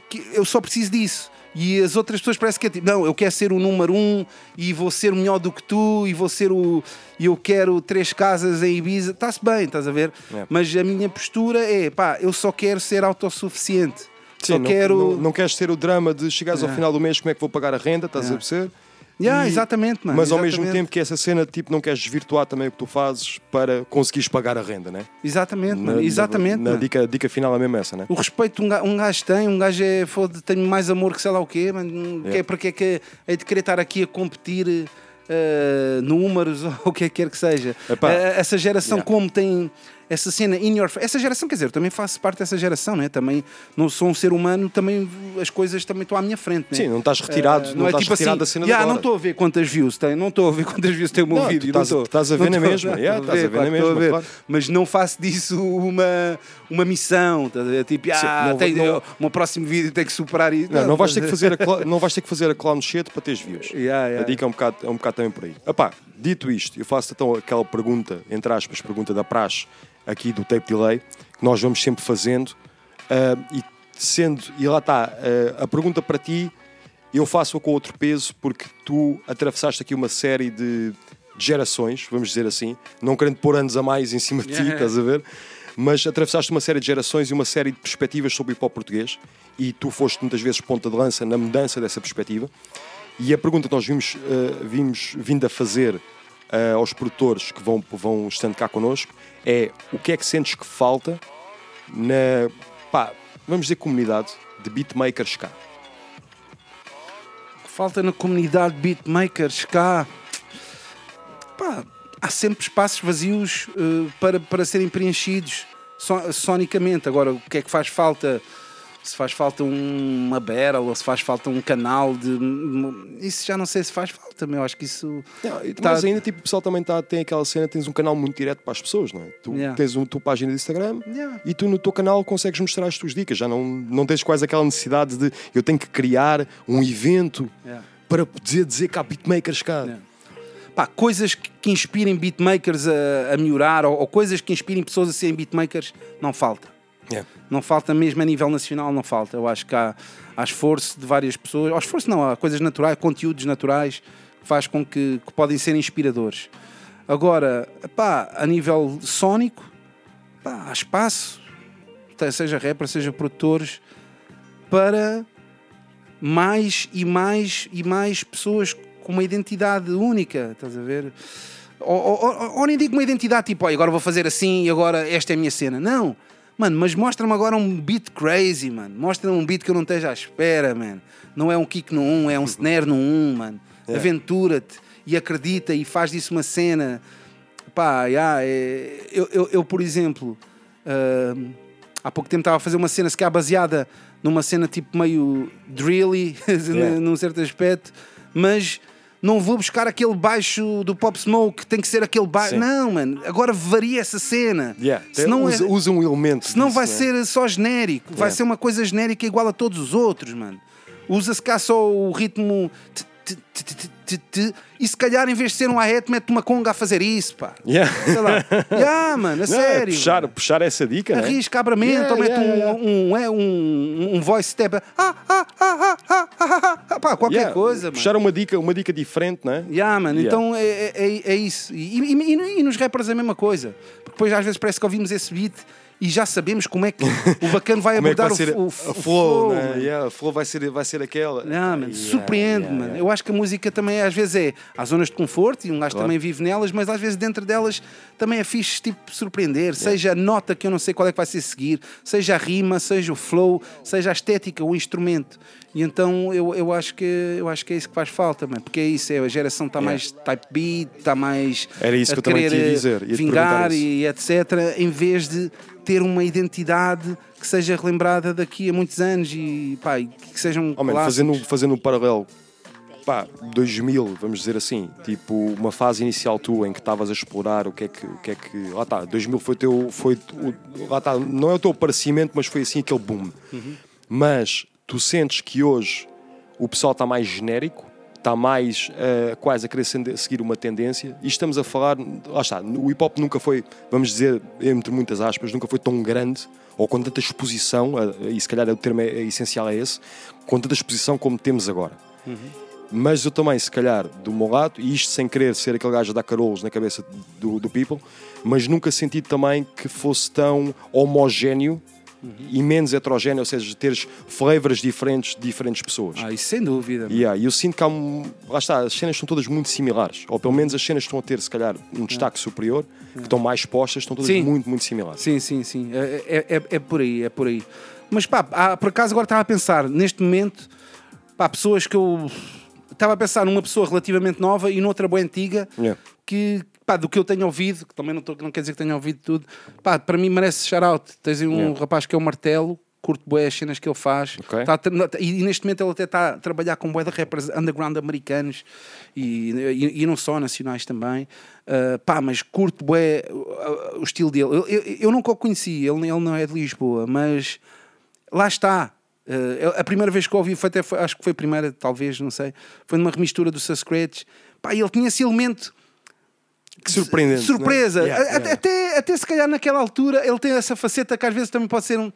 Speaker 8: que eu só preciso disso. E as outras pessoas parece que é tipo, não, eu quero ser o número um e vou ser melhor do que tu e vou ser o. e eu quero três casas em Ibiza. Está-se bem, estás a ver?
Speaker 6: Yeah.
Speaker 8: Mas a minha postura é, pá, eu só quero ser autossuficiente.
Speaker 6: Sim,
Speaker 8: só
Speaker 6: não,
Speaker 8: quero.
Speaker 6: não, não queres ter o drama de chegares ao final do mês, como é que vou pagar a renda, estás a perceber?
Speaker 8: Yeah,
Speaker 6: E-
Speaker 8: exatamente, mano.
Speaker 6: Mas ao mesmo
Speaker 8: exatamente.
Speaker 6: tempo que essa cena, tipo, não queres desvirtuar também o que tu fazes para conseguires pagar a renda, né?
Speaker 8: Exatamente,
Speaker 6: Na-
Speaker 8: mano.
Speaker 6: na-
Speaker 8: Exatamente.
Speaker 6: Na,
Speaker 8: mano.
Speaker 6: dica, dica final é mesmo essa, né?
Speaker 8: O respeito que um ga- um gajo tem, um gajo é foda, tem mais amor que sei lá o quê, mano. Que é porque é que é de querer estar aqui a competir eh, números ou o que quer que seja.
Speaker 6: Epá.
Speaker 8: Eh, essa geração,
Speaker 6: Yeah.
Speaker 8: como tem essa cena in your face. Essa geração, quer dizer, eu também faço parte dessa geração, né? Também não sou um ser humano, também as coisas também estão à minha frente, né?
Speaker 6: Sim, não estás retirado-
Speaker 8: Eh,
Speaker 6: não estás retirado
Speaker 8: assim,
Speaker 6: da cena de
Speaker 8: "Ya,
Speaker 6: agora."
Speaker 8: não estou a ver quantas views tem, não estou a ver quantas views tem o meu
Speaker 6: Não,
Speaker 8: vídeo.
Speaker 6: estás-
Speaker 8: não
Speaker 6: a ver
Speaker 8: Não
Speaker 6: na mesma,
Speaker 8: não
Speaker 6: estás a ver na
Speaker 8: claro
Speaker 6: mesma, claro.
Speaker 8: Mas não faço disso uma, uma missão, estás a ver? Tipo,
Speaker 6: Sim,
Speaker 8: ah,
Speaker 6: não-
Speaker 8: tem,
Speaker 6: não-
Speaker 8: o meu próximo vídeo tem que superar isso.
Speaker 6: Não, não vais ter que fazer a, não vais ter que fazer a clown shit para teres views.
Speaker 8: Yeah, yeah.
Speaker 6: A dica é um bocado, é um bocado também por aí. Epá, dito isto, eu faço então aquela pergunta, entre aspas, pergunta da praxe aqui do tape delay, que nós vamos sempre fazendo. ah, e sendo, e lá está, ah, a pergunta para ti, eu faço-a com outro peso porque tu atravessaste aqui uma série de, de gerações, vamos dizer assim, não querendo pôr anos a mais em cima de ti,
Speaker 8: Yeah.
Speaker 6: estás a ver? Mas atravessaste uma série de gerações e uma série de perspectivas sobre o hip hop português e tu foste muitas vezes ponta de lança na mudança dessa perspectiva. E a pergunta que nós vimos, eh, vimos vindo a fazer eh, aos produtores que vão, vão estando cá connosco é o que é que sentes que falta na, pá, vamos dizer, comunidade de beatmakers cá?
Speaker 8: falta na comunidade de beatmakers cá. Pá, há sempre espaços vazios eh, para, para serem preenchidos so- sonicamente. Agora, o que é que faz falta? Se faz falta um- uma barrel ou se faz falta um canal de. Isso já não sei se faz falta, meu. Acho que isso. tá-
Speaker 6: Mas ainda tipo, o pessoal também tá, tem aquela cena, tens um canal muito direto para as pessoas, não é? Tu
Speaker 8: Yeah.
Speaker 6: tens a tua página de Instagram
Speaker 8: Yeah.
Speaker 6: e tu no teu canal consegues mostrar as tuas dicas. Já não, não tens quase aquela necessidade de eu tenho que criar um evento
Speaker 8: Yeah.
Speaker 6: para dizer, dizer que há beatmakers cá.
Speaker 8: Pá, coisas que, que inspirem beatmakers a, a melhorar ou, ou coisas que inspirem pessoas a serem beatmakers, não falta.
Speaker 6: Yeah.
Speaker 8: Não falta mesmo a nível nacional, não falta. Eu acho que há, há esforço de várias pessoas, ou esforço não, há coisas naturais, conteúdos naturais que faz com que, que podem ser inspiradores. Agora, pá, a nível sónico, pá, há espaço, seja rapper, seja produtores, para mais e mais e mais pessoas com uma identidade única, estás a ver? Ou, ou- ou- ou nem digo uma identidade tipo, "Olha, agora vou fazer assim e agora esta é a minha cena. Não, mano, mas mostra-me agora um beat crazy, mano. Mostra-me um beat que eu não esteja à espera, man. Não é um kick no 1, é um snare no 1, mano.
Speaker 6: É.
Speaker 8: Aventura-te e acredita e faz disso uma cena. Pá, yeah, é- eu, eu, eu, por exemplo, ah, há pouco tempo estava a fazer uma cena se calhar baseada numa cena tipo meio drilly,
Speaker 6: Yeah.
Speaker 8: num certo aspecto, mas não vou buscar aquele baixo do Pop Smoke, tem que ser aquele baixo.
Speaker 6: Sim.
Speaker 8: Não, mano, agora varia essa cena.
Speaker 6: Yeah.
Speaker 8: Senão
Speaker 6: usa,
Speaker 8: é-
Speaker 6: usa um elemento.
Speaker 8: Senão
Speaker 6: disso,
Speaker 8: vai
Speaker 6: não é?
Speaker 8: ser só genérico, vai
Speaker 6: Yeah.
Speaker 8: ser uma coisa genérica igual a todos os outros, mano. Usa-se cá só o ritmo. E se calhar, em vez de ser um hi-hat, mete uma conga a fazer isso, pá.
Speaker 6: Yeah.
Speaker 8: Sei lá. Yeah, mano, a
Speaker 6: Não, é
Speaker 8: sério.
Speaker 6: puxar, puxar essa dica. né?
Speaker 8: Arrisca, abramento,
Speaker 6: Yeah,
Speaker 8: ou mete um. Um, é, um, um voice step. Ah, ah, ah, ah, ah, ah, ah, pá, qualquer
Speaker 6: Yeah,
Speaker 8: coisa, mano.
Speaker 6: Puxar uma dica, uma dica diferente, não é?
Speaker 8: Yeah, mano,
Speaker 6: Yeah.
Speaker 8: então é, é, é- é isso. E, e- e- e nos rappers é a mesma coisa. Porque depois às vezes parece que ouvimos esse beat e já sabemos como é que o bacana vai
Speaker 6: é
Speaker 8: abordar
Speaker 6: vai ser
Speaker 8: o, o, o
Speaker 6: flow, né?
Speaker 8: mano.
Speaker 6: Yeah, a flow vai ser, vai ser aquela.
Speaker 8: Mano,
Speaker 6: Yeah,
Speaker 8: surpreende,
Speaker 6: yeah,
Speaker 8: mano. Eu acho que a música também às vezes é. Há zonas de conforto e um gajo
Speaker 6: Claro.
Speaker 8: também vive nelas, mas às vezes dentro delas também é fixe, tipo, surpreender. Seja a nota que eu não sei qual é que vai ser a seguir, seja a rima, seja o flow, seja a estética, o instrumento. E então eu, eu, acho que, eu acho que é isso que faz falta, mano. Porque é isso, é, a geração está mais type beat, está mais.
Speaker 6: Era isso
Speaker 8: a
Speaker 6: que eu também
Speaker 8: querer,
Speaker 6: dizer,
Speaker 8: vingar e etc. Em vez de ter uma identidade que seja relembrada daqui a muitos anos e, pá, que sejam.
Speaker 6: Oh, man, fazendo, fazendo um paralelo, pá, 2000, vamos dizer assim, tipo uma fase inicial tua em que estavas a explorar o que é que, o que é que, lá está, 2000 foi teu, foi o, lá está, não é o teu aparecimento, mas foi assim aquele boom.
Speaker 8: Uhum.
Speaker 6: Mas tu sentes que hoje o pessoal está mais genérico, está mais eh, quase a querer seguir uma tendência e estamos a falar, lá está, o hip hop nunca foi, vamos dizer, entre muitas aspas, nunca foi tão grande ou com tanta exposição, e se calhar o termo é, é essencial é esse, com tanta exposição como temos agora. Mas eu também, se calhar, do meu lado, e isto sem querer ser aquele gajo a dar carolos na cabeça do, do people, mas nunca senti também que fosse tão homogéneo e menos heterogéneo, ou seja, teres flavors diferentes de diferentes pessoas.
Speaker 8: Ah, isso sem dúvida. mano.
Speaker 6: Yeah, e eu sinto que há lá está, as cenas são todas muito similares, ou pelo menos as cenas estão a ter, se calhar, um destaque superior, que estão mais postas, estão todas
Speaker 8: Sim.
Speaker 6: muito, muito similares.
Speaker 8: Sim, sim, sim. É, é, é- é por aí, é por aí. Mas pá, há- por acaso agora estava a pensar, neste momento, pá, pessoas que eu. Estava a pensar numa pessoa relativamente nova e noutra boa antiga
Speaker 6: Yeah.
Speaker 8: que, pá, do que eu tenho ouvido, que também não, tô, não quer dizer que tenha ouvido tudo, pá, para mim merece shout-out. Tens aí um
Speaker 6: Yeah.
Speaker 8: rapaz que é o Martelo, curto bué as cenas que ele faz.
Speaker 6: Ok.
Speaker 8: Tá e, neste momento ele até está a trabalhar com bué de rappers underground americanos e, e, e não só, nacionais também. Uh, pá, mas curto bué uh, uh, o estilo dele. Eu, eu, eu nunca o conheci, ele, ele não é de Lisboa, mas lá está. Uh, a primeira vez que eu ouvi, foi até, foi- acho que foi a primeira, talvez, não sei, foi numa remistura do Suscratch. Pá, ele tinha esse elemento
Speaker 6: Que surpreendente.
Speaker 8: surpresa.
Speaker 6: né? Yeah, yeah.
Speaker 8: Até, até se calhar naquela altura ele tem essa faceta que às vezes também pode ser um.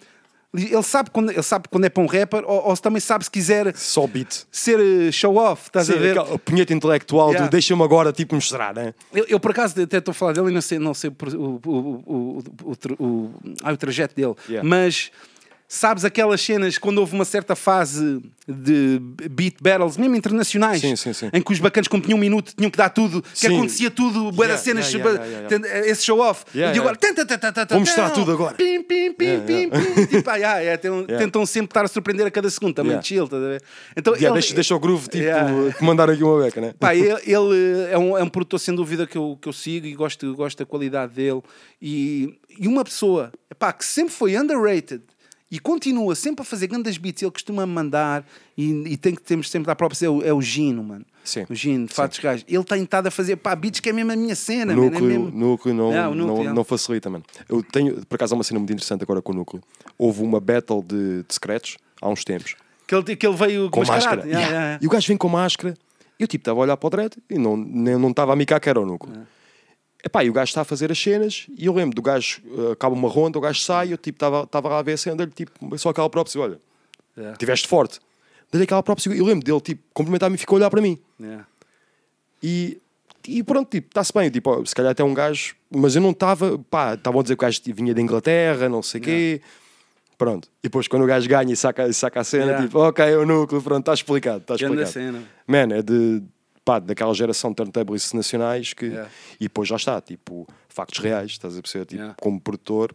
Speaker 8: Ele sabe quando, ele sabe quando é para um rapper, ou, ou também sabe se quiser
Speaker 6: Só beat.
Speaker 8: ser eh, show off, estás
Speaker 6: Sim,
Speaker 8: a ver?
Speaker 6: aquele punheta intelectual
Speaker 8: Yeah.
Speaker 6: do deixa-me agora tipo mostrar, né?
Speaker 8: Eu, eu, por acaso até estou a falar dele e não sei, não sei o, o, o, o, o, tra- o- ah, o trajeto dele, mas sabes aquelas cenas quando houve uma certa fase de beat battles, mesmo internacionais,
Speaker 6: Sim, sim, sim.
Speaker 8: em que os bacanas, como tinham um minuto, tinham que dar tudo, que acontecia tudo, bué das
Speaker 6: Yeah,
Speaker 8: cenas,
Speaker 6: yeah, yeah,
Speaker 8: esse show off. E agora,
Speaker 6: Vou mostrar tudo agora.
Speaker 8: Pim, pim, pim, pim, pim. Tipo, ah, yeah. Tentam sempre estar a surpreender a cada segundo, também chill, estás a ver? Então,
Speaker 6: deixa, deixa o groove tipo
Speaker 8: Yeah.
Speaker 6: comandar aqui uma beca, né?
Speaker 8: Pá, ele, ele é, um, é um produtor sem dúvida que eu, que eu sigo e gosto, gosto da qualidade dele. E, e uma pessoa pá, que sempre foi underrated e continua sempre a fazer grandes beats, ele costuma mandar e, e tem que temos sempre dar próprios, é o, é o Gino, mano.
Speaker 6: Sim.
Speaker 8: O Gino, de fatos gajos. Ele tem estado a fazer pá, beats que é mesmo a minha cena,
Speaker 6: O
Speaker 8: man, é
Speaker 6: núcleo,
Speaker 8: mesmo...
Speaker 6: núcleo não,
Speaker 8: Yeah, o núcleo,
Speaker 6: não, não facilita, mano. Eu tenho, por acaso, há uma cena muito interessante agora com o núcleo. Houve uma battle de, de scratch há uns tempos.
Speaker 8: Que ele, que ele veio
Speaker 6: Com máscara.
Speaker 8: Yeah,
Speaker 6: Yeah.
Speaker 8: yeah.
Speaker 6: E o gajo vem com máscara. Eu tipo estava a olhar para o dread e não nem- não estava a micar que era o núcleo. Epá, e o gajo está a fazer as cenas e eu lembro do gajo, eh, acaba uma ronda, o gajo sai, eu tipo estava lá a ver a cena dele, tipo, só aquela própria, olha,
Speaker 8: Yeah.
Speaker 6: tiveste forte. Dei aquela própria, eu lembro dele, tipo, cumprimentar-me e ficou a olhar para mim.
Speaker 8: Yeah.
Speaker 6: E, e pronto, tipo, está-se bem, tipo, ó, se calhar até um gajo, mas eu não estava, pá, estavam a dizer que o gajo vinha da Inglaterra, não sei o quê. Pronto. E depois quando o gajo ganha e saca, saca a cena,
Speaker 8: Yeah.
Speaker 6: tipo, ok, é o núcleo, pronto, está explicado, está explicado.
Speaker 8: cena.
Speaker 6: Man, é de, pá, daquela geração de turntablists nacionais que,
Speaker 8: Yeah.
Speaker 6: e depois já está, tipo, factos reais, estás a perceber, tipo,
Speaker 8: Yeah.
Speaker 6: como produtor,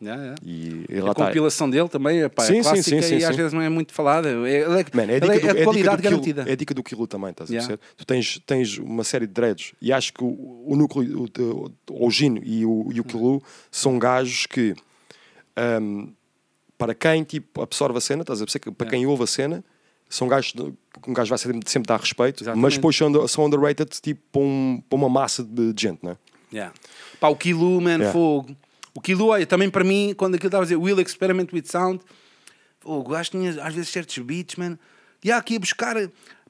Speaker 8: Yeah,
Speaker 6: e, e
Speaker 8: A compilação dele também
Speaker 6: Sim,
Speaker 8: é
Speaker 6: sim,
Speaker 8: clássica
Speaker 6: sim, sim,
Speaker 8: e às vezes não é muito falada. É, é,
Speaker 6: Man, é dica,
Speaker 8: é-
Speaker 6: do,
Speaker 8: é
Speaker 6: é
Speaker 8: qualidade
Speaker 6: quilo,
Speaker 8: garantida.
Speaker 6: é a dica do quilo também, estás a perceber? Tu tens, tens uma série de dreads e acho que o, o núcleo, o, o, Gino e o, e o Kilo são gajos que, ahm, para quem tipo, absorve a cena, estás a perceber? Que Para quem ouve a cena, são gajos que um gajo vai sempre, dar respeito,
Speaker 8: Exatamente.
Speaker 6: mas depois são, são underrated tipo, para, um- para uma massa de, de gente, não é?
Speaker 8: Yeah. Pá, o Kilo, man,
Speaker 6: Yeah.
Speaker 8: fogo. O Kilo, olha, também para mim, quando aquilo estava a dizer Will Experiment with Sound, fogo, o gajo tinha às vezes certos beats, man. E há aqui a buscar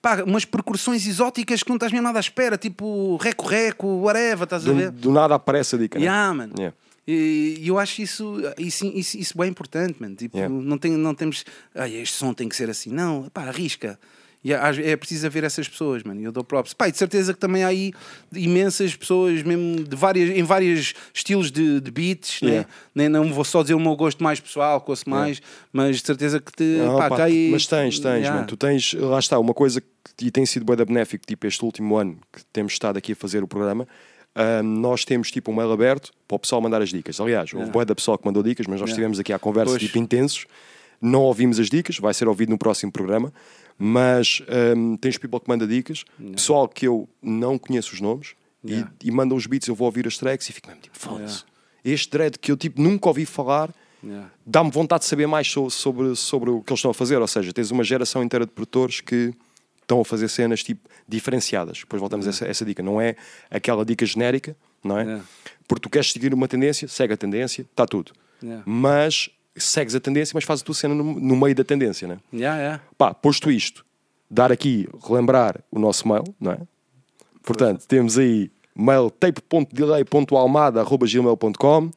Speaker 8: pá, umas percussões exóticas que não estás mesmo nada à espera, tipo reco-reco, whatever, estás a
Speaker 6: Do,
Speaker 8: ver?
Speaker 6: do nada aparece a dica, não é?
Speaker 8: Yeah, man.
Speaker 6: Yeah.
Speaker 8: E eu acho isso, isso, isso, isso bem importante, mano. Tipo,
Speaker 6: Yeah.
Speaker 8: não, tem, não temos. Ai, este som tem que ser assim. Não, pá, arrisca. E é preciso haver essas pessoas, mano. Eu dou props. Pá, de certeza que também há aí imensas pessoas, mesmo de várias, em vários estilos de, de beats,
Speaker 6: Yeah.
Speaker 8: né? Nem não vou só dizer o meu gosto mais pessoal, ouço mais, mas de certeza que te.
Speaker 6: Não,
Speaker 8: pá,
Speaker 6: pá,
Speaker 8: tá aí-
Speaker 6: Mas tens, tens,
Speaker 8: Yeah.
Speaker 6: mano. Tu tens, lá está, uma coisa que e tem sido da benéfico, tipo este último ano que temos estado aqui a fazer o programa, ahm, nós temos tipo um mail aberto para o pessoal mandar as dicas. Aliás, houve
Speaker 8: Yeah.
Speaker 6: bué da pessoa que mandou dicas, mas nós
Speaker 8: Yeah.
Speaker 6: estivemos aqui à conversa
Speaker 8: Pois.
Speaker 6: tipo intensos, não ouvimos as dicas, vai ser ouvido no próximo programa, mas ahm, tens people que manda dicas, pessoal que eu não conheço os nomes, e-
Speaker 8: Yeah.
Speaker 6: e, mandam os beats, eu vou ouvir as tracks e fico mesmo tipo, foda-se. Este dread que eu tipo nunca ouvi falar,
Speaker 8: Yeah.
Speaker 6: dá-me vontade de saber mais so- sobre, sobre o que eles estão a fazer. Ou seja, tens uma geração inteira de produtores que estão a fazer cenas tipo diferenciadas. Depois voltamos a essa, essa dica. Não é aquela dica genérica, não é?
Speaker 8: Yeah.
Speaker 6: Porque tu queres seguir uma tendência, segue a tendência, está tudo.
Speaker 8: Yeah.
Speaker 6: Mas segues a tendência, mas fazes a tua cena no, no meio da tendência, né?
Speaker 8: Yeah, yeah.
Speaker 6: Pá, posto isto, dar aqui, relembrar o nosso mail, não é? Portanto, temos aí mail tape.delay.almada.gmail.com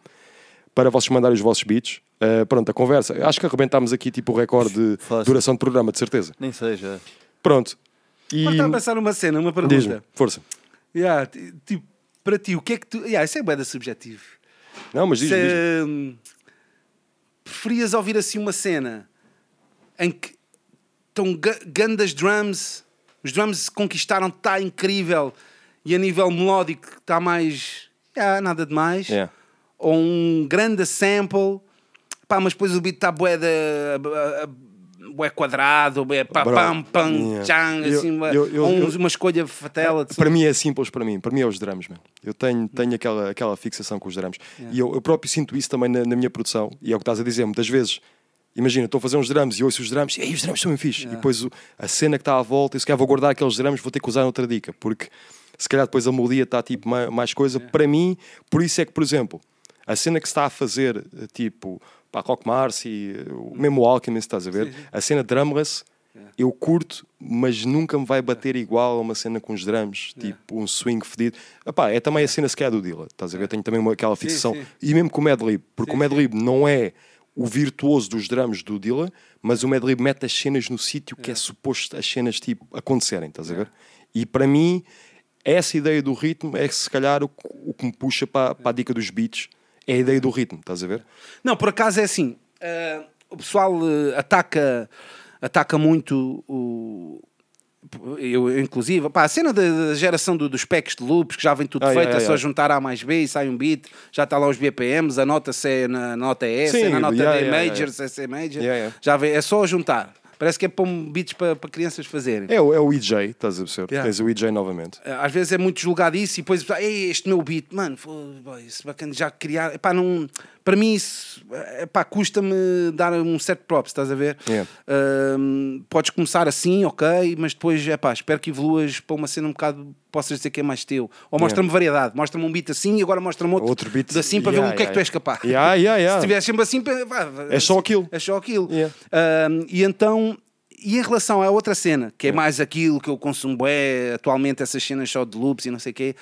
Speaker 6: para vocês mandarem os vossos beats. Uh, pronto, a conversa. Acho que arrebentámos aqui tipo o recorde de
Speaker 7: Fácil.
Speaker 6: duração de programa, de certeza.
Speaker 7: Nem seja.
Speaker 6: Pronto. E...
Speaker 8: Mas estava a pensar numa cena, uma pergunta.
Speaker 6: força.
Speaker 8: Yeah, ti- tipo, para ti, o que é que tu. Yeah, isso é bué da subjetivo.
Speaker 6: Não, mas diz,
Speaker 8: Se,
Speaker 6: diz.
Speaker 8: hum, preferias ouvir assim uma cena em que estão grandes drums, os drums conquistaram, está incrível, e a nível melódico está mais. Yeah, nada demais.
Speaker 6: Yeah.
Speaker 8: Ou um grande sample, pá, mas depois o beat está bué da. a- a- é quadrado, é pá, pam, pam,
Speaker 6: yeah. Eu-
Speaker 8: assim,
Speaker 6: eu- eu-
Speaker 8: uns- uma escolha fatela.
Speaker 6: Para mim é simples, para mim. Para mim é os drums, man. Eu tenho, tenho aquela, aquela fixação com os drums.
Speaker 8: Yeah.
Speaker 6: E eu, eu próprio sinto isso também na, na minha produção. E é o que estás a dizer, muitas vezes. Imagina, estou a fazer uns drums e ouço os drums, e aí os drums são bem fixe. E depois a cena que está à volta, eu se calhar vou guardar aqueles drums, vou ter que usar outra dica, porque se calhar depois a melodia está tipo mais, coisa. Para mim, por isso é que, por exemplo, a cena que se está a fazer, eh, tipo, para Rock e eh, o mesmo Alchemist, estás a ver? A cena drumless, eu curto, mas nunca me vai bater igual a uma cena com os drums, tipo um swing fedido. Epá, é também a cena se calhar do Dilla, estás a ver? Tenho também uma, aquela fixação.
Speaker 8: sim.
Speaker 6: E mesmo com o Madlib, porque o Madlib não é o virtuoso dos drums do Dilla, mas o Madlib mete as cenas no sítio que é suposto as cenas tipo acontecerem, estás a ver? E para mim, essa ideia do ritmo é se calhar o, que- o que me puxa para, para a dica dos beats, é a ideia do ritmo, estás a ver?
Speaker 8: Não, por acaso é assim. eh, o pessoal eh, ataca, ataca muito o. Eu, inclusive, pá, a cena da, da geração do- dos packs de loops, que já vem tudo
Speaker 6: Ah,
Speaker 8: feito,
Speaker 6: yeah,
Speaker 8: é só
Speaker 6: yeah.
Speaker 8: juntar A mais B e sai um beat, já está lá os BPMs, a nota C na nota S,
Speaker 6: Sim,
Speaker 8: é na nota
Speaker 6: yeah,
Speaker 8: D
Speaker 6: yeah,
Speaker 8: major,
Speaker 6: yeah.
Speaker 8: C major, já vem, é só juntar. Parece que é para um beats para, para crianças fazerem.
Speaker 6: É, o- é o EJ, estás a perceber?
Speaker 8: Yeah.
Speaker 6: Tens o EJ novamente.
Speaker 8: Às vezes é muito julgado isso e depois Ei, este meu beat, mano, foi, isso bacana já criar. Epá, não, para mim isso epá, custa-me dar um certo props, estás a ver?
Speaker 6: Yeah.
Speaker 8: Ahm, podes começar assim, ok, mas depois epá, espero que evoluas para uma cena um bocado possas dizer que é mais teu. Ou mostra-me variedade, mostra-me um beat assim e agora mostra-me outro,
Speaker 6: Outro beat.
Speaker 8: assim para
Speaker 6: Yeah,
Speaker 8: ver o que é que tu
Speaker 6: yeah,
Speaker 8: és capaz.
Speaker 6: yeah. Yeah, yeah, yeah.
Speaker 8: Se estiver sempre assim, pá, pá,
Speaker 6: É só aquilo.
Speaker 8: é só aquilo. Ahm, e então, e em relação à outra cena, que é mais aquilo que eu consumo é atualmente, essas cenas só de loops e não sei o quê,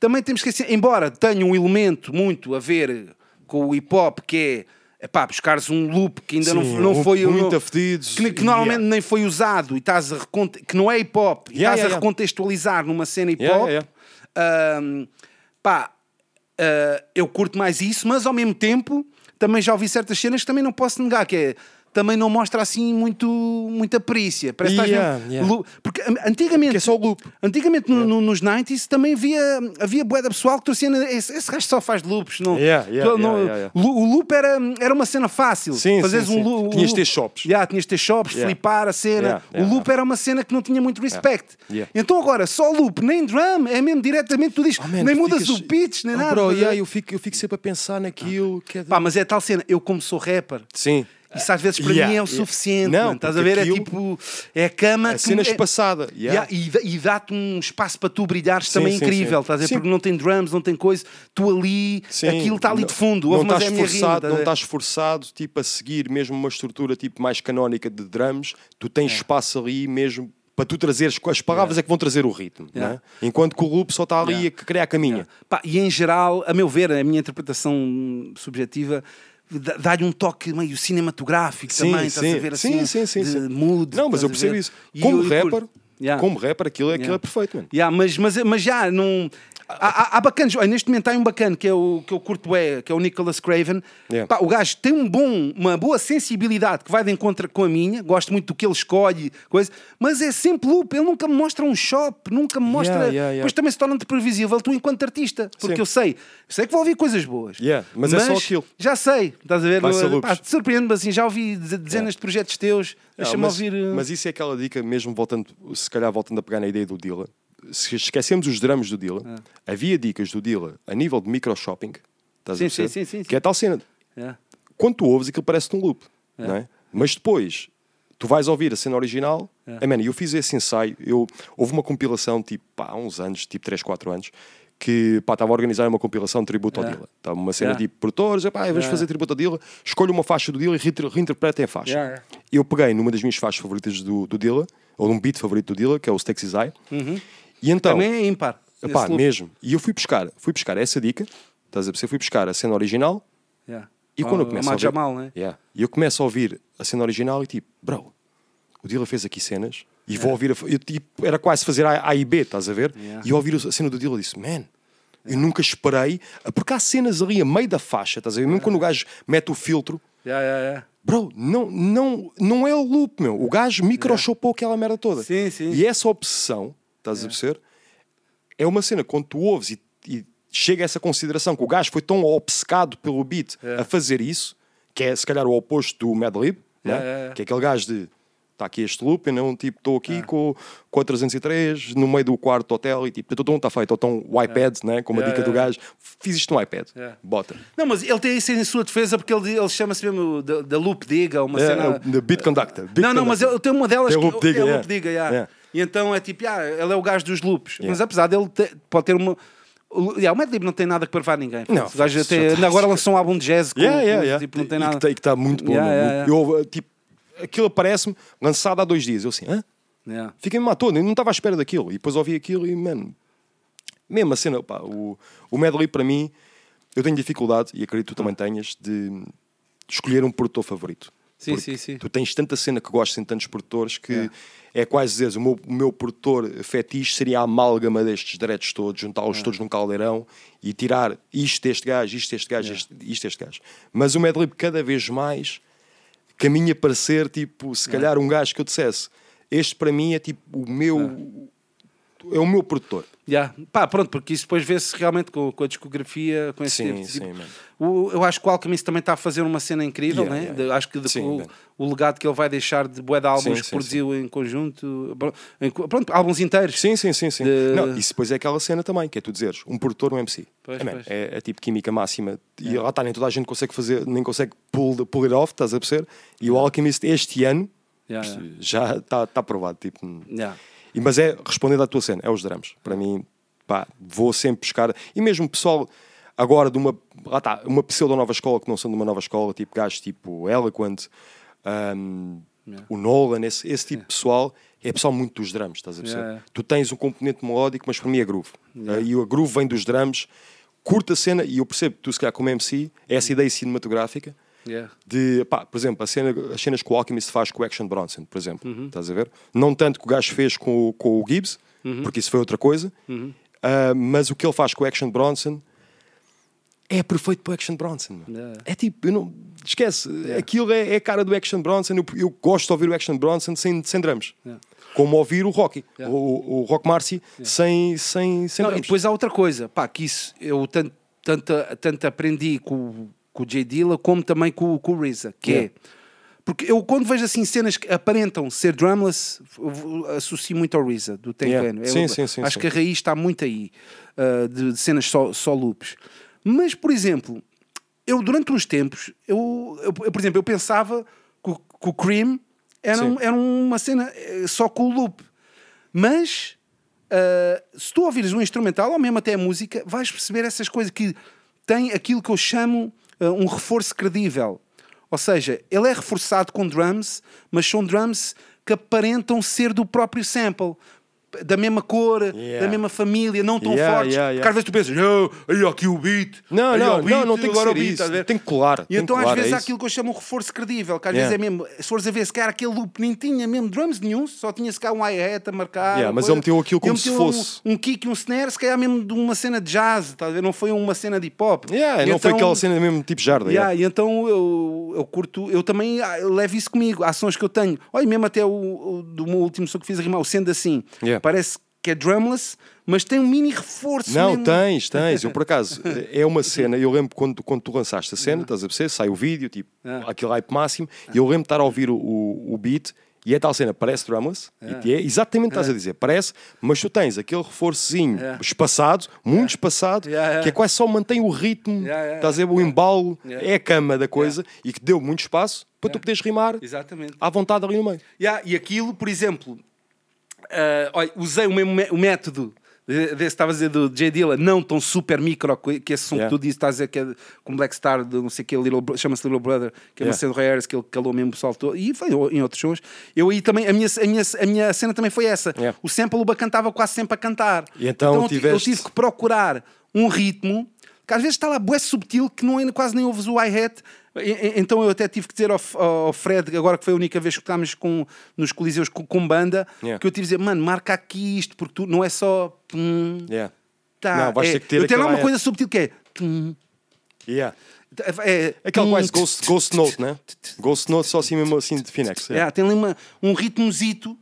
Speaker 8: também temos que embora tenha um elemento muito a ver com o hip hop, que é epá, buscares um loop que ainda
Speaker 6: Sim,
Speaker 8: não, não
Speaker 6: um
Speaker 8: foi
Speaker 6: muito
Speaker 8: não-
Speaker 6: afedidos.
Speaker 8: que, que normalmente nem foi usado e estás a que não é hip hop e
Speaker 6: Yeah,
Speaker 8: estás
Speaker 6: yeah,
Speaker 8: a
Speaker 6: yeah.
Speaker 8: recontextualizar numa cena hip
Speaker 6: Yeah,
Speaker 8: hop
Speaker 6: yeah,
Speaker 8: ahm, pá, ah, eu curto mais isso, mas ao mesmo tempo também já ouvi certas cenas que também não posso negar, que é também não mostra assim muito, muita perícia. Parece
Speaker 6: Yeah,
Speaker 8: mesmo-
Speaker 6: yeah.
Speaker 8: Porque an- antigamente,
Speaker 6: é só o loop.
Speaker 8: antigamente no- no- nos 90s também havia, havia bué da pessoal que torcia, esse, esse gajo só faz loops. Não,
Speaker 6: Yeah, yeah,
Speaker 8: Tu- não-
Speaker 6: yeah, yeah, yeah.
Speaker 8: O loop era, era uma cena fácil.
Speaker 6: Sim,
Speaker 8: Fazeres
Speaker 6: sim,
Speaker 8: um loop.
Speaker 6: Tinhas de ter shops.
Speaker 8: Yeah, tinhas de ter shops,
Speaker 6: Yeah.
Speaker 8: flipar a cena.
Speaker 6: Yeah, yeah,
Speaker 8: o loop era uma cena que não tinha muito respect.
Speaker 6: Yeah.
Speaker 8: Então agora, só loop, nem drum, é mesmo diretamente, tu dizes,
Speaker 6: Oh, man,
Speaker 8: nem mudas
Speaker 6: ficas-
Speaker 8: o pitch, nem
Speaker 6: Oh,
Speaker 8: nada.
Speaker 6: bro, yeah, eu, fico, eu fico sempre a pensar naquilo. Que é de-
Speaker 8: Pá, mas é tal cena, eu como sou rapper,
Speaker 6: Sim.
Speaker 8: Isso às vezes para
Speaker 6: Yeah,
Speaker 8: mim é o
Speaker 6: yeah.
Speaker 8: suficiente.
Speaker 6: Não,
Speaker 8: mano, estás a ver? É tipo, é a cama.
Speaker 6: A cena
Speaker 8: é-
Speaker 6: espaçada. Yeah.
Speaker 8: Yeah, e e dá-te um espaço para tu brilhares
Speaker 6: Sim,
Speaker 8: também
Speaker 6: sim,
Speaker 8: incrível,
Speaker 6: sim.
Speaker 8: estás a ver?
Speaker 6: Sim.
Speaker 8: Porque não tem drums, não tem coisa, tu ali, aquilo está ali
Speaker 6: não-
Speaker 8: de fundo,
Speaker 6: Não estás
Speaker 8: é minha rima,
Speaker 6: forçado,
Speaker 8: estás a
Speaker 6: não estás forçado tipo, a seguir mesmo uma estrutura tipo, mais canónica de drums. Tu tens
Speaker 8: É.
Speaker 6: espaço ali mesmo para tu trazeres. As palavras é que vão trazer o ritmo.
Speaker 8: Yeah.
Speaker 6: Né? Enquanto que o loop só está ali
Speaker 8: Yeah.
Speaker 6: a criar caminho.
Speaker 8: Pá, e em geral, a meu ver, a minha interpretação subjetiva dá-lhe um toque meio cinematográfico
Speaker 6: Sim,
Speaker 8: também, estás
Speaker 6: sim,
Speaker 8: a ver
Speaker 6: sim,
Speaker 8: assim,
Speaker 6: sim, sim,
Speaker 8: de
Speaker 6: sim.
Speaker 8: mood.
Speaker 6: Não, mas eu
Speaker 8: estás
Speaker 6: percebo isso. Como rapper,
Speaker 8: Yeah.
Speaker 6: como rapper, aquilo é, aquilo
Speaker 8: Yeah.
Speaker 6: é perfeito, mano.
Speaker 8: Yeah, mas, mas, mas já, não. Há, há, há bacanas, olha, neste momento há um bacana que é o que eu curto é, que é o Nicholas Craven.
Speaker 6: Yeah.
Speaker 8: Pá, o gajo tem um bom, uma boa sensibilidade que vai de encontro com a minha, gosto muito do que ele escolhe, coisa, mas é sempre loop, ele nunca me mostra um shop, nunca me mostra.
Speaker 6: Yeah, yeah.
Speaker 8: Depois também se torna-te previsível tu enquanto artista, porque
Speaker 6: Sim.
Speaker 8: eu sei, sei que vou ouvir coisas boas.
Speaker 6: Yeah, mas é só aquilo.
Speaker 8: Já sei, estás a ver? Pá,
Speaker 6: loops.
Speaker 8: Surpreende-me assim, já ouvi deze- dezenas de projetos teus, deixa-me
Speaker 6: mas,
Speaker 8: ouvir. uh,
Speaker 6: mas isso é aquela dica, mesmo voltando, se calhar voltando a pegar na ideia do Dilla. Se esquecemos os drums do Dilla, havia dicas do Dilla a nível de micro shopping, estás
Speaker 8: Sim,
Speaker 6: a perceber?
Speaker 8: sim, sim, sim,
Speaker 6: que é tal cena.
Speaker 8: Yeah.
Speaker 6: Quando tu ouves, aquilo parece-te um loop,
Speaker 8: É.
Speaker 6: não é? Mas depois, tu vais ouvir a cena original.
Speaker 8: É.
Speaker 6: É. man, eu fiz esse ensaio, eu, houve uma compilação, tipo, pá, há uns anos, tipo 3, 4 anos, que pá, estava a organizar uma compilação de tributo ao
Speaker 8: É.
Speaker 6: Dilla. Estava uma cena
Speaker 8: É.
Speaker 6: tipo, produtores, pá, vamos
Speaker 8: É.
Speaker 6: fazer tributo ao Dilla, escolho uma faixa do Dilla e reinter- reinterpretem a faixa.
Speaker 8: Yeah.
Speaker 6: Eu peguei numa das minhas faixas favoritas do, do Dilla, ou de um beat favorito do Dilla, que é o Staxis Eye.
Speaker 8: Uhum.
Speaker 6: E então,
Speaker 8: Também é ímpar. loop.
Speaker 6: mesmo. E eu fui buscar, fui buscar essa dica, estás a perceber? Fui buscar a cena original
Speaker 8: Yeah.
Speaker 6: e quando eu começo a ouvir,
Speaker 8: Jamal, né?
Speaker 6: Yeah. E eu começo a ouvir a cena original e tipo, bro, o Dilla fez aqui cenas e vou ouvir, a, eu, tipo, era quase fazer A, a e B, estás a ver? E eu ouvir a cena do Dilla e disse, man, eu nunca esperei, porque há cenas ali a meio da faixa, estás a ver? Mesmo quando o gajo mete o filtro,
Speaker 8: Yeah, yeah, yeah.
Speaker 6: Bro, não, não, não é o loop, meu. O gajo microchopou aquela merda toda.
Speaker 8: Sim, sim.
Speaker 6: E essa obsessão, estás a perceber? É uma cena, quando tu ouves e, e chega a essa consideração que o gajo foi tão obcecado pelo beat
Speaker 8: É.
Speaker 6: a fazer isso, que é se calhar o oposto do Madlib, né?
Speaker 8: Yeah, yeah.
Speaker 6: que é aquele gajo de está aqui este loop, eu não tipo, estou aqui com, com a 303 no meio do quarto do hotel e tipo, então está feito, ou então o iPad, né, como a
Speaker 8: Yeah,
Speaker 6: dica do
Speaker 8: yeah.
Speaker 6: gajo, fiz isto no iPad,
Speaker 8: Yeah.
Speaker 6: bota.
Speaker 8: Não, mas ele tem isso em sua defesa porque ele, ele chama-se mesmo da, Loop Diga, uma
Speaker 6: É,
Speaker 8: cena.
Speaker 6: é the Beat Conductor. Beat
Speaker 8: não, não, mas
Speaker 6: Conductor.
Speaker 8: ele tem uma delas que
Speaker 6: Loop Digger,
Speaker 8: é
Speaker 6: yeah.
Speaker 8: Loop Diga, yeah.
Speaker 6: Yeah.
Speaker 8: E então é tipo, ah, ele é o gajo dos loops.
Speaker 6: Yeah.
Speaker 8: Mas apesar dele ter- pode ter uma. Yeah, o Mad Lib não tem nada que provar a ninguém.
Speaker 6: Não,
Speaker 8: gajo até, agora lançou um álbum de jazz com,
Speaker 6: Yeah, yeah, yeah.
Speaker 8: tipo, não tem
Speaker 6: E
Speaker 8: nada.
Speaker 6: que está tá muito bom.
Speaker 8: Yeah,
Speaker 6: né?
Speaker 8: yeah, yeah.
Speaker 6: Eu, tipo, aquilo aparece-me lançado há dois dias. Eu assim, hã?
Speaker 8: Yeah.
Speaker 6: Fiquei-me à toa, eu não estava à espera daquilo. E depois ouvi aquilo e, mano, mesmo a cena, pá, o, o medley para mim, eu tenho dificuldade, e acredito que tu também tenhas, de, de escolher um produtor favorito.
Speaker 8: Sim, sim, sim.
Speaker 6: Tu tens tanta cena que gostas em tantos produtores que
Speaker 8: Yeah.
Speaker 6: é quase dizeres, o meu, o meu produtor fetiche seria a amálgama destes diretos todos, juntá-los todos num caldeirão e tirar isto deste gajo, isto deste gajo, isto, isto deste gajo. Mas o Madlib cada vez mais caminha para ser tipo, se calhar um gajo que eu dissesse, este para mim é tipo o meu é o meu produtor.
Speaker 8: Yeah. Pá, pronto, porque isso depois vê-se realmente com, com a discografia, com esse
Speaker 6: Sim,
Speaker 8: tipo,
Speaker 6: sim,
Speaker 8: tipo- o, Eu acho que o Alchemist também está a fazer uma cena incrível,
Speaker 6: Yeah,
Speaker 8: né?
Speaker 6: yeah,
Speaker 8: De- acho que de-
Speaker 6: Sim,
Speaker 8: o, o legado que ele vai deixar de bué de álbuns que produziu em conjunto, em pronto, álbuns inteiros.
Speaker 6: Sim, sim, sim, sim.
Speaker 8: De-
Speaker 6: Não, isso depois é aquela cena também, que é tu dizeres, um produtor, um MC.
Speaker 8: Pois,
Speaker 6: é, man,
Speaker 8: pois.
Speaker 6: é, é tipo química máxima. E lá está, nem toda a gente consegue fazer, nem consegue pull, pull it off, estás a perceber? E o Alchemist este ano já está tá provado. Tipo,
Speaker 8: Yeah.
Speaker 6: E, mas é, respondendo à tua cena, é os drums. Para mim, pá, vou sempre buscar. E mesmo pessoal, agora de uma, lá está, uma pseudo nova escola que não são de uma nova escola, tipo gajos tipo Eloquent, um, o Nolan, esse, esse tipo de pessoal, é pessoal muito dos drums, estás a perceber?
Speaker 8: Yeah, yeah.
Speaker 6: Tu tens um componente melódico, mas para mim é groove. E o groove vem dos drums, curta a cena, e eu percebo que tu, se calhar, como MC, é essa ideia cinematográfica
Speaker 8: Yeah.
Speaker 6: de, pá, por exemplo, a cena, as cenas que o Alchemist faz com o Action Bronson, por exemplo,
Speaker 8: Uhum.
Speaker 6: estás a ver? Não tanto que o gajo fez com, o- com o Gibbs,
Speaker 8: Uhum.
Speaker 6: porque isso foi outra coisa, ah, mas o que ele faz com o Action Bronson é perfeito para o Action Bronson.
Speaker 8: Yeah.
Speaker 6: É tipo, eu não, esquece, aquilo é, é a cara do Action Bronson. Eu, eu gosto de ouvir o Action Bronson sem, sem drums.
Speaker 8: Yeah.
Speaker 6: Como ouvir o Rocky,
Speaker 8: Yeah.
Speaker 6: o, o Rock Marcy, sem, sem, sem
Speaker 8: Não, e depois há outra coisa, pá, que isso eu tanto, tanto, tanto aprendi com, com o Jay Dilla como também com, com o RZA, que
Speaker 6: Yeah.
Speaker 8: é porque eu quando vejo assim cenas que aparentam ser drumless, eu associo muito ao RZA do Ten
Speaker 6: Yeah. Sim,
Speaker 8: Eu
Speaker 6: sim, sim,
Speaker 8: Acho
Speaker 6: sim.
Speaker 8: que a raiz está muito aí uh, de, de cenas só, só loops. Mas, por exemplo, eu durante uns tempos, eu, eu, eu, por exemplo, eu pensava que o, que o Cream era, um- era uma cena eh, só com o loop. Mas uh, se tu ouvires um instrumental, ou mesmo até a música, vais perceber essas coisas que tem aquilo que eu chamo um reforço credível. Ou seja, ele é reforçado com drums, mas são drums que aparentam ser do próprio sample. Da mesma cor,
Speaker 6: Yeah.
Speaker 8: da mesma família, não tão
Speaker 6: Yeah,
Speaker 8: fortes.
Speaker 6: yeah.
Speaker 8: Porque às vezes tu pensas, "Oh, aí aqui o beat.
Speaker 6: Não, não,
Speaker 8: beat,
Speaker 6: não, não tem que
Speaker 8: agora
Speaker 6: ser
Speaker 8: o beat",
Speaker 6: isso. Tem que colar.
Speaker 8: E então
Speaker 6: que
Speaker 8: às
Speaker 6: colar,
Speaker 8: vezes
Speaker 6: é
Speaker 8: há aquilo que eu chamo um reforço credível, que às vezes é mesmo, se fores a ver, se calhar aquele loop nem tinha mesmo drums nenhum, só tinha se calhar um hi-hat a marcar.
Speaker 6: Mas
Speaker 8: coisa.
Speaker 6: ele meteu aquilo como
Speaker 8: Ele
Speaker 6: se
Speaker 8: meteu um-
Speaker 6: fosse.
Speaker 8: Um, kick e um snare, se calhar mesmo de uma cena de jazz, ver? não foi uma cena de hip hop.
Speaker 6: Não foi
Speaker 8: então-
Speaker 6: aquela cena mesmo tipo jarda.
Speaker 8: E então eu, eu curto, eu também ah, levo isso comigo, ações que eu tenho. Olha, mesmo até o, o do meu último som que fiz a rimar, o sendo assim,
Speaker 6: Yeah.
Speaker 8: Parece que é drumless, mas tem um mini reforço.
Speaker 6: Não,
Speaker 8: mesmo.
Speaker 6: tens, tens. Eu, por acaso, é uma cena. Eu lembro quando, quando tu lançaste a cena, estás a perceber? Sai o vídeo, tipo,
Speaker 8: Ah.
Speaker 6: aquele hype máximo, e eu lembro de estar a ouvir o, o, o beat. E é tal cena, parece drumless, e é exatamente o que estás a dizer, parece, mas tu tens aquele reforçozinho espaçado, muito espaçado, que é quase só mantém o ritmo, estás a ver, o embalo, é a cama da coisa, e que deu muito espaço para tu poderes rimar
Speaker 8: Exatamente.
Speaker 6: à vontade ali no meio.
Speaker 8: E aquilo, por exemplo, ah, olha, usei o mesmo o método de- desse estava a dizer do J. Dilla, não tão super micro que esse som
Speaker 6: Yeah.
Speaker 8: que tu dizes, estás a dizer que é com Black Star, de não sei o que, chama-se Little Brother, que é uma
Speaker 6: Yeah.
Speaker 8: cena do Ray Harris, que ele calou mesmo o pessoal todo, e foi em outros shows. Eu aí também, a minha, a minha, a minha cena também foi essa.
Speaker 6: Yeah.
Speaker 8: O sample o bacana estava quase sempre a cantar.
Speaker 6: E então
Speaker 8: eu, ti- eu
Speaker 6: tiveste-
Speaker 8: tive que procurar um ritmo que às vezes está lá bué subtil que não, é- quase nem ouves o hi-hat. Então eu até tive que dizer ao, ao Fred, agora que foi a única vez que estávamos com, nos Coliseus com, com banda,
Speaker 6: Yeah.
Speaker 8: que eu tive que dizer, mano, marca aqui isto, porque tu não é só. Hum,
Speaker 6: Yeah.
Speaker 8: tá,
Speaker 6: Não, vais
Speaker 8: é,
Speaker 6: ter que ter
Speaker 8: eu tenho lá
Speaker 6: aquele
Speaker 8: uma coisa
Speaker 6: hi-hat.
Speaker 8: subtil que é. hum,
Speaker 6: Yeah.
Speaker 8: é
Speaker 6: Aquele
Speaker 8: hum,
Speaker 6: quase ghost, ghost note, né? Ghost note só assim mesmo assim de Finex.
Speaker 8: É, tem ali uma, um ritmozito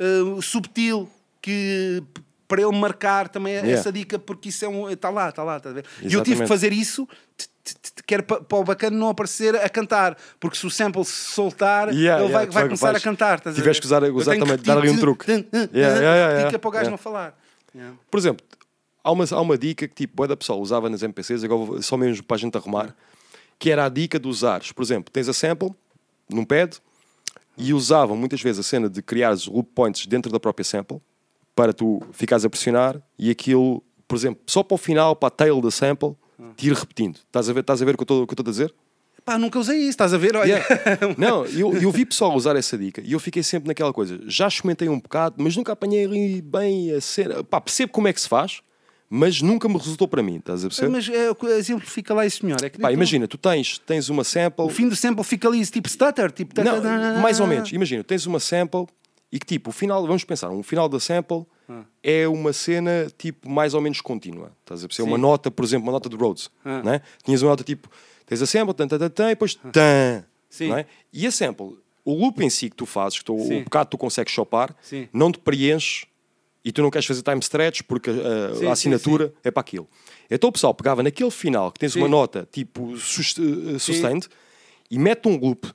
Speaker 8: uh, subtil que para ele marcar também é essa dica, porque isso é um. Está lá, está lá, está a ver? E eu tive que fazer isso que era pa- para o bacana não aparecer a cantar, porque se o sample se soltar,
Speaker 6: Yeah,
Speaker 8: ele
Speaker 6: yeah,
Speaker 8: vai,
Speaker 6: tu
Speaker 8: vai começar
Speaker 6: vais-
Speaker 8: a cantar. estás
Speaker 6: tiveste que usar- usar também-
Speaker 8: que
Speaker 6: dar ali um truque. Yeah, yeah, yeah, yeah,
Speaker 8: é para o gajo
Speaker 6: yeah.
Speaker 8: não falar. Yeah.
Speaker 6: Por exemplo, há uma, há uma dica que tipo, bué da pessoa usava nas MPCs, agora só mesmo para a gente arrumar, que era a dica de usares, por exemplo, tens a sample num pad e usavam muitas vezes a cena de criares loop points dentro da própria sample para tu ficares a pressionar e aquilo, por exemplo, só para o final, para a tail da sample, te ir repetindo. Estás a ver, estás a ver o que eu estou a dizer?
Speaker 8: Pá, nunca usei isso, estás a ver? Olha.
Speaker 6: Não, eu, eu vi pessoal usar essa dica e eu fiquei sempre naquela coisa. Já experimentei um bocado, mas nunca apanhei ali bem a cena. Pá, percebo como é que se faz, mas nunca me resultou para mim, estás a perceber?
Speaker 8: Mas é, o exemplo fica lá isso melhor. É que
Speaker 6: Pá,
Speaker 8: tu-
Speaker 6: imagina, tu tens, tens uma sample.
Speaker 8: O fim do sample fica ali tipo stutter, tipo.
Speaker 6: Não, mais ou menos. Imagina, tens uma sample e que tipo, o final, vamos pensar, um final da sample
Speaker 8: Ah.
Speaker 6: é uma cena tipo mais ou menos contínua. Estás a perceber?
Speaker 8: Sim.
Speaker 6: Uma nota, por exemplo, uma nota de Rhodes.
Speaker 8: Ah.
Speaker 6: Né? Tinhas uma nota tipo, tens a sample, tan, tan, tan, tan, e depois tan.
Speaker 8: Sim.
Speaker 6: É? E a sample, o loop em si que tu fazes, que tu, o bocado que tu consegues chopar,
Speaker 8: Sim.
Speaker 6: não te preenches e tu não queres fazer time stretch porque a, a
Speaker 8: Sim, sim,
Speaker 6: assinatura é para aquilo. Então o pessoal pegava naquele final que tens uma nota tipo sus- eh, sustained e mete um loop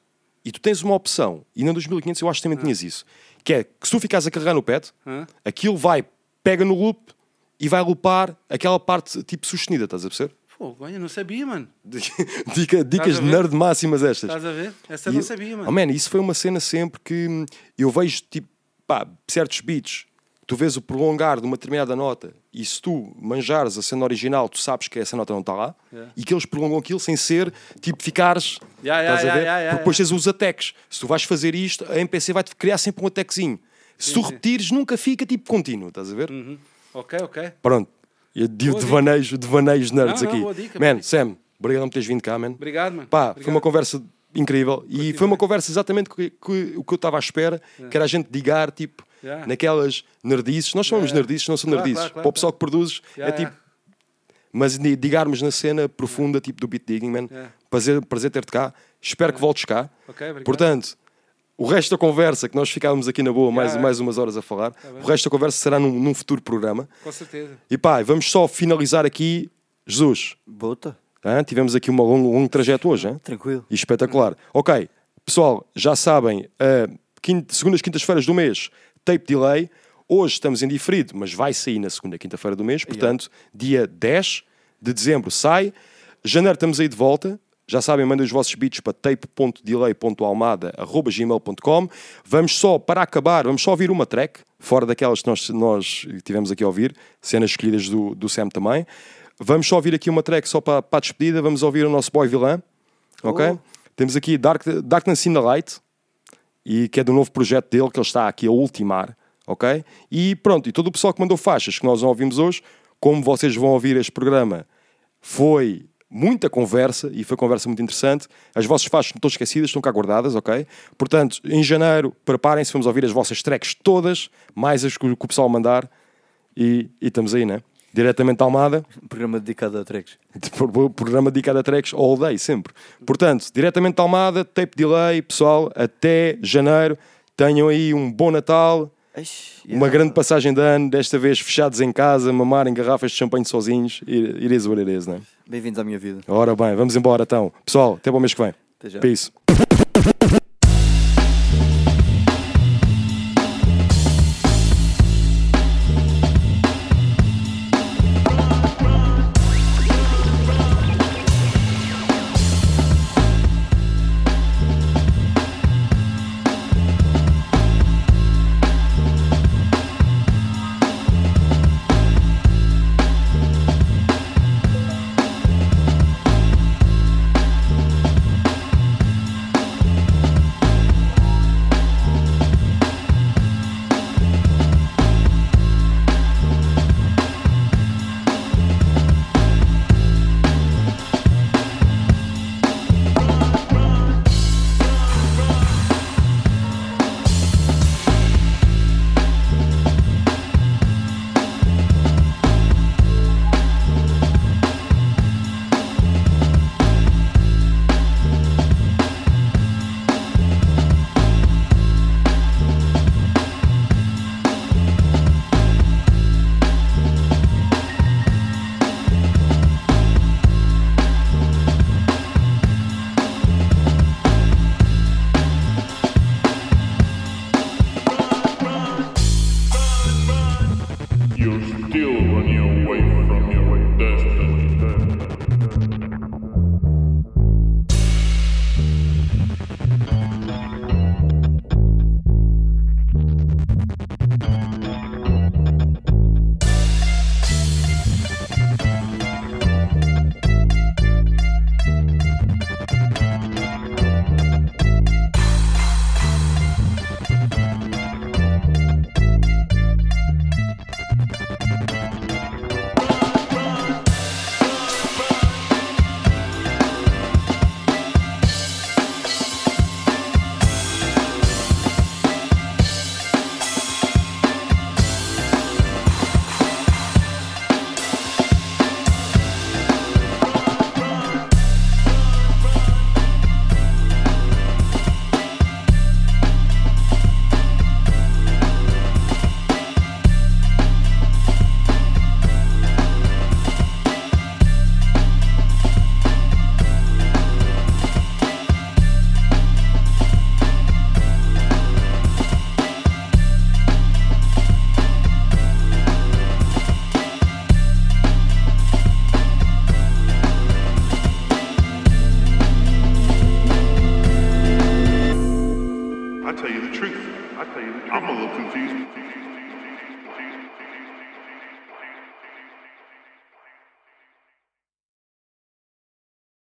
Speaker 6: e tu tens uma opção, e na 2500 eu acho que também tinhas isso, que é que se tu ficares a carregar no pad,
Speaker 8: Ah.
Speaker 6: aquilo vai, pega no loop e vai loopar aquela parte tipo sustenida, estás a perceber?
Speaker 8: Fogo, olha, não sabia, mano.
Speaker 6: Dica, dicas nerd máximas estas.
Speaker 8: Estás a ver? Essa
Speaker 6: E
Speaker 8: não
Speaker 6: eu-
Speaker 8: sabia, mano.
Speaker 6: Oh, man, isso foi uma cena sempre que hum, eu vejo, tipo, pá, certos beats, tu vês o prolongar de uma determinada nota e se tu manjares a cena original, tu sabes que essa nota não está lá
Speaker 8: Yeah.
Speaker 6: e que eles prolongam aquilo sem ser, tipo, ficares.
Speaker 8: Yeah, yeah,
Speaker 6: estás a ver? Porque depois tens os attacks. Se tu vais fazer isto, a MPC vai-te criar sempre um attackzinho. Se
Speaker 8: Sim,
Speaker 6: tu
Speaker 8: sim.
Speaker 6: repetires, nunca fica tipo contínuo, estás a ver?
Speaker 8: Uhum. Ok, ok.
Speaker 6: Pronto. Eu digo devaneios, devaneios nerds
Speaker 8: Não, não,
Speaker 6: aqui.
Speaker 8: boa dica,
Speaker 6: man, Sam, obrigado por teres vindo cá, man.
Speaker 8: Obrigado, mano.
Speaker 6: Pá, foi
Speaker 8: Obrigado.
Speaker 6: uma conversa incrível e foi uma conversa exatamente que, que- o que eu estava à espera, que era a gente digar, tipo,
Speaker 8: Yeah.
Speaker 6: naquelas nerdices. Nós chamamos
Speaker 8: Yeah.
Speaker 6: nerdices, não são
Speaker 8: Claro,
Speaker 6: nerdices.
Speaker 8: claro, claro,
Speaker 6: Para o pessoal que produzes,
Speaker 8: Yeah,
Speaker 6: é tipo. Mas di- digarmos na cena profunda, tipo do beat digging, man.
Speaker 8: Yeah.
Speaker 6: Prazer, prazer ter-te cá. Espero que voltes cá.
Speaker 8: Ok, obrigado.
Speaker 6: Portanto, o resto da conversa, que nós ficávamos aqui na boa mais,
Speaker 8: Yeah.
Speaker 6: mais umas horas a falar,
Speaker 8: Tá
Speaker 6: o resto da conversa será num, num futuro programa.
Speaker 8: Com certeza.
Speaker 6: E pá, vamos só finalizar aqui. Jesus.
Speaker 7: Bota.
Speaker 6: Hã? Tivemos aqui um longo, longo trajeto hoje. hã?
Speaker 7: Tranquilo.
Speaker 6: E espetacular. Ok, pessoal, já sabem, uh, quinta, segundas, quintas-feiras do mês, tape delay. Hoje estamos em diferido, mas vai sair na segunda quinta-feira do mês. Portanto, dia 10 de dezembro sai. Janeiro estamos aí de volta. Já sabem, mandem os vossos beats para tape.delay.almada.gmail.com Vamos só, para acabar, vamos só ouvir uma track, fora daquelas que nós, nós tivemos aqui a ouvir, cenas escolhidas do, do Sam também. Vamos só ouvir aqui uma track só para, para a despedida. Vamos ouvir o nosso boy vilã. Ok?
Speaker 7: Oh.
Speaker 6: Temos aqui Dark, Darkness in the Light, e que é do novo projeto dele, que ele está aqui a ultimar. Ok? E pronto, e todo o pessoal que mandou faixas que nós não ouvimos hoje, como vocês vão ouvir este programa, foi muita conversa e foi conversa muito interessante. As vossas faixas não estão esquecidas, estão cá guardadas, ok? Portanto, em janeiro, preparem-se, vamos ouvir as vossas tracks todas, mais as que o pessoal mandar, e, e estamos aí, né? Diretamente da Almada.
Speaker 7: Programa dedicado a tracks.
Speaker 6: Pro- Programa dedicado a tracks all day, sempre. Portanto, diretamente da Almada, tape delay, pessoal, até janeiro. Tenham aí um bom Natal, uma grande passagem de ano, desta vez fechados em casa, mamarem garrafas de champanhe sozinhos. It it is what it is, né?
Speaker 7: Bem-vindos à minha vida.
Speaker 6: Ora bem, vamos embora então. Pessoal, até para o mês que vem.
Speaker 7: Até já.
Speaker 6: Peace.